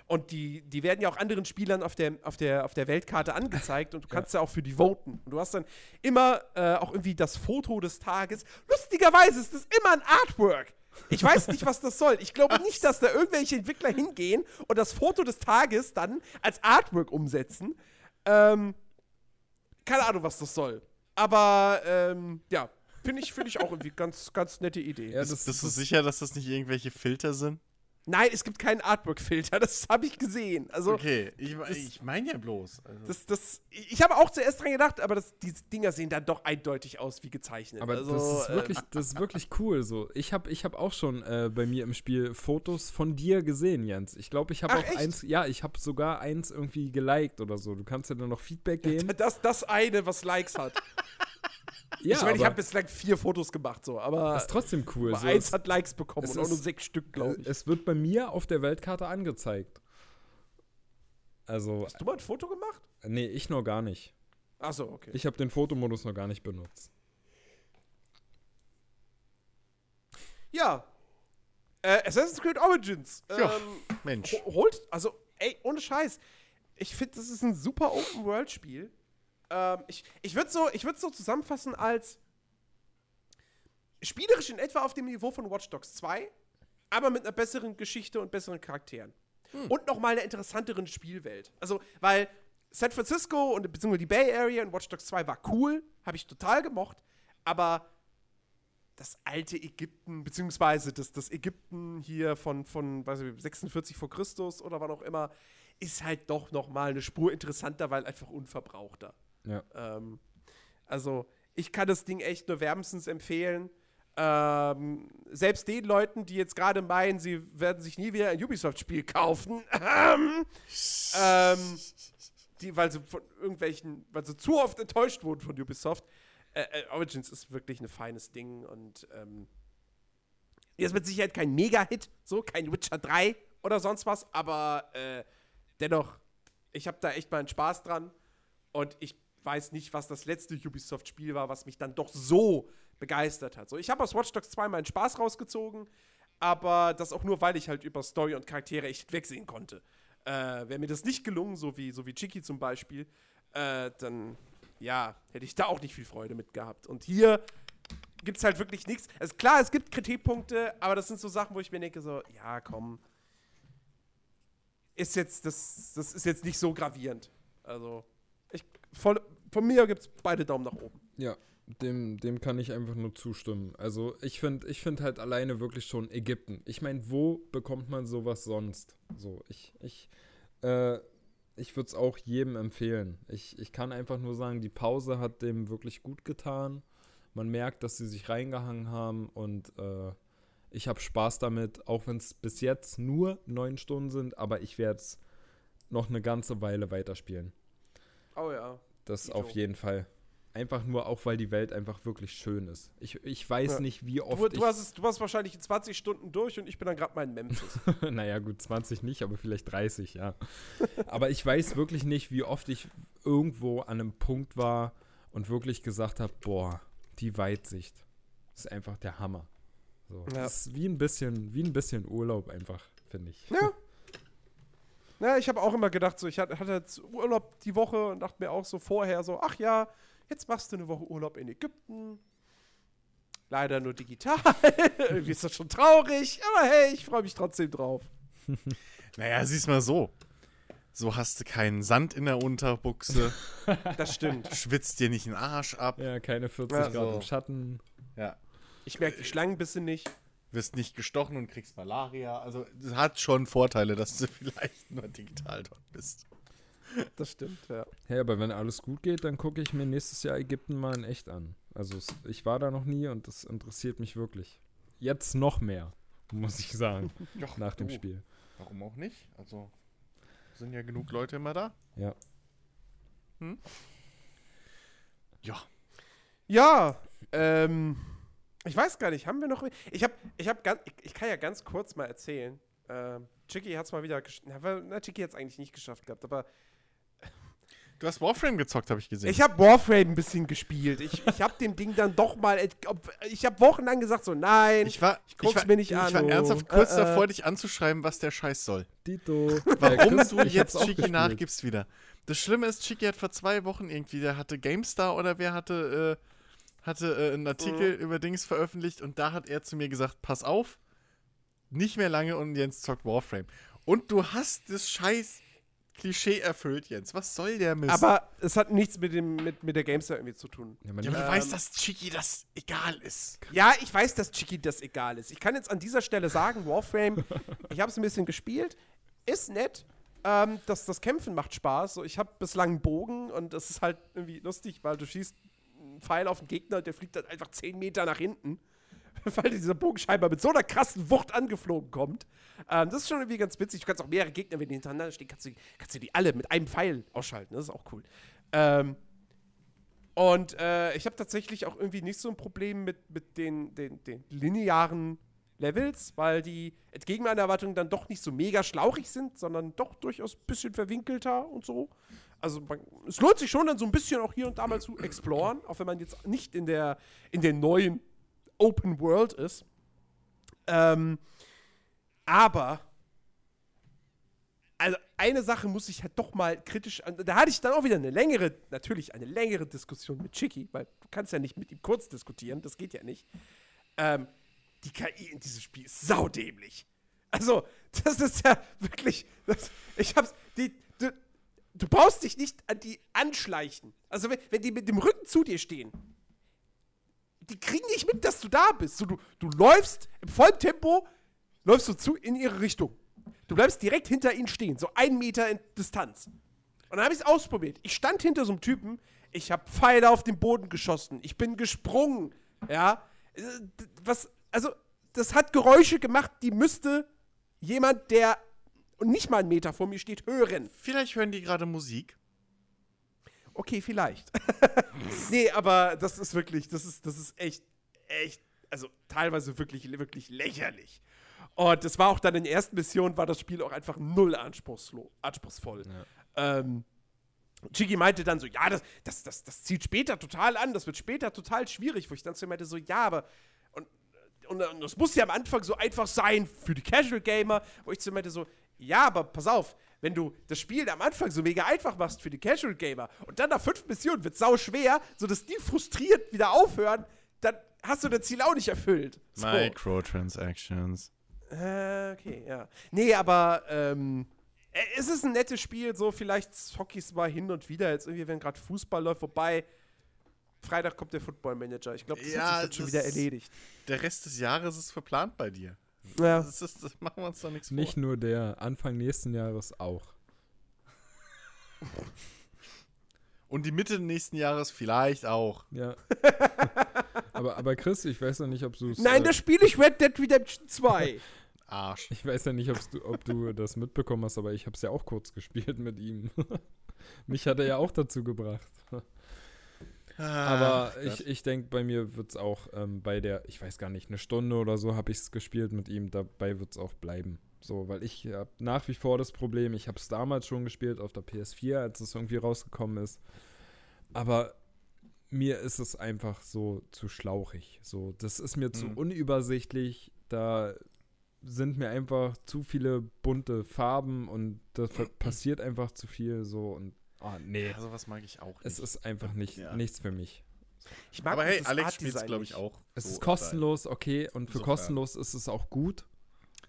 Und die, die werden ja auch anderen Spielern auf der, auf der, auf der Weltkarte angezeigt und du kannst ja. ja auch für die voten. Und du hast dann immer äh, auch irgendwie das Foto des Tages. Lustigerweise ist das immer ein Artwork. Ich weiß nicht, was das soll. Ich glaube nicht, dass da irgendwelche Entwickler hingehen und das Foto des Tages dann als Artwork umsetzen. Ähm, keine Ahnung, was das soll. Aber ähm, ja, finde ich, find ich auch irgendwie ganz, ganz nette Idee. Ja, das, bist du sicher, dass das nicht irgendwelche Filter sind? Nein, es gibt keinen Artwork-Filter, das habe ich gesehen. Also, Okay, ich, ich meine ja bloß. Also. das, das, ich habe auch zuerst dran gedacht, aber das, die Dinger sehen dann doch eindeutig aus wie gezeichnet. Aber also, das, ist äh, wirklich, das ist wirklich cool. So. Ich habe ich hab auch schon äh, bei mir im Spiel Fotos von dir gesehen, Jens. Ich glaube, ich habe auch echt? eins, ja, ich habe sogar eins irgendwie geliked oder so. Du kannst ja dann noch Feedback geben. das, das eine, was Likes hat. Ja, ich meine, ich habe bislang vier Fotos gemacht, so, aber, das ist trotzdem cool. So, eins es, hat Likes bekommen es und auch nur sechs Stück, glaube ich. es wird bei mir auf der Weltkarte angezeigt. Also, Hast du mal ein Foto gemacht? nee, ich noch gar nicht. Achso, okay. Ich habe den Fotomodus noch gar nicht benutzt. Ja. Äh, Assassin's Creed Origins. Ja. Ähm, Mensch. ho- holt, also, ey, ohne Scheiß. Ich finde, das ist ein super Open-World-Spiel. Ähm, ich ich würde so, ich so zusammenfassen als spielerisch in etwa auf dem Niveau von Watch Dogs 2, aber mit einer besseren Geschichte und besseren Charakteren. Und nochmal einer interessanteren Spielwelt. Also, weil San Francisco und beziehungsweise die Bay Area in Watch Dogs 2 war cool, habe ich total gemocht, aber das alte Ägypten, beziehungsweise das, das Ägypten hier von, von weiß ich, 46 vor Christus oder wann auch immer, ist halt doch noch mal eine Spur interessanter, weil einfach unverbrauchter. Ja. Ähm, also, ich kann das Ding echt nur wärmstens empfehlen. Ähm, selbst den Leuten, die jetzt gerade meinen, sie werden sich nie wieder ein Ubisoft-Spiel kaufen, ähm, ähm, die, weil sie von irgendwelchen, weil sie zu oft enttäuscht wurden von Ubisoft. Äh, äh, Origins ist wirklich ein feines Ding und ähm, ist mit Sicherheit kein Mega-Hit, so kein Witcher 3 oder sonst was, aber äh, dennoch, ich habe da echt meinen Spaß dran und ich weiß nicht, was das letzte Ubisoft-Spiel war, was mich dann doch so begeistert hat. So, ich habe aus Watch Dogs 2 meinen Spaß rausgezogen, aber das auch nur, weil ich halt über Story und Charaktere echt wegsehen konnte. Äh, Wäre mir das nicht gelungen, so wie, so wie Chicky zum Beispiel, äh, dann, ja, hätte ich da auch nicht viel Freude mit gehabt. Und hier gibt es halt wirklich nichts. Also klar, es gibt Kritikpunkte, aber das sind so Sachen, wo ich mir denke, so, ja, komm. Ist jetzt, das, das ist jetzt nicht so gravierend. Also, ich, voll, von mir gibt es beide Daumen nach oben. Ja, dem, dem kann ich einfach nur zustimmen. Also ich finde ich find halt alleine wirklich schon Ägypten. Ich meine, wo bekommt man sowas sonst? So, ich, ich, äh, ich würde es auch jedem empfehlen. Ich, ich kann einfach nur sagen, die Pause hat dem wirklich gut getan. Man merkt, dass sie sich reingehangen haben und äh, ich habe Spaß damit, auch wenn es bis jetzt nur neun Stunden sind, aber ich werde es noch eine ganze Weile weiterspielen. Oh ja. Das auf jeden Fall. Einfach nur auch, weil die Welt einfach wirklich schön ist. Ich, ich weiß Ja. nicht, wie oft Du, du, ich... hast es, du warst wahrscheinlich in 20 Stunden durch und ich bin dann gerade mal in Memphis. naja, gut, 20 nicht, aber vielleicht 30, ja. aber ich weiß wirklich nicht, wie oft ich irgendwo an einem Punkt war und wirklich gesagt habe, boah, die Weitsicht ist einfach der Hammer. So, Ja. Das ist wie ein bisschen, wie ein bisschen Urlaub einfach, finde ich. Ja. Ja, ich habe auch immer gedacht, so, ich hatte, hatte jetzt Urlaub die Woche und dachte mir auch so vorher so, ach ja, jetzt machst du eine Woche Urlaub in Ägypten. Leider nur digital. Irgendwie ist das schon traurig, aber hey, ich freue mich trotzdem drauf. Naja, siehst mal so. So hast du keinen Sand in der Unterbuchse, Das stimmt. schwitzt dir nicht den Arsch ab. Ja, keine 40 Ja, Grad so. im Schatten. Ja. Ich merke die Schlangenbisse nicht. Wirst nicht gestochen und kriegst Malaria. Also, es hat schon Vorteile, dass du vielleicht nur digital dort bist. Das stimmt, ja. Hey, aber wenn alles gut geht, dann gucke ich mir nächstes Jahr Ägypten mal in echt an. Also ich war da noch nie und das interessiert mich wirklich. Jetzt noch mehr, muss ich sagen, Doch, nach dem du, Spiel. Warum auch nicht? Also, sind ja genug Leute immer da. Ja. Ja. Ja, ähm, ich weiß gar nicht, haben wir noch. Ich habe, ich habe ganz, ich, ich kann ja ganz kurz mal erzählen. Ähm, Chicky hat es mal wieder geschafft. Na, na, Chicky hat es eigentlich nicht geschafft gehabt, aber Du hast Warframe gezockt, habe ich gesehen. ich habe Warframe ein bisschen gespielt. Ich, ich habe dem Ding dann doch mal. Ich habe wochenlang gesagt, so, nein. ich war, ich guck's war, mir nicht ich an. war Oh. ernsthaft kurz Äh, äh. davor, dich anzuschreiben, was der Scheiß soll. Dito. Warum du ich jetzt Chiki nachgibst wieder. Das Schlimme ist, Chiki hat vor zwei Wochen irgendwie, der hatte GameStar oder wer hatte, äh, hatte äh, einen Artikel über Dings veröffentlicht und da hat er zu mir gesagt, pass auf, nicht mehr lange und Jens zockt Warframe. Und du hast das scheiß Klischee erfüllt, Jens. Was soll der Mist? Aber es hat nichts mit, dem, mit, mit der Gamestar irgendwie zu tun. Ja, man ja, aber nicht- du Ähm, weißt, dass Chiki das egal ist. Ja, ich weiß, dass Chiki das egal ist. Ich kann jetzt an dieser Stelle sagen, Warframe, ich habe es ein bisschen gespielt, ist nett. Ähm, das, das Kämpfen macht Spaß. So, ich habe bislang einen Bogen und das ist halt irgendwie lustig, weil du schießt Pfeil auf den Gegner und der fliegt dann einfach 10 Meter nach hinten. Weil dieser Bogen scheinbar mit so einer krassen Wucht angeflogen kommt. Ähm, das ist schon irgendwie ganz witzig. Du kannst auch mehrere Gegner, wenn die hintereinander stehen, kannst du, kannst du die alle mit einem Pfeil ausschalten. Das ist auch cool. Ähm, und äh, ich habe tatsächlich auch irgendwie nicht so ein Problem mit, mit den, den, den linearen Levels, weil die entgegen meiner Erwartungen dann doch nicht so mega schlauchig sind, sondern doch durchaus ein bisschen verwinkelter und so. Also man, es lohnt sich schon dann so ein bisschen auch hier und da mal zu exploren, auch wenn man jetzt nicht in der, in der neuen Open World ist. Ähm, aber also eine Sache muss ich halt doch mal kritisch an. Da hatte ich dann auch wieder eine längere, natürlich eine längere Diskussion mit Chicky, weil du kannst ja nicht mit ihm kurz diskutieren, das geht ja nicht. Ähm, die KI in diesem Spiel ist saudämlich. Also, das ist ja wirklich. Das, ich hab's. Die, du, brauchst dich nicht an die anschleichen. Also, wenn, wenn die mit dem Rücken zu dir stehen, die kriegen nicht mit, dass du da bist. Du, du läufst im vollen Tempo, läufst du zu in ihre Richtung. Du bleibst direkt hinter ihnen stehen, so einen Meter in Distanz. Und dann habe ich es ausprobiert. Ich stand hinter so einem Typen, ich habe Pfeile auf den Boden geschossen, ich bin gesprungen, ja. Äh, Was, also, das hat Geräusche gemacht, die müsste jemand, der nicht mal einen Meter vor mir steht, hören. Vielleicht hören die gerade Musik. Okay, vielleicht. nee, aber das ist wirklich, das ist, das ist echt, echt, also teilweise wirklich, wirklich lächerlich. Und das war auch dann in der ersten Mission, war das Spiel auch einfach null anspruchsvoll. Ähm, Chigi meinte dann so, ja, das, das, das, das zieht später total an, das wird später total schwierig, wo ich dann zu ihm meinte so, ja, aber und, und, und das muss ja am Anfang so einfach sein für die Casual Gamer, wo ich zu ihm meinte so, ja, aber pass auf, wenn du das Spiel am Anfang so mega einfach machst für die Casual Gamer und dann nach fünf Missionen wird sau schwer, sodass die frustriert wieder aufhören, dann hast du das Ziel auch nicht erfüllt. So. Microtransactions. Äh, okay, ja. Nee, aber ähm, äh, es ist ein nettes Spiel, so vielleicht zock ich's mal hin und wieder, jetzt irgendwie, wenn gerade Fußball läuft, wobei Freitag kommt der Football Manager. Ich glaube, das Ja, hat sich schon wieder erledigt. Der Rest des Jahres ist verplant bei dir. Ja. Das, ist, das machen wir uns doch nichts Nicht vor. nur der, Anfang nächsten Jahres auch. Und die Mitte nächsten Jahres vielleicht auch. Ja. aber, aber Chris, ich weiß ja nicht, ob du es. Nein, äh, das spiele ich Red Dead Redemption 2. Arsch. Ich weiß ja nicht, du, ob du das mitbekommen hast, aber ich habe es ja auch kurz gespielt mit ihm. Mich hat er ja auch dazu gebracht. Aber Ach ich, ich denke, bei mir wird es auch ähm, bei der, ich weiß gar nicht, eine Stunde oder so habe ich es gespielt mit ihm, dabei wird es auch bleiben. So, weil ich habe nach wie vor das Problem, ich habe es damals schon gespielt auf der PS4, als es irgendwie rausgekommen ist. Aber mir ist es einfach so zu schlauchig. So, das ist mir zu Mhm. unübersichtlich. Da sind mir einfach zu viele bunte Farben und da passiert einfach zu viel so und ah, nee. Ja, sowas mag ich auch nicht. Es ist einfach nicht, Ja. nichts für mich. Ich mag Aber hey, das Alex spielt es, glaube ich, nicht. auch. Es so ist kostenlos, okay, und für Insofern. kostenlos ist es auch gut.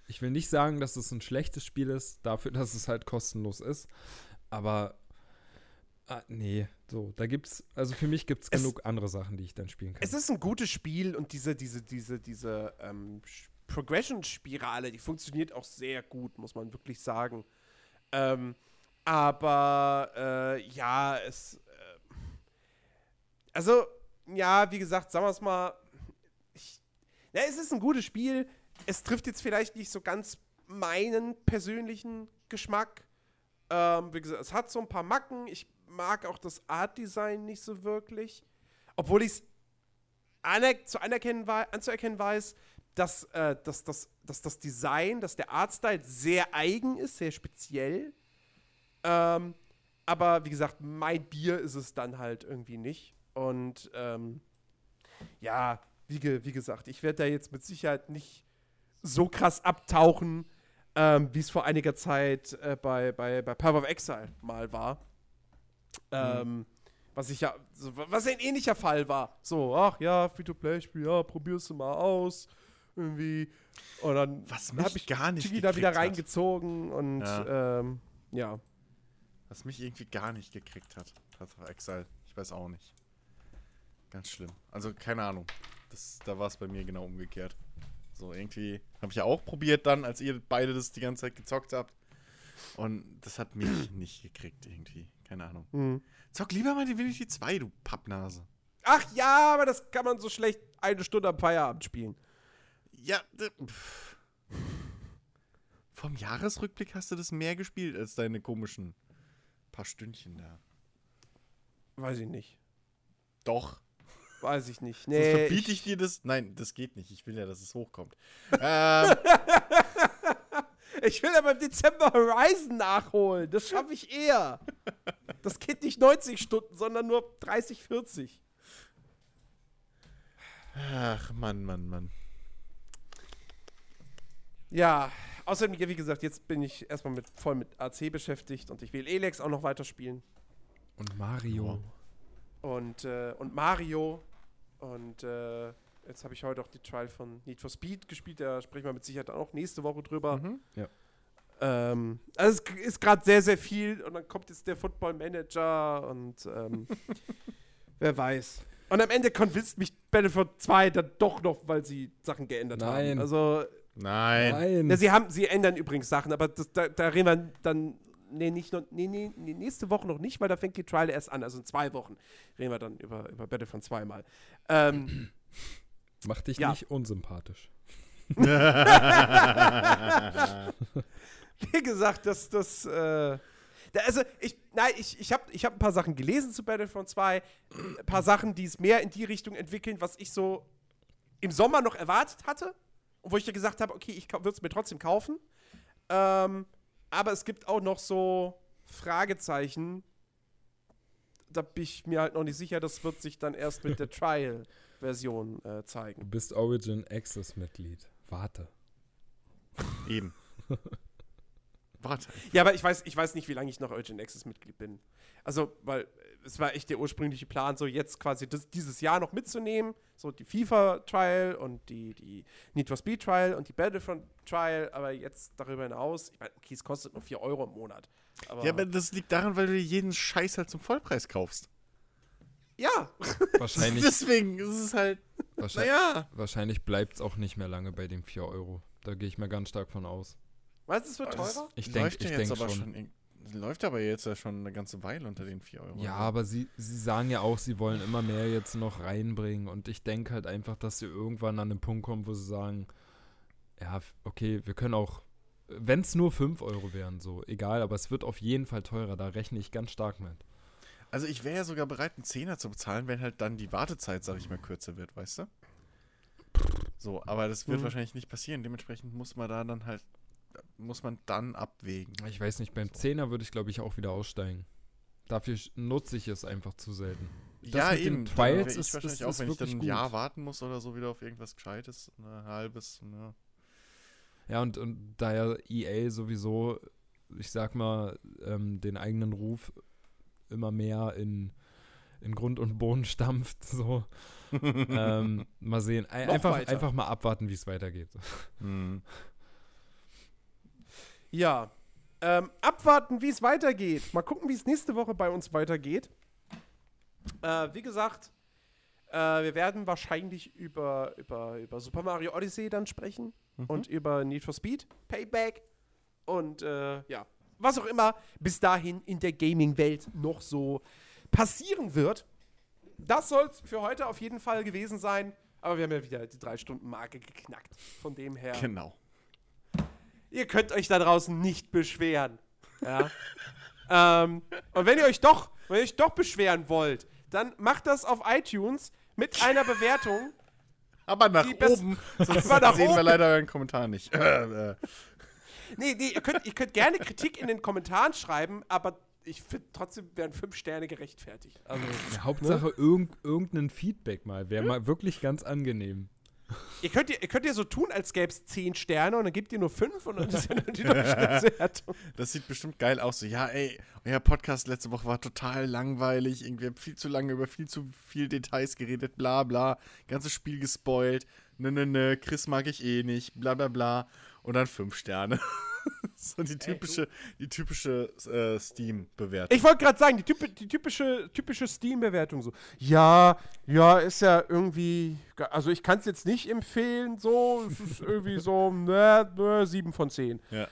Ich will nicht sagen, dass es ein schlechtes Spiel ist, dafür, dass es halt kostenlos ist. Aber ah, nee, so, da gibt's, also für mich gibt es genug andere Sachen, die ich dann spielen kann. Es ist ein gutes Spiel und diese, diese, diese, diese ähm, Progression-Spirale, die funktioniert auch sehr gut, muss man wirklich sagen. Ähm, aber äh, ja, es. Äh, also, ja, wie gesagt, sagen wir es mal. Ich, ja, es ist ein gutes Spiel. Es trifft jetzt vielleicht nicht so ganz meinen persönlichen Geschmack. Ähm, wie gesagt, es hat so ein paar Macken. Ich mag auch das Art-Design nicht so wirklich. Obwohl ich es aner anzuerkennen weiß, dass, äh, dass, dass, dass das Design, dass der Artstyle sehr eigen ist, sehr speziell. Ähm, aber wie gesagt, mein Bier ist es dann halt irgendwie nicht. Und ähm, ja, wie, ge wie gesagt, ich werde da jetzt mit Sicherheit nicht so krass abtauchen, ähm, wie es vor einiger Zeit äh, bei, bei, bei Power of Exile mal war. Ähm, was ich ja, was ein ähnlicher Fall war. So, ach ja, Free-to-Play-Spiel, ja, probierst du mal aus. Irgendwie. Und dann Was hab mich ich gar nicht Chigi da wieder reingezogen und Ja. ähm, ja. Was mich irgendwie gar nicht gekriegt hat. Of Exile. Ich weiß auch nicht. Ganz schlimm. Also, keine Ahnung. Das, da war es bei mir genau umgekehrt. So, irgendwie habe ich ja auch probiert dann, als ihr beide das die ganze Zeit gezockt habt. Und das hat mich nicht gekriegt irgendwie. Keine Ahnung. Mhm. Zock lieber mal Divinity 2, du Pappnase. Ach ja, aber das kann man so schlecht eine Stunde am Feierabend spielen. Ja, pff. Vom Jahresrückblick hast du das mehr gespielt als deine komischen paar Stündchen da. Weiß ich nicht. Doch. Weiß ich nicht. Sonst Nee. verbiete ich dir das. Nein, das geht nicht. Ich will ja, dass es hochkommt. ähm, Ich will aber im Dezember Horizon nachholen. Das schaffe ich eher. Das geht nicht 90 Stunden, sondern nur 30, 40. ach, Mann, Mann, Mann. Ja, außerdem, ja, wie gesagt, jetzt bin ich erstmal mit, voll mit AC beschäftigt und ich will Elex auch noch weiterspielen. Und Mario. Und, äh, und Mario. Und äh, jetzt habe ich heute auch die Trial von Need for Speed gespielt. Da sprechen wir mit Sicherheit auch nächste Woche drüber. Mhm. Ähm, also es ist gerade sehr, sehr viel und dann kommt jetzt der Football Manager und ähm, wer weiß. Und am Ende convinced mich Battlefield 2 dann doch noch, weil sie Sachen geändert haben. Nein. Also, Nein. Nein. ja, sie haben, sie ändern übrigens Sachen, aber das, da, da reden wir dann, nee, nicht noch, nee, nee, nee, nächste Woche noch nicht, weil da fängt die Trial erst an. Also in zwei Wochen reden wir dann über, über Battlefront 2 mal. Ähm, Mach dich Ja. nicht unsympathisch. wie gesagt, das, das, äh, da, also ich, nein, ich, ich habe ich hab ein paar Sachen gelesen zu Battlefront 2, ein paar Sachen, die es mehr in die Richtung entwickeln, was ich so im Sommer noch erwartet hatte und wo ich ja gesagt habe, okay, ich würde es mir trotzdem kaufen. Ähm, aber es gibt auch noch so Fragezeichen, da bin ich mir halt noch nicht sicher, das wird sich dann erst mit der Trial-Version äh, Du zeigen. bist Origin Access Mitglied. Warte. Eben. Warte. Ja, aber ich weiß, ich weiß nicht, wie lange ich noch Urgent Access Mitglied bin. Also, weil es war echt der ursprüngliche Plan, so jetzt quasi das, dieses Jahr noch mitzunehmen. So die FIFA-Trial und die, die Need for Speed Trial und die Battlefront-Trial, aber jetzt darüber hinaus, ich meine, okay, es kostet nur 4 Euro im Monat. Aber, Ja, aber das liegt daran, weil du dir jeden Scheiß halt zum Vollpreis kaufst. ja. Wahrscheinlich, Deswegen ist es halt, wahrscheinlich, naja. wahrscheinlich bleibt es auch nicht mehr lange bei den 4 Euro. Da gehe ich mir ganz stark von aus. Weißt du, es wird teurer? Ich denke ich jetzt denk aber schon. schon. Läuft aber jetzt ja schon eine ganze Weile unter den 4 Euro. Ja, aber sie, sie sagen ja auch, sie wollen immer mehr jetzt noch reinbringen. Und ich denke halt einfach, dass sie irgendwann an den Punkt kommen, wo sie sagen, ja, okay, wir können auch, wenn es nur 5 Euro wären, so, egal, aber es wird auf jeden Fall teurer, da rechne ich ganz stark mit. Also ich wäre ja sogar bereit, einen Zehner zu bezahlen, wenn halt dann die Wartezeit, sag ich mal, kürzer wird, weißt du? So, aber das wird Mhm. wahrscheinlich nicht passieren. Dementsprechend muss man da dann halt, muss man dann abwägen. Ich weiß nicht, beim 10er würde ich, glaube ich, auch wieder aussteigen. Dafür nutze ich es einfach zu selten. Das ja, mit den eben. Trials dann wär ist- ich wahrscheinlich ist- auch, ist wenn ich dann wirklich ein gut. Jahr warten muss oder so wieder auf irgendwas Gescheites, ein halbes, ne. Ja, und, und da ja EA sowieso, ich sag mal, ähm, den eigenen Ruf immer mehr in, in Grund und Boden stampft, so. ähm, mal sehen. Ein, einfach, weiter. einfach mal abwarten, wie es weitergeht. Hm. Ja. Ähm, abwarten, wie es weitergeht. Mal gucken, wie es nächste Woche bei uns weitergeht. Äh, wie gesagt, äh, wir werden wahrscheinlich über, über, über Super Mario Odyssey dann sprechen und über Need for Speed, Payback und äh, ja, was auch immer bis dahin in der Gaming-Welt noch so passieren wird. Das soll es für heute auf jeden Fall gewesen sein. Aber wir haben ja wieder die Drei-Stunden-Marke geknackt. Von dem her Genau. Ihr könnt euch da draußen nicht beschweren. Ja. ähm, und wenn ihr euch doch, wenn ihr euch doch beschweren wollt, dann macht das auf iTunes mit einer Bewertung. Aber nach oben, sonst nach sehen wir oben. leider euren Kommentar nicht. Äh, äh. Nee, nee, ihr könnt, ihr könnt gerne Kritik in den Kommentaren schreiben, aber ich finde trotzdem wären fünf Sterne gerechtfertigt. Also, Ja, Hauptsache irgend, irgendein Feedback mal. Wäre mal wirklich ganz angenehm. Ihr könnt, ihr, ihr könnt ja so tun, als gäbe es zehn Sterne und dann gebt ihr nur fünf und dann ist ja nur die Durchschnittswertung. Das sieht bestimmt geil aus. So, ja, ey, euer Podcast letzte Woche war total langweilig. Irgendwie habt viel zu lange über viel zu viel Details geredet, bla bla. Ganzes Spiel gespoilt. Ne, ne, ne, Chris mag ich eh nicht, bla bla bla. Und dann fünf Sterne. so die typische, die typische äh, Steam-Bewertung. Ich wollte gerade sagen, die, typ, die typische, typische Steam-Bewertung so. Ja, ja, ist ja irgendwie. Also ich kann es jetzt nicht empfehlen, so. Es ist irgendwie so, ne, ne, 7 von 10. Ja.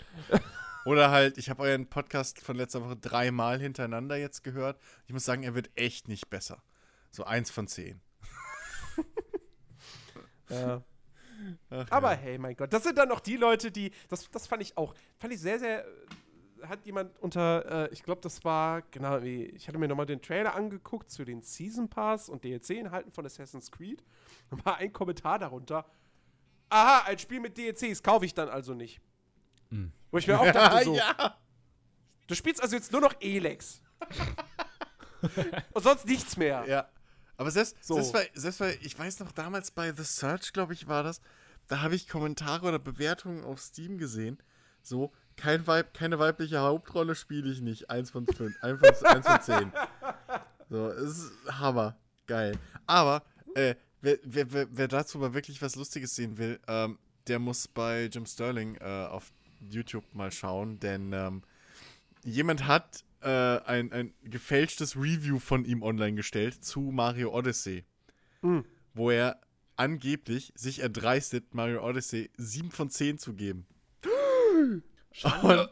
Oder halt, ich habe euren Podcast von letzter Woche dreimal hintereinander jetzt gehört. Ich muss sagen, er wird echt nicht besser. So eins von zehn. Ja. Ach, Aber ja. hey, mein Gott, das sind dann auch die Leute, die. Das, das fand ich auch. Fand ich sehr, sehr. äh, Hat jemand unter. Äh, ich glaube, das war. Genau, wie- ich hatte mir nochmal den Trailer angeguckt zu den Season Pass und DLC-Inhalten von Assassin's Creed. Da war ein Kommentar darunter. Aha, ein Spiel mit DLCs kaufe ich dann also nicht. Hm. Wo ich mir auch dachte, so. ja. Du spielst also jetzt nur noch Elex. und sonst nichts mehr. Ja. Aber selbst, So. selbst, bei, selbst bei, ich weiß noch, damals bei The Search, glaube ich, war das, da habe ich Kommentare oder Bewertungen auf Steam gesehen. So, kein Weib, keine weibliche Hauptrolle spiele ich nicht. Eins von fünf, eins von, eins von zehn. So, es ist Hammer. Geil. Aber, äh, wer, wer, wer, wer dazu mal wirklich was Lustiges sehen will, ähm, der muss bei Jim Sterling äh, auf YouTube mal schauen, denn ähm, jemand hat äh, ein, ein gefälschtes Review von ihm online gestellt zu Mario Odyssey, Mhm. wo er angeblich sich erdreistet, Mario Odyssey 7 von 10 zu geben. Und,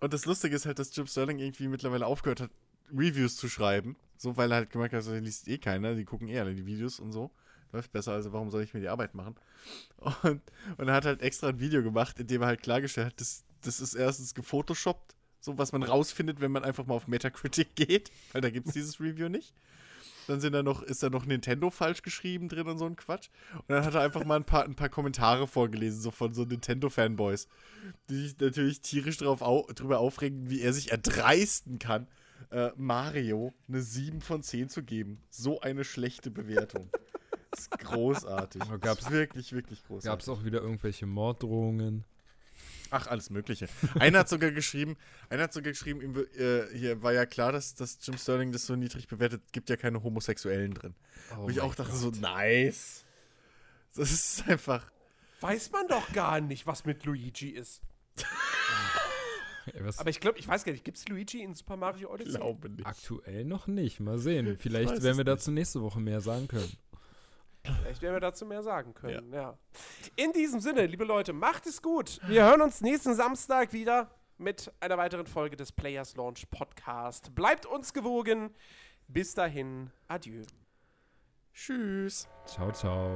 und das Lustige ist halt, dass Jim Sterling irgendwie mittlerweile aufgehört hat, Reviews zu schreiben. So, weil er halt gemerkt hat, das liest eh keiner, die gucken eher die Videos und so. Läuft besser, also warum soll ich mir die Arbeit machen? Und, und er hat halt extra ein Video gemacht, in dem er halt klargestellt hat, das, das ist erstens gefotoshoppt, so was man rausfindet, wenn man einfach mal auf Metacritic geht, weil da gibt es dieses Review nicht. Dann sind da noch, ist da noch Nintendo falsch geschrieben drin und so ein Quatsch. Und dann hat er einfach mal ein paar, ein paar Kommentare vorgelesen, so von so Nintendo-Fanboys, die sich natürlich tierisch drauf au drüber aufregen, wie er sich erdreisten kann, äh, Mario eine 7 von 10 zu geben. So eine schlechte Bewertung. Das ist großartig. Aber Das gab's- ist wirklich, wirklich großartig. Gab es auch wieder irgendwelche Morddrohungen? Ach, alles Mögliche. Einer hat sogar geschrieben, einer hat sogar geschrieben, ihm, äh, hier war ja klar, dass, dass Jim Sterling das so niedrig bewertet, gibt ja keine Homosexuellen drin. Oh Wo ich auch dachte, Gott. so, nice. Das ist einfach. Weiß man doch gar nicht, was mit Luigi ist. Ey, Aber ich glaube, ich weiß gar nicht, gibt es Luigi in Super Mario Odyssey? Glaube nicht. aktuell noch nicht. Mal sehen. Vielleicht werden wir nicht. dazu nächste Woche mehr sagen können. Vielleicht werden wir dazu mehr sagen können, ja. In diesem Sinne, liebe Leute, macht es gut. Wir hören uns nächsten Samstag wieder mit einer weiteren Folge des Players Launch Podcast. Bleibt uns gewogen. Bis dahin, adieu. Tschüss. Ciao, ciao.